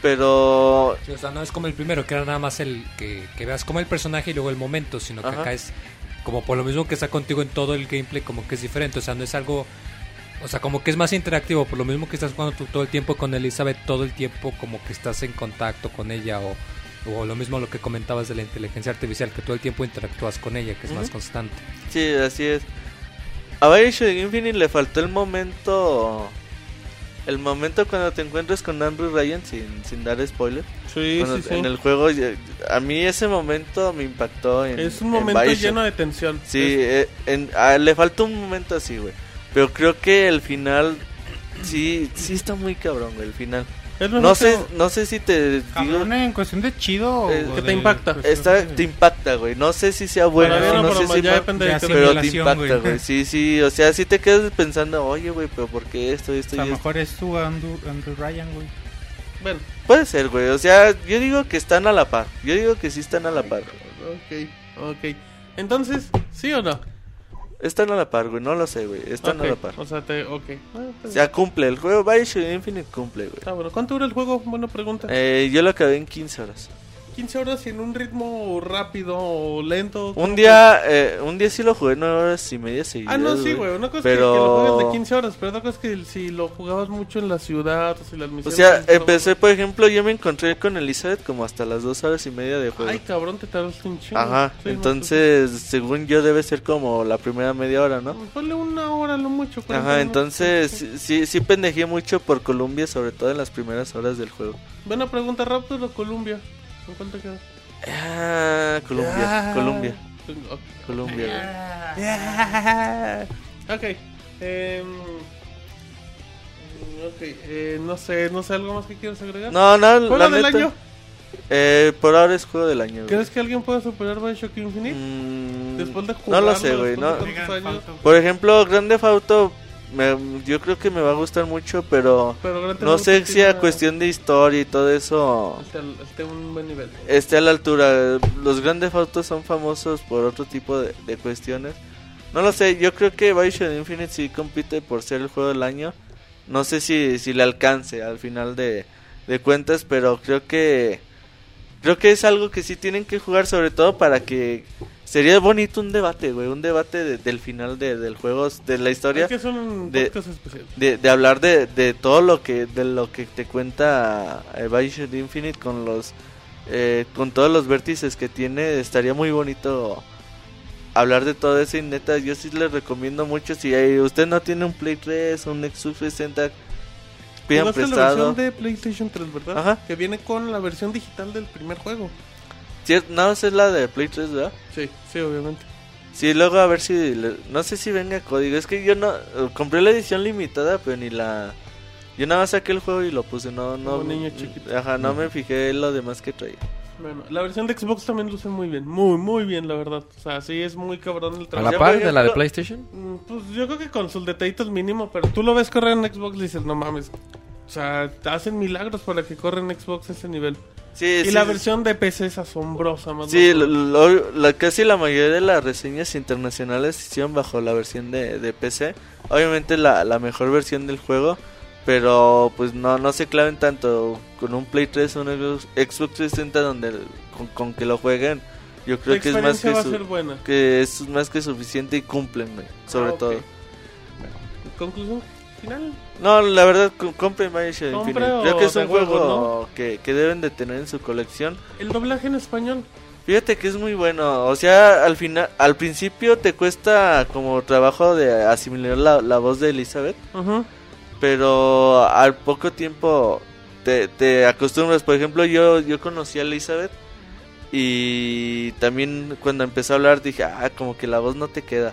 Pero Sí, o sea, no es como el primero, que era nada más el que, que veas como el personaje y luego el momento, sino que Ajá. acá es como por lo mismo que está contigo en todo el gameplay, como que es diferente, o sea, no es algo, o sea, como que es más interactivo, por lo mismo que estás jugando tú todo el tiempo con Elizabeth, todo el tiempo como que estás en contacto con ella, o, o lo mismo lo que comentabas de la inteligencia artificial, que todo el tiempo interactúas con ella, que es más constante. Sí, así es. A Bioshock Infinite le faltó el momento. El momento cuando te encuentras con Andrew Ryan, sin, sin dar spoiler. Sí, Cuando- sí, sí. En el juego, a mí ese momento me impactó. En, Es un en momento lleno de tensión. Sí, Es- eh, en- le faltó un momento así, güey. Pero creo que el final. Sí, sí está muy cabrón, güey, el final. No sé, no sé si te digo. Cabrón, en cuestión de chido. Eh, o que te impacta. Está, de- te impacta, güey. No sé si sea bueno, Para no sé si ya depende de sí, pero te impacta, güey. güey. Sí, sí, o sea, si te quedas pensando, oye, güey, pero ¿por qué esto, esto O sea, y esto? mejor es tu Andrew, Andrew Ryan, güey. Bueno, Puede ser, güey. O sea, yo digo que están a la par. Yo digo que sí están a la par. ok, ok. Entonces, ¿sí o no? Están a la par, güey. No lo sé, güey. Están Ok, a la par. O sea, te, ok. Ah, está O sea, cumple. El juego Bioshock Infinite cumple, güey. Está bueno. ¿Cuánto dura el juego? Buena pregunta. Eh, yo lo acabé en 15 horas. 15 horas y en un ritmo rápido o lento. Un ¿cómo día, eh, un día sí lo jugué 9 horas y media seguidas. Ah, no, sí, güey. Una cosa Pero- es que, que lo juegas de 15 horas, pero otra cosa es que si lo jugabas mucho en la ciudad o si las O misiones... sea, estaban- empecé, por ejemplo, yo me encontré con Elizabeth como hasta las 2 horas y media de juego. Ay, cabrón, te tardaste un chingo. Ajá, Sí, no, entonces, según yo, debe ser como la primera media hora, ¿no? pues, Ponle una hora lo mucho. 40 Ajá, entonces sí, sí, sí pendejé mucho por Colombia, sobre todo en las primeras horas del juego. Buena pregunta, Raptor o ¿En cuánto queda? Ah, Colombia, Ah. Colombia, Ok. Colombia. Ok. em, ok, eh, no sé, no sé, ¿algo más que quieras agregar? No, no, ¿Juego la del neta, año? Eh, por ahora es juego del año. güey. ¿Crees que alguien pueda superar Bioshock Infinite? Mm, Después de no lo sé, güey. No. Por ejemplo, Grande Auto, me, yo creo que me va a gustar mucho, pero no sé si a cuestión de historia y todo eso en un buen nivel. esté a la altura. Los grandes autos son famosos por otro tipo de, de cuestiones. No lo sé, yo creo que Bioshock Infinite sí compite por ser el juego del año. No sé si, si le alcance al final de, de cuentas, pero creo que creo que es algo que sí tienen que jugar, sobre todo para que sería bonito un debate, güey, un debate de- del final de, del juego, de la historia Es que son de- de, de hablar de, de todo lo que de lo que te cuenta eh, Bioshock Infinite con los eh, con todos los vértices que tiene estaría muy bonito hablar de todo eso y neta yo sí les recomiendo mucho si hay- usted no tiene un Play 3 un Nexus 60 pidan Jugaste la prestado versión de PlayStation 3, ¿verdad? Ajá. Que viene con la versión digital del primer juego. No esa es la de Play 3 ¿verdad? Sí, sí, obviamente. Sí, luego a ver si le- no sé si venga código, es que yo no compré la edición limitada, pero ni la Yo nada más saqué el juego y lo puse, no, no. Como niño chiquito. Ajá, no me fijé en lo demás que traía. Bueno, la versión de Xbox también luce muy bien. Muy, muy bien, la verdad. O sea, sí es muy cabrón el ¿A trabajo. la por par de la de PlayStation? Mm, Pues yo creo que con sus detallitos mínimo, pero tú lo ves correr en Xbox y dices, no mames. O sea, hacen milagros para que corra en Xbox ese nivel. Sí, y sí, la sí. versión de PC es asombrosa, más Sí, lo- lo- la, casi la mayoría de las reseñas internacionales se hicieron bajo la versión de, de PC. Obviamente la, la mejor versión del juego, pero pues no, no se claven tanto con un Play 3 o un Xbox, Xbox 360 donde con, con que lo jueguen. Yo creo que es más que, a su- que es más que suficiente y cumplen, sobre Ah, todo. Conclusión final. No, la verdad, co- compren Bioshock Infinite. Creo que es un juego que, que deben de tener en su colección. El doblaje en español. Fíjate que es muy bueno, o sea, al final, al principio te cuesta como trabajo de asimilar la, la voz de Elizabeth, Ujú. pero al poco tiempo te, te acostumbras. Por ejemplo, yo, yo conocí a Elizabeth y también cuando empezó a hablar dije, ah, como que la voz no te queda.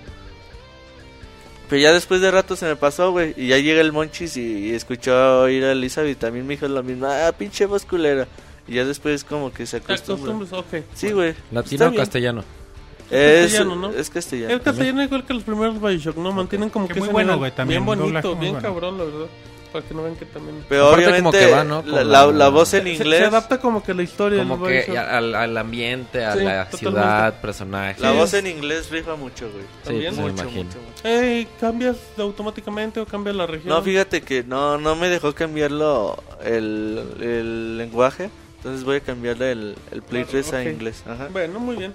Pero ya después de rato se me pasó, güey, y ya llega el Monchis y, y escuchó oír a Elizabeth y también me dijo lo mismo, ah, pinche voz culera. Y ya después como que se acostumbra. acostumbras, ok. Sí, güey. ¿Latino o castellano? Es castellano, ¿no? Es castellano. El castellano igual que los primeros Bioshock, ¿no? Mantienen como Que que muy bueno, güey, también, Bien bonito, bien bueno. cabrón, la verdad. Para que no vean que también... Pero Aparte obviamente como que va, ¿no? la, Con la- la- la voz en Se- inglés, Se, adapta como que a la historia Como del que al, al ambiente, a Sí, la totalmente. ciudad, personajes. la Sí. voz en inglés rifa mucho, güey. Sí, También. pues me Mucho, imagino. mucho, mucho. Ey, ¿Cambias automáticamente o cambias la región? No, fíjate que no, no me dejó cambiarlo el, el lenguaje. Entonces voy a cambiarle el, el Play 3 a inglés. Ajá. Bueno, muy bien.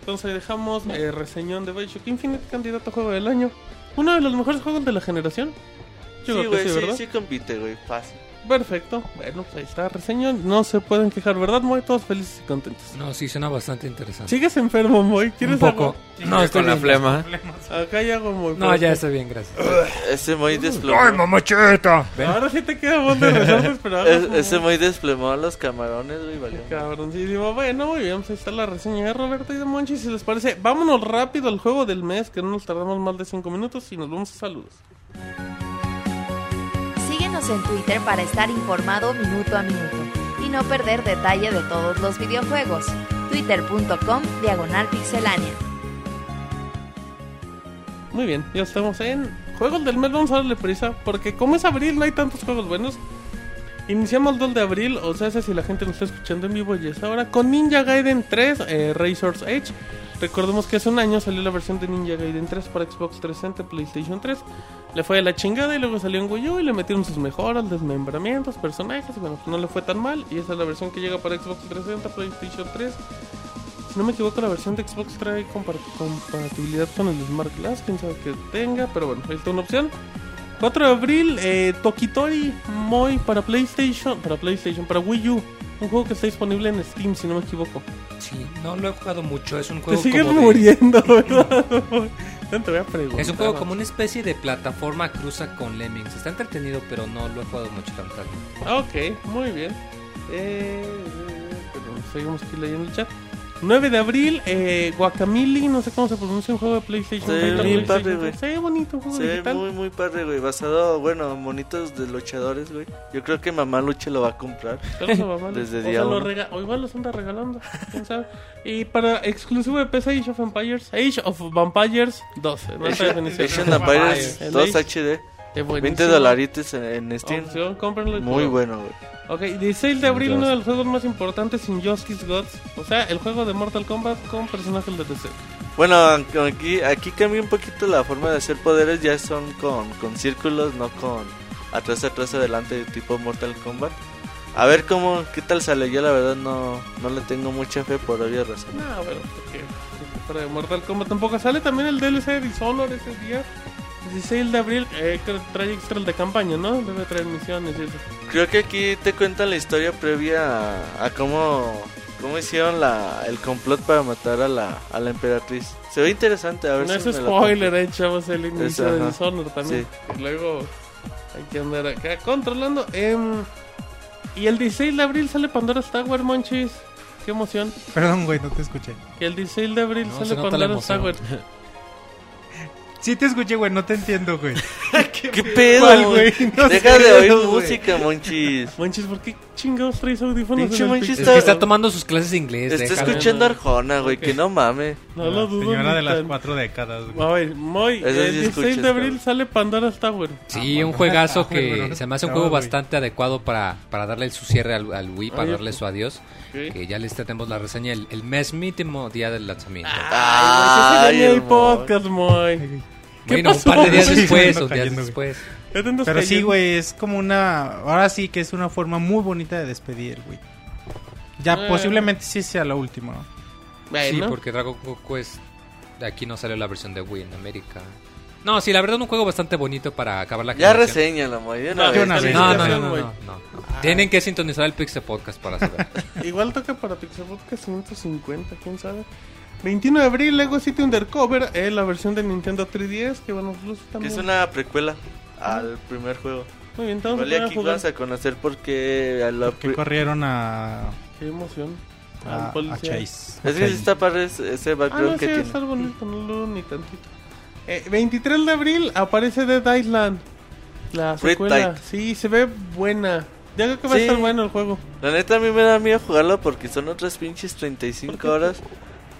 Entonces dejamos eh, reseñón de Bioshock Infinite, candidato a juego del año. Uno de los mejores juegos de la generación. Yo Sí, güey, sí, sí, ¿verdad? sí compite, güey. Fácil. Perfecto. Bueno, pues ahí está reseñón. No se pueden quejar, ¿verdad, Moy? Todos felices y contentos. No, sí, suena bastante interesante. ¿Sigues enfermo, Moy? ¿Quieres Un poco. algo? No, estoy con la bien. flema. Acá hay algo muy No, ya estoy bien, gracias. Ese muy desplomó. mamacheta! Ahora sí te queda voz de ahora Es- ese muy desplomó a los camarones, güey. Valió. Cabroncísimo. Bueno, muy bien, pues ahí está la reseña de Roberto y de Monchi. Si les parece, vámonos rápido al juego del mes, que no nos tardamos más de 5 minutos y nos vamos a saludos. Síguenos en Twitter para estar informado minuto a minuto y no perder detalle de todos los videojuegos. Twitter.com Diagonal Pixelánea. Muy bien, ya estamos en juegos del mes. Vamos a darle prisa, porque como es abril, no hay tantos juegos buenos. Iniciamos el 2 de abril, o sea, si la gente nos está escuchando en vivo y es ahora, con Ninja Gaiden 3, eh, Razor's Edge. Recordemos que hace un año salió la versión de Ninja Gaiden 3 para Xbox 360, PlayStation 3. Le fue de la chingada y luego salió en Wii U y le metieron sus mejoras, desmembramientos, personajes. Bueno, no le fue tan mal. Y esa es la versión que llega para Xbox 360, PlayStation 3. Si no me equivoco, la versión de Xbox trae compa- compatibilidad con el Smart Glass. Quién sabe que tenga, pero bueno, ahí está una opción. 4 de abril, eh, Tokitori Moi para PlayStation, para PlayStation, para Wii U. Un juego que está disponible en Steam, si no me equivoco. Sí, no lo he jugado mucho. Es un Te juego sigues como de- muriendo, [laughs] ¿verdad? no te voy a preguntar. Es un juego como una especie de plataforma cruza con Lemmings. Está entretenido, pero no lo he jugado mucho lamentablemente. Ok, muy bien. Eh, perdón, seguimos aquí leyendo el chat. 9 de abril, eh, Guacamole, no sé cómo se pronuncia, un juego de PlayStation. Se ve bien padre, güey. 3. Se ve bonito, un juego Se ve digital. muy, muy padre, güey. Basado, bueno, monitos de luchadores, güey. Yo creo que mamá Luche lo va a comprar. [laughs] Mamá, Desde o día sea, lo rega- o igual los anda regalando, quién sabe. Y para exclusivo de PC, Age of Empires, Age of Vampires 2. en alta definición. Asian Empires El 2 Age, HD. qué 20 buenísimo. dolaritos en, en Steam. Opción, cómprenlo Muy bueno, güey. Ok, 16 de abril, uno de los juegos más importantes, Injustice Gods. O sea, el juego de Mortal Kombat con personajes de DC. Bueno, aquí, aquí cambia un poquito la forma de hacer poderes. Ya son con, con círculos, no con atrás, atrás, adelante, tipo Mortal Kombat. A ver cómo, qué tal sale. Yo la verdad no, no le tengo mucha fe por obvias razones. No, bueno, porque para Mortal Kombat tampoco sale también el DLC de Dishonor ese día. 16 de abril, eh, trae extras de campaña, ¿no? Debe traer misiones y eso. Creo que aquí te cuentan la historia previa a, a cómo, cómo hicieron la, el complot para matar a la, a la emperatriz. Se ve interesante, a ver No si es spoiler, eh, chavos, el inicio Eso, de. Dishonor también. Sí. Y luego hay que andar acá controlando. Em, y el 16 de abril sale Pandora's Tower, monchis. Qué emoción. Perdón, güey, no te escuché. Que el 16 de abril No, sale Pandora's. Tower. [laughs] Sí te escuché, güey, no te entiendo, güey. [laughs] ¿Qué pedo, ¿Cuál, güey? No Deja de oír güey. música, monchis. Manches, ¿por qué chingados traes audífonos Pinche Monchis piso? Es que está tomando sus clases de inglés. Está déjalo. escuchando Arjona, güey, que no mame. No lo dudo. Señora de las cuatro décadas, güey. A ver, Moy, Eso el sí 16 escuchas, de abril cabrón. sale Pandora's Tower. Sí, un juegazo [laughs] Ah, bueno, que se me hace un no, juego bastante adecuado para, para darle su cierre al, al Wii, para Oye, darle su adiós. Ok. Que ya les tenemos la reseña el, el mes mínimo día del lanzamiento. Ay, Ay, el podcast, Moy. ¿Qué bueno, un pasó? par de días [laughs] después, o días Pero sí, güey, es como una... Ahora sí que es una forma muy bonita de despedir, güey. Ya Eh. posiblemente sí sea la última, ¿no? Sí, Bueno. porque Dragon Quest de aquí no salió la versión de Wii en América. No, sí, la verdad un juego bastante bonito para acabar la Ya de una No, vez. de una vez. No, no, no, Calificación, no, güey. no, no, no. Tienen que sintonizar el Pixel Podcast para saber. [laughs] Igual toca para Pixel Podcast 150, quién sabe. 21 de abril, Lego City Undercover, eh, la versión de Nintendo 3DS, que bueno, pues Que también. es una precuela al primer juego. Muy bien, a poner a aquí jugar. vas a conocer por qué a la corrieron a... Qué emoción. a, Al a policía. Chase. Es que está padre ese ese Ah, background no, que sí, tiene. está bonito, no lo ni tantito. Eh, 23 de abril aparece Dead Island. La secuela. Sí, se ve buena. Ya creo que va a Sí. estar bueno el juego. La neta a mí me da miedo jugarlo porque son otras pinches 35 horas.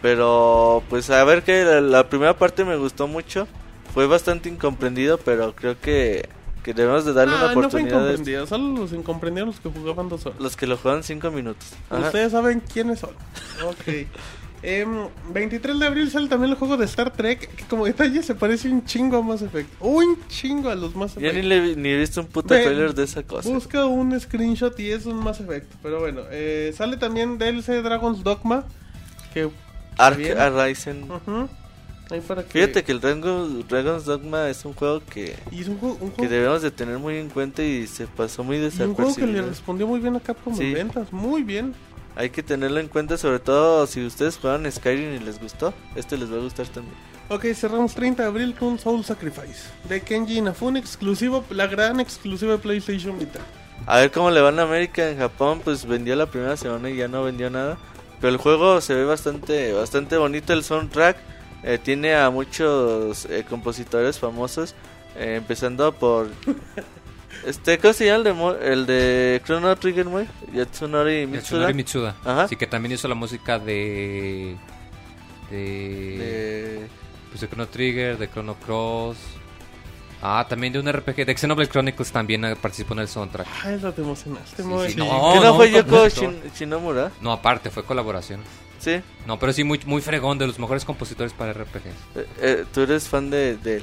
Pero pues a ver que la, la primera parte me gustó mucho. Fue bastante incomprendido, pero creo que, que debemos de darle Ah, una no fue oportunidad a esto. incomprendido. Solo los incomprendieron los que jugaban dos horas. los que lo juegan 5 minutos. Ajá. Ustedes saben quiénes son. Ok. [laughs] Em, 23 de abril sale también el juego de Star Trek. Que como detalle se parece un chingo a Mass Effect. Un chingo a los Mass Ya Effect. ni, le, ni he visto un puto Ve, trailer de esa cosa. Busca un screenshot y es un Mass Effect. Pero bueno, eh, sale también DLC Dragon's Dogma. Que. Ark. Arisen. ujú, ahí para que- Fíjate que el Dragon, Dragon's Dogma es un juego que, Y es un juego, un que debemos de tener muy en cuenta y se pasó muy y un juego que le desapercibido. respondió muy bien a Capcom Sí. en ventas. Muy bien. Hay que tenerlo en cuenta, sobre todo si ustedes jugaron Skyrim y les gustó, este les va a gustar también. Ok, cerramos 30 de abril con Soul Sacrifice. De Kenji Inafune, exclusivo, la gran exclusiva de PlayStation Vita. A ver cómo le va en América, en Japón pues vendió la primera semana y ya no vendió nada. Pero el juego se ve bastante, bastante bonito, el soundtrack eh, tiene a muchos eh, compositores famosos, eh, empezando por... [laughs] Este, ¿cómo se llama el de, Mo- el de Chrono Trigger, güey? Yatsunori Mitsuda. Yatsunori Mitsuda. Ajá. Sí, que también hizo la música de... De... De- Pues de Chrono Trigger, de Chrono Cross. Ah, también de un RPG. De Xenoblade Chronicles también eh, participó en el soundtrack. Ah, eso te emocionaste, Sí, muy sí, no. ¿Qué no, fue Yoko. Shin- Shinomura? No, aparte, fue colaboración. Sí. No, pero sí muy, muy fregón, de los mejores compositores para RPGs. Eh, eh, Tú eres fan de, de,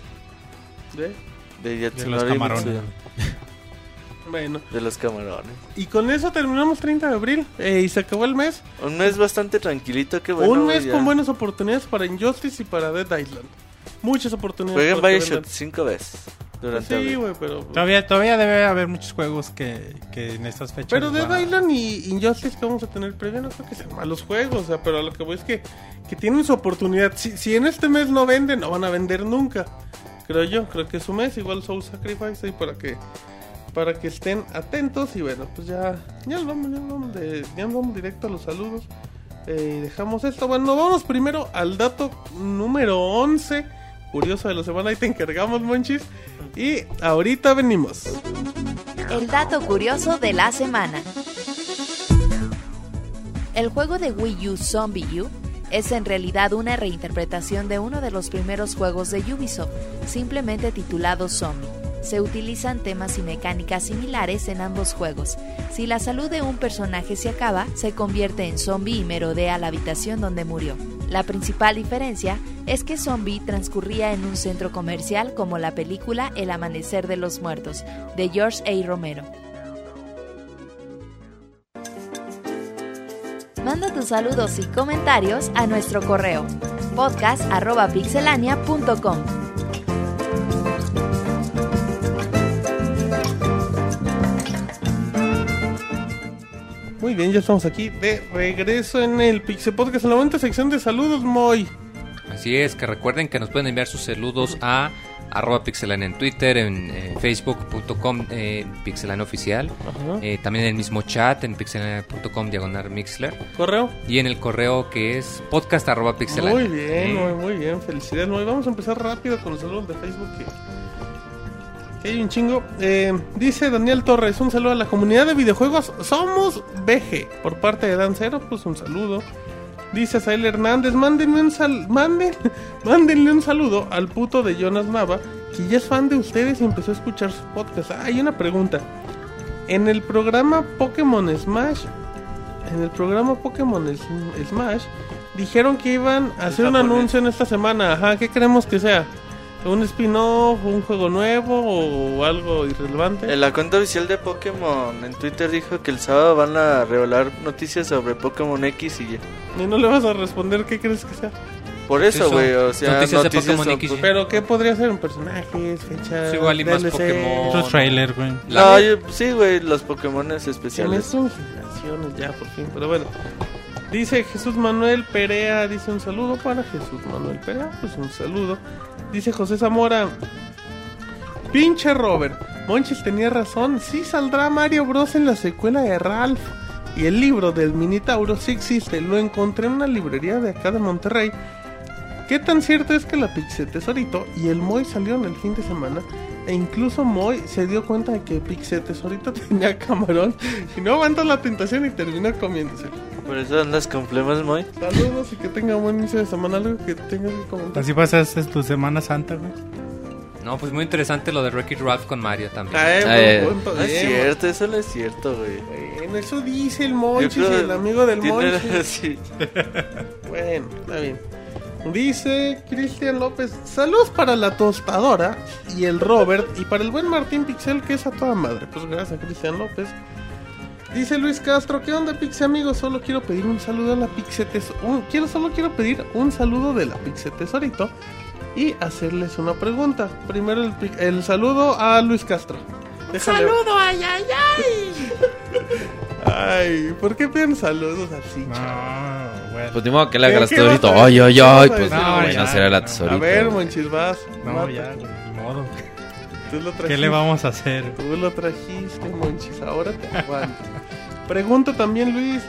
¿De? de Yatsunori Bueno, de los camarones. y con eso terminamos 30 de abril eh, y se acabó el mes. Un mes bastante tranquilito, qué bueno. Un mes ya. con buenas oportunidades para Injustice y para Dead Island. Muchas oportunidades. Jueguen Bioshock cinco veces durante Sí, güey, pero... Todavía, todavía debe haber muchos juegos que, que en estas fechas... Pero Dead van a- y Injustice que vamos a tener previa no creo que sean malos juegos, o sea, pero a lo que voy es que, que tienen su oportunidad. Si, si en este mes no venden, no van a vender nunca. Creo yo, creo que es su mes, igual Soul Sacrifice ahí para que para que estén atentos y bueno, pues ya ya nos vamos, ya nos vamos, de- ya nos vamos directo a los saludos. Eh, y dejamos esto. Bueno, vamos primero al dato número 11. Curioso de la semana, ahí te encargamos, Monchis. Y ahorita venimos. El dato curioso de la semana. El juego de Wii U Zombie U es en realidad una reinterpretación de uno de los primeros juegos de Ubisoft, simplemente titulado Zombie. Se utilizan temas y mecánicas similares en ambos juegos. Si la salud de un personaje se acaba, se convierte en zombie y merodea la habitación donde murió. La principal diferencia es que Zombie transcurría en un centro comercial como la película El Amanecer de los Muertos, de George A. Romero. Manda tus saludos y comentarios a nuestro correo podcast.pixelania.com. Muy bien, ya estamos aquí de regreso en el Pixel Podcast, en la bonita sección de saludos, Moy. Así es, que recuerden que nos pueden enviar sus saludos a arroba pixelan en Twitter, en eh, facebook.com eh, pixelan oficial, eh, también en el mismo chat en pixelan.com diagonal mixler ¿Correo? y en el correo que es podcast arroba pixelan. Muy bien, muy, muy bien. Felicidades. Muy. Vamos a empezar rápido con los saludos de Facebook. Que, que hay un chingo. Eh, dice Daniel Torres: Un saludo a la comunidad de videojuegos. Somos BG. Por parte de Dancero, pues un saludo. Dice Sael Hernández: Mándenme un sal manden, [laughs] mándenle un saludo al puto de Jonas Nava. Que ya es fan de ustedes y empezó a escuchar su podcast. Ah, hay una pregunta. En el programa Pokémon Smash en el programa Pokémon Smash dijeron que iban a hacer un anuncio en esta semana. Ajá, ¿qué queremos que sea? ¿Un spin-off, un juego nuevo o algo irrelevante? En la cuenta oficial de Pokémon en Twitter dijo que el sábado van a revelar noticias sobre Pokémon X y Y. Y no le vas a responder qué crees que sea. Por eso, güey, o sea, noticias de noticias Pokémon son- X. Pero ¿qué podría ser? ¿Un personaje? ¿Fecha? Sí, igual y más Pokémon. Otro trailer, güey. La- No, yo- sí, güey, los me especiales. son generaciones ya, por fin. Pero bueno. Dice Jesús Manuel Perea, dice un saludo para Jesús Manuel Perea, pues un saludo. Dice José Zamora, pinche Robert, Monchis tenía razón, sí saldrá Mario Bros en la secuela de Ralph. Y el libro del Minitauro sí existe, lo encontré en una librería de acá de Monterrey. ¿Qué tan cierto es que la Pixie Tesorito y el Moy salieron el fin de semana? E incluso Moy se dio cuenta de que Pixie Tesorito [laughs] tenía camarón y no aguantó la tentación y terminó comiéndose. Por eso andas con flemas, muy. Saludos y que tenga un buen inicio de semana. Algo que tengas que comentar. Así pasaste tu Semana Santa, güey. No, pues muy interesante lo de Wreck-It Ralph con Mario también. Ah, eh, Eh, No es bien, cierto, eso no es cierto, güey. Bueno, eso dice el Monchis el amigo del Monchis. [laughs] sí. Bueno, está bien. Dice Cristian López, saludos para la tostadora y el Robert y para el buen Martín Pixel que es a toda madre. Pues gracias Cristian López. Dice Luis Castro, ¿qué onda Pixie amigos? Solo quiero pedir un saludo a la Pixie Tes- un- quiero Solo quiero pedir un saludo de la Pixie Tesorito y hacerles una pregunta. Primero el, pi- el saludo a Luis Castro. ¡Saludo! ¡Ay, ay, ay! ay, ¿por qué piden saludos así? No. Pues ni modo que le ¿Qué- haga el qué tesorito. Ay, ay, ¿Qué vas ay. Pues No, güey? ya, no será la tesorito. A ver, Monchis, vas. No, mata. ya, ni modo. Tú lo ¿Qué le vamos a hacer? Tú lo trajiste, Monchis. Ahora te aguanto. Pregunto también, Luis.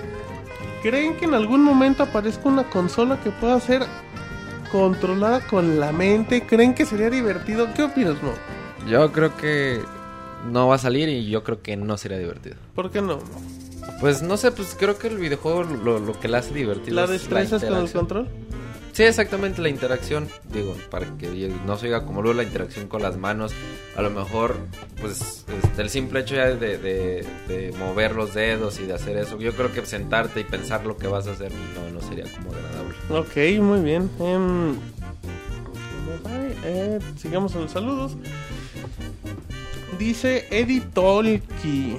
¿Creen que en algún momento aparezca una consola que pueda ser controlada con la mente? ¿Creen que sería divertido? ¿Qué opinas, Mo? Yo creo que no va a salir y yo creo que no sería divertido. ¿Por qué no? Pues no sé, pues creo que el videojuego lo, lo que le hace divertido ¿La es destrezas con el control? Sí, exactamente la interacción, digo, para que no se oiga como luego la interacción con las manos, a lo mejor, pues, este, el simple hecho ya de, de- mover los dedos y de hacer eso, yo creo que sentarte y pensar lo que vas a hacer no, no sería como agradable. Ok, muy bien. Em, eh, sigamos en los saludos. Dice Eddie Tolki.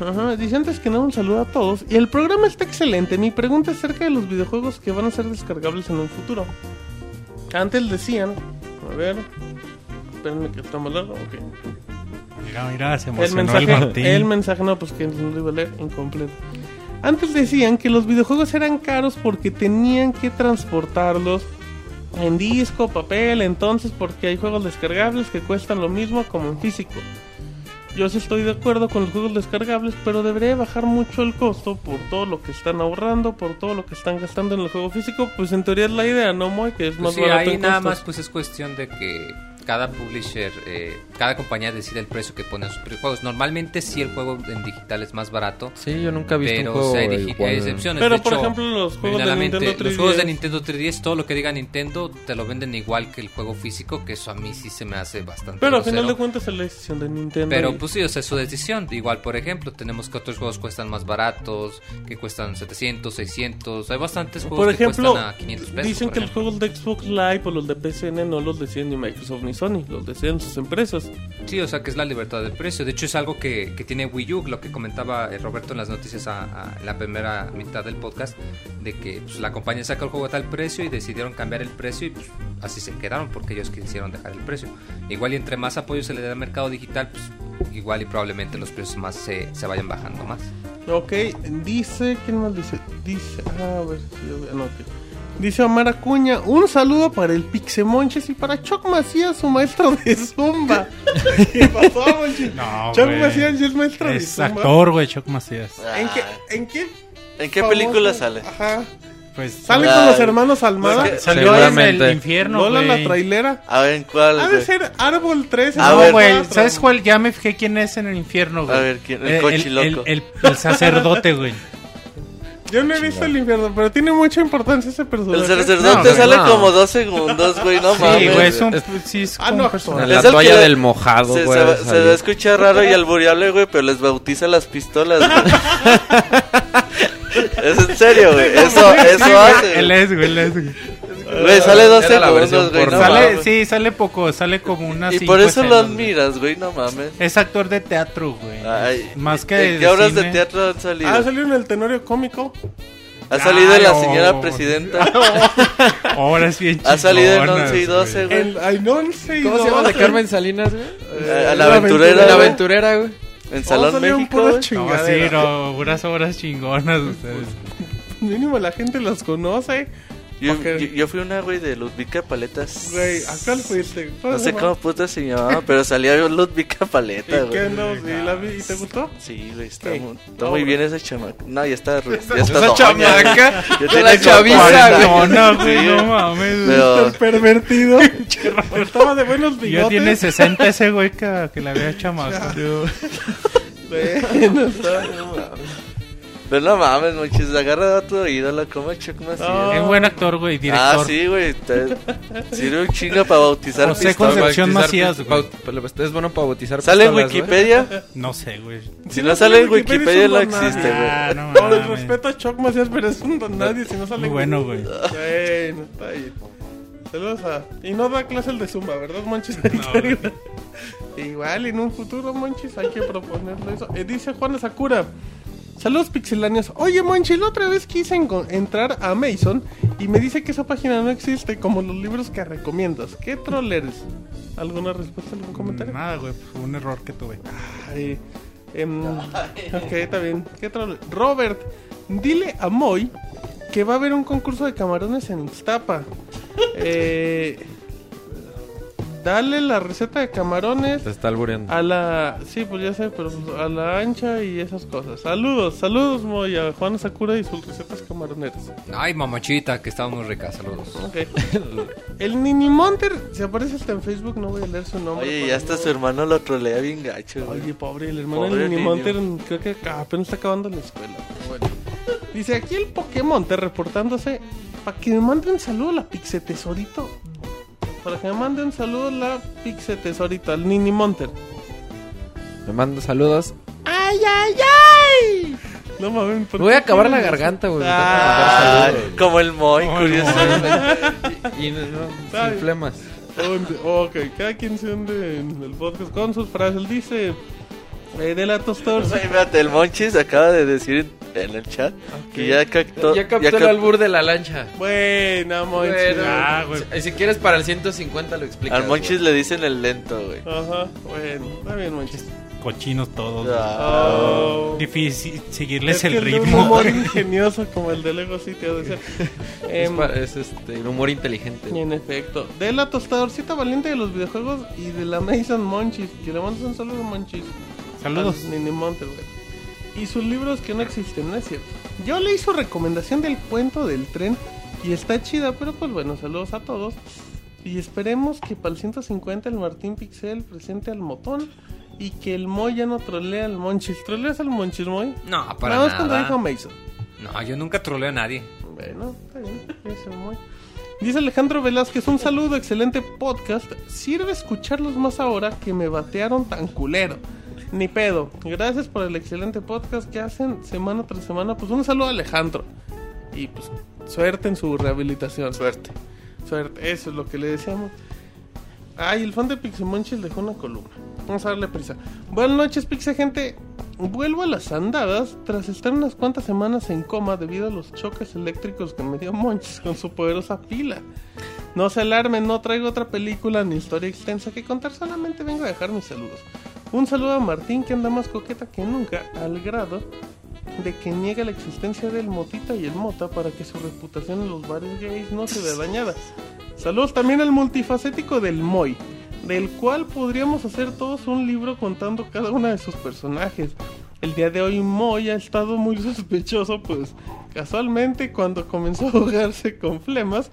Ajá, Dice antes que nada un saludo a todos. Y el programa está excelente. Mi pregunta es acerca de los videojuegos que van a ser descargables en un futuro. Antes decían. A ver. Espérenme que está más largo. Ok. Mira, mira, se El emocionó el, mensaje, Martín. el mensaje, no, pues que no lo iba a leer incompleto. Antes decían que los videojuegos eran caros porque tenían que transportarlos en disco, papel, entonces porque hay juegos descargables que cuestan lo mismo como en físico. Yo sí estoy de acuerdo con los juegos descargables, pero debería bajar mucho el costo por todo lo que están ahorrando, por todo lo que están gastando en el juego físico. Pues en teoría es la idea, ¿no, Moy? Que es más Pues sí, barato ahí en nada costos. más pues es cuestión de que cada publisher, eh, cada compañía decide el precio que pone a sus juegos. Normalmente sí el juego en digital es más barato, Sí, yo nunca he visto pero un juego sí hay digi- igual. excepciones. Pero De por hecho, ejemplo, los juegos de Nintendo 3DS. los juegos de Nintendo 3DS, todo lo que diga Nintendo, te lo venden igual que el juego físico, que eso a mí sí se me hace bastante Pero al final de cuentas es la decisión de Nintendo. Pero y- pues sí, o sea, es su decisión. Igual, por ejemplo, tenemos que otros juegos cuestan más baratos, que cuestan 700, 600. Hay bastantes juegos Por que ejemplo, cuestan a 500 pesos. dicen que los ejemplo. juegos de Xbox Live o los de PCN no los deciden ni Microsoft ni Sony, los deciden sus empresas. Sí, o sea, que es la libertad del precio. De hecho, es algo que, que tiene Wii U, lo que comentaba eh, Roberto en las noticias a, a- en la primera mitad del podcast, de que pues, la compañía saca el juego a tal precio y decidieron cambiar el precio y pues así se quedaron porque ellos quisieron dejar el precio. Igual y entre más apoyo se le da al mercado digital, pues igual y probablemente los precios más se, se vayan bajando más. Ok, dice, ¿quién más dice? Dice, ah, a ver si yo veo, no, ok. Dice Omar Acuña, un saludo para el Pixemonches y para Choc Macías, su maestro de Zumba. [laughs] ¿Qué pasó? No, Choc güey. Macías ya es maestro de Es Zumba. actor, güey, Choc Macías. ¿En qué, en qué, ¿En qué famoso- película sale? Ajá. Pues Sale con los hermanos Almada. pues que- salió en Seguramente. el infierno, Lola la güey. trailera. A ver, ¿en cuál? Ha de güey? ser Árbol 3. A No, ver. güey, ¿sabes cuál? Ya me fijé quién es en el infierno, güey. A ver, ¿quién? El Eh, cochiloco. El, el- el sacerdote, güey. [laughs] Yo no he visto el infierno, pero tiene mucha importancia ese personaje. El sacerdote No, sale no. como dos segundos, güey, no Sí, mames. güey, es un, sí, es Ah, no. La toalla del mojado, Se, güey. se, va- salió. se va a escuchar raro y albureable, güey, pero les bautiza las pistolas, güey. [laughs] es en serio, güey. Eso, eso hace. Él es, güey, él es, güey. Güey, sale dos la segundos, güey, no. Sale, sí, sale poco, sale como unas Y por eso lo escenas, güey. admiras, güey, no mames. Es actor de teatro, güey. Ay, Más que ¿En de qué obras de cine. teatro han salido? Ah, salió en el Tenorio Cómico. Ha salido en la Ay, señora oh. presidenta. [laughs] Ahora es bien ha salido en chingonas, 11 y 12, güey. En, ay, no, en seis, ¿Cómo se llama de Carmen Salinas, güey? Eh, a la La aventurera. La aventurera, güey. En Oh, Salón salieron México, puras. No, sí, no, unas obras chingonas ustedes. Mínimo la gente los conoce. Yo, yo, yo fui una, güey, de Ludvika Paletas. Güey, ¿a cuál fuiste? ¿Cuál No sé cómo puta se llamaba, [laughs] pero salía Ludvika Paleta, ¿Y qué güey. no? ¿Sí la vi? ¿Y te gustó? Sí, güey, está, muy, está No, muy güey. bien esa chamaca. No, ya está, ya está Esa doña, chamaca. [laughs] De tiene la chaviza, 40 güey. años. No, no, güey, no mames. Pero El pervertido. [laughs] Estaba de buenos bigotes. Ya tiene 60 ese güey que, que la vea chamaca. Bueno, está- Pero no mames, muchachos, agarra a otro ídolo como Chuck Macías. No. Es buen actor, güey, Ah, director. sí, güey. te- Sirve un chingo para bautizar José pistolas. Concepción Macías, güey. Es bueno para bautizar ¿Sale en. Wikipedia? No sé, güey. Si no sale en Wikipedia, no existe, güey. Ah, no mames. respeto a Choc Macías, pero es un don nadie si no sale en bueno, güey. Bueno, está bien. Saludos a... Y no da clase el de Zumba, ¿verdad, Monchis? [laughs] Igual en un futuro, Monchis, hay que proponerlo eso. Eh, dice Juana Sakura. Saludos pixelanios. Oye, Monchis, la otra vez quise entrar a Amazon y me dice que esa página no existe como los libros que recomiendas. ¿Qué troll eres? ¿Alguna respuesta, algún comentario? Nada, güey, fue un error que tuve. Ay, em, ok, está bien. ¿Qué otro? Robert, dile a Moy que va a haber un concurso de camarones en Ixtapa. Eh, dale la receta de camarones Te está albureando. a la... Sí, pues ya sé, pero a la ancha y esas cosas. Saludos, saludos Moy a Juan Sakura y sus recetas camaroneras. Ay, mamachita, que estaba muy rica, saludos. Ok. [laughs] El Nini Monter se aparece hasta en Facebook, no voy a leer su nombre. Oye, ya hasta no- su hermano lo trolea bien gacho, güey. Oye, pobre, el hermano Pobre del Nini. Monter creo que apenas está acabando la escuela. Bueno. Dice aquí el Pokémon te reportándose para que me mande un saludo a la Pixe Tesorito. Para que me mande un saludo la Pixe Tesorito, al Nini Monter. Me mando saludos. ¡Ay, ay, ay! No mames, ¿por Me voy a acabar la garganta, güey. Ah, como el Moy, Ay, curioso. saludos. Y no, Ay. sin flemas. Ok, cada quien se hunde en el podcast con sus frases. Dice eh, de la tostor. Güey, Fíjate, el Monchis acaba de decir en el chat que ya captó. Ya captó el cap- albur de la lancha. Buena, Monchis. Bueno, Ah, güey. si, si quieres para el 150 lo explicas. Al Monchis güey. le dicen el lento, güey. Ajá, bueno, está bien, Monchis. Cochinos todos. Ah. Oh. Difícil seguirles Es que el de un ritmo. humor [laughs] ingenioso como el de Lego City ha de ser. [laughs] Es, Em, pa- es, este, un humor inteligente. en efecto. De la tostadorcita valiente de los videojuegos y de la Mason Monchis. Que le mandas un saludo, Monchis. Saludos. Al Nini Monte, güey. Y sus libros que no existen, no es cierto. Yo leí su recomendación del cuento del tren y está chida, pero pues bueno, saludos a todos. Y esperemos que para el 150 el Martín Pixel presente al motón y que el Moy ya no trolea al Monchis. ¿Troleas al Monchis, Moy? No, para Nada cuando nada. dijo Mason. No, yo nunca troleo a nadie. Bueno, está bien. es el Moy. Dice Alejandro Velázquez, un saludo, excelente podcast. Sirve escucharlos más ahora que me batearon tan culero. Ni pedo. Gracias por el excelente podcast que hacen semana tras semana. Pues un saludo a Alejandro. Y pues suerte en su rehabilitación. Suerte. Suerte, eso es lo que le decíamos. Ay, el fan de Pixemonchis dejó una columna. Vamos a darle prisa. Buenas noches, Pixe gente. Vuelvo a las andadas tras estar unas cuantas semanas en coma debido a los choques eléctricos que me dio Monchis con su poderosa pila. No se alarmen, no traigo otra película ni historia extensa que contar, solamente vengo a dejar mis saludos. Un saludo a Martín que anda más coqueta que nunca, al grado de que niega la existencia del motita y el mota para que su reputación en los bares gays no se vea dañada. Saludos también al multifacético del Moy, del cual podríamos hacer todos un libro contando cada una de sus personajes. El día de hoy Moy ha estado muy sospechoso, pues casualmente cuando comenzó a ahogarse con flemas,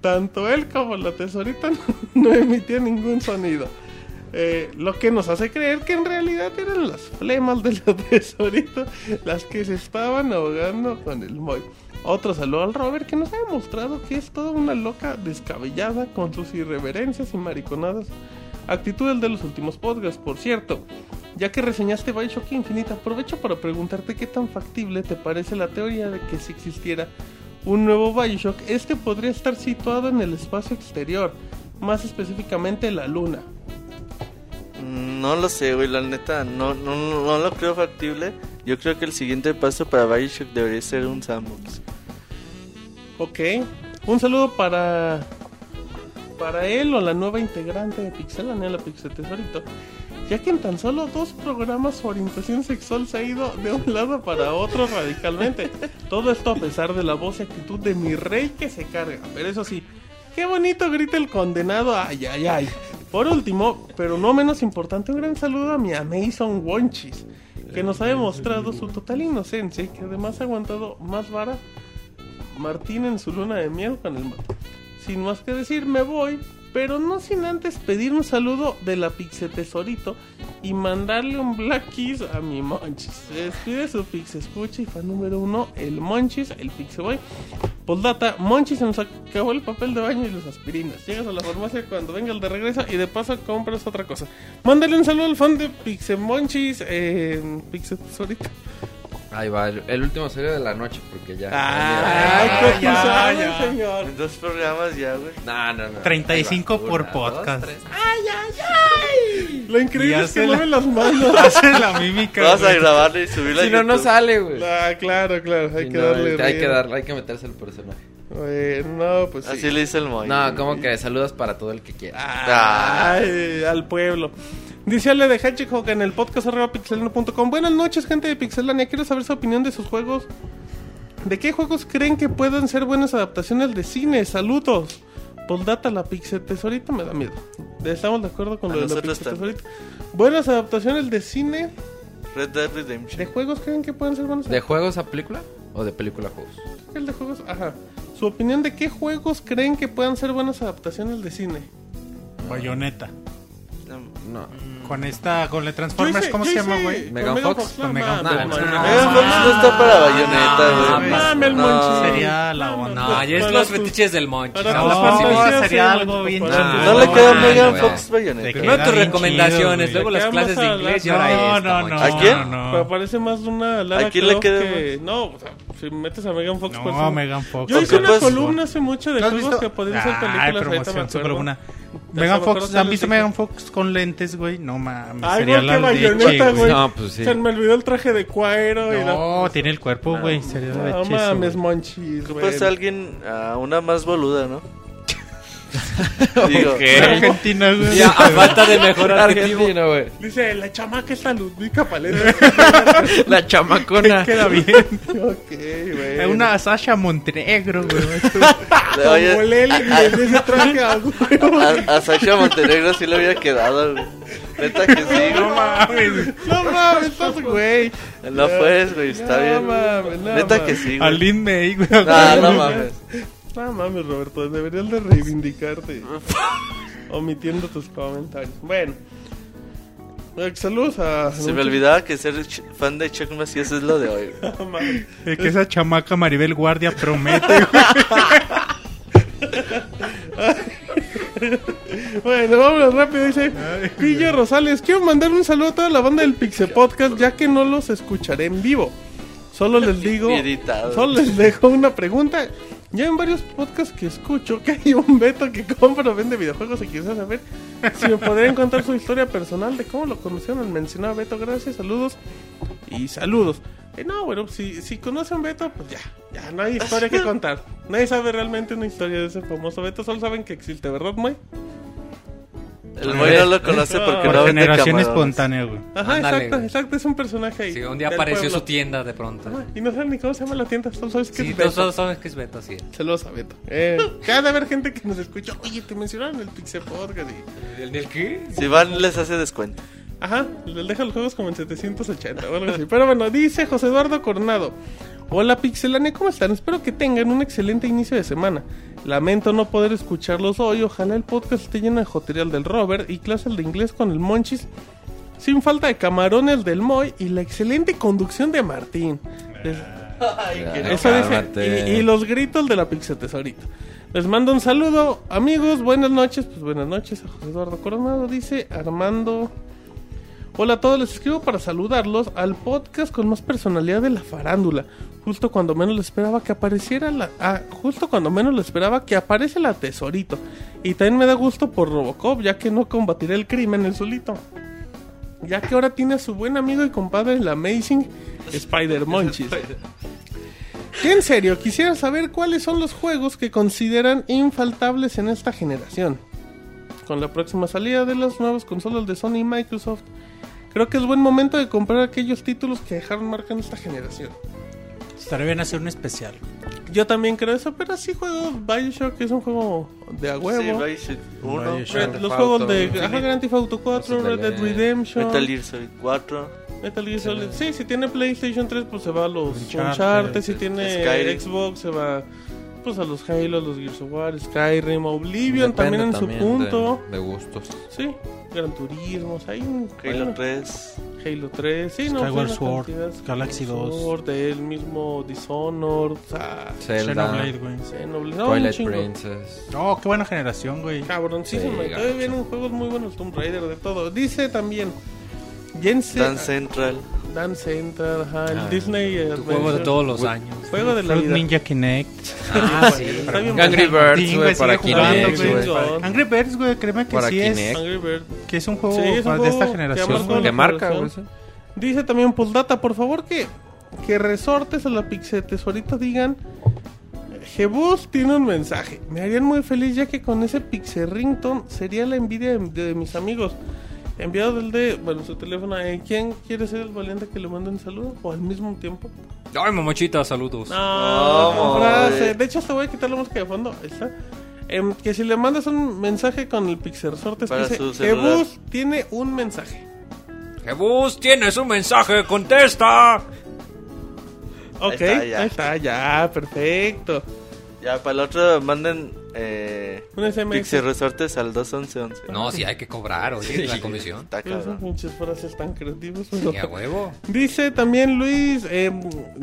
tanto él como la tesorita [laughs] no, no emitían ningún sonido. Eh, lo que nos hace creer que en realidad eran las flemas de [laughs] tesorita las que se estaban ahogando con el Moy. Otro saludo al Robert que nos ha demostrado que es toda una loca descabellada con sus irreverencias y mariconadas actitudes de los últimos podcasts, por cierto. Ya que reseñaste Bioshock Infinite, aprovecho para preguntarte qué tan factible te parece la teoría de que si existiera un nuevo Bioshock, este podría estar situado en el espacio exterior, más específicamente la luna. No lo sé, güey, la neta, no, no, no, lo creo factible. Yo creo que el siguiente paso para Bioshock debería ser un sandbox. Ok, un saludo para para él o la nueva integrante de Pixelania, la Pixel Tesorito, ya que en tan solo dos programas su orientación sexual se ha ido de un lado para otro radicalmente. Todo esto a pesar de la voz y actitud de mi rey que se carga. Pero eso sí, qué bonito grita el condenado, ay, ay, ay. Por último, pero no menos importante, un gran saludo a mi Amazon Wonchis, que nos ha demostrado su total inocencia y que además ha aguantado más vara Martín en su luna de miel con el mato. Sin más que decir, me voy, pero no sin antes pedir un saludo de la Pixe Tesorito y mandarle un Black Kiss a mi Monchis. Se despide su Pixe Escucha y fan número uno, el Monchis, el Pixe Boy. Postdata, Monchis se nos acabó el papel de baño y las aspirinas. Llegas a la farmacia cuando venga el de regreso y de paso compras otra cosa. Mándale un saludo al fan de Pixe Monchis, eh. Ahí va, el, el último serio de la noche, porque ya. Ay, ya, qué ya, ya. señor. En dos programas ya, güey. No, no, no. 35 Ahí va. por Una, podcast. dos, tres. Lo increíble es que la- mueven las manos. [laughs] Hace la mímica. Vamos a güey. grabarlo y subirlo a Si no, no sale, güey. Ah, claro, claro, hay que no, darle. hay que darle, hay que meterse el personaje. Bueno, no, pues sí. Así le dice el Moy. No, como que saludos para todo el que quiera. Ah. Ay, al pueblo. Dice Ale de Hedgehog en el podcast arroba pixelano.com. Buenas noches, gente de Pixelania. Quiero saber su opinión de sus juegos. ¿De qué juegos creen que puedan ser buenas adaptaciones de cine? Saludos. Poldata, la Pixel Tesorito me da miedo. Estamos de acuerdo con A lo de la. Tesorito. Buenas adaptaciones de cine. Red Dead Redemption. ¿De juegos creen que pueden ser buenas ¿De juegos a película? ¿O de película a juegos? El de juegos, ajá. Su opinión de qué juegos creen que puedan ser buenas adaptaciones de cine. Bayonetta. No. Con esta, con la Transformers, hice- ¿cómo se llama, güey? Megan Fox. Con Megan Fox. No, Megan Fox no está para bayoneta, no, güey. mames. Mames, el No. Sería la onda. No, ya es los fetiches del monchi. No, sería algo bien. No le queda Megan. Fox bayoneta. Primero tus recomendaciones, luego las clases de inglés y ahora No, no, no. ¿A quién? Pero parece más una Lara ¿A quién le queda que... No, o sea, si metes a Megan Fox... pues, No, sí. Megan Fox. Yo hice Porque, una pues, columna hace mucho de ¿Tú has juegos que podrían ser Ay, películas. me promoción, super buena. Megan Fox, ¿han visto. Megan Fox con lentes, güey? No mames, Ay, sería güey, la qué bayoneta, güey. No, pues sí. Se me olvidó el traje de cuero y la... No, tiene el cuerpo, güey, sería la No mames, monchis, güey. A alguien, a una más boluda, ¿no? [laughs] Digo, Argentina, güey. Ya, a falta de mejor. Argentino, güey. Dice, la chamaca es la Ludwika Paleta. [laughs] La chamacona. [laughs] Queda bien. ok, güey. Es una Sasha Montenegro, güey. oye, Como de ese traje a a, a Sasha Montenegro sí le había quedado, güey. Neta que sí, No mames. No mames, estás güey. No puedes, güey, está No bien. mames, no Neta mames. que sí, güey. Lin May, güey. No, no mames. No mames, Roberto, deberías de reivindicarte. [laughs] omitiendo tus comentarios. Bueno. Eh, Saludos a... Se me olvidaba que ser fan de Chuck Macías es lo de hoy. [laughs] De que esa chamaca Maribel Guardia promete. [laughs] Bueno, vámonos rápido, dice Pillo Rosales. Quiero mandar un saludo a toda la banda del Pixel Podcast, ya que no los escucharé en vivo. Solo les digo, solo les dejo una pregunta. Ya en varios podcasts que escucho que hay un Beto que compra o vende videojuegos y quisiera saber si me podrían contar su historia personal de cómo lo conocieron. Mencionaba Beto, gracias, saludos y saludos. Eh, no, bueno, si, si conocen Beto, pues ya, ya no hay historia que [laughs] contar. Nadie sabe realmente una historia de ese famoso Beto, solo saben que existe, ¿verdad, Moy? El Moy no lo conoce porque Por no vende generación camarones. espontánea, güey. Ajá, Ándale, exacto, güey. exacto, es un personaje ahí. Sí, un día del apareció pueblo. su tienda de pronto. Ajá, Y no saben ni cómo se llama la tienda, solo sabes que Sí, es todos Beto. todos saben que es Beto, sí. Saludos a Beto. Eh, cada haber gente que nos escucha, oye, te mencionaron el Pixel Podcast y... ¿El del qué? Si van, les hace descuento. Ajá, les deja los juegos como en 780 o algo así. Pero bueno, dice José Eduardo Coronado. Hola Pixelania, ¿cómo están? Espero que tengan un excelente inicio de semana. Lamento no poder escucharlos hoy. Ojalá el podcast esté lleno de joterial del Robert y clases de inglés con el Monchis. Sin falta de camarones del Moy y la excelente conducción de Martín. Les- Eso dice. Y, y los gritos de la Pixel Tesorito. Les mando un saludo, amigos. Buenas noches. Pues buenas noches a José Eduardo Coronado. Dice Armando. Hola a todos, les escribo para saludarlos al podcast con más personalidad de la farándula. Justo cuando menos lo esperaba que apareciera la... Ah, justo cuando menos lo esperaba que aparece la Tesorito. Y también me da gusto por Robocop, ya que no combatirá el crimen el solito. Ya que ahora tiene a su buen amigo y compadre el Amazing Spider Monchis. En serio, quisiera saber cuáles son los juegos que consideran infaltables en esta generación. Con la próxima salida de las nuevas consolas de Sony y Microsoft, creo que es buen momento de comprar aquellos títulos que dejaron marca en esta generación. Estaría bien hacer un especial. Yo también creo eso, pero sí juego Bioshock, que es un juego de a Sí, huevo. Bioshock 1, Bioshock. Red- Grand los juegos Auto de ajá, Grand Theft Auto 4, Red Dead. Redemption, Metal Gear Solid 4. Metal Gear Solid. Sí, si tiene PlayStation 3, pues se va a los Uncharted. Uncharted. Si tiene Skyrim. Xbox, se va pues a los Halo, los Gears of War, Skyrim, Oblivion Depende también en su punto. De, de gustos. Sí, Gran Turismo, hay un Halo bueno, 3. Halo 3, sí, no, Skyward una Sword. Galaxy 2. Sword, el mismo Dishonored, o sea, Zelda. Xenoblade, güey. Xenoblade, no, Twilight. Princess. Oh, qué buena generación, güey. Cabroncísimo, Sí, todavía vienen juegos muy buenos, Tomb Raider, de todo. Dice también, Jensen, Dance Central. Dance Central, ajá, el Ah, Disney Tu Adventure. juego de todos los años. Juego de la Fruit vida. Ninja Kinect. Ah, sí. Está bien Angry. Birds, güey, para Kinect. Angry Birds, güey, créeme que Para sí es. Kinect. Angry Bird. Que es un juego Sí, es un de esta generación. Que marca, güey. Dice también Postdata, por favor que, que resortes a la Pixel Tesorito digan Jebus tiene un mensaje. Me harían muy feliz ya que con ese Pixel Rington sería la envidia de, de mis amigos. Enviado del de, bueno, su teléfono. eh, ¿Quién quiere ser el valiente que le mande un saludo? ¿O al mismo tiempo? Ay, mamochita, saludos. No, No, con frase. güey. De hecho, hasta voy a quitar la música de fondo. Ahí está. Em, que si le mandas un mensaje con el su celular. Jebus tiene un mensaje. Jebus, tienes un mensaje, contesta. Ok, ahí está, está, ya. ya, perfecto. Ya, para el otro manden eh, Un SMS. Pixel Resortes al 21111. No, sí hay que cobrar, oye, la comisión. Está Esas pinches frases tan creativas. Sí, a huevo. Dice también Luis, eh,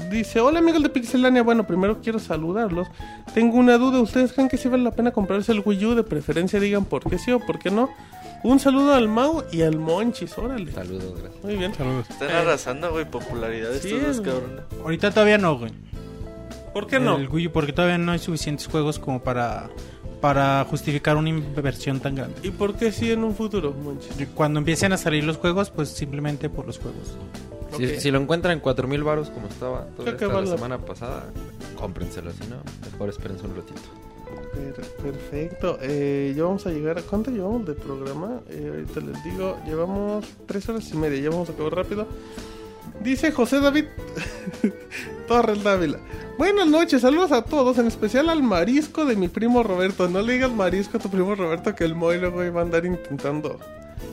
dice, hola amigos de Pixelania, bueno, primero quiero saludarlos. Tengo una duda, ¿ustedes creen que sí vale la pena comprarse el Wii U? De preferencia digan por qué sí o por qué no. Un saludo al Mau y al Monchis, órale. Saludos, gracias. Muy bien. Saludos. Están arrasando, güey, popularidad Sí, estos dos cabrones. Ahorita todavía no, güey. ¿Por qué no? El Wii U, porque todavía no hay suficientes juegos como para, para justificar una inversión tan grande. ¿Y por qué sí en un futuro, Monchis? Y Cuando empiecen a salir los juegos, pues simplemente por los juegos. Si, Ok. si lo encuentran en 4000 baros como estaba toda esta vale la- semana pasada, cómprenselo, si no, mejor espérense un ratito. Per- perfecto. Eh, ya vamos a llegar. ¿a ¿Cuánto llevamos de programa? Eh, ahorita les digo. Llevamos tres horas y media. Ya vamos a acabar rápido. Dice José David [laughs] Torres Dávila. Buenas noches, saludos a todos, en especial al marisco de mi primo Roberto. No le digas marisco a tu primo Roberto que el Moy luego iba a andar intentando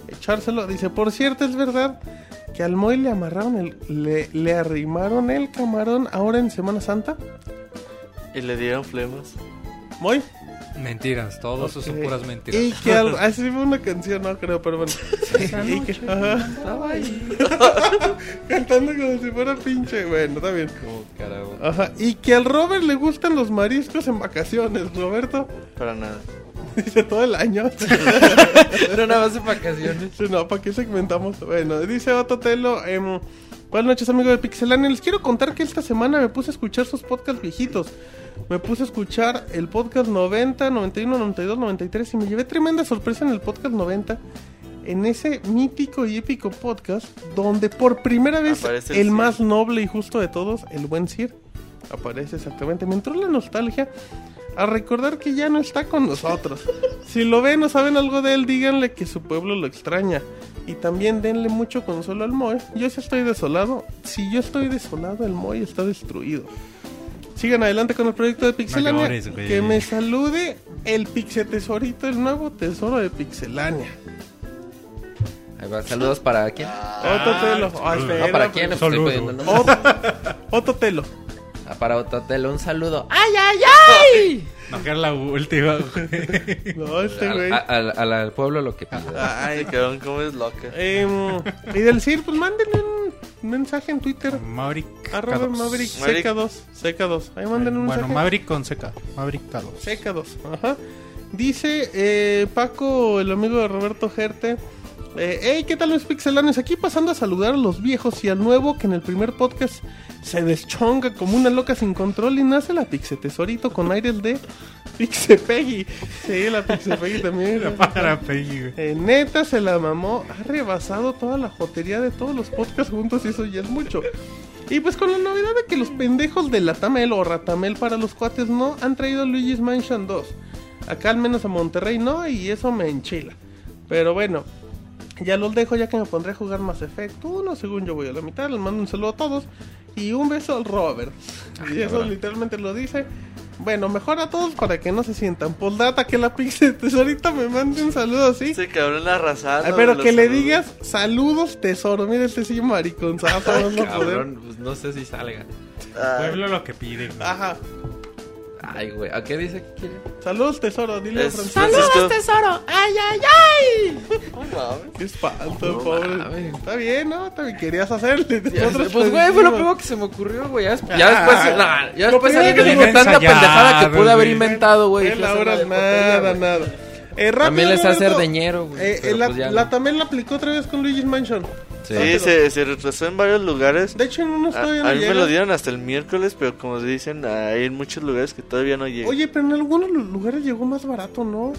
echárselo. Dice, por cierto, es verdad que al Moy le amarraron el, le, le arrimaron el camarón ahora en Semana Santa. Y le dieron flemas. Moy. Mentiras, todos eso son puras mentiras. Y que al, [laughs] así fue una canción, no creo, pero bueno. [laughs] Y que- ajá. [laughs] Cantando como si fuera pinche. Bueno, está bien. Como carajo. Ajá. Y que al Robert le gustan los mariscos en vacaciones, Roberto. Para nada. Dice todo el año. Pero nada más en vacaciones. Sí, no, ¿para qué segmentamos? Bueno, dice Otto Telo. Buenas noches, amigo de Pixelania. Les quiero contar que esta semana me puse a escuchar sus podcasts viejitos. Me puse a escuchar el podcast 90, 91, 92, 93 y me llevé tremenda sorpresa en el podcast 90. En ese mítico y épico podcast, donde por primera vez Aparece el, el más noble y justo de todos, el buen Sir, aparece exactamente. Me entró la nostalgia a recordar que ya no está con nosotros. Si lo ven o saben algo de él, díganle que su pueblo lo extraña. Y también denle mucho consuelo al Moe. Yo sí estoy desolado. Si yo estoy desolado, el Moe está destruido. Sigan adelante con el proyecto de Pixelania. que me salude el Pixel Tesorito, el nuevo tesoro de Pixelania. Ahí va, saludos para quién. Otro telo. Ah, espera, No, para quién, pues, estoy saludos. Ah, para Ototelo, un saludo. ¡Ay, ay, ay! [laughs] No, que era la última, güey. No, este Al, güey. al- al- al pueblo lo que pide. Ay, cabrón, cómo es loca. Em, y del CIR, pues mándenle un mensaje en Twitter. Maverick. Arroba K2. Maverick Maverick. CK2. CK2. Ahí manden un Bueno, mensaje. Maverick con CK. Maverick K2. CK2. Ajá. Dice eh, Paco, el amigo de Roberto Gerte. Eh, hey, ¿qué tal los pixelanes? Aquí pasando a saludar a los viejos y al nuevo que en el primer podcast se deschonga como una loca sin control y nace la Pixe Tesorito con aires de Pixe Peggy. Sí, la Pixe Peggy [laughs] también. Para Peggy. Eh, neta se la mamó, ha rebasado toda la jotería de todos los podcasts juntos y eso ya es mucho. Y pues con la novedad de que los pendejos de Latamel o Ratamel para los cuates no han traído Luigi's Mansion 2. Acá al menos a Monterrey no y eso me enchila. Pero bueno, ya los dejo ya que me pondré a jugar más Effect 1, según yo voy a la mitad, les mando un saludo a todos y un beso al Robert. y eso literalmente lo dice. Bueno, mejor a todos para que no se sientan. Postdata que la Pixel [laughs] Tesorita me mande un saludo así. Ese cabrón arrasando. Ay, pero que le saludos. digas saludos tesoro. Mira este sí mariconzazo. poder. Cabrón, pues no sé si salga. Ay, Pueblo lo que pide, güey. Ajá. Ay, güey. ¿A qué dice que quiere? Saludos tesoro. Dile a Francisco. Francisco. tesoro! ¡Ay, ay, ay! No mames. Qué espanto, No pobre. mames. Está bien, ¿no? También querías hacerle. Ya pues, güey, fue lo primero que se me ocurrió, güey. Ya, des- Ah, ya después, ya después primero salí que se tanta ensayaba, pendejada que pude haber inventado, güey. Eh, Fui a la hacer hora de nada, nada. Eh, rápido, También les hace Roberto. deñero, güey. Eh, la, pues ya la no. también la aplicó otra vez con Luigi's Mansion. Sí. Sí, se, se retrasó en varios lugares. De hecho, en unos A, todavía a no mí me lo dieron hasta el miércoles, pero como dicen, hay en muchos lugares que todavía no llega. Oye, pero en algunos lu- lugares llegó más barato, ¿no?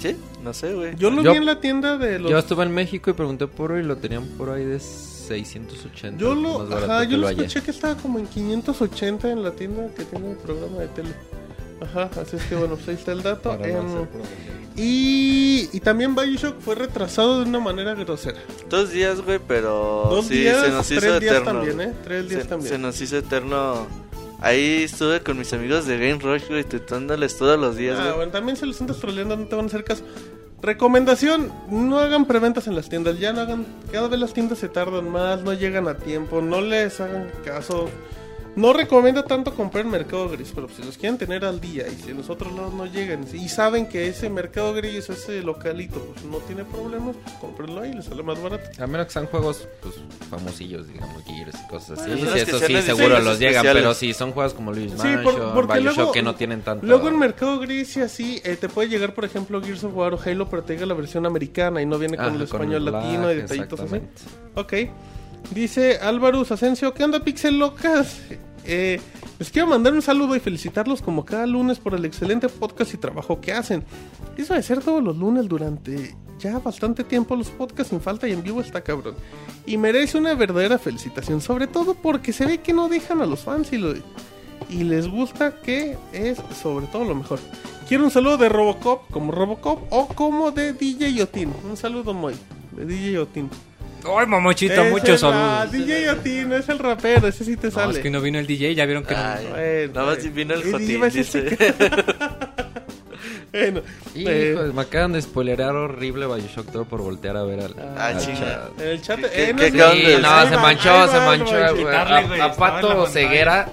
¿Sí? No sé, güey. Yo lo Yo- vi en la tienda de los... Yo estuve en México y pregunté por y lo tenían por ahí de 680. Yo lo, ajá, yo lo escuché que estaba como en 580 en la tienda que tiene el programa de tele. Ajá, así es que bueno, pues ahí está el dato. Para no Em, y, y también Bioshock fue retrasado de una manera grosera. Dos días, güey, pero Dos sí, días, se nos hizo tres días eterno. también. ¿eh? Tres días se, también. se nos hizo eterno. Ahí estuve con mis amigos de Game Rush, güey, tutándoles todos los días, Ah, güey. bueno, también se los estás troleando, no te van a hacer caso. Recomendación, no hagan preventas en las tiendas, ya no hagan, cada vez las tiendas se tardan más, no llegan a tiempo, no les hagan caso. No recomiendo tanto comprar en Mercado Gris, pero si los quieren tener al día y si en los otros lados no llegan y saben que ese Mercado Gris, ese localito, pues no tiene problemas, pues cómprenlo ahí, les sale más barato. A menos que sean juegos pues, famosillos, digamos, Gears y cosas así. Bueno, sí, eso sí, seguro los llegan. especiales. Pero si son juegos como Luis Sí, Mansion, por- porque Bioshock, luego- que no tienen tanto... Luego en Mercado Gris y así, eh, te puede llegar, por ejemplo, Gears of War o Halo, pero te llega la versión americana y no viene con Ajá, el con español el latino y detallitos así. exactamente. Ok. Dice Álvaro Asensio, ¿qué onda Pixel Locas? Eh, les quiero mandar un saludo y felicitarlos como cada lunes por el excelente podcast y trabajo que hacen. Eso de ser todos los lunes durante ya bastante tiempo los podcasts sin falta y en vivo está cabrón. Y merece una verdadera felicitación, sobre todo porque se ve que no dejan a los fans y, lo, y les gusta que es sobre todo lo mejor. Quiero un saludo de Robocop, como Robocop o como de DJ Yotin. Un saludo muy de DJ Yotin. Ay, mamochito, Ese muchos no, saludos. DJ Yotin, no es el rapero, ese sí te No, sale. es que no vino el DJ, ya vieron que no. Ay, Bueno, nada más vino el Y Jotín, [laughs] bueno, Hijo, eh, me acaban de spoilerar horrible Bioshock todo por voltear a ver al, Ah, al chat. en el chat. ¿Qué- eh, no qué acaban Sí, no, se va, manchó, ahí se va, manchó. va. güey. Quitarle, A, güey, a Pato. Ceguera.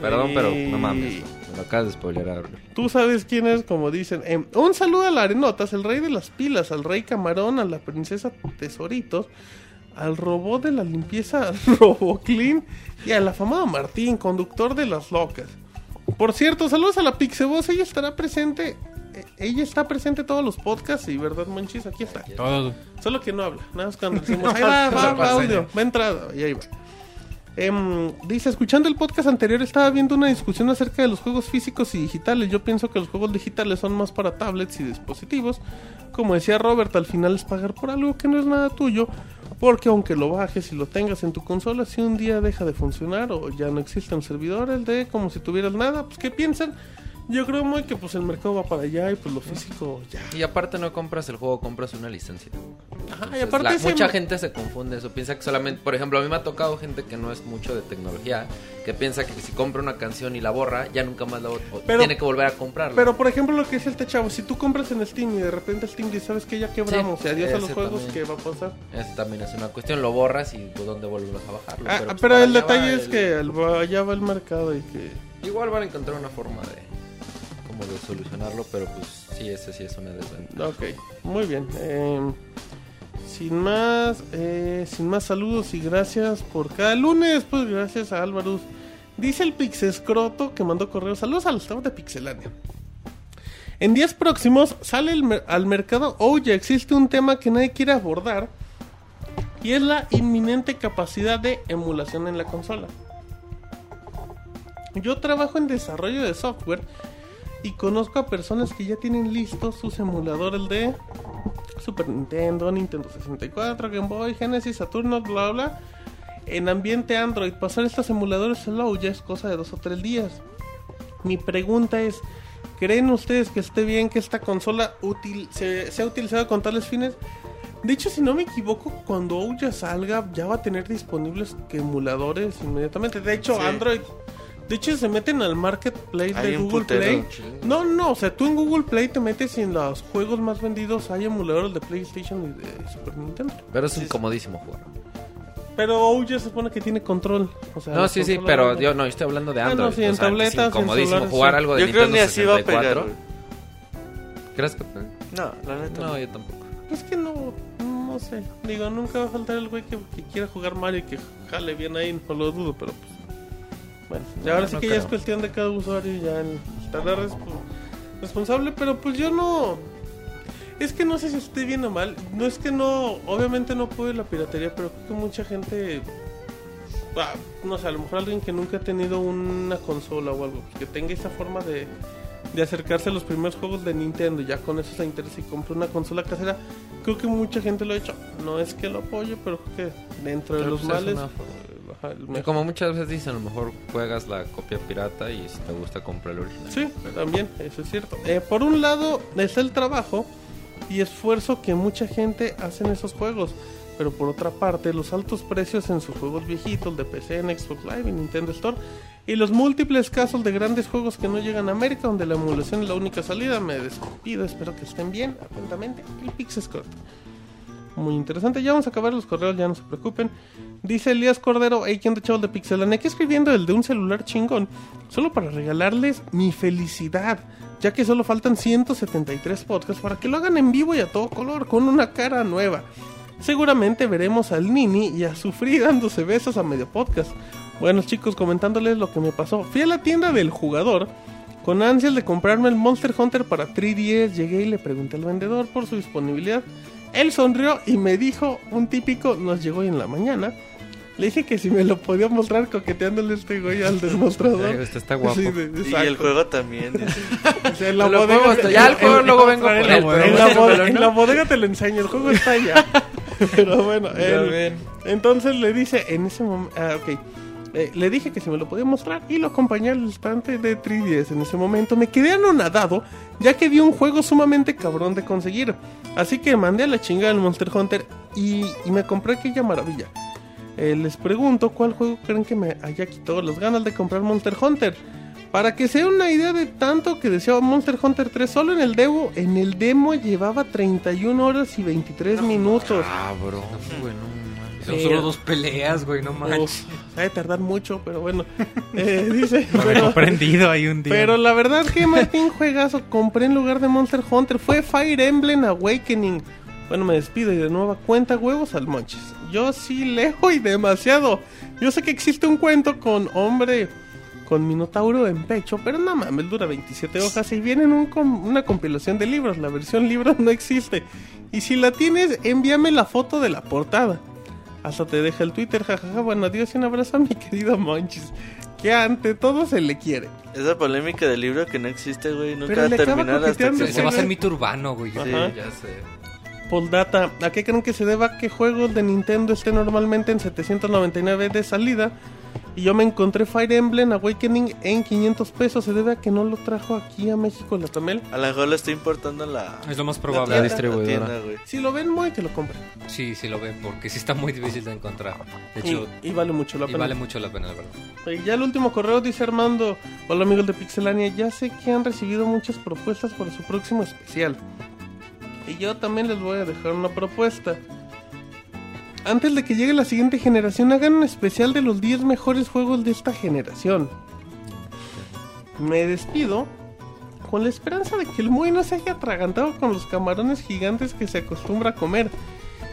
Perdón, pero no mames. Me lo acabas de spoilerar. güey. Tú sabes quién es, como dicen. Eh, un saludo a la Arenotas, el rey de las pilas, al rey Camarón, a la princesa Tesoritos, al robot de la limpieza [laughs] Roboclean y al afamado Martín, conductor de las locas. Por cierto, saludos a la Pixeboss, ella estará presente. eh, Ella está presente en todos los podcasts y verdad, Monchis, aquí está. Todo. Solo que no habla. Nada más cuando [laughs] decimos, ahí va, va, va, audio, va entrada, y ahí va. Em, dice, escuchando el podcast anterior estaba viendo una discusión acerca de los juegos físicos y digitales. Yo pienso que los juegos digitales son más para tablets y dispositivos. Como decía Robert, al final es pagar por algo que no es nada tuyo. Porque aunque lo bajes y lo tengas en tu consola, si un día deja de funcionar o ya no existe un servidor, el de como si tuvieras nada, pues ¿qué piensan? Yo creo muy que pues el mercado va para allá y pues lo físico ya. Y aparte no compras el juego, compras una licencia. Ajá, y aparte la- mucha gente se confunde eso, piensa que solamente, por ejemplo, a mí me ha tocado gente que no es mucho de tecnología, que piensa que si compra una canción y la borra, ya nunca más la Pero- tiene que volver a comprarla. Pero por ejemplo lo que dice el Techavo, si tú compras en Steam y de repente Steam dice, ¿sabes que Ya quebramos Sí, y adiós a los juegos, también. ¿qué va a pasar? Eso también es una cuestión, lo borras y pues, dónde vuelves a bajarlo. Ah, pues, pero para el detalle es el- que allá va el mercado y que... Igual van a encontrar una forma de de solucionarlo, pero pues sí, ese sí es una desventaja. Ok, muy bien. Eh, sin más, eh, sin más saludos y gracias por cada lunes. Pues gracias a Álvaro. Dice el Pixescroto que mandó correo. Saludos al staff de Pixelania. En días próximos sale al mercado. Oh, ya existe un tema que nadie quiere abordar. Y es la inminente capacidad de emulación en la consola. Yo trabajo en desarrollo de software y conozco a personas que ya tienen listos sus emuladores de Super Nintendo, Nintendo 64, Game Boy, Genesis, Saturno, bla bla. En ambiente Android, pasar estos emuladores slow ya es cosa de dos o tres días. Mi pregunta es, ¿creen ustedes que esté bien que esta consola útil, se, sea utilizada con tales fines? De hecho, si no me equivoco, cuando Ouya salga ya va a tener disponibles emuladores inmediatamente. De hecho, Sí. Android... De hecho, se meten al marketplace Hay de Google putero. Play. No, no, o sea, tú en Google Play te metes y en los juegos más vendidos hay emuladores de PlayStation y de Super Nintendo. Pero es incomodísimo jugar. Pero Ouya se supone que tiene control. O sea, No, sí, sí, pero no- yo no, yo estoy hablando de Ah, no, Android. sí, en o sea, tabletas, es en incomodísimo celulares, jugar sí. algo de Yo creo Nintendo ni así va a 64. pegar. ¿Crees que No, la neta. No, yo tampoco. Es que no, no sé. Digo, nunca va a faltar el güey que, que quiera jugar Mario y que jale bien ahí, no lo dudo, pero pues. Bueno, ya ahora No, sí no que ya es cuestión de cada usuario ya el estar resp- responsable, pero pues yo no. Es que no sé si esté bien o mal. No es que no, obviamente no puede la piratería, pero creo que mucha gente. ah, no sé, a lo mejor alguien que nunca ha tenido una consola o algo, que tenga esa forma de, de acercarse a los primeros juegos de Nintendo y ya con eso se interesa y compra una consola casera. Creo que mucha gente lo ha hecho. No es que lo apoye, pero creo que dentro de Pero, los pues, es males. Mejor. como muchas veces dicen, a lo mejor juegas la copia pirata y si te gusta comprar el original. Sí, también, eso es cierto. Eh, por un lado está el trabajo y esfuerzo que mucha gente hace en esos juegos. Pero por otra parte, los altos precios en sus juegos viejitos de PC, en Xbox Live y Nintendo Store. Y los múltiples casos de grandes juegos que no llegan a América, donde la emulación es la única salida. Me despido, espero que estén bien. Atentamente, el Pixescort. Muy interesante. Ya vamos a acabar los correos, ya no se preocupen. Dice Elías Cordero, hey, ¿quién de chavos de Pixelania? Que escribiendo el de un celular chingón, solo para regalarles mi felicidad, ya que solo faltan 173 podcasts para que lo hagan en vivo y a todo color, con una cara nueva. Seguramente veremos al Nini y a Sufrir dándose besos a medio podcast. Bueno chicos, comentándoles lo que me pasó. Fui a la tienda del jugador con ansias de comprarme el Monster Hunter para 3DS. Llegué y le pregunté al vendedor por su disponibilidad. Él sonrió y me dijo un típico, nos llegó hoy en la mañana. Le dije que si me lo podía mostrar coqueteándole este güey al desmostrador. Ay, [laughs] usted está guapo. Sí, Y el juego también. dice. [laughs] O sea, en la lo bodega- puedo. Ya el juego en- luego [laughs] en- vengo por en él, en la bodega- En ¿no? la bodega te lo enseño, el juego está allá. Pero bueno, él- entonces le dice en ese momento, ah, ok. Eh, le dije que si me lo podía mostrar y lo acompañé al estante de 3DS en ese momento. Me quedé anonadado ya que vi un juego sumamente cabrón de conseguir. Así que mandé a la chingada al Monster Hunter y, y me compré aquella maravilla. Eh, les pregunto cuál juego creen que me haya quitado las ganas de comprar Monster Hunter. Para que se den una idea de tanto que deseaba Monster Hunter 3, solo en el demo, en el demo llevaba 31 horas y 23 minutos. Cabrón, güey, no mames. Son solo dos peleas, güey, no manches. Uf, ha de tardar mucho, pero bueno. [laughs] Eh, dice, pero, prendido ahí un día. pero la verdad que Martín juegazo compré en lugar de Monster Hunter fue Fire Emblem Awakening. Bueno, me despido y de nueva cuenta huevos al monches. Yo sí leo y demasiado. Yo sé que existe un cuento con hombre con Minotauro en pecho, pero no mames, dura 27 hojas y viene en un com- una compilación de libros. La versión libro [laughs] no existe. Y si la tienes, envíame la foto de la portada. Hasta te deja el Twitter, jajaja. Bueno, adiós y un abrazo a mi querido Monchis. Que ante todo se le quiere. Esa polémica del libro que no existe, güey. Nunca va a terminar hasta que Se, va a hacer mito urbano, güey. Sí. Ya sé. Postdata, ¿a qué creen que se deba que juegos de Nintendo estén normalmente en 799 de salida Y yo me encontré Fire Emblem Awakening en 500 pesos. Se debe a que no lo trajo aquí a México la Tamel. A lo mejor lo está importando la, Es lo más la probable. La tienda, distribuidora. tienda, güey. Si lo ven, muy que lo compren. Sí, sí lo ven, porque sí está muy difícil de encontrar. De Y, hecho, y vale mucho la y pena. vale mucho la pena, la verdad. Y ya el último correo dice Armando. Hola amigos de Pixelania. Ya sé que han recibido muchas propuestas para su próximo especial. Y yo también les voy a dejar una propuesta. Antes de que llegue la siguiente generación, hagan un especial de los 10 mejores juegos de esta generación. Me despido con la esperanza de que el Moy no se haya atragantado con los camarones gigantes que se acostumbra a comer.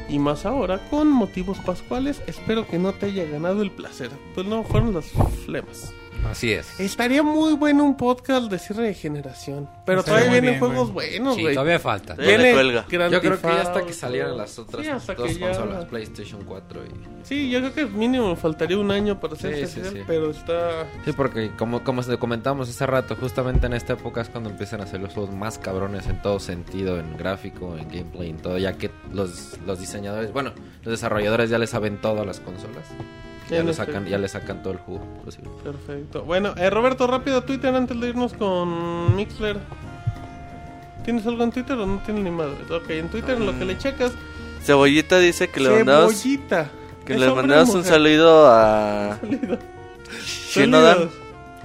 Y más ahora, con motivos pascuales, espero que no te haya ganado el placer. Pues no, fueron las flemas. Así es. Estaría muy bueno un podcast de cierre de generación. Pero Estaría todavía vienen bien, juegos güey. buenos, Sí, güey. todavía falta. Todavía le cuelga. Grand Yo creo Theft que ya hasta Auto. que salieran las otras Sí, hasta dos que ya- consolas, PlayStation 4 y... Sí, yo creo que mínimo faltaría un año para hacer Sí, ese sí, sí. pero está... Sí, porque como, como se comentamos hace rato, justamente en esta época es cuando empiezan a hacer los juegos más cabrones en todo sentido, en gráfico, en gameplay, en todo, ya que los, los diseñadores, bueno, los desarrolladores ya le saben todo a las consolas. Ya En le efecto. sacan, ya le sacan todo el jugo posible. Perfecto. Bueno, eh, Roberto, rápido Twitter antes de irnos con Mixler. ¿Tienes algo en Twitter o no tienes ni madre? Ok, en Twitter en lo que le checas, Cebollita dice que le mandamos, Cebollita. que ¿Es le un saludo a [laughs] Saludo. Shinodan. Saludos.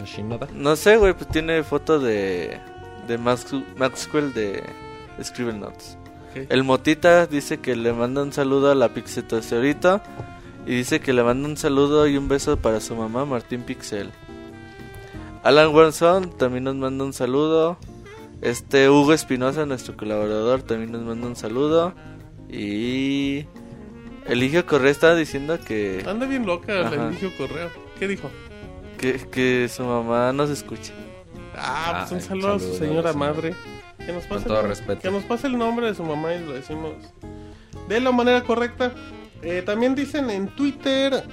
Shinoda. No sé, güey, pues tiene foto de, de Max- Maxwell de Scribble Notes. El Motita dice que le manda un saludo a la Pixetocerita y dice que le manda un saludo y un beso para su mamá, Martín Pixel. Alan Warson también nos manda un saludo. Este Hugo Espinosa, nuestro colaborador, también nos manda un saludo. Y Eligio Correa estaba diciendo que, Anda bien loca Ajá. Eligio Correo. ¿Qué dijo? que, que su mamá nos escucha. Ah, pues un Ay, saludo a su señora madre. Que nos pase todo el- respeto. Que nos pase el nombre de su mamá y lo decimos de la manera correcta. Eh, también dicen en Twitter,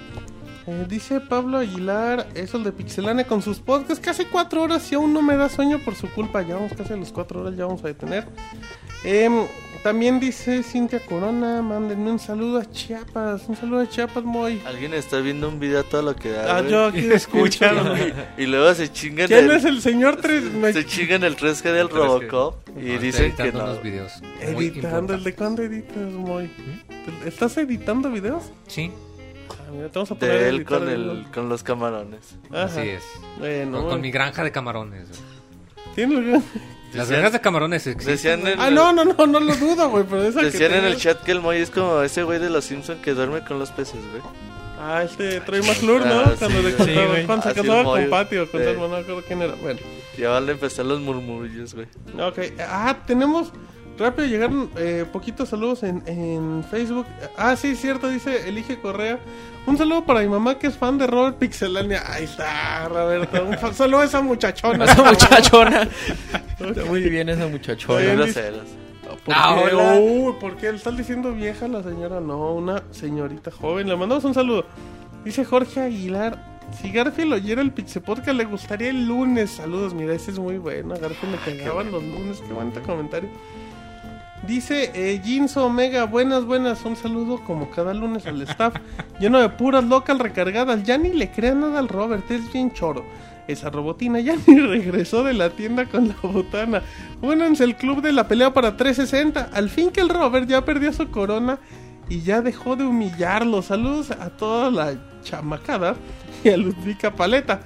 eh, dice Pablo Aguilar, es el de Pixelane con sus podcasts, casi cuatro horas y aún no me da sueño por su culpa. Ya vamos casi a las cuatro horas, ya vamos a detener. Em, también dice Cintia Corona, mándenme un saludo a Chiapas, un saludo a Chiapas, Moy. Alguien está viendo un video todo lo que da. Ah, yo aquí escuchando. [laughs] Y luego se chingan ¿Quién el, es el señor 3? se chingan el 3G del 3G. Robocop y dicen que editando no. unos videos Editando, ¿el importantes. de cuándo editas, Moy? ¿Estás editando videos? Sí, Ah, mira, te vamos a poner a De él con el- el con los camarones. Ajá. así es. Bueno, Con, con mi granja de camarones. ¿Tienes bien? Las Decían- granjas de camarones existen. Decían en, Ah, el- no, no, no, no lo dudo, güey, pero esa que decían en el chat que el Moy es como ese güey de los Simpsons que duerme con los peces, güey. Ah, este Troy McClure, ¿no? Ah, cuando, sí, le güey. contaba- Sí, cuando se casaba el con Moy. Patty o con hermano, no recuerdo quién era. Bueno, Ya van a empezar los murmullos, güey. ok. Ah, tenemos... Rápido llegaron eh, poquitos saludos en, en Facebook. Ah, sí, cierto, dice Elige Correa. Un saludo para mi mamá que es fan de Robert Pixelania. Ahí está, Roberto. Un saludo a esa muchachona. [laughs] Esa muchachona. Está muy bien esa muchachona. Muy dice- groseros. ¿Por Ah, qué? hola. Uy, ¿por qué le están diciendo vieja la señora? No, una señorita joven. Le mandamos un saludo. Dice Jorge Aguilar. Si Garfield oyera el Pixel Podcast, le gustaría el lunes. Saludos, mira, ese es muy bueno. Garfield le cagaban los lunes. Qué bonito comentario. Dice eh, Jinso Omega, buenas, buenas. Un saludo como cada lunes al staff. [laughs] Lleno de puras local recargadas. Ya ni le crea nada al Robert, es bien choro. Esa robotina ya [laughs] ni regresó de la tienda con la botana. Únanse el club de la pelea para 360. Al fin que el Robert ya perdió su corona y ya dejó de humillarlo. Saludos a toda la chamacada y a Ludvika Paleta.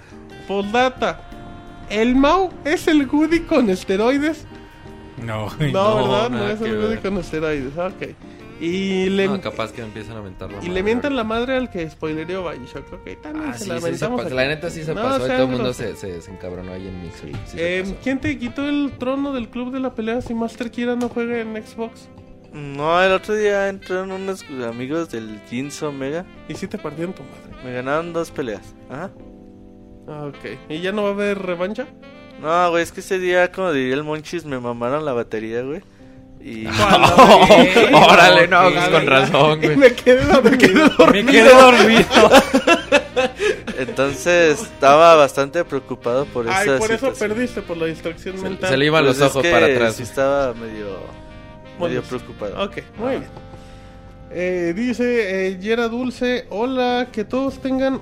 Postdata. El Mau es el Goody con esteroides. No, No, [laughs] ¿verdad? No nada es que el Goody ver. con esteroides. Ok. Y le, No, capaz que me empiezan a mentar la y madre le mientan la madre al que spoilereó Bioshock. Ok, también Ah, se sí, la sí, se aquí. la neta sí se No, pasó y todo el mundo se, se, se encabronó ahí en Mixer. Sí Eh, pasó. ¿Quién te quitó el trono del club de la pelea si Master Kira no juega en Xbox? No, el otro día entraron unos amigos del Jeans Omega. Y si te partieron tu madre. Me ganaron dos peleas. Ajá. Ah, ok. ¿Y ya no va a haber revancha? No, güey, es que ese día, como diría el Monchis, me mamaron la batería, güey. Y [laughs] Órale, no, pues con razón, [laughs] güey. me quedé dormido. [laughs] Me quedé dormido. entonces estaba bastante preocupado por esa Ay, por eso perdiste, por la distracción Se, mental. se le iban Pues los es ojos que para atrás. Sí estaba medio, Bueno, medio preocupado. Ok, muy bien. Eh, dice eh, Yera Dulce, hola, que todos tengan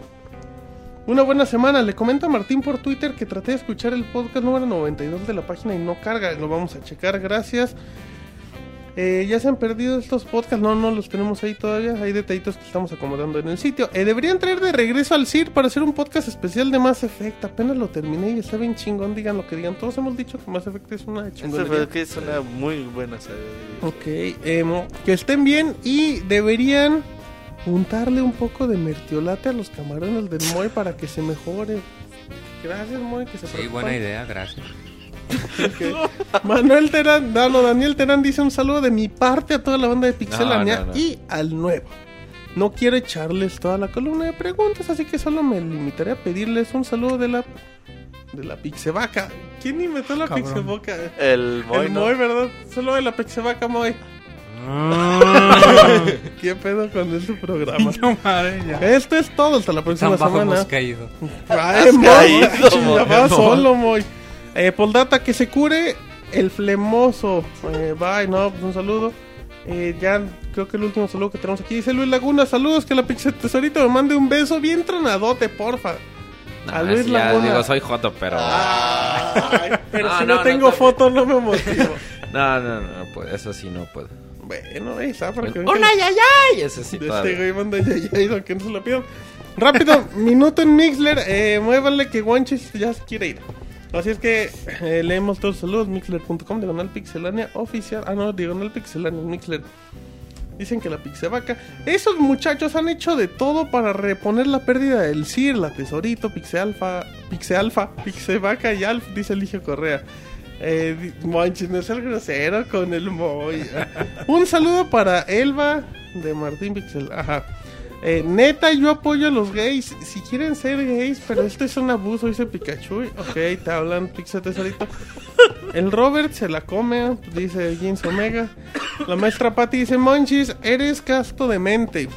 Una buena semana. Le comento a Martín por Twitter que traté de escuchar el podcast número 92 de la página y no carga. Lo vamos a checar. Gracias. Eh, ya se han perdido estos podcasts. No, no los tenemos ahí todavía. Hay detallitos que estamos acomodando en el sitio. Eh, deberían traer de regreso al CIR para hacer un podcast especial de Mass Effect. Apenas lo terminé y está bien chingón. Digan lo que digan. Todos hemos dicho que Mass Effect es una chingonería. fue que es una muy buena serie. Ok, que estén bien y deberían untarle un poco de mertiolate a los camarones del Moy para que se mejore. Gracias, Moy, que se Sí, preocupan. buena idea, gracias. [laughs] Manuel Terán, no, no, Daniel Terán dice un saludo de mi parte a toda la banda de Pixelania No, no, no. y al nuevo. No quiero echarles toda la columna de preguntas, así que solo me limitaré a pedirles un saludo de la de la Pixevaca. ¿Quién inventó la. Pixevaca? El Moy, El ¿no? Moy, ¿verdad? Solo de la Pixevaca, Moy. [laughs] ¿Qué pedo con este programa? No, madre, ya. Esto es todo hasta la próxima Tan bajo semana. hemos [laughs] caído. Ay, Has caído, solo, Moy. Eh, Poldata, que se cure el flemoso. Eh, bye, no, pues un saludo. Eh, ya creo que el último saludo que tenemos aquí dice Luis Laguna. Saludos, que la pizza tesorito me mande un beso bien tronadote, porfa. A Luis ya Laguna. digo, soy Joto, pero. Ay, pero [laughs] No, si no, no, tengo foto, no me motivo. No, no, no, pues eso sí no puedo. Bueno, ahí está, para que vean ¡Un que- ay, ay, ay! Ese sí De este güey manda ya, ya, y que no se lo pidan. Rápido, [laughs] minuto en Mixler. Eh, muévanle que Wanchis ya se quiere ir. Así es que eh, leemos todos los saludos. Mixler.com, diagonal pixelania oficial. Ah, no, diagonal pixelania, Mixler. Dicen que la pixevaca. Esos muchachos han hecho de todo para reponer la pérdida del CIR, la tesorito, pixealfa, pixealfa, pixevaca y alf, dice Eligio Correa. Eh, Manches, no es el grosero con el Moy. Un saludo para Elba de Martín Pixel. Ajá. Eh, neta, yo apoyo a los gays. Si quieren ser gays, pero esto es un abuso, dice Pikachu. Ok, te hablan, Pixel Tesorito. El Robert se la come, dice Jeans Omega. La maestra Patty dice: Monchis, eres casto de mente.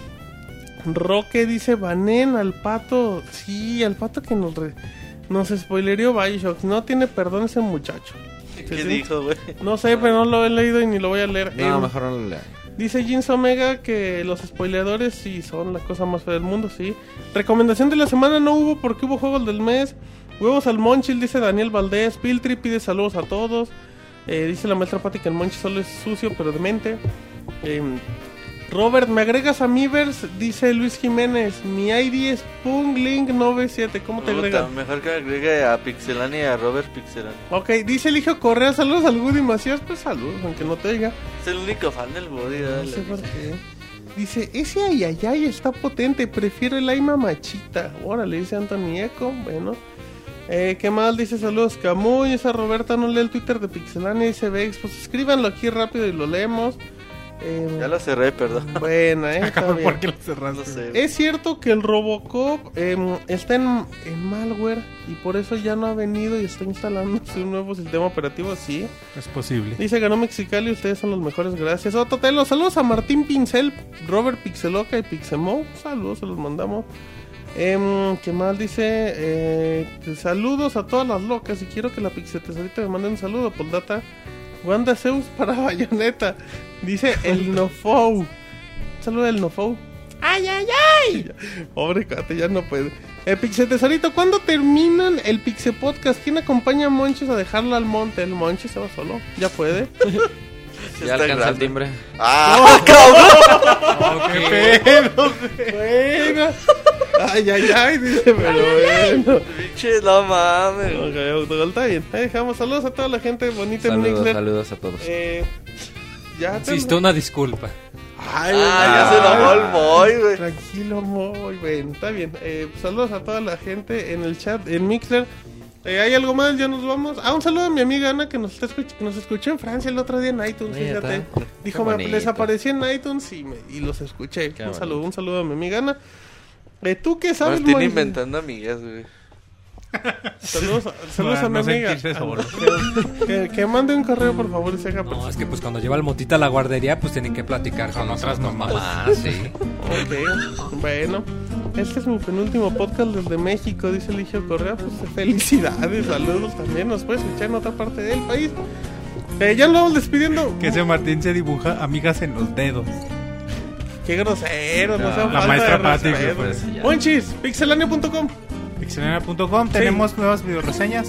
Roque dice: Banen al pato. Sí, al pato que nos, re- nos spoilerió Bioshock. No tiene perdón ese muchacho. ¿Qué dijo, güey? No sé, pero no lo he leído y ni lo voy a leer. No, Eh, mejor no lo lea. Dice Jeans Omega que los spoileadores sí son la cosa más fea del mundo, sí. Recomendación de la semana no hubo porque hubo juegos del mes. Huevos al Monchil, dice Daniel Valdés. Piltri pide saludos a todos. Eh, dice la maestra Pati que el Monchil solo es sucio pero demente. Eh, Robert, ¿me agregas a Mivers? Dice Luis Jiménez. Mi ID es Punglink97. ¿Cómo te Puta, agregan? mejor que agregue a Pixelania y a Robert Pixelania. Ok, dice Eligio Correa. Saludos al Woody Macías. Pues saludos, aunque no te oiga. Es el único fan del body, No dale. sé por qué. Dice, ese ayayay está potente, prefiero el ay mamachita. Órale, dice Anthony Eco. Bueno. Eh, ¿Qué más? Dice saludos Camuy. Esa Roberta no lee el Twitter de Pixelania. Dice Vex. Pues escríbanlo aquí rápido y lo leemos. [laughs] Eh, Ya lo cerré, perdón. Buena, eh. está bien. ¿Por qué lo No cerraste? sé. Es cierto que el Robocop em, está en, en malware y por eso ya no ha venido y está instalándose un nuevo sistema operativo. Sí. Es posible. Dice ganó Mexicali, ustedes son los mejores, gracias. Otro telo, saludos a Martín Pincel, Robert Pixeloca y Pixemo. Saludos, se los mandamos. Em, ¿Qué más dice? Eh, saludos a todas las locas y quiero que la Pixetesorita me mande un saludo. Poldata, Wanda Zeus para [laughs] Bayonetta. Dice el Nofou. Saludo del Nofou. ¡Ay, ay, ay! [laughs] Pobre cate, ya no puede. Eh, Pixe Tesorito, ¿cuándo terminan el Pixe Podcast? ¿Quién acompaña a Monches a dejarla al monte? El Monches se va solo. Ya puede. [laughs] Ya alcanza el timbre. ¡Ah, cabrón! [laughs] bueno. Ay, ay, ay, dice, pero bueno. Pinche, no mames. Ok, autogol, está bien. Ahí dejamos saludos a toda la gente bonita en Saludos, Mixler. saludos a todos. Eh, ya una disculpa. Ay, Ah, ay, ya se enojó el boy, güey. Tranquilo, muy bueno, está bien. Eh, saludos a toda la gente en el chat, en Mixler. Eh, ¿Hay algo más? Ya nos vamos. Ah, un saludo a mi amiga Ana que nos, está escuch- que nos escuchó en Francia el otro día en iTunes. Fíjate. Qué Dijo, me desaparecí en iTunes y, me- y los escuché. Qué un bonito. saludo, un saludo a mi amiga Ana. Eh, ¿Tú qué sabes, Martín inventando amigas, güey. Saludos, a- [laughs] saludos a mi amiga. [laughs] Que, que mande un correo, por favor, y se haga No, es que pues cuando lleva el motita a la guardería, pues tienen que platicar con otras mamás. Ah, sí. Ok, bueno. Este es mi penúltimo podcast desde México, dice Eligio Correa. Pues felicidades, saludos también. Nos puedes escuchar en otra parte del país. Eh, ya nos vamos despidiendo. Que ese Martín se dibuja amigas en los dedos. Qué grosero, no, No, sean la falta maestra respeto. pues, ya. Monchis, pixelania.com. pixelania.com. Tenemos nuevas videoreseñas.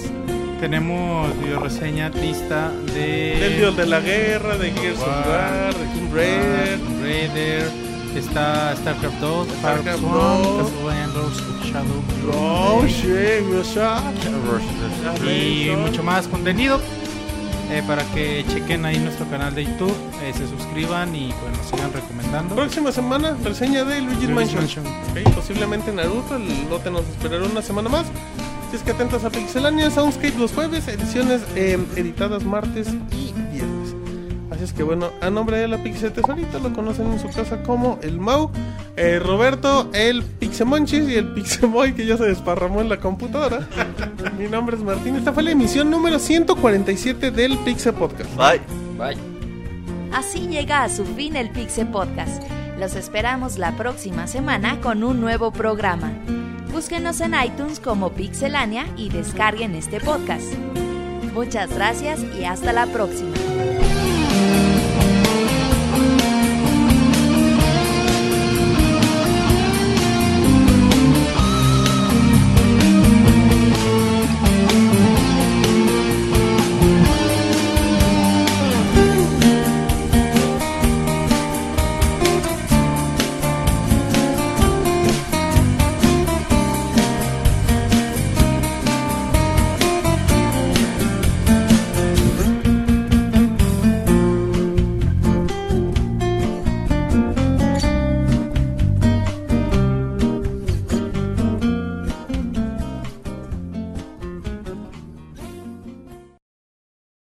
Tenemos videoreseña lista de... Del dios de la guerra, de Gears of War, de Tomb Raider. Tomb Raider. Está StarCraft 2, StarCraft StarCraft 2. 1, Castlevania Lords of Shadow. Oh, shit, y mucho más contenido eh, para que chequen ahí nuestro canal de YouTube, eh, se suscriban y pues nos sigan recomendando. Próxima semana, reseña de Luigi's Luigi's Mansion. Posiblemente Naruto, el lote nos esperará una semana más. Así es que atentos a Pixelania, Soundscape los jueves, ediciones eh, editadas martes y viernes. Así es que bueno, a nombre de la Pixel Tesorito lo conocen en su casa como el Mau, eh, Roberto, el Pixemonchis y el Pixemoy que ya se desparramó en la computadora. [laughs] Mi nombre es Martín, esta fue la emisión número 147 del Pixel Podcast. Bye. Bye. Así llega a su fin el Pixel Podcast. Los esperamos la próxima semana con un nuevo programa. Búsquenos en iTunes como Pixelania y descarguen este podcast. Muchas gracias y hasta la próxima.